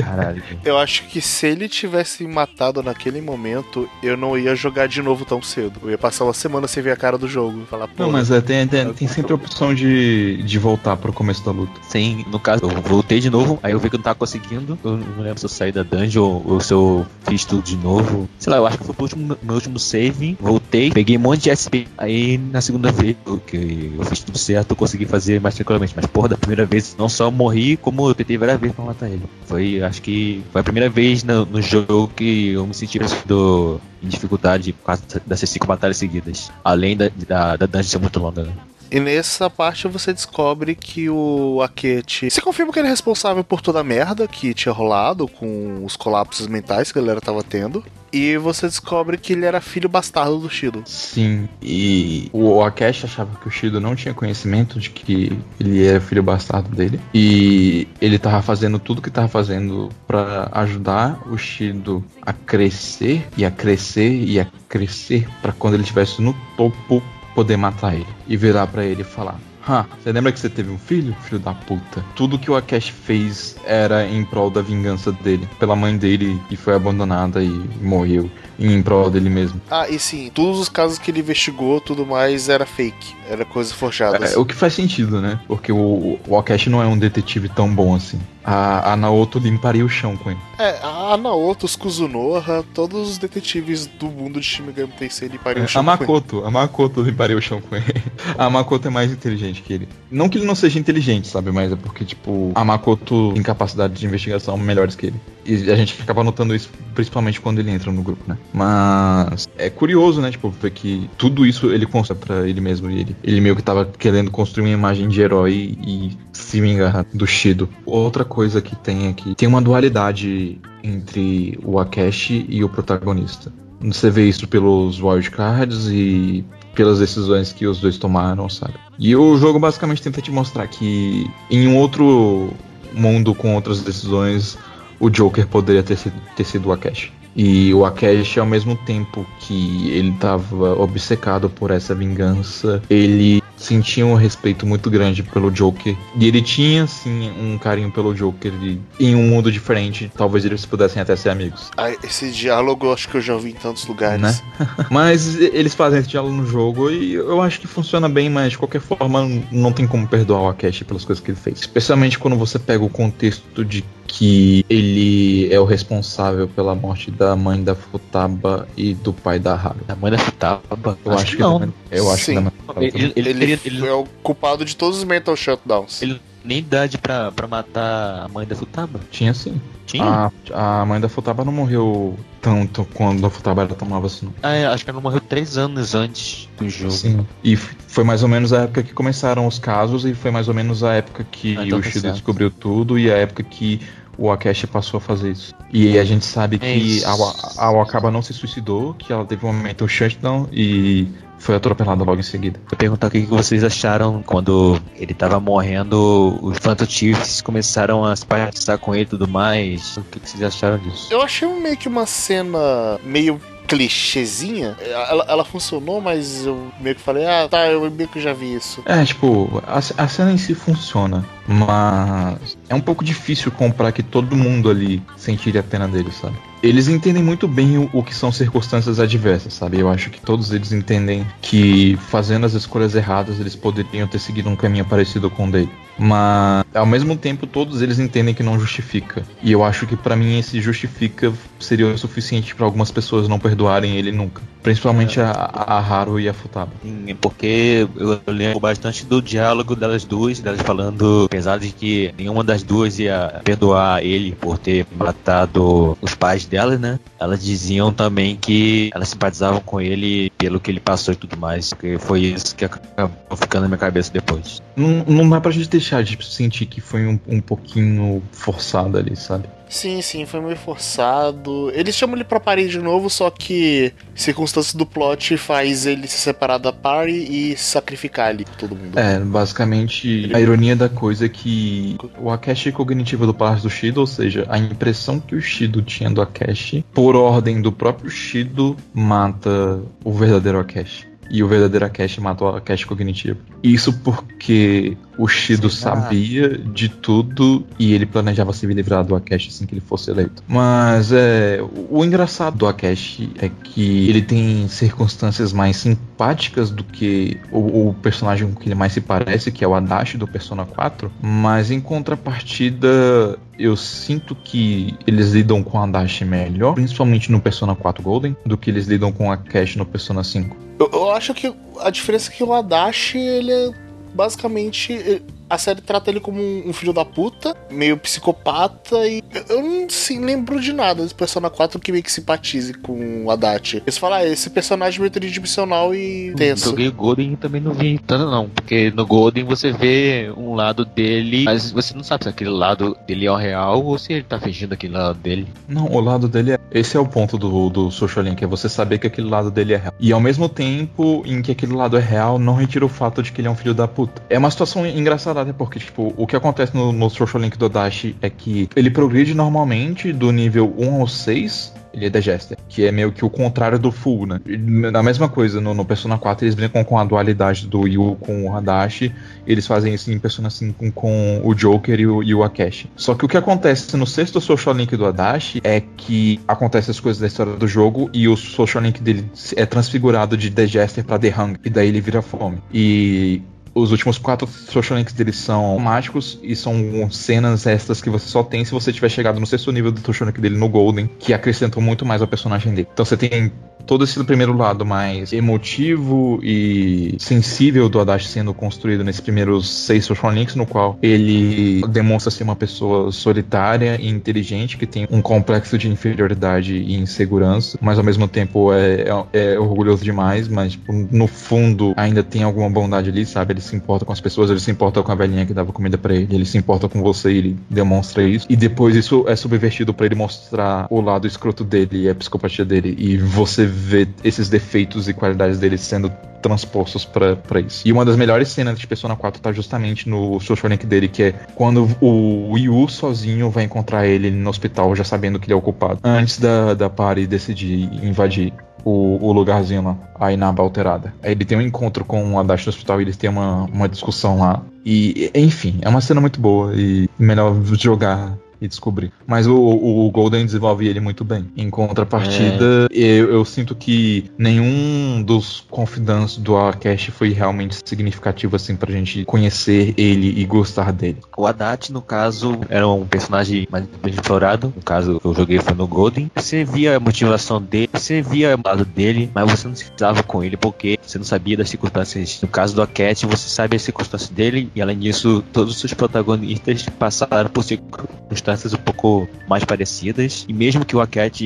Caralho. Eu acho que se ele tivesse me matado naquele momento, eu não ia jogar de novo tão cedo. Eu ia passar uma semana sem ver a cara do jogo e falar, pô. Não, mas é, tem, tem, tem sempre a opção de, de voltar pro começo da luta. Sim, no caso, eu voltei de novo, aí eu vi que eu não tava conseguindo. Eu não lembro se eu saí da dungeon ou, se eu fiz tudo de novo. Sei lá, eu acho que foi pro último, meu último save. Voltei, peguei um monte de SP. Aí na segunda vez o que eu fiz tudo certo, eu consegui fazer mais tranquilamente. Mas porra, da primeira vez, não só morri, como eu tentei várias vezes pra matar ele. Foi, acho que foi a primeira vez no, no jogo que eu me senti do, em dificuldade por causa dessas cinco batalhas seguidas. Além da, da, da dungeon ser muito longa, né? E nessa parte você descobre que o Akechi. Você confirma que ele é responsável por toda a merda que tinha rolado com os colapsos mentais que a galera tava tendo. E você descobre que ele era filho bastardo do Shido. Sim, e o Akeshi achava que o Shido não tinha conhecimento de que ele era filho bastardo dele. E ele tava fazendo tudo que tava fazendo pra ajudar o Shido a crescer e a crescer e a crescer pra quando ele estivesse no topo poder matar ele e virar pra ele falar: "Ha, você lembra que você teve um filho, filho da puta?" Tudo que o Akeshi fez era em prol da vingança dele, pela mãe dele que foi abandonada e morreu em prol dele mesmo. Ah, e sim, todos os casos que ele investigou, tudo mais era fake. Era coisa forjada. É, o que faz sentido, né? Porque o, o Akeshi não é um detetive tão bom assim. A, a Naoto limparia o chão com ele. É, a Naoto, os Kuzunoha, todos os detetives do mundo de Shin Megami Tensei limpariam o É, chão a com ele. Makoto, a Makoto limparia o chão com ele. A Makoto é mais inteligente que ele. Não que ele não seja inteligente, sabe? Mas é porque, tipo, a Makoto tem capacidade de investigação melhores que ele. E a gente acaba notando isso principalmente quando ele entra no grupo, né? Mas é curioso, né? Tipo, ver que tudo isso ele consta pra ele mesmo. E ele, ele meio que tava querendo construir uma imagem de herói e se vingar do Shido. Outra coisa que tem aqui, tem uma dualidade entre o Akeshi e o protagonista. Você vê isso pelos wildcards e pelas decisões que os dois tomaram, sabe? E o jogo basicamente tenta te mostrar que em um outro mundo com outras decisões, o Joker poderia ter sido, ter sido o Akeshi. E o Akeshi, ao mesmo tempo que ele estava obcecado por essa vingança, ele sentia um respeito muito grande pelo Joker. E ele tinha, sim, um carinho pelo Joker. E em um mundo diferente, talvez eles pudessem até ser amigos. Ah, esse diálogo eu acho que eu já ouvi em tantos lugares. Né? Mas eles fazem esse diálogo no jogo e eu acho que funciona bem, mas de qualquer forma não tem como perdoar o Akeshi pelas coisas que ele fez. Especialmente quando você pega o contexto de que ele é o responsável pela morte da mãe da Futaba e do pai da Haru. A mãe da Futaba? Eu acho, que, não. da eu acho Sim. que da mãe da Futaba Ele, ele, Ele, ele, ele é o culpado de todos os mental shutdowns. Ele- nem idade pra, pra matar a mãe da Futaba? Tinha sim. Tinha? A, a mãe da Futaba não morreu tanto quando a Futaba era tão nova assim. Ah, é, acho que ela morreu três anos antes do jogo. Sim. E foi mais ou menos a época que começaram os casos e foi mais ou menos a época que Ah, então o tá Shido certo. descobriu tudo e a época que o Akeshi passou a fazer isso. E a gente sabe É que isso. a, Wa- a Wakaba não se suicidou, que ela teve um momento shutdown e foi atropelada logo em seguida. Vou perguntar o que vocês acharam quando ele tava morrendo, os Phantom Chiefs começaram a simpatizar com ele e tudo mais. O que que vocês acharam disso? Eu achei meio que uma cena meio clichêzinha. Ela, ela funcionou, mas eu meio que falei, ah, tá, eu meio que já vi isso. É, tipo, a, a cena em si funciona, mas é um pouco difícil comprar que todo mundo ali sentiria a pena dele, sabe? Eles entendem muito bem o, o que são circunstâncias adversas, sabe? Eu acho que todos eles entendem que fazendo as escolhas erradas eles poderiam ter seguido um caminho parecido com o dele. Mas ao mesmo tempo todos eles entendem que não justifica. E eu acho que pra mim esse justifica seria o suficiente pra algumas pessoas não perdoarem ele nunca. Principalmente a, a Haru e a Futaba. Sim, porque eu lembro bastante do diálogo delas duas, delas falando, apesar de que nenhuma das duas ia perdoar ele por ter matado os pais delas, né? Elas diziam também que elas simpatizavam com ele pelo que ele passou e tudo mais, que foi isso que acabou ficando na minha cabeça depois. Não, não dá pra gente deixar de sentir que foi um, um pouquinho forçado ali, sabe? Sim, sim, foi meio forçado. Eles chamam ele pra parir de novo, só que circunstâncias do plot faz ele se separar da party e sacrificar ali todo mundo. É, basicamente, a ironia da coisa é que o Akeshi cognitivo do Palácio do Shido, ou seja, a impressão que o Shido tinha do Akeshi, por ordem do próprio Shido, mata o verdadeiro Akeshi. E o verdadeiro Akeshi mata o Akeshi cognitivo. Isso porque o Shido sabia de tudo e ele planejava se livrar do Akeshi assim que ele fosse eleito. Mas é, o, o engraçado do Akeshi é que ele tem circunstâncias mais simpáticas do que o, o personagem com que ele mais se parece, que é o Adachi do Persona 4. Mas em contrapartida, eu sinto que eles lidam com o Adachi melhor, principalmente no Persona 4 Golden, do que eles lidam com a Akeshi no Persona 5. Eu, eu acho que a diferença é que o Adachi, ele é basicamente. A série trata ele como um, filho da puta, meio psicopata, e eu- não sim, lembro de nada desse Persona 4 que meio que simpatize com o Adachi. Eles falam, ah, esse personagem é meio tridimensional e tenso. Joguei o Golden e também não vi tanto não, porque no Golden você vê um lado dele, mas você não sabe se aquele lado dele é o real ou se ele tá fingindo aquele lado dele. Não, o lado dele é. Esse é o ponto do, do Social Link, é você saber que aquele lado dele é real. E ao mesmo tempo em que aquele lado é real, não retira o fato de que ele é um filho da puta. É uma situação engraçada, até porque, tipo, o que acontece no, no Social Link do Dashi é que ele progride normalmente do nível 1 ao 6. Ele é Digester, que é meio que o contrário do Full, né? Na mesma coisa, no, no Persona 4 eles brincam com a dualidade do Yu com o Hadashi, eles fazem isso em Persona 5 com o Joker e o, e o Akeshi. Só que o que acontece no sexto Social Link do Adachi é que acontece as coisas da história do jogo e o Social Link dele é transfigurado de Digester pra The Hunger, e daí ele vira fome. E os últimos quatro social links deles são mágicos e são cenas extras que você só tem se você tiver chegado no sexto nível do social link dele no Golden, que acrescentam muito mais ao personagem dele. Então você tem todo esse primeiro lado mais emotivo e sensível do Adachi sendo construído nesses primeiros seis social links, no qual ele demonstra ser uma pessoa solitária e inteligente, que tem um complexo de inferioridade e insegurança, mas ao mesmo tempo é, é, é orgulhoso demais, mas tipo, no fundo ainda tem alguma bondade ali, sabe? Ele se importa com as pessoas, ele se importa com a velhinha que dava comida pra ele, ele se importa com você e ele demonstra isso. E depois isso é subvertido pra ele mostrar o lado escroto dele e a psicopatia dele. E você vê esses defeitos e qualidades dele sendo transpostos pra isso. E uma das melhores cenas de Persona 4 tá justamente no social link dele, que é quando o Yu sozinho vai encontrar ele no hospital, já sabendo que ele é o culpado. Antes da, da party decidir invadir o, o lugarzinho lá, a Inaba alterada. Aí ele tem um encontro com o Adachi no hospital e eles têm uma, uma discussão lá. E, enfim, é uma cena muito boa e melhor jogar e descobrir. Mas o, o Golden desenvolve ele muito bem. Em contrapartida, eu, eu sinto que nenhum dos confidants do Akash foi realmente significativo assim pra gente conhecer ele e gostar dele. O Haddad, no caso, era um personagem mais bem explorado. No caso, que eu joguei foi no Golden. Você via a motivação dele, você via o lado dele, mas você não se precisava com ele porque você não sabia das circunstâncias. No caso do Aket, você sabe as circunstâncias dele e além disso, todos os seus protagonistas passaram por circunstâncias um pouco mais parecidas. E mesmo que o Aket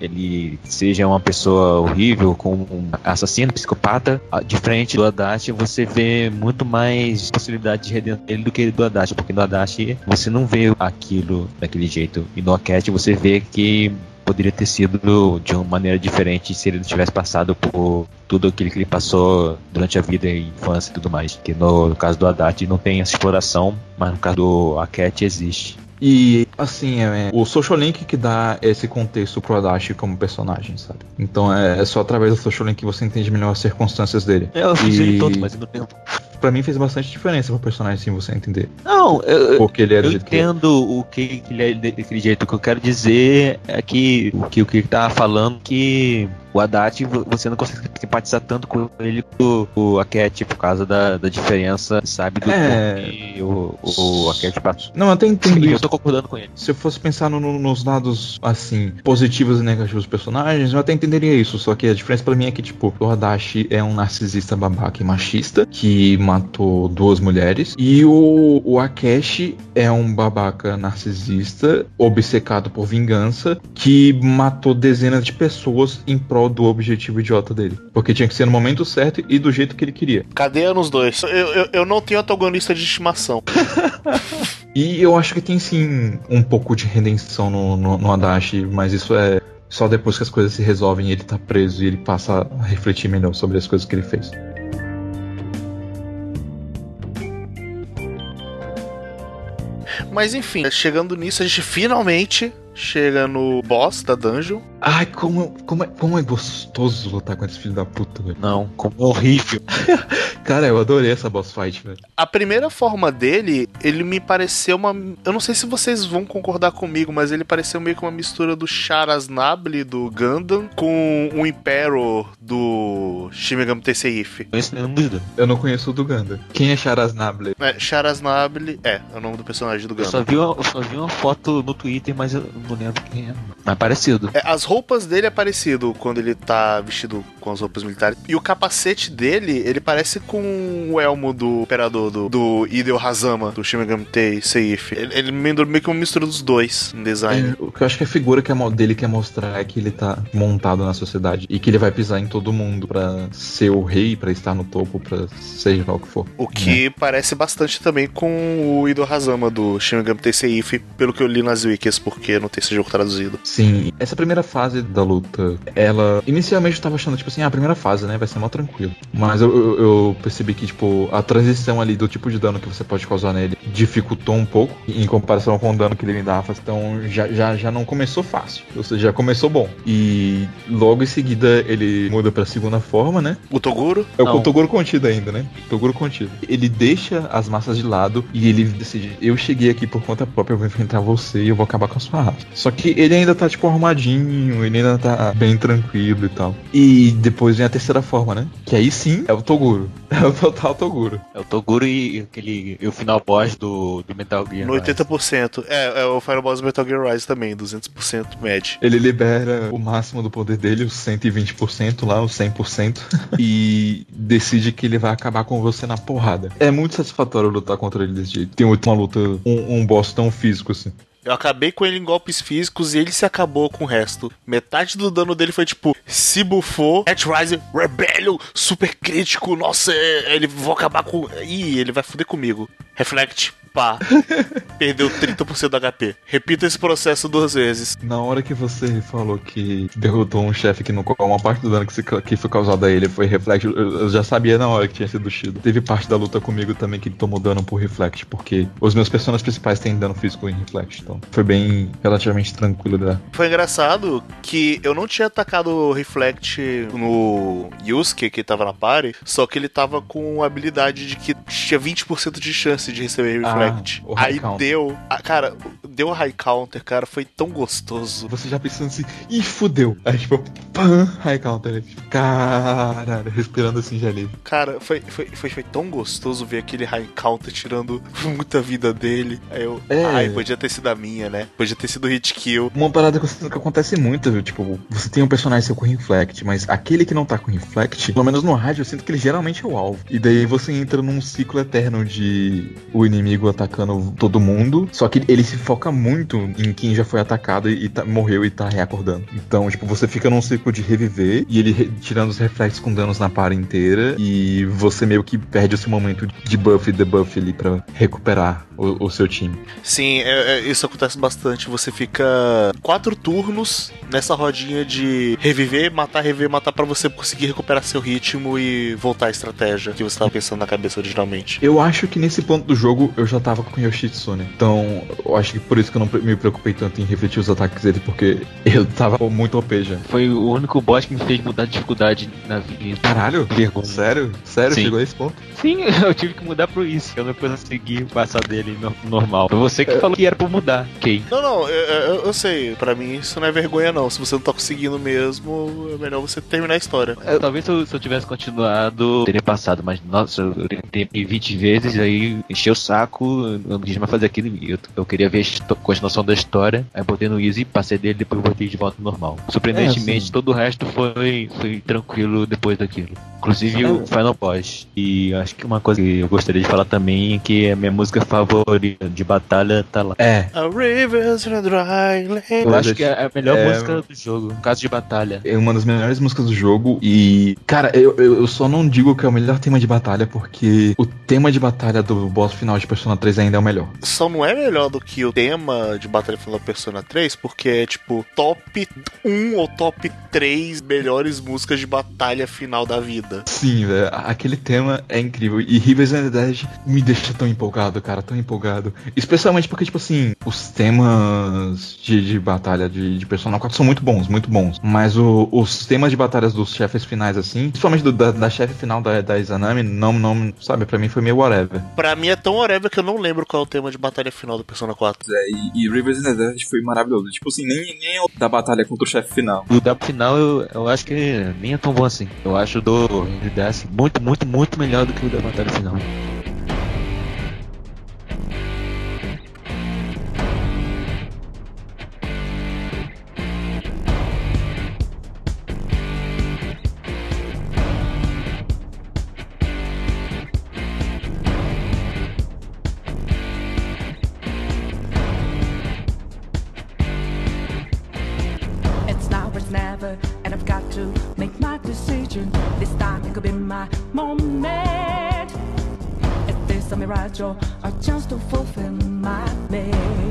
ele seja uma pessoa horrível, com um assassino, psicopata, de frente do Haddad, você vê muito mais possibilidade de redenção dele do que do Haddad, porque no Haddad você não vê aquilo daquele jeito. E no Aket você vê que poderia ter sido de uma maneira diferente se ele não tivesse passado por tudo aquilo que ele passou durante a vida e infância e tudo mais. Que no, no caso do Haddad não tem essa exploração, mas no caso do Aket existe. E, assim, é, o Social Link que dá esse contexto pro Adachi como personagem, sabe? Então é, é só através do Social Link que você entende melhor as circunstâncias dele. É, Eu E- todo, mas não tenho. Pra mim fez bastante diferença pro personagem, assim, você entender. Não, eu, Porque ele é do eu jeito que é. entendo o que, que ele é daquele jeito. O que eu quero dizer é que o que o que tava falando que o Haddad vo- você não consegue simpatizar tanto com ele com o Aket por causa da, da diferença, sabe, do É. que o, o Aket passou. Não, eu até entendo eu tô concordando com ele. Se eu fosse pensar no- no- nos lados, assim, positivos e negativos dos personagens, eu até entenderia isso. Só que a diferença pra mim é que, tipo, o Hadashi é um narcisista babaca e machista que matou duas mulheres. E o, o Akeshi é um babaca narcisista, obcecado por vingança, que matou dezenas de pessoas em prol do objetivo idiota dele. Porque tinha que ser no momento certo e do jeito que ele queria. Cadeia nos dois. Eu, eu, eu não tenho antagonista de estimação. E eu acho que tem sim um pouco de redenção no, no, no Adachi, mas isso é só depois que as coisas se resolvem e ele tá preso e ele passa a refletir melhor sobre as coisas que ele fez. Mas enfim, chegando nisso, a gente finalmente chega no boss da dungeon. Ai, como, como, é, como é gostoso lutar com esse filho da puta, velho. Não, como é horrível. Cara, eu adorei essa boss fight, velho. A primeira forma dele, ele me pareceu uma. Eu não sei se vocês vão concordar comigo, mas ele pareceu meio que uma mistura do Charas Nable do Gundam com o Impero do Shin Megami Tensei If. Isso não é dúvida. Eu não conheço o do Ganda. Quem é Charas Nable? É, Charas Nable é, é o nome do personagem do Eu só, Gundam. vi uma, eu só vi uma foto no Twitter, mas eu não lembro quem é. Mas parecido. É, as roupas dele é parecido quando ele tá vestido com as roupas militares. E o capacete dele, ele parece com o elmo do operador do, do Hideo Hazama, do Shin Megami Tensei Seif. Ele, ele me lembrou meio que uma mistura dos dois em design. É, o que eu acho que a figura que é mo- dele quer mostrar é que ele tá montado na sociedade e que ele vai pisar em todo mundo pra ser o rei, pra estar no topo, pra seja lá o que for. O que parece bastante também com o Hideo Hazama do Shin Megami Tensei If, pelo que eu li nas wikis, porque não tem esse jogo traduzido. Sim, essa primeira fase da luta, ela. Inicialmente eu tava achando, tipo assim, ah, a primeira fase, né? Vai ser mó tranquilo. Mas eu, eu- eu percebi que, tipo, a transição ali do tipo de dano que você pode causar nele dificultou um pouco em comparação com o dano que ele me dava. Então já, já, já não começou fácil. Ou seja, já começou bom. E logo em seguida ele muda pra segunda forma, né? O Toguro, É o. Toguro contido ainda, né? Toguro contido. Ele deixa as massas de lado e ele decide: eu cheguei aqui por conta própria, eu vou enfrentar você e eu vou acabar com a sua raça. Só que ele ainda tá, tipo, arrumadinho, ele ainda tá bem tranquilo e tal. E depois vem a terceira forma, né? Que aí sim é o Toguro. É o total Toguro. É o Toguro e aquele e o final boss do, do Metal Gear. no Rise. 80%. É, é o Final Boss Metal Gear Rise também, 200% médio. Ele libera o máximo do poder dele, os 120% lá, os 100%, e decide que ele vai acabar com você na porrada. É muito satisfatório lutar contra ele desse jeito. Tem uma luta, um, um boss tão físico assim. Eu acabei com ele em golpes físicos e ele se acabou com o resto. Metade do dano dele foi tipo, se bufou, Rise, Rebellion, super crítico, nossa, ele vou acabar com. Ih, ele vai foder comigo. Reflect, pá. Perdeu 30% do HP. Repita esse processo duas vezes. Na hora que você falou que derrotou um chefe que no qual uma parte do dano que, se- que foi causado a ele foi reflect, eu, eu já sabia na hora que tinha sido Shido. Teve parte da luta comigo também que tomou dano por reflect, porque os meus personagens principais têm dano físico em reflect, então foi bem relativamente tranquilo dar. Foi engraçado que eu não tinha atacado o Reflect no Yusuke, que tava na party, só que ele tava com a habilidade de que tinha 20% de chance de receber Ah, High Aí counter. deu. ah, cara, deu o high counter, cara, foi tão gostoso. Você já pensando assim, ih, fudeu. Aí tipo, pam, high counter. Tipo, Caralho, respirando assim de alívio. Cara, foi, foi, foi, foi tão gostoso ver aquele high counter tirando muita vida dele. Aí eu. É. Ai, podia ter sido a minha, né? Podia ter sido hit kill. Uma parada que, que acontece muito, viu? Tipo, você tem um personagem seu com reflect, mas aquele que não tá com reflect, pelo menos no rádio, eu sinto que ele geralmente é o alvo. E daí você entra num ciclo eterno de o inimigo atacando todo mundo, só que ele se foca muito em quem já foi atacado e, e tá- morreu e tá reacordando. Então, tipo, você fica num ciclo de reviver e ele re- tirando os reflexos com danos na par inteira e você meio que perde esse momento de buff e debuff ali pra recuperar o, o seu time. Sim, é- é- isso acontece bastante. Você fica quatro turnos nessa rodinha de reviver, matar, reviver, matar pra você conseguir recuperar seu ritmo e voltar à estratégia que você tava pensando na cabeça originalmente. Eu acho que nesse ponto do jogo eu já tava com Yoshitsune. Então, eu acho que por isso que eu não me preocupei tanto em refletir os ataques dele, porque eu tava muito OP já. Foi o único boss que me fez mudar de dificuldade na vida. Caralho? Vergonha. Sério? Sério? Sim. Chegou a esse ponto? Sim, eu tive que mudar pro isso. Eu não consegui passar dele no- normal. Foi você que falou que era pra mudar. Ok. Não, não, eu, eu- eu sei. Pra mim isso não é vergonha, não. Se você não tá conseguindo mesmo, é melhor você terminar a história. Eu- talvez se eu, se eu tivesse continuado, teria passado, mas nossa, eu tentei 20 vezes, aí encheu o saco, eu não quis mais fazer aquilo. Eu, eu queria ver a continuação da história, aí botei no Easy, passei dele, depois botei de volta no normal. Surpreendentemente, É, todo o resto foi, foi tranquilo depois daquilo. Inclusive o Final Boss. E acho que uma coisa que eu gostaria de falar também é que a minha música favorita de batalha tá lá. É. Eu acho que é a melhor É, música do jogo, no caso de batalha. É uma das melhores músicas do jogo e, cara, eu, eu, eu só não digo que é o melhor tema de batalha porque o tema de batalha do boss final de Persona 3 ainda é o melhor. Só não é melhor do que o tema de Batalha Final Persona 3, porque é tipo top 1 ou top 3 melhores músicas de batalha final da vida. Sim, velho, aquele tema é incrível. E Rivers and the Dead me deixa tão empolgado, cara, tão empolgado. Especialmente porque, tipo assim, os temas de, de batalha de, de Persona 4 são muito bons, muito bons. Mas o- os temas de batalhas dos chefes finais, assim, principalmente do- da, da chefe final da, da Izanami, não, não, sabe, pra mim foi meio whatever. Pra mim é tão whatever que eu não lembro qual é o tema de batalha final do Persona 4. É, e, e Rivers in the Desert foi maravilhoso. Tipo assim, nem, nem é o da batalha contra o chefe final. O da final eu, eu acho que nem é tão bom assim. Eu acho o do Death muito, muito, muito melhor do que o da batalha final. This a mirage or a chance to fulfill my mission?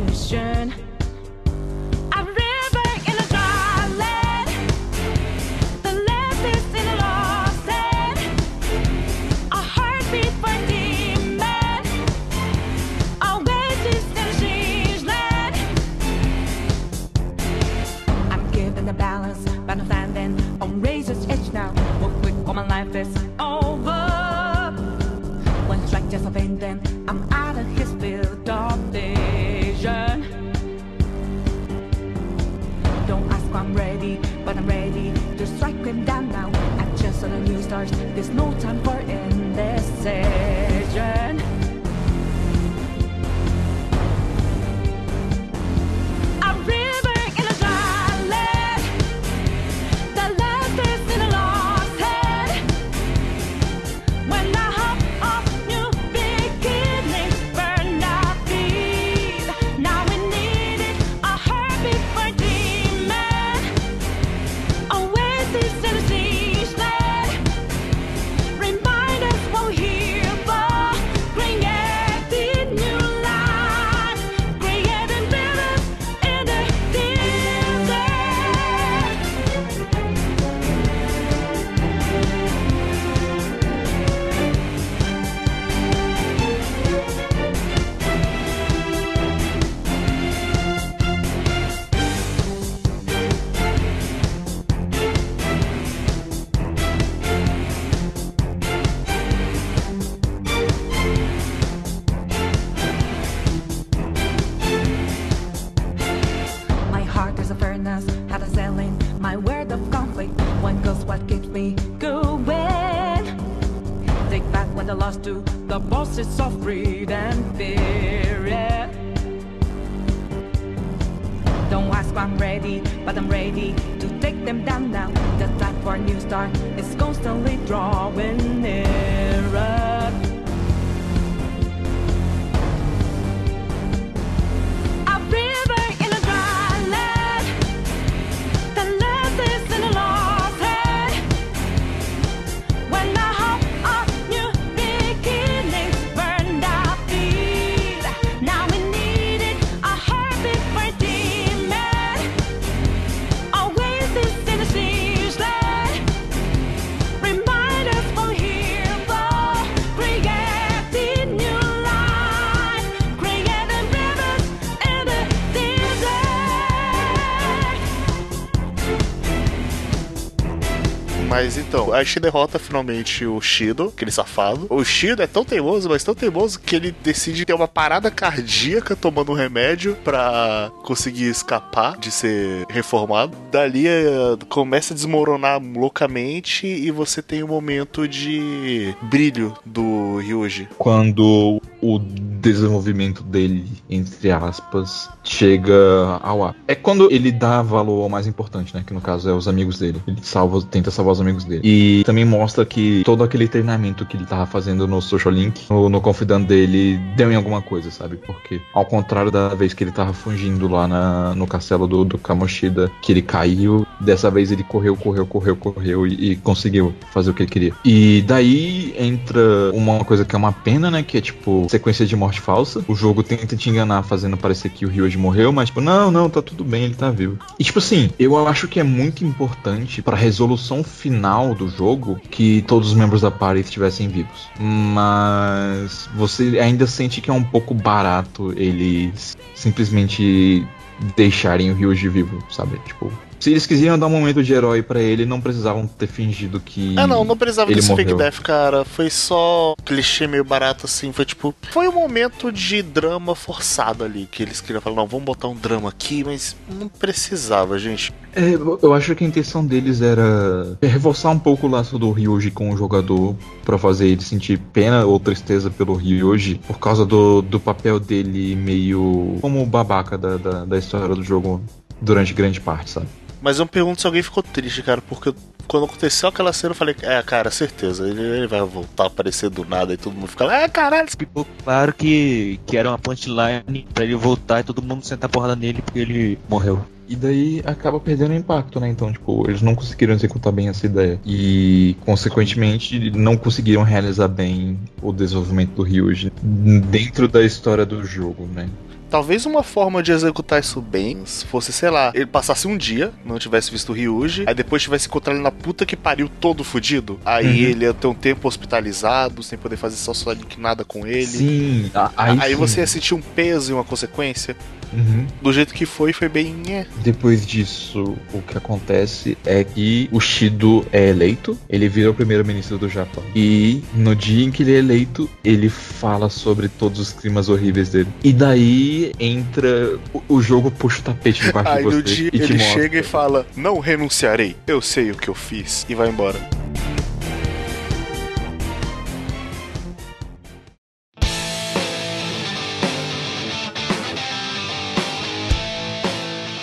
Mas a Ishi derrota finalmente o Shido, aquele safado. O Shido é tão teimoso, mas tão teimoso que ele decide ter uma parada cardíaca tomando um remédio pra conseguir escapar de ser reformado. Dali eh, começa a desmoronar loucamente e você tem um momento de brilho do Ryuji. Quando o desenvolvimento dele, entre aspas, chega ao ar. É quando ele dá valor ao mais importante, né? Que no caso é os amigos dele. Ele salva, tenta salvar os amigos dele. E também mostra que todo aquele treinamento que ele tava fazendo no Social Link, no, no Confidant dele, deu em alguma coisa, sabe? Porque, ao contrário da vez que ele tava fugindo lá na- no castelo do, do Kamoshida, que ele caiu, dessa vez ele correu, correu, correu, correu e, e conseguiu fazer o que ele queria. E daí entra uma coisa que é uma pena, né? Que é tipo sequência de morte falsa. O jogo tenta te enganar, fazendo parecer que o Ryoji morreu, mas tipo, não, não, tá tudo bem, ele tá vivo. E tipo assim, eu acho que é muito importante pra resolução final do jogo que todos os membros da party estivessem vivos. Mas você ainda sente que é um pouco barato eles simplesmente deixarem o Ryuji vivo, sabe? Tipo, se eles quisiam dar um momento de herói pra ele, não precisavam ter fingido que Ah, não, não precisava desse fake morreu. death, cara. Foi só clichê meio barato assim. Foi tipo. Foi um momento de drama forçado ali. Que eles queriam falar, não, vamos botar um drama aqui, mas não precisava, gente. É, eu acho que a intenção deles era reforçar um pouco o laço do Ryoji com o jogador pra fazer ele sentir pena ou tristeza pelo Ryoji por causa do, do papel dele meio como babaca da, da, da história do jogo durante grande parte, sabe? Mas eu me pergunto se alguém ficou triste, cara, porque quando aconteceu aquela cena eu falei, é, cara, certeza, ele, ele vai voltar a aparecer do nada e todo mundo fica lá, é, caralho, Ficou claro que, que era uma punchline pra ele voltar e todo mundo sentar porrada nele porque ele morreu. E daí acaba perdendo impacto, né? Então, tipo, eles não conseguiram executar bem essa ideia. E, consequentemente, não conseguiram realizar bem o desenvolvimento do Ryuji dentro da história do jogo, né? Talvez uma forma de executar isso bem se fosse, sei lá, ele passasse um dia, não tivesse visto o Ryuji, aí depois tivesse encontrado ele na puta que pariu todo fudido. Aí Uhum. ele ia ter um tempo hospitalizado, sem poder fazer só nada com ele. Sim, Aí, aí, sim. você ia sentir um peso e uma consequência. Uhum. Do jeito que foi, foi bem. É. Depois disso, o que acontece é que o Shido é eleito, ele vira o primeiro-ministro do Japão. E no dia em que ele é eleito, ele fala sobre todos os climas horríveis dele. E daí entra. O, o jogo puxa o tapete debaixo Aí de você no dia e ele mostra. chega e fala: Não renunciarei, eu sei o que eu fiz. E vai embora.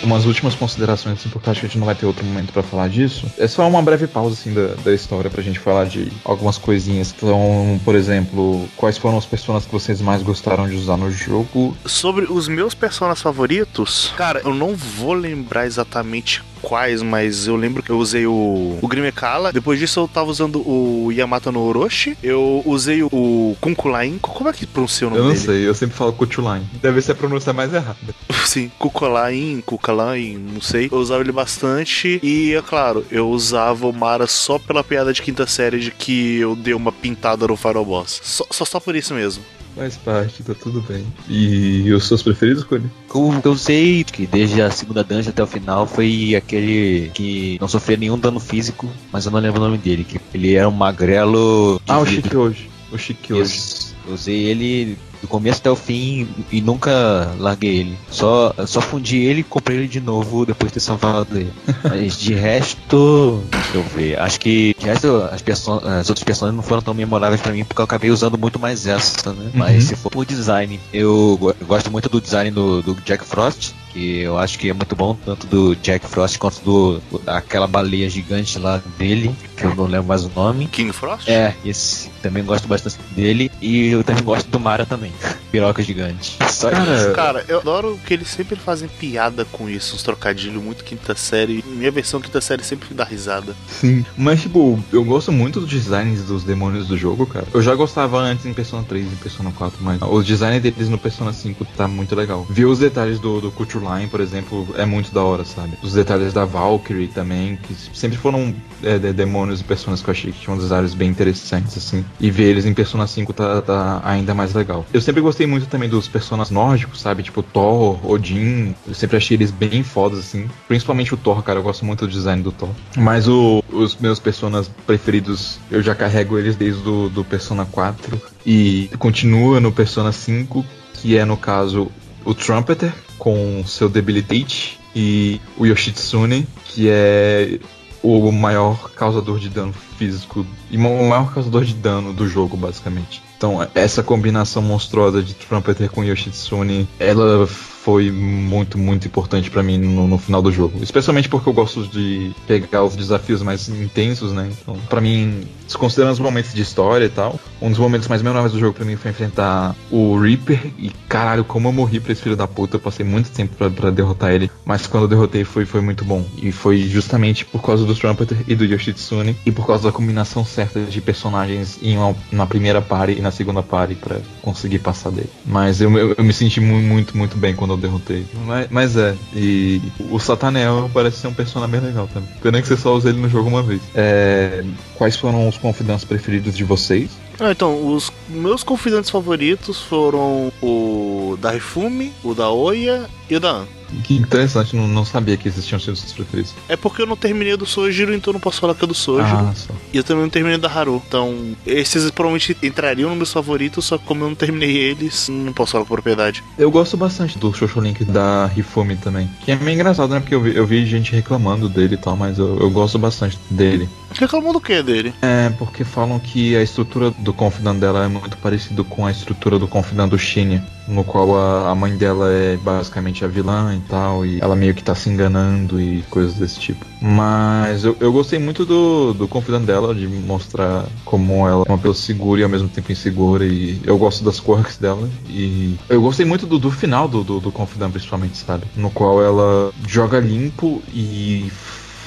Umas últimas considerações, assim, porque acho que a gente não vai ter outro momento pra falar disso. É só uma breve pausa, assim, da, da história pra gente falar de algumas coisinhas. Então, por exemplo, quais foram as personas que vocês mais gostaram de usar no jogo? Sobre os meus personagens favoritos, cara, eu não vou lembrar exatamente quais, mas eu lembro que eu usei o, o Grimekala. Depois disso, eu tava usando o Yamato no Orochi. Eu usei o Kunkulain. Como é que pronuncia o nome Eu não dele? sei, eu sempre falo Kuchulain. Deve ser a pronúncia mais errada. Sim, Kukulain, Kukalain, não sei. Eu usava ele bastante. E, é claro, eu usava o Mara só pela piada de quinta série de que eu dei uma pintada no Final Boss. Só, só, só por isso mesmo. Faz parte, tá tudo bem. E os seus preferidos, Cone? O que eu sei que desde a segunda dungeon até o final foi aquele que não sofreu nenhum dano físico, mas eu não lembro o nome dele. Que ele era um magrelo. Ah, o vidro. Chique hoje. O Chique hoje. Isso. Eu usei ele do começo até o fim e nunca larguei ele. Só, só fundi ele e comprei ele de novo depois de ter salvado ele. Mas de resto, deixa eu ver. Acho que de resto as, perso as outras personagens não foram tão memoráveis pra mim porque eu acabei usando muito mais essa, né? Mas se for por design, eu, eu gosto muito do design do, do Jack Frost. Que eu acho que é muito bom, tanto do Jack Frost quanto do aquela baleia gigante lá dele, que eu não lembro mais o nome. King Frost? É, esse também gosto bastante dele. E eu também gosto do Mara também. Piroca gigante. Só Cara, isso. Cara, eu adoro que eles sempre fazem piada com isso, uns trocadilhos muito quinta série. Minha versão quinta série sempre dá risada. Sim. Mas, tipo, eu gosto muito dos designs dos demônios do jogo, cara. Eu já gostava antes em Persona 3 e Persona 4, mas o design deles no Persona 5 tá muito legal. Ver os detalhes do, do Culture Line, por exemplo, é muito da hora, sabe? Os detalhes da Valkyrie também, que sempre foram é, de- demônios e personas que eu achei que tinham designs bem interessantes, assim. E ver eles em Persona 5 tá, tá ainda mais legal. Eu sempre gostei muito também dos personagens nórdicos, sabe? Tipo Thor, Odin. Eu sempre achei eles bem fodas, assim. Principalmente o Thor, cara. Eu gosto muito do design do Thor. Mas o- os meus personagens preferidos, eu já carrego eles desde o do Persona 4. E continua no Persona 5, que é no caso o Trumpeter, com seu Debilitate. E o Yoshitsune, que é o maior causador de dano físico e o maior causador de dano do jogo, basicamente. Então, essa combinação monstruosa de Trumpeter com Yoshitsune, ela foi muito, muito importante pra mim no, no final do jogo. Especialmente porque eu gosto de pegar os desafios mais intensos, né? Então, pra mim, desconsiderando os momentos de história e tal, um dos momentos mais memoráveis do jogo pra mim foi enfrentar o Reaper. E caralho, como eu morri pra esse filho da puta, eu passei muito tempo pra derrotar ele. Mas quando eu derrotei foi, foi muito bom. E foi justamente por causa do Trumpeter e do Yoshitsune. E por causa da combinação certa de personagens em uma, na primeira party e na segunda party pra conseguir passar dele. Mas eu, eu, eu me senti mu- muito, muito bem quando eu derrotei. Mas, mas é, e o Satanel parece ser um personagem bem legal também. Pena que você só usa ele no jogo uma vez. É, quais foram os confidants preferidos de vocês? Ah, então, os meus confidentes favoritos foram o da Rifumi, o da Oya e o da An. Que interessante, não, não sabia que existiam seus preferidos. É porque eu não terminei do Sojiro, então não posso falar que é do Sojiro. Ah, só. E eu também não terminei da Haru. Então, esses provavelmente entrariam nos meus favoritos, só que como eu não terminei eles, não posso falar com propriedade. Eu gosto bastante do Shosho Link da Rifumi também. Que é meio engraçado, né? Porque eu vi, eu vi gente reclamando dele e tal, mas eu, eu gosto bastante dele. Reclamou do que dele? É, porque falam que a estrutura do Confidant dela é muito parecido com a estrutura do Confidant do Shinya, no qual a, a mãe dela é basicamente a vilã e tal, e ela meio que tá se enganando e coisas desse tipo. Mas eu, eu gostei muito do, do confidante dela, de mostrar como ela é uma pessoa segura e ao mesmo tempo insegura, e eu gosto das quirks dela. E eu gostei muito do, do final do, do, do confidante, principalmente, sabe? No qual ela joga limpo e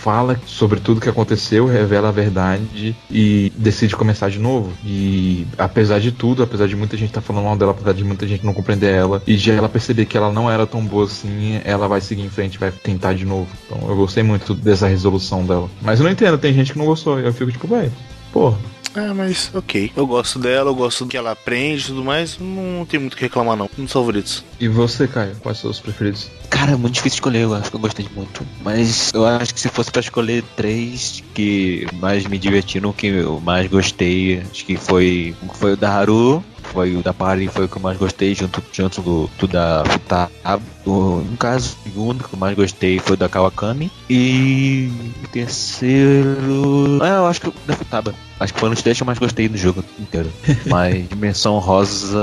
fala sobre tudo que aconteceu, revela a verdade e decide começar de novo. E apesar de tudo, apesar de muita gente estar falando mal dela, apesar de muita gente não compreender ela, e de ela perceber que ela não era tão boa assim, ela vai seguir em frente, vai tentar de novo. Então eu gostei muito dessa resolução dela. Mas eu não entendo, tem gente que não gostou. Eu fico tipo, velho, porra. Ah, mas ok. Eu gosto dela, eu gosto do que ela aprende e tudo mais. Não tem muito o que reclamar, não. Um dos favoritos. E você, Caio, quais são os preferidos? Cara, é muito difícil escolher, eu acho que eu gostei muito. Mas eu acho que se fosse pra escolher três que mais me divertiram, que eu mais gostei, acho que foi, foi o da Haru, foi o da Pari, foi o que eu mais gostei, junto, junto do, do da Futaba. O- No caso, o segundo que eu mais gostei foi o da Kawakami. E o terceiro. Ah, eu acho que o da Futaba. Acho que foi um dos três que eu mais gostei do jogo inteiro. Mas dimensão rosa,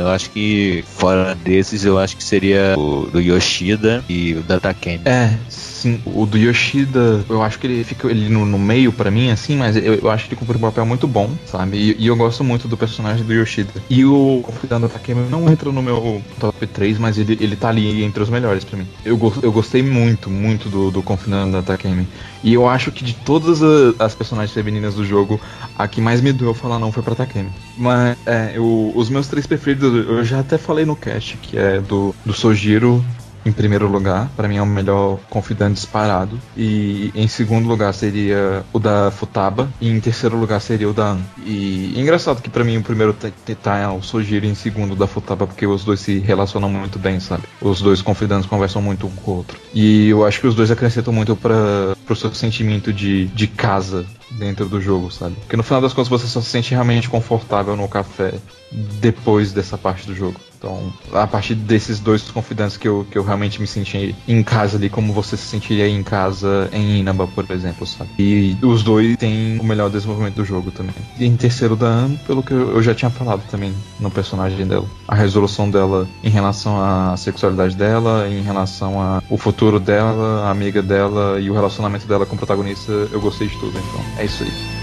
eu acho que fora desses, eu acho que seria o do Yoshida e o da Takemi. É, sim. O do Yoshida, eu acho que ele fica ele no, no meio pra mim, assim, mas eu, eu acho que ele cumpre um papel muito bom, sabe? E, e eu gosto muito do personagem do Yoshida. E o Confidando Takemi não entra no meu top 3, mas ele, ele tá ali entre os melhores pra mim. Eu, go- eu gostei muito, muito do, do Confidando Takemi. E eu acho que de todas as personagens femininas do jogo, a que mais me doeu falar não foi pra Takemi. Mas, é, eu- os meus três preferidos, eu já até falei no cast, que é do, do Sojiro, em primeiro lugar, pra mim é o melhor confidante disparado. E em segundo lugar seria o da Futaba. E em terceiro lugar seria o da An. E é engraçado que pra mim o primeiro tá, o Sojiro em segundo da Futaba, porque os dois se relacionam muito bem, sabe? Os dois confidantes conversam muito um com o outro. E eu acho que os dois acrescentam muito para pro seu sentimento de, de casa dentro do jogo, sabe? Porque no final das contas você só se sente realmente confortável no café depois dessa parte do jogo. Então, a partir desses dois confidantes que eu, que eu realmente me senti em casa ali, como você se sentiria em casa em Inaba, por exemplo, sabe? E os dois têm o melhor desenvolvimento do jogo também. E em terceiro da Am, pelo que eu já tinha falado também no personagem dela. A resolução dela em relação à sexualidade dela, em relação ao futuro dela, a amiga dela e o relacionamento dela com o protagonista, eu gostei de tudo, então é isso aí.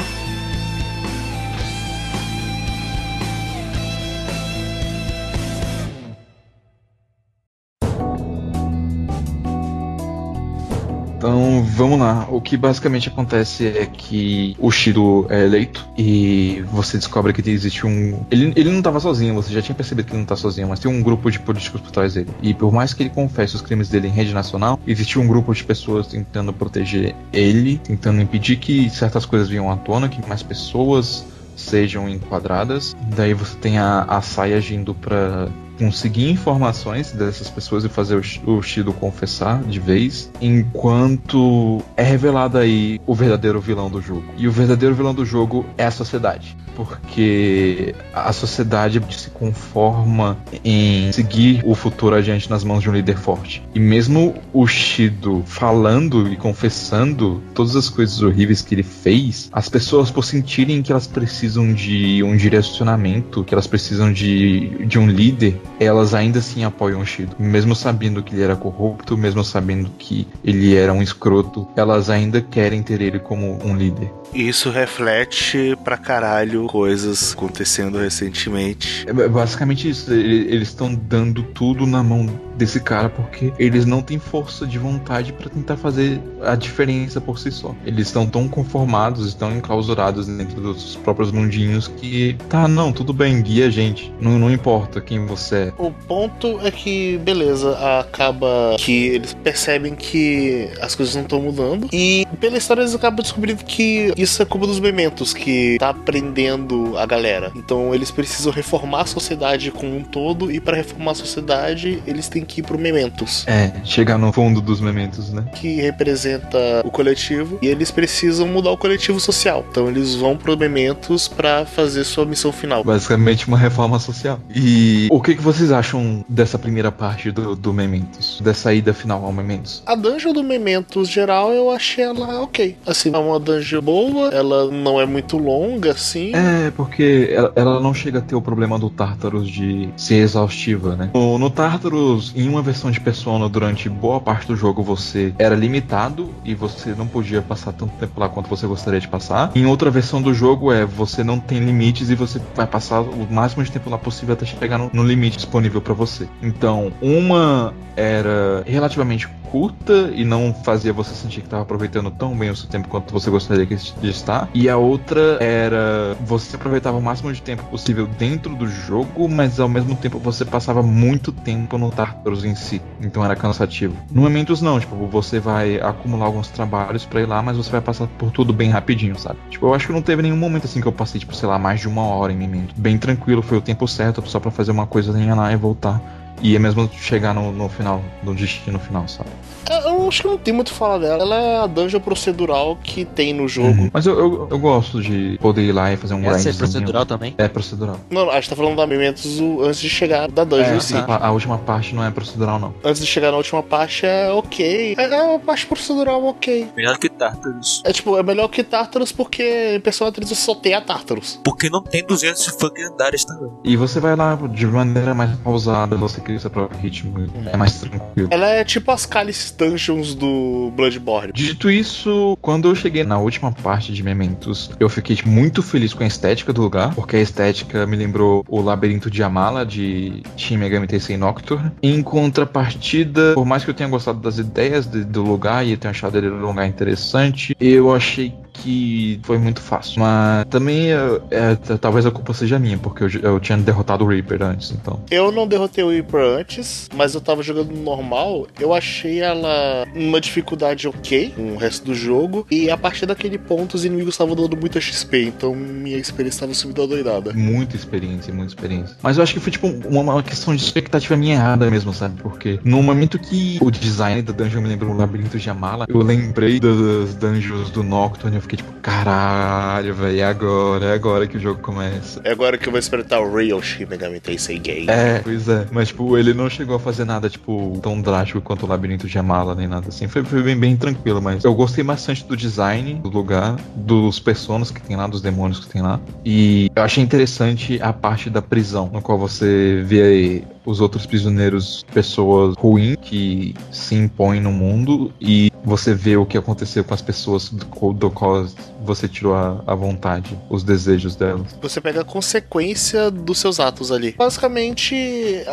Vamos lá. O que basicamente acontece é que o Shiro é eleito e você descobre que existe um. Ele, ele não estava sozinho, você já tinha percebido que ele não tá sozinho, mas tem um grupo de políticos por trás dele. E por mais que ele confesse os crimes dele em rede nacional, existe um grupo de pessoas tentando proteger ele, tentando impedir que certas coisas venham à tona, que mais pessoas sejam enquadradas. Daí você tem a, a Sai agindo pra conseguir informações dessas pessoas e fazer o, Sh- o Shido confessar de vez, enquanto é revelado aí o verdadeiro vilão do jogo. E o verdadeiro vilão do jogo é a sociedade. Porque a sociedade se conforma em seguir o futuro adiante nas mãos de um líder forte. E mesmo o Shido falando e confessando todas as coisas horríveis que ele fez, as pessoas, por sentirem que elas precisam de um direcionamento, que elas precisam de, de um líder, elas ainda assim apoiam o Shido. Mesmo sabendo que ele era corrupto, mesmo sabendo que ele era um escroto, elas ainda querem ter ele como um líder. E isso reflete pra caralho coisas acontecendo recentemente. É basicamente isso. ele- Eles estão dando tudo na mão desse cara porque eles não têm força de vontade pra tentar fazer a diferença por si só. Eles estão tão conformados, estão enclausurados dentro dos próprios mundinhos que tá, não, tudo bem, guia a gente. Não, não importa quem você é. O ponto é que, beleza, acaba que eles percebem que as coisas não estão mudando. E pela história eles acabam descobrindo que isso é culpa dos mementos que tá prendendo a galera. Então eles precisam reformar a sociedade como um todo. E para reformar a sociedade, eles têm que ir pro mementos. É, chegar no fundo dos mementos, né? Que representa o coletivo. E eles precisam mudar o coletivo social. Então eles vão pro mementos para fazer sua missão final. Basicamente uma reforma social. E o que, que que vocês acham dessa primeira parte do, do Mementos? Dessa ida final ao Mementos? A dungeon do Mementos geral eu achei ela ok. Assim, é uma dungeon boa, ela não é muito longa, assim. É, porque ela, ela não chega a ter o problema do Tartarus de ser exaustiva, né? No, no Tartarus, em uma versão de Persona, durante boa parte do jogo, você era limitado e você não podia passar tanto tempo lá quanto você gostaria de passar. Em outra versão do jogo é você não tem limites e você vai passar o máximo de tempo lá possível até chegar no, no limite disponível pra você. Então, uma era relativamente curta e não fazia você sentir que estava aproveitando tão bem o seu tempo quanto você gostaria de estar. E a outra era você aproveitava o máximo de tempo possível dentro do jogo, mas ao mesmo tempo você passava muito tempo no Tartarus em si. Então era cansativo. No Mementos não, tipo, você vai acumular alguns trabalhos pra ir lá, mas você vai passar por tudo bem rapidinho, sabe? Tipo, eu acho que não teve nenhum momento assim que eu passei, tipo, sei lá, mais de uma hora em Memento. Bem tranquilo, foi o tempo certo só pra fazer uma coisinha lá e voltar. E é mesmo chegar no, no final, no destino final, sabe? É, Eu acho que não tem muito o que falar dela. Ela é a dungeon procedural que tem no jogo. Mas eu, eu, eu gosto de poder ir lá e fazer um Essa é grindzinho. procedural também? É procedural. Não, a gente tá falando da Mementos antes de chegar da dungeon É, em si. a, a última parte não é procedural, não. Antes de chegar na última parte é ok. É é uma parte procedural ok. Melhor que Tartarus. É tipo, é melhor que Tartarus porque em Persona 3 você só tem a Tartarus. Porque não tem 200 fucking andares também. E você vai lá de maneira mais pausada, você cria seu próprio ritmo, é mais tranquilo. Ela é tipo as Cálice Dungeons do Bloodborne. Dito isso, quando eu cheguei na última parte de Mementos, eu fiquei muito feliz com a estética do lugar, porque a estética me lembrou o Labirinto de Amala de Shin Megami Tensei Nocturne. Em contrapartida, por mais que eu tenha gostado das ideias de- do lugar e tenha achado ele um lugar interessante, eu achei que foi muito fácil. Mas também é, t- talvez a culpa seja minha, porque eu, eu tinha derrotado o Reaper antes, então. Eu não derrotei o Reaper antes, mas eu tava jogando no normal. Eu achei ela uma dificuldade ok com o resto do jogo. E a partir daquele ponto, os inimigos estavam dando muita XP, então minha experiência estava subindo doidada. Muita experiência, muita experiência. Mas eu acho que foi tipo uma, uma questão de expectativa minha errada mesmo, sabe? Porque no momento que o design da dungeon me lembrou o labirinto de Amala, eu lembrei das dungeons do Nocturne eu fiquei tipo, caralho, velho, é agora, é agora que o jogo começa. É agora que eu vou experimentar o Real Shin Megami Tensei Game. É, pois é. Mas, tipo, ele não chegou a fazer nada, tipo, tão drástico quanto o Labirinto de Amala, nem nada assim. Foi, foi bem, bem tranquilo, mas eu gostei bastante do design do lugar, dos personagens que tem lá, dos demônios que tem lá. E eu achei interessante a parte da prisão, no qual você vê aí os outros prisioneiros, pessoas ruins que se impõem no mundo e você vê o que aconteceu com as pessoas do, qual- do qual você tirou a, a vontade, os desejos delas. Você pega a consequência dos seus atos ali. Basicamente,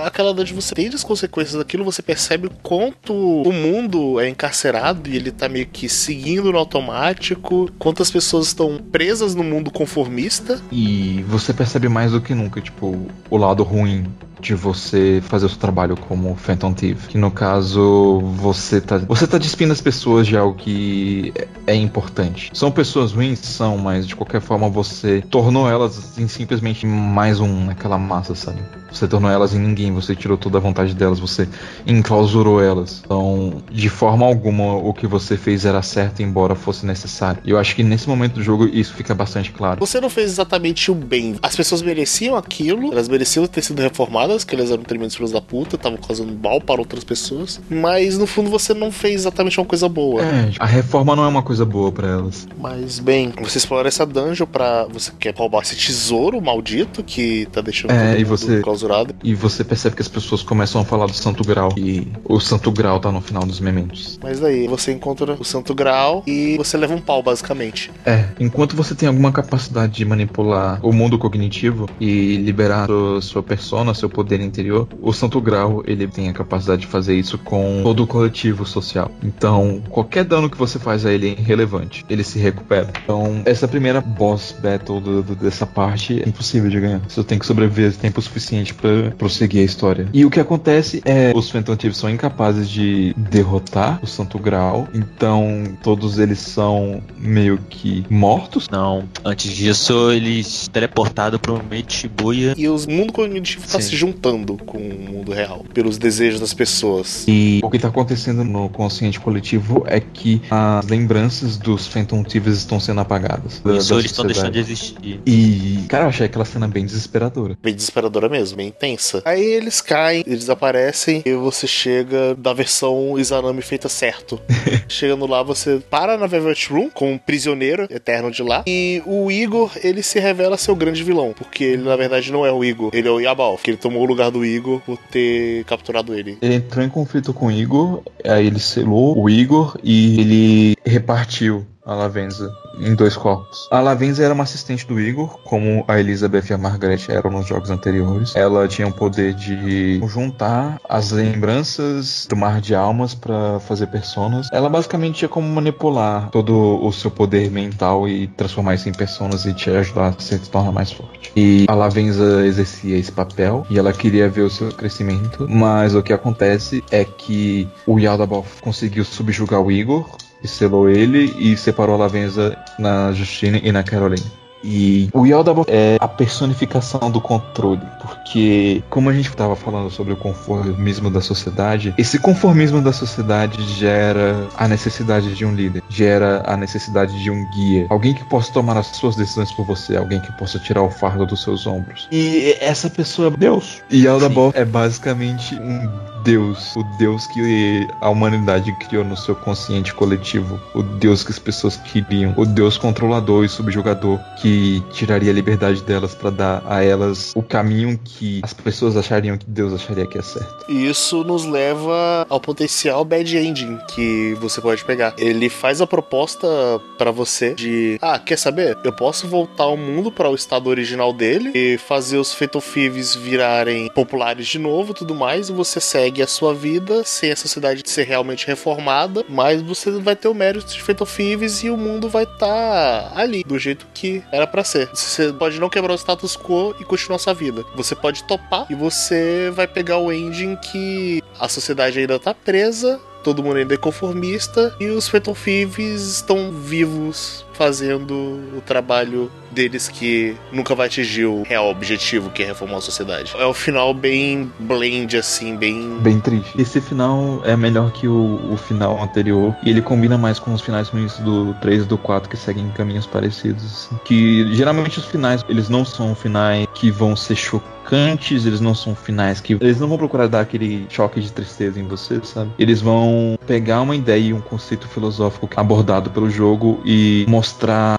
aquela de você ter as consequências daquilo, você percebe o quanto o mundo é encarcerado e ele tá meio que seguindo no automático, quantas pessoas estão presas no mundo conformista. E você percebe mais do que nunca, tipo, o lado ruim de você fazer o seu trabalho como Phantom Thief. Que no caso, você tá. Você tá despindo as pessoas de algo que é, é importante. São pessoas ruins? São, mas de qualquer forma você tornou elas simplesmente mais um naquela massa, sabe? Você tornou elas em ninguém, você tirou toda a vontade delas, você enclausurou elas. Então, de forma alguma, o que você fez era certo, embora fosse necessário. E eu acho que nesse momento do jogo isso fica bastante claro. Você não fez exatamente o bem. As pessoas mereciam aquilo, elas mereciam ter sido reformadas, que elas eram tremendos filhos da puta, estavam causando mal para outras pessoas. Mas no fundo você não fez exatamente uma coisa boa. É, a reforma não é uma coisa boa pra elas. Mas bem, você explora essa dungeon pra. Você quer roubar esse tesouro maldito que tá deixando É, e você- clausurado. E você percebe que as pessoas começam a falar do Santo Grau. E o Santo Grau tá no final dos mementos. Mas daí você encontra o Santo Graal e você leva um pau, basicamente. É, enquanto você tem alguma capacidade de manipular o mundo cognitivo e liberar sua, sua persona, seu poder interior, o Santo Grau ele tem a capacidade de fazer isso com todo o coletivo social. Então, qualquer dano que você faz a ele é irrelevante, ele se recupera. Então, essa primeira boss battle do- do- dessa parte é impossível de ganhar. Você tem que sobreviver tempo suficiente pra prosseguir a história. E o que acontece é os Phantom Thieves são incapazes de derrotar o Santo Grau, então todos eles são meio que mortos. Não, antes disso eles teleportaram pro meio de Shibuya. E o mundo cognitivo tá Sim. se juntando com o mundo real, pelos desejos das pessoas. E o que tá acontecendo no consciente coletivo é que as lembranças dos Phantom Thieves estão sendo apagadas. da- Isso da eles estão deixando de existir. E, cara, eu achei aquela cena bem desesperadora. Bem desesperadora mesmo, bem intensa. Aí eles caem, eles desaparecem e você chega da versão Izanami feita certo. Chegando lá, você para na Velvet Room com um prisioneiro eterno de lá. E o Igor, ele se revela ser o grande vilão. Porque ele, na verdade, não é o Igor. Ele é o Yabal. Que ele tomou o lugar do Igor por ter capturado ele. Ele entrou em conflito com o Igor, aí ele selou o Igor e ele repartiu a Lavenza em dois corpos. A Lavenza era uma assistente do Igor, como a Elizabeth e a Margaret eram nos jogos anteriores. Ela tinha o poder de juntar as lembranças do mar de almas para fazer personas. Ela basicamente tinha como manipular todo o seu poder mental e transformar isso em personas e te ajudar a se tornar mais forte. E a Lavenza exercia esse papel e ela queria ver o seu crescimento, mas o que acontece é que o Yaldabaoth conseguiu subjugar o Igor e selou ele e separou a Lavenza na Justine e na Caroline. E o Yaldabaoth é a personificação do controle, porque como a gente estava falando sobre o conformismo da sociedade, esse conformismo da sociedade gera a necessidade de um líder, gera a necessidade de um guia, alguém que possa tomar as suas decisões por você, alguém que possa tirar o fardo dos seus ombros. E essa pessoa é Deus. E Yaldabaoth é basicamente um Deus, o Deus que a humanidade criou no seu consciente coletivo, o Deus que as pessoas queriam, o Deus controlador e subjugador que tiraria a liberdade delas para dar a elas o caminho que as pessoas achariam que Deus acharia que é certo. E isso nos leva ao potencial bad ending que você pode pegar. Ele faz a proposta pra você de, ah, quer saber? Eu posso voltar o mundo para o estado original dele e fazer os Fatal Thieves virarem populares de novo, tudo mais, e você segue a sua vida sem a sociedade ser realmente reformada, mas você vai ter o mérito de Fatal Thieves e o mundo vai estar ali do jeito que era pra ser. Você pode não quebrar o status quo e continuar sua vida. Você pode topar e você vai pegar o ending que a sociedade ainda tá presa, todo mundo ainda é conformista e os Fatal Thieves estão vivos fazendo o trabalho deles que nunca vai atingir o real objetivo que é reformar a sociedade. É um final bem blend assim, bem Bem triste. Esse final é melhor que o, o final anterior. E ele combina mais com os finais ruins do 3 e do 4 que seguem caminhos parecidos. assim. Que geralmente os finais, eles não são finais que vão ser chocantes, eles não são finais que. Eles não vão procurar dar aquele choque de tristeza em você, sabe? Eles vão pegar uma ideia e um conceito filosófico abordado pelo jogo e mostrar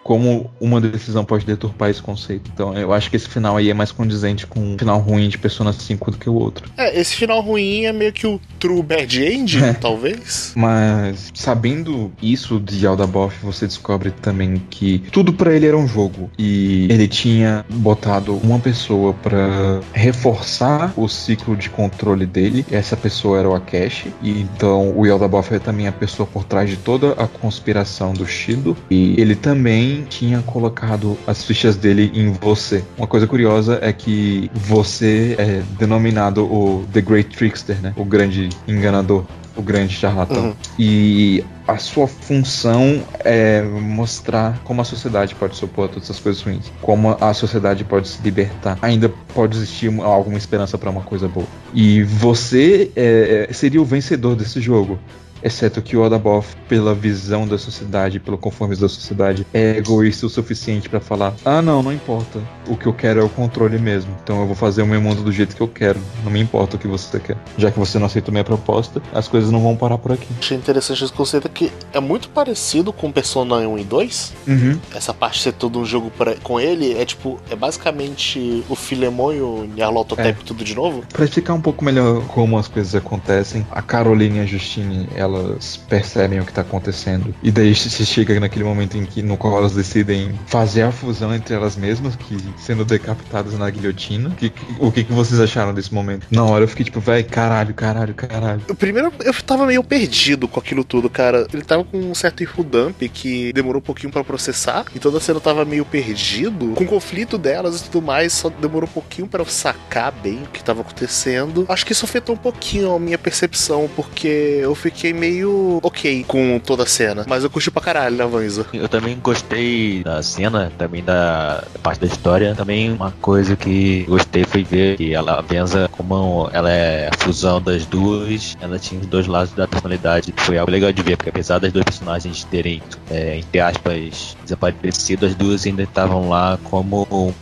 como uma decisão pode deturpar esse conceito. Então eu acho que esse final aí é mais condizente com um final ruim de Persona 5 do que o outro. É, esse final ruim é meio que o true bad end, É. talvez. Mas sabendo isso de Aldaboff, você descobre também que tudo pra ele era um jogo e ele tinha botado uma pessoa pra reforçar o ciclo de controle dele. Essa pessoa era o Akeshi. E então o Yaldabaoth é também a pessoa por trás de toda a conspiração do Shido. E ele também tinha colocado as fichas dele em você. Uma coisa curiosa é que você é denominado o The Great Trickster, né? O grande enganador. O grande charlatão. Uhum. E a sua função é mostrar como a sociedade pode a todas essas coisas ruins. Como a sociedade pode se libertar. Ainda pode existir uma- alguma esperança para uma coisa boa. E você é, é, seria o vencedor desse jogo. Exceto que o Odaboff, pela visão da sociedade, pelo conformismo da sociedade, é egoísta o suficiente pra falar: Ah, não, não importa. O que eu quero é o controle mesmo. Então eu vou fazer o meu mundo do jeito que eu quero. Não me importa o que você quer. Já que você não aceita minha proposta, as coisas não vão parar por aqui. Achei interessante esse conceito que é muito parecido com Persona 1 e 2. Uhum. Essa parte de ser todo um jogo pra- com ele é tipo, é basicamente o Filemon e o Nyarlathotep tudo de novo. Pra explicar um pouco melhor como as coisas acontecem, a Caroline e a Justine, elas percebem o que tá acontecendo. E daí se chega naquele momento em que no qual elas decidem fazer a fusão entre elas mesmas, que sendo decapitadas na guilhotina. Que- que- o que, que vocês acharam desse momento? Na hora eu fiquei tipo, véi, caralho, caralho, caralho. O primeiro eu tava meio perdido com aquilo tudo, cara. ele tava com um certo dump que demorou um pouquinho pra processar, e toda cena tava meio perdido. Com o conflito delas e tudo mais, só demorou um pouquinho pra eu sacar bem o que tava acontecendo. Acho que isso afetou um pouquinho a minha percepção, porque eu fiquei meio ok com toda a cena. Mas eu curti pra caralho, né, Vanza? Eu também gostei da cena, também da parte da história. Também uma coisa que gostei foi ver que ela, a Benza, como ela é a fusão das duas, ela tinha os dois lados da personalidade. Foi algo legal de ver, porque apesar das duas personagens terem, é, entre aspas, desaparecido, as duas ainda estavam lá como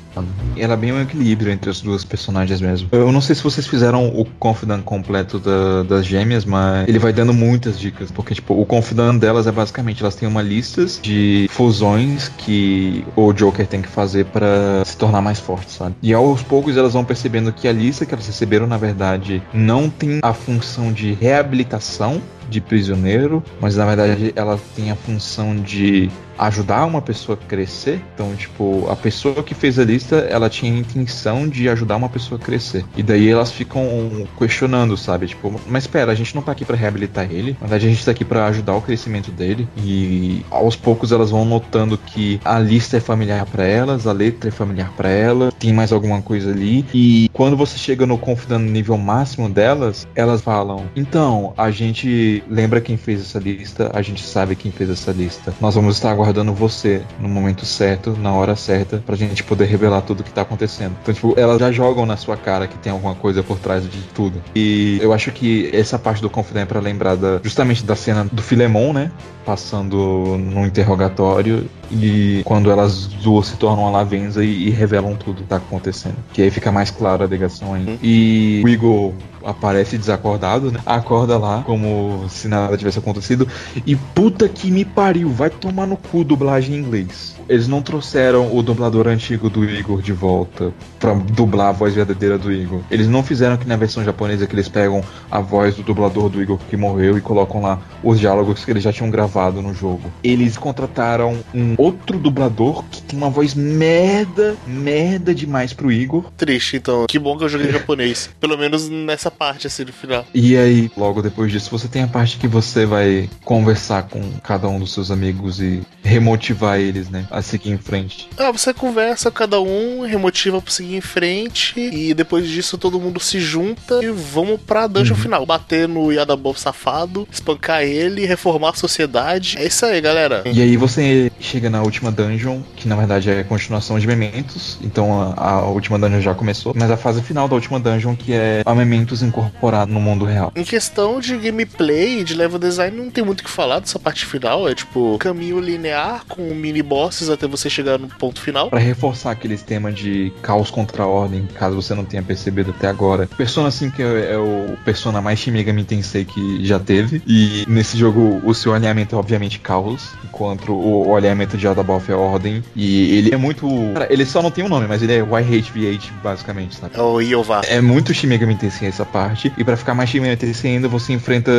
Ela é bem um equilíbrio entre as duas personagens mesmo. Eu não sei se vocês fizeram o Confidant completo da- das gêmeas, mas ele vai dando muitas dicas. Porque, tipo, o Confidant delas é basicamente, elas têm uma lista de fusões que o Joker tem que fazer pra se tornar mais forte, sabe? E aos poucos elas vão percebendo que a lista que elas receberam, na verdade, não tem a função de reabilitação de prisioneiro, mas na verdade ela tem a função de ajudar uma pessoa a crescer. Então, tipo, a pessoa que fez a lista, ela tinha a intenção de ajudar uma pessoa a crescer. E daí elas ficam questionando, sabe? Tipo, mas espera, a gente não tá aqui pra reabilitar ele. Na verdade, a gente tá aqui pra ajudar o crescimento dele. E aos poucos elas vão notando que a lista é familiar pra elas, a letra é familiar pra ela, tem mais alguma coisa ali. E quando você chega no Confidant no nível máximo delas, elas falam: "Então, a gente lembra quem fez essa lista, a gente sabe quem fez essa lista. Nós vamos estar aguardando você no momento certo, na hora certa, pra gente poder revelar tudo que tá acontecendo. Então, tipo, elas já jogam na sua cara que tem alguma coisa por trás de tudo. E eu acho que essa parte do Confident é pra lembrar da, justamente da cena do Filemon, né? Passando no interrogatório e quando elas duas se tornam a Lavenza e, e revelam tudo que tá acontecendo. Que aí fica mais clara a ligação aí. E o Igor aparece desacordado, né? Acorda lá como se nada tivesse acontecido. E puta que me pariu, vai tomar no cu dublagem em inglês. Eles não trouxeram o dublador antigo do Igor de volta pra dublar a voz verdadeira do Igor. Eles não fizeram que na versão japonesa que eles pegam a voz do dublador do Igor que morreu e colocam lá os diálogos que eles já tinham gravado no jogo. Eles contrataram um outro dublador que tem uma voz merda, merda demais pro Igor. Triste, então. Que bom que eu joguei em japonês. Pelo menos nessa parte, assim, no final. E aí, logo depois disso, você tem a parte que você vai conversar com cada um dos seus amigos e remotivar eles, né? A seguir em frente. Ah, você conversa cada um, remotiva pra seguir em frente, e depois disso todo mundo se junta e vamos pra dungeon final. Bater no Yadabob safado, espancar ele, reformar a sociedade. É isso aí, galera. E aí você chega na última dungeon, que na verdade é a continuação de Mementos. Então a, a última dungeon já começou. Mas a fase final da última dungeon, que é a Mementos incorporado no mundo real. Em questão de gameplay, de level design, não tem muito o que falar dessa parte final. É tipo caminho linear com mini bosses até você chegar no ponto final. Pra reforçar aqueles temas de caos contra a ordem, caso você não tenha percebido até agora. Persona 5 é, é o Persona mais Shin Megami Tensei que já teve. E nesse jogo o seu alinhamento é obviamente caos, enquanto o, o alinhamento de Adaboff é ordem. E ele é muito. Cara, ele só não tem um nome, mas ele é YHVH basicamente, sabe? É o Iová. É muito Shin Megami Tensei essa parte. E pra ficar mais Shin Megami Tensei ainda, você enfrenta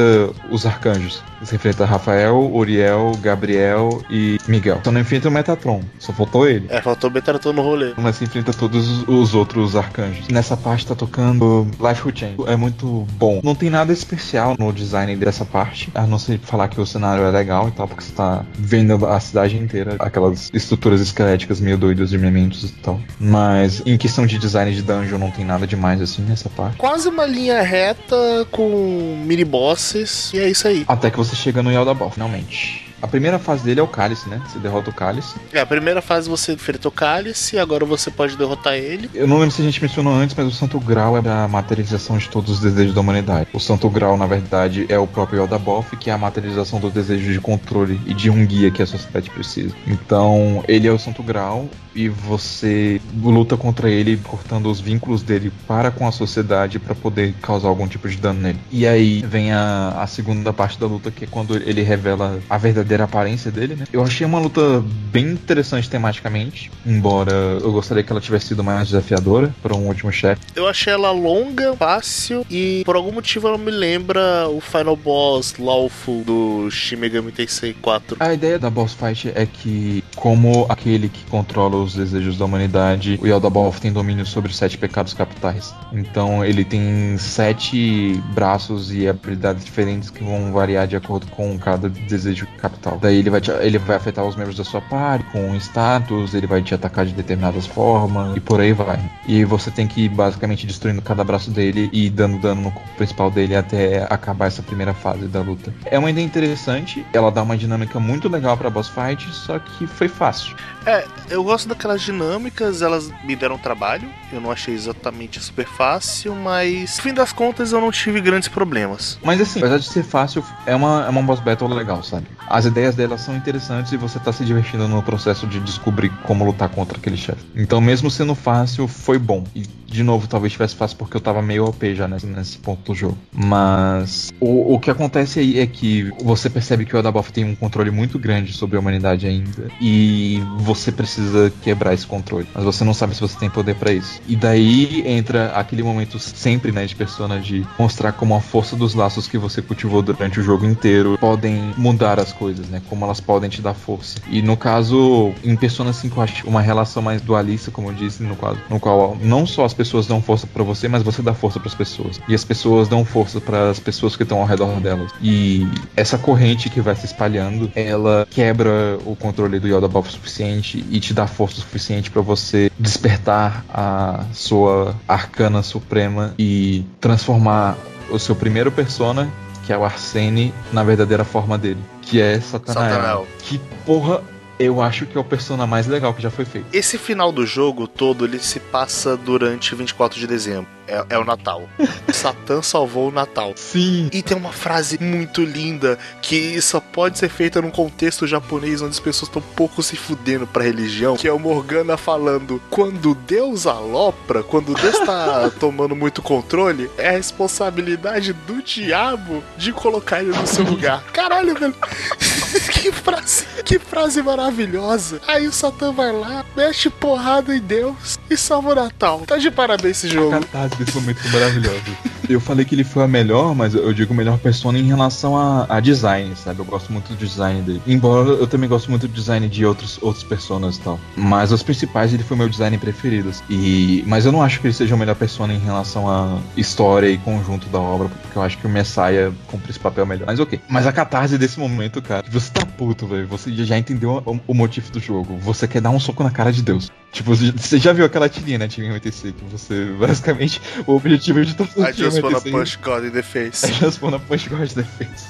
os arcanjos. Você enfrenta Rafael, Uriel, Gabriel e Miguel. Só não enfrenta o Metatron. Só faltou ele. É, faltou Betaratão no rolê. Mas você enfrenta todos os outros arcanjos. Nessa parte tá tocando Life Who Change. É muito bom. Não tem nada especial no design dessa parte. A não ser falar que o cenário é legal e tal, porque você tá vendo a cidade inteira. Aquelas estruturas esqueléticas meio doidas de mementos e tal. Mas em questão de design de dungeon não tem nada demais assim nessa parte. Quase uma linha reta com mini bosses, e é isso aí. Até que você chega no Yaldabaoth, finalmente. A primeira fase dele é o Cálice, né? Você derrota o Cálice. É, a primeira fase você enfrenta o Cálice, agora você pode derrotar ele. Eu não lembro se a gente mencionou antes, mas o Santo Grau é a materialização de todos os desejos da humanidade. O Santo Grau, na verdade, é o próprio Eldaboff, que é a materialização do desejo de controle e de um guia que a sociedade precisa. Então, ele é o Santo Grau e você luta contra ele, cortando os vínculos dele para com a sociedade para poder causar algum tipo de dano nele. E aí vem a, a segunda parte da luta, que é quando ele revela a verdadeira aparência dele, né? Eu achei uma luta bem interessante tematicamente, embora eu gostaria que ela tivesse sido mais desafiadora para um último chefe. Eu achei ela longa, fácil e por algum motivo ela me lembra o final boss Lawful do Shin Megami Tensei 4. A ideia da boss fight é que, como aquele que controla os desejos da humanidade, o Yaldabaoth tem domínio sobre os sete pecados capitais. Então ele tem sete braços e habilidades diferentes que vão variar de acordo com cada desejo capital. Daí ele vai, te- ele vai afetar os membros da sua party com status, ele vai te atacar de determinadas formas e por aí vai. E você tem que ir basicamente destruindo cada braço dele e dando dano no principal dele até acabar essa primeira fase da luta. É uma ideia interessante, ela dá uma dinâmica muito legal pra boss fight, só que foi fácil. É, eu gosto daquelas dinâmicas, elas me deram trabalho. Eu não achei exatamente super fácil, mas no fim das contas eu não tive grandes problemas. Mas assim, apesar de ser fácil, é uma, é uma boss battle legal, sabe? As ideias dela são interessantes e você tá se divertindo no processo de descobrir como lutar contra aquele chefe. Então, mesmo sendo fácil, foi bom. E, de novo, talvez tivesse fácil porque eu tava meio OP já nesse, nesse ponto do jogo. Mas o, o que acontece aí é que você percebe que o Adaboff tem um controle muito grande sobre a humanidade ainda. E você precisa quebrar esse controle. Mas você não sabe se você tem poder pra isso. E daí entra aquele momento sempre, né, de persona de mostrar como a força dos laços que você cultivou durante o jogo inteiro podem mudar as coisas, né? Como elas podem te dar força. E no caso, em Persona 5, eu acho uma relação mais dualista, como eu disse, no qual, no qual não só as pessoas dão força pra você, mas você dá força pras pessoas. E as pessoas dão força para as pessoas que estão ao redor delas. E essa corrente que vai se espalhando, ela quebra o controle do Yoda Buff o suficiente e te dá força o suficiente pra você despertar a sua arcana suprema e transformar o seu primeiro persona, que é o Arsene, na verdadeira forma dele, que é Satanael. Satanael. Que porra, eu acho que é o persona mais legal que já foi feito. Esse final do jogo todo ele se passa durante 24 de dezembro. É, é o Natal. Satã salvou o Natal. Sim. E tem uma frase muito linda que só pode ser feita num contexto japonês onde as pessoas estão pouco se fudendo pra religião, que é o Morgana falando: quando Deus alopra, quando Deus tá tomando muito controle, é a responsabilidade do diabo de colocar ele no seu lugar. Caralho, velho. que frase, que frase maravilhosa. Aí o Satã vai lá, mexe porrada em Deus e salva o Natal. Tá de parabéns esse jogo. catarse desse momento foi maravilhosa. Eu falei que ele foi a melhor, mas eu digo melhor persona em relação a, a design, sabe? Eu gosto muito do design dele. Embora eu também gosto muito do design de outros, outros personas e tal. Mas os principais, ele foi meu design preferido. E, mas eu não acho que ele seja o melhor persona em relação à história e conjunto da obra, porque eu acho que o Messiah cumpre esse papel melhor. Mas ok. Mas a catarse desse momento, cara, você tá puto, velho. Você já entendeu o, o motivo do jogo. Você quer dar um soco na cara de Deus. Tipo, você já viu aquela tirinha, né, Time 86, que você, basicamente, o objetivo de todo I just wanna 86 punch God in the face. é just wanna punch God defense.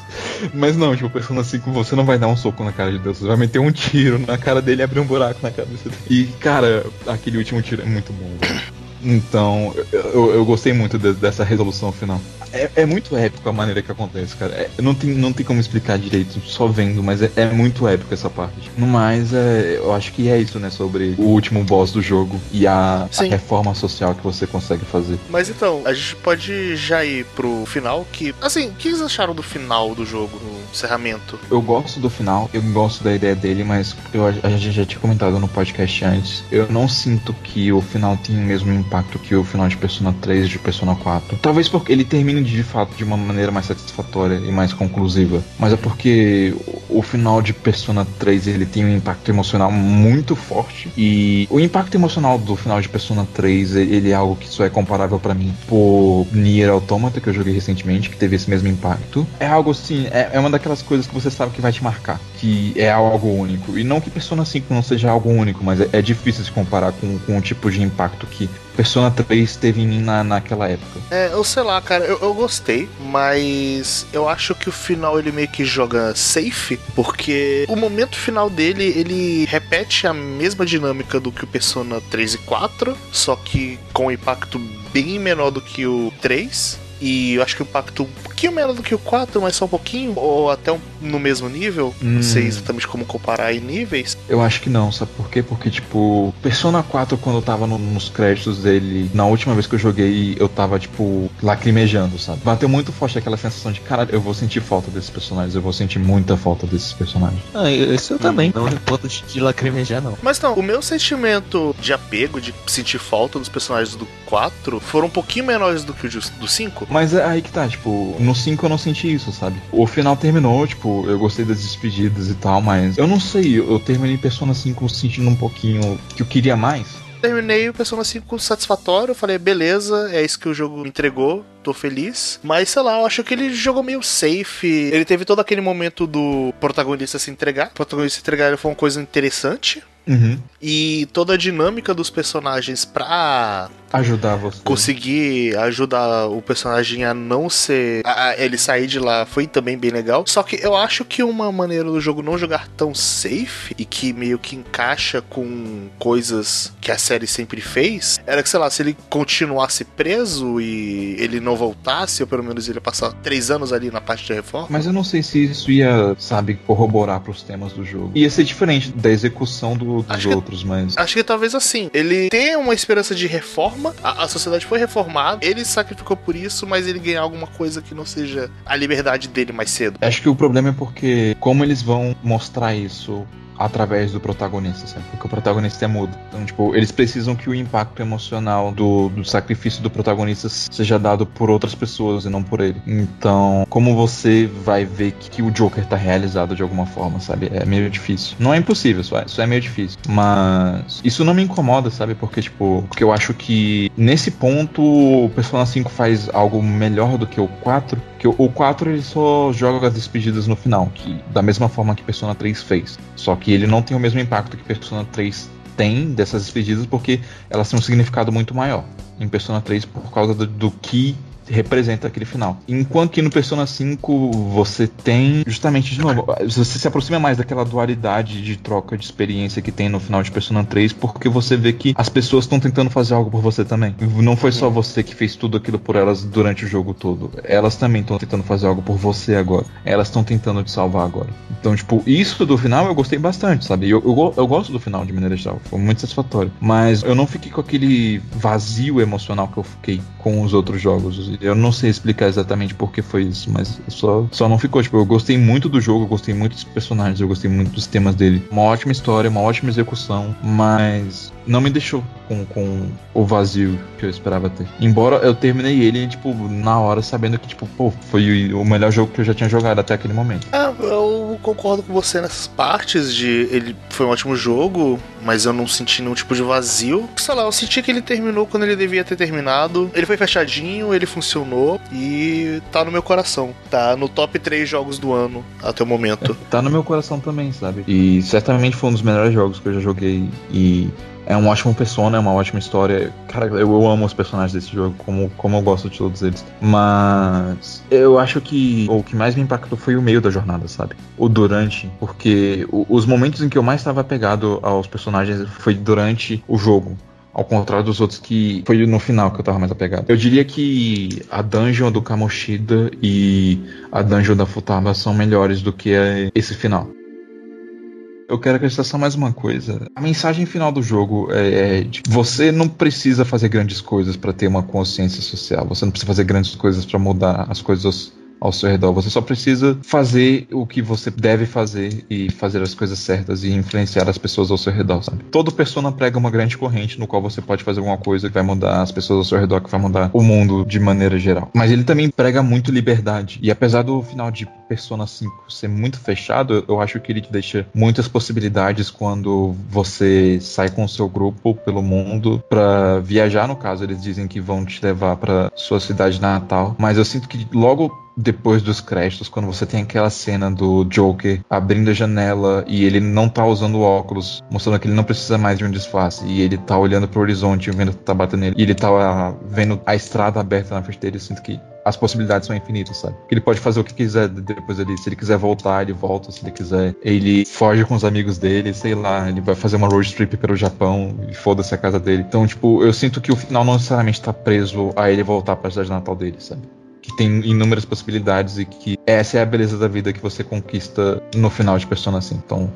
Mas não, tipo, pensando assim, você não vai dar um soco na cara de Deus, você vai meter um tiro na cara dele e abrir um buraco na cabeça dele. E, cara, aquele último tiro é muito bom, velho. Então, eu, eu gostei muito de- dessa resolução final. É, é muito épico a maneira que acontece, cara. É, não, tem, não tem como explicar direito só vendo, mas é, é muito épico essa parte. No mais, é, eu acho que é isso, né? Sobre o último boss do jogo e a, a reforma social que você consegue fazer. Mas então, a gente pode já ir pro final, que... Assim, o que vocês acharam do final do jogo, no encerramento? Eu gosto do final, eu gosto da ideia dele, mas eu, a gente já tinha comentado no podcast antes. Eu não sinto que o final tenha o mesmo impacto que o final de Persona 3 e de Persona 4. Talvez porque ele termine de fato de uma maneira mais satisfatória e mais conclusiva. Mas é porque o, final de Persona 3 ele tem um impacto emocional muito forte. E o impacto emocional do final de Persona 3 ele é algo que só é comparável pra mim por Nier Automata, que eu joguei recentemente, que teve esse mesmo impacto. É algo assim, é, é uma daquelas coisas que você sabe que vai te marcar, que é algo único. E não que Persona 5 não seja algo único, mas é, é difícil se comparar com, com o tipo de impacto que Persona 3 teve em mim na, naquela época. É, eu sei lá, cara, eu, eu gostei, mas eu acho que o final ele meio que joga safe, porque o momento final dele, ele repete a mesma dinâmica do que o Persona 3 e 4, só que com um impacto bem menor do que o 3. E eu acho que o impacto pouquinho menos do que o 4, mas só um pouquinho, ou até um- no mesmo nível. Não Hum. sei exatamente como comparar em níveis. Eu acho que não, sabe por quê? Porque, tipo, Persona 4, quando eu tava no- nos créditos dele, na última vez que eu joguei, eu tava, tipo, lacrimejando, sabe? Bateu muito forte aquela sensação de, cara, eu vou sentir falta desses personagens, eu vou sentir muita falta desses personagens. Ah, isso eu também. Não ponto de, de lacrimejar, não. Mas não, o meu sentimento de apego, de sentir falta dos personagens do 4, foram um pouquinho menores do que o de- do 5. Mas é aí que tá, tipo, no 5 eu não senti isso, sabe? O final terminou, tipo, eu gostei das despedidas e tal, mas eu não sei, eu terminei Persona 5 sentindo um pouquinho que eu queria mais. Terminei o Persona 5 satisfatório, falei, beleza, é isso que o jogo entregou, tô feliz. Mas sei lá, eu acho que ele jogou meio safe. Ele teve todo aquele momento do protagonista se entregar. O protagonista se entregar foi uma coisa interessante. Uhum. E toda a dinâmica dos personagens pra Ajudar você. conseguir ajudar o personagem a não ser. a- a ele sair de lá foi também bem legal. Só que eu acho que uma maneira do jogo não jogar tão safe e que meio que encaixa com coisas que a série sempre fez era que, sei lá, se ele continuasse preso e ele não voltasse, ou pelo menos ele ia passar três anos ali na parte de reforma. Mas eu não sei se isso ia, sabe, corroborar pros temas do jogo. Ia ser diferente da execução do- dos Acho que- outros, mas. Acho que talvez assim. Ele tem uma esperança de reforma. A, a sociedade foi reformada. Ele sacrificou por isso, mas ele ganhar alguma coisa que não seja a liberdade dele mais cedo. Acho que o problema é porque como eles vão mostrar isso através do protagonista, sabe? Porque o protagonista é mudo. Então, tipo, eles precisam que o impacto emocional do, do sacrifício do protagonista seja dado por outras pessoas e não por ele. Então, como você vai ver que, que o Joker tá realizado de alguma forma, sabe? É meio difícil. Não é impossível, só é, só é meio difícil. Mas isso não me incomoda, sabe? Porque, tipo, porque eu acho que nesse ponto o Persona 5 faz algo melhor do que o 4. Que o- o 4 ele só joga as despedidas no final, que da mesma forma que Persona 3 fez. Só que ele não tem o mesmo impacto que Persona 3 tem dessas despedidas, porque elas têm um significado muito maior em Persona 3 por causa do, do que representa aquele final. Enquanto que no Persona 5 você tem justamente de novo, você se aproxima mais daquela dualidade de troca de experiência que tem no final de Persona 3, porque você vê que as pessoas estão tentando fazer algo por você também. Não foi só você que fez tudo aquilo por elas durante o jogo todo. Elas também estão tentando fazer algo por você agora. Elas estão tentando te salvar agora. Então, tipo, isso do final eu gostei bastante, sabe? Eu, eu, eu gosto do final de maneira geral. Foi muito satisfatório. Mas eu não fiquei com aquele vazio emocional que eu fiquei com os outros jogos. Eu não sei explicar exatamente por que foi isso, mas só, só não ficou. Tipo, eu gostei muito do jogo, eu gostei muito dos personagens, eu gostei muito dos temas dele. Uma ótima história, uma ótima execução, mas não me deixou com, com o vazio que eu esperava ter. Embora eu terminei ele, tipo, na hora, sabendo que, tipo, pô, foi o melhor jogo que eu já tinha jogado até aquele momento. Ah, eu concordo com você nessas partes de ele foi um ótimo jogo, mas eu não senti nenhum tipo de vazio. Sei lá, eu senti que ele terminou quando ele devia ter terminado. Ele foi fechadinho, ele funcionou e tá no meu coração. Tá no top 3 jogos do ano até o momento. Tá no meu coração também, sabe? E certamente foi um dos melhores jogos que eu já joguei. E é um ótimo persona, é uma ótima história. Cara, eu, amo os personagens desse jogo, como, como eu gosto de todos eles. Mas eu acho que o que mais me impactou foi o meio da jornada, sabe? O durante. Porque os momentos em que eu mais estava apegado aos personagens foi durante o jogo. Ao contrário dos outros que foi no final que eu tava mais apegado. Eu diria que a dungeon do Kamoshida e a dungeon da Futaba são melhores do que esse final. Eu quero acrescentar só mais uma coisa. A mensagem final do jogo é, é de você não precisa fazer grandes coisas para ter uma consciência social. Você não precisa fazer grandes coisas para mudar as coisas ao seu redor. Você só precisa fazer o que você deve fazer e fazer as coisas certas e influenciar as pessoas ao seu redor, sabe? Todo persona prega uma grande corrente no qual você pode fazer alguma coisa que vai mudar as pessoas ao seu redor, que vai mudar o mundo de maneira geral. Mas ele também prega muito liberdade. E apesar do final de Persona 5 ser muito fechado, eu acho que ele te deixa muitas possibilidades quando você sai com o seu grupo pelo mundo pra viajar, no caso, eles dizem que vão te levar pra sua cidade natal, mas eu sinto que logo depois dos créditos, quando você tem aquela cena do Joker abrindo a janela e ele não tá usando óculos, mostrando que ele não precisa mais de um disfarce, e ele tá olhando pro horizonte, vendo que tá batendo nele, e ele tá ah, vendo a estrada aberta na frente dele, eu sinto que as possibilidades são infinitas, sabe? Que ele pode fazer o que quiser depois ali. Se ele quiser voltar, ele volta. Se ele quiser, ele foge com os amigos dele, sei lá, ele vai fazer uma road trip pelo Japão e foda-se a casa dele. Então, tipo, eu sinto que o final não necessariamente tá preso a ele voltar pra cidade natal dele, sabe? Que tem inúmeras possibilidades e que essa é a beleza da vida que você conquista no final de Persona 5. Então,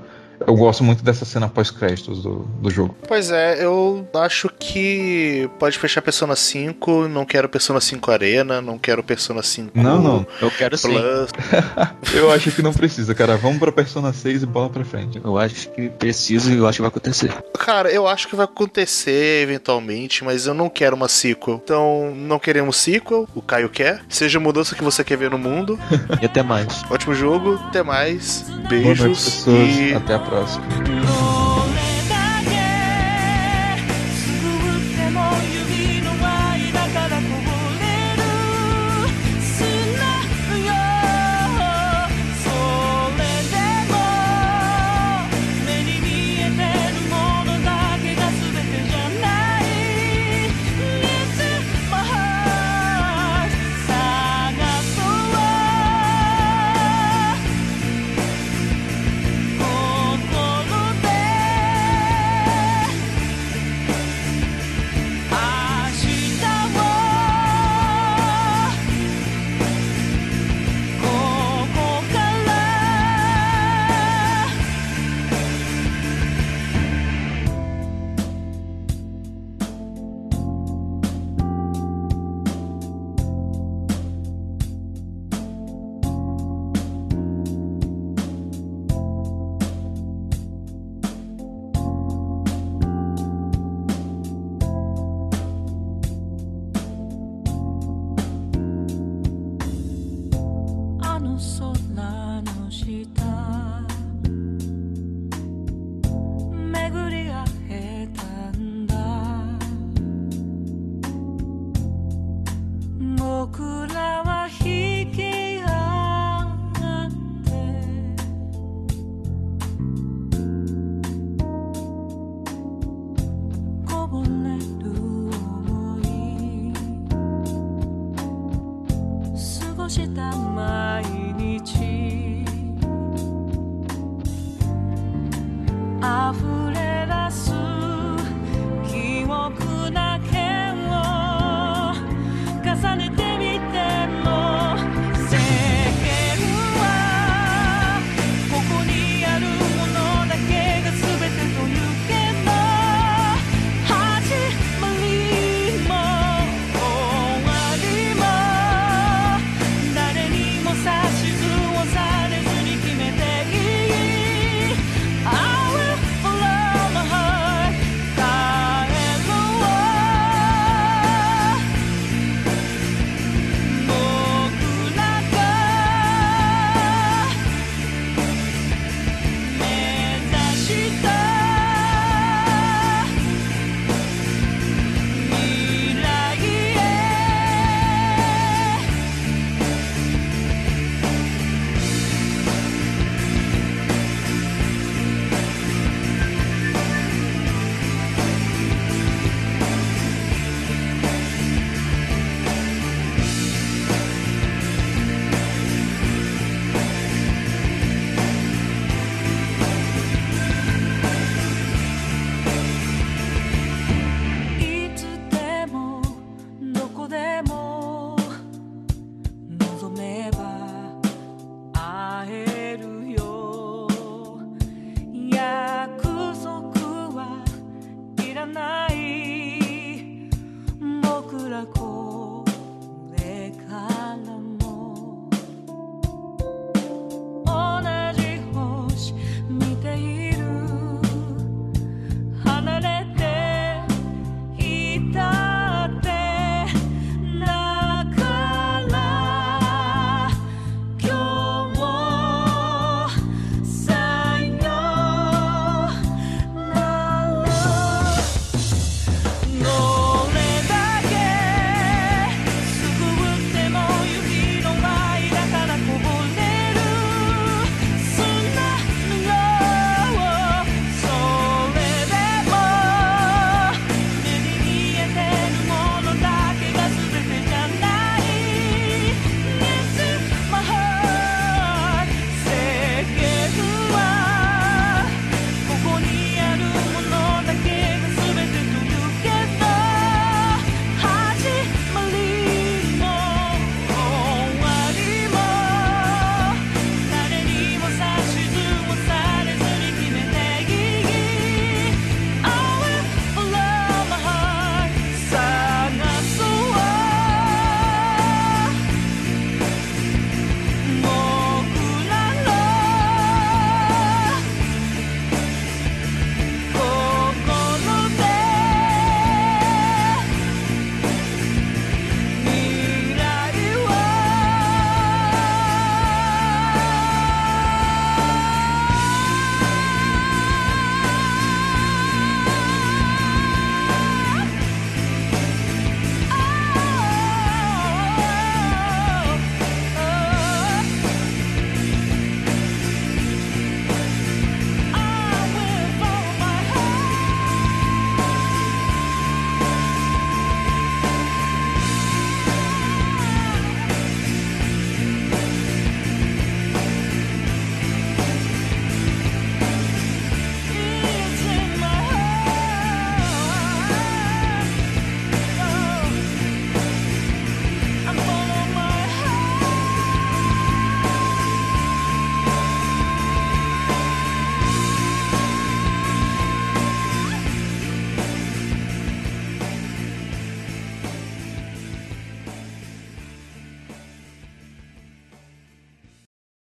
eu gosto muito dessa cena pós-créditos do, do jogo. Pois é, eu acho que pode fechar Persona 5, não quero Persona 5 Arena, não quero Persona 5 Não, não. Eu quero sim. Plus. Eu acho que não precisa, cara. Vamos pra Persona 6 e bola pra frente. Eu acho que preciso e eu acho que vai acontecer. Cara, eu acho que vai acontecer eventualmente, mas eu não quero uma sequel. Então, não queremos sequel, o Caio quer. Seja a mudança que você quer ver no mundo. E até mais. Ótimo jogo, até mais. Boa noite, Beijos pessoas. e Até a próxima.「abraço.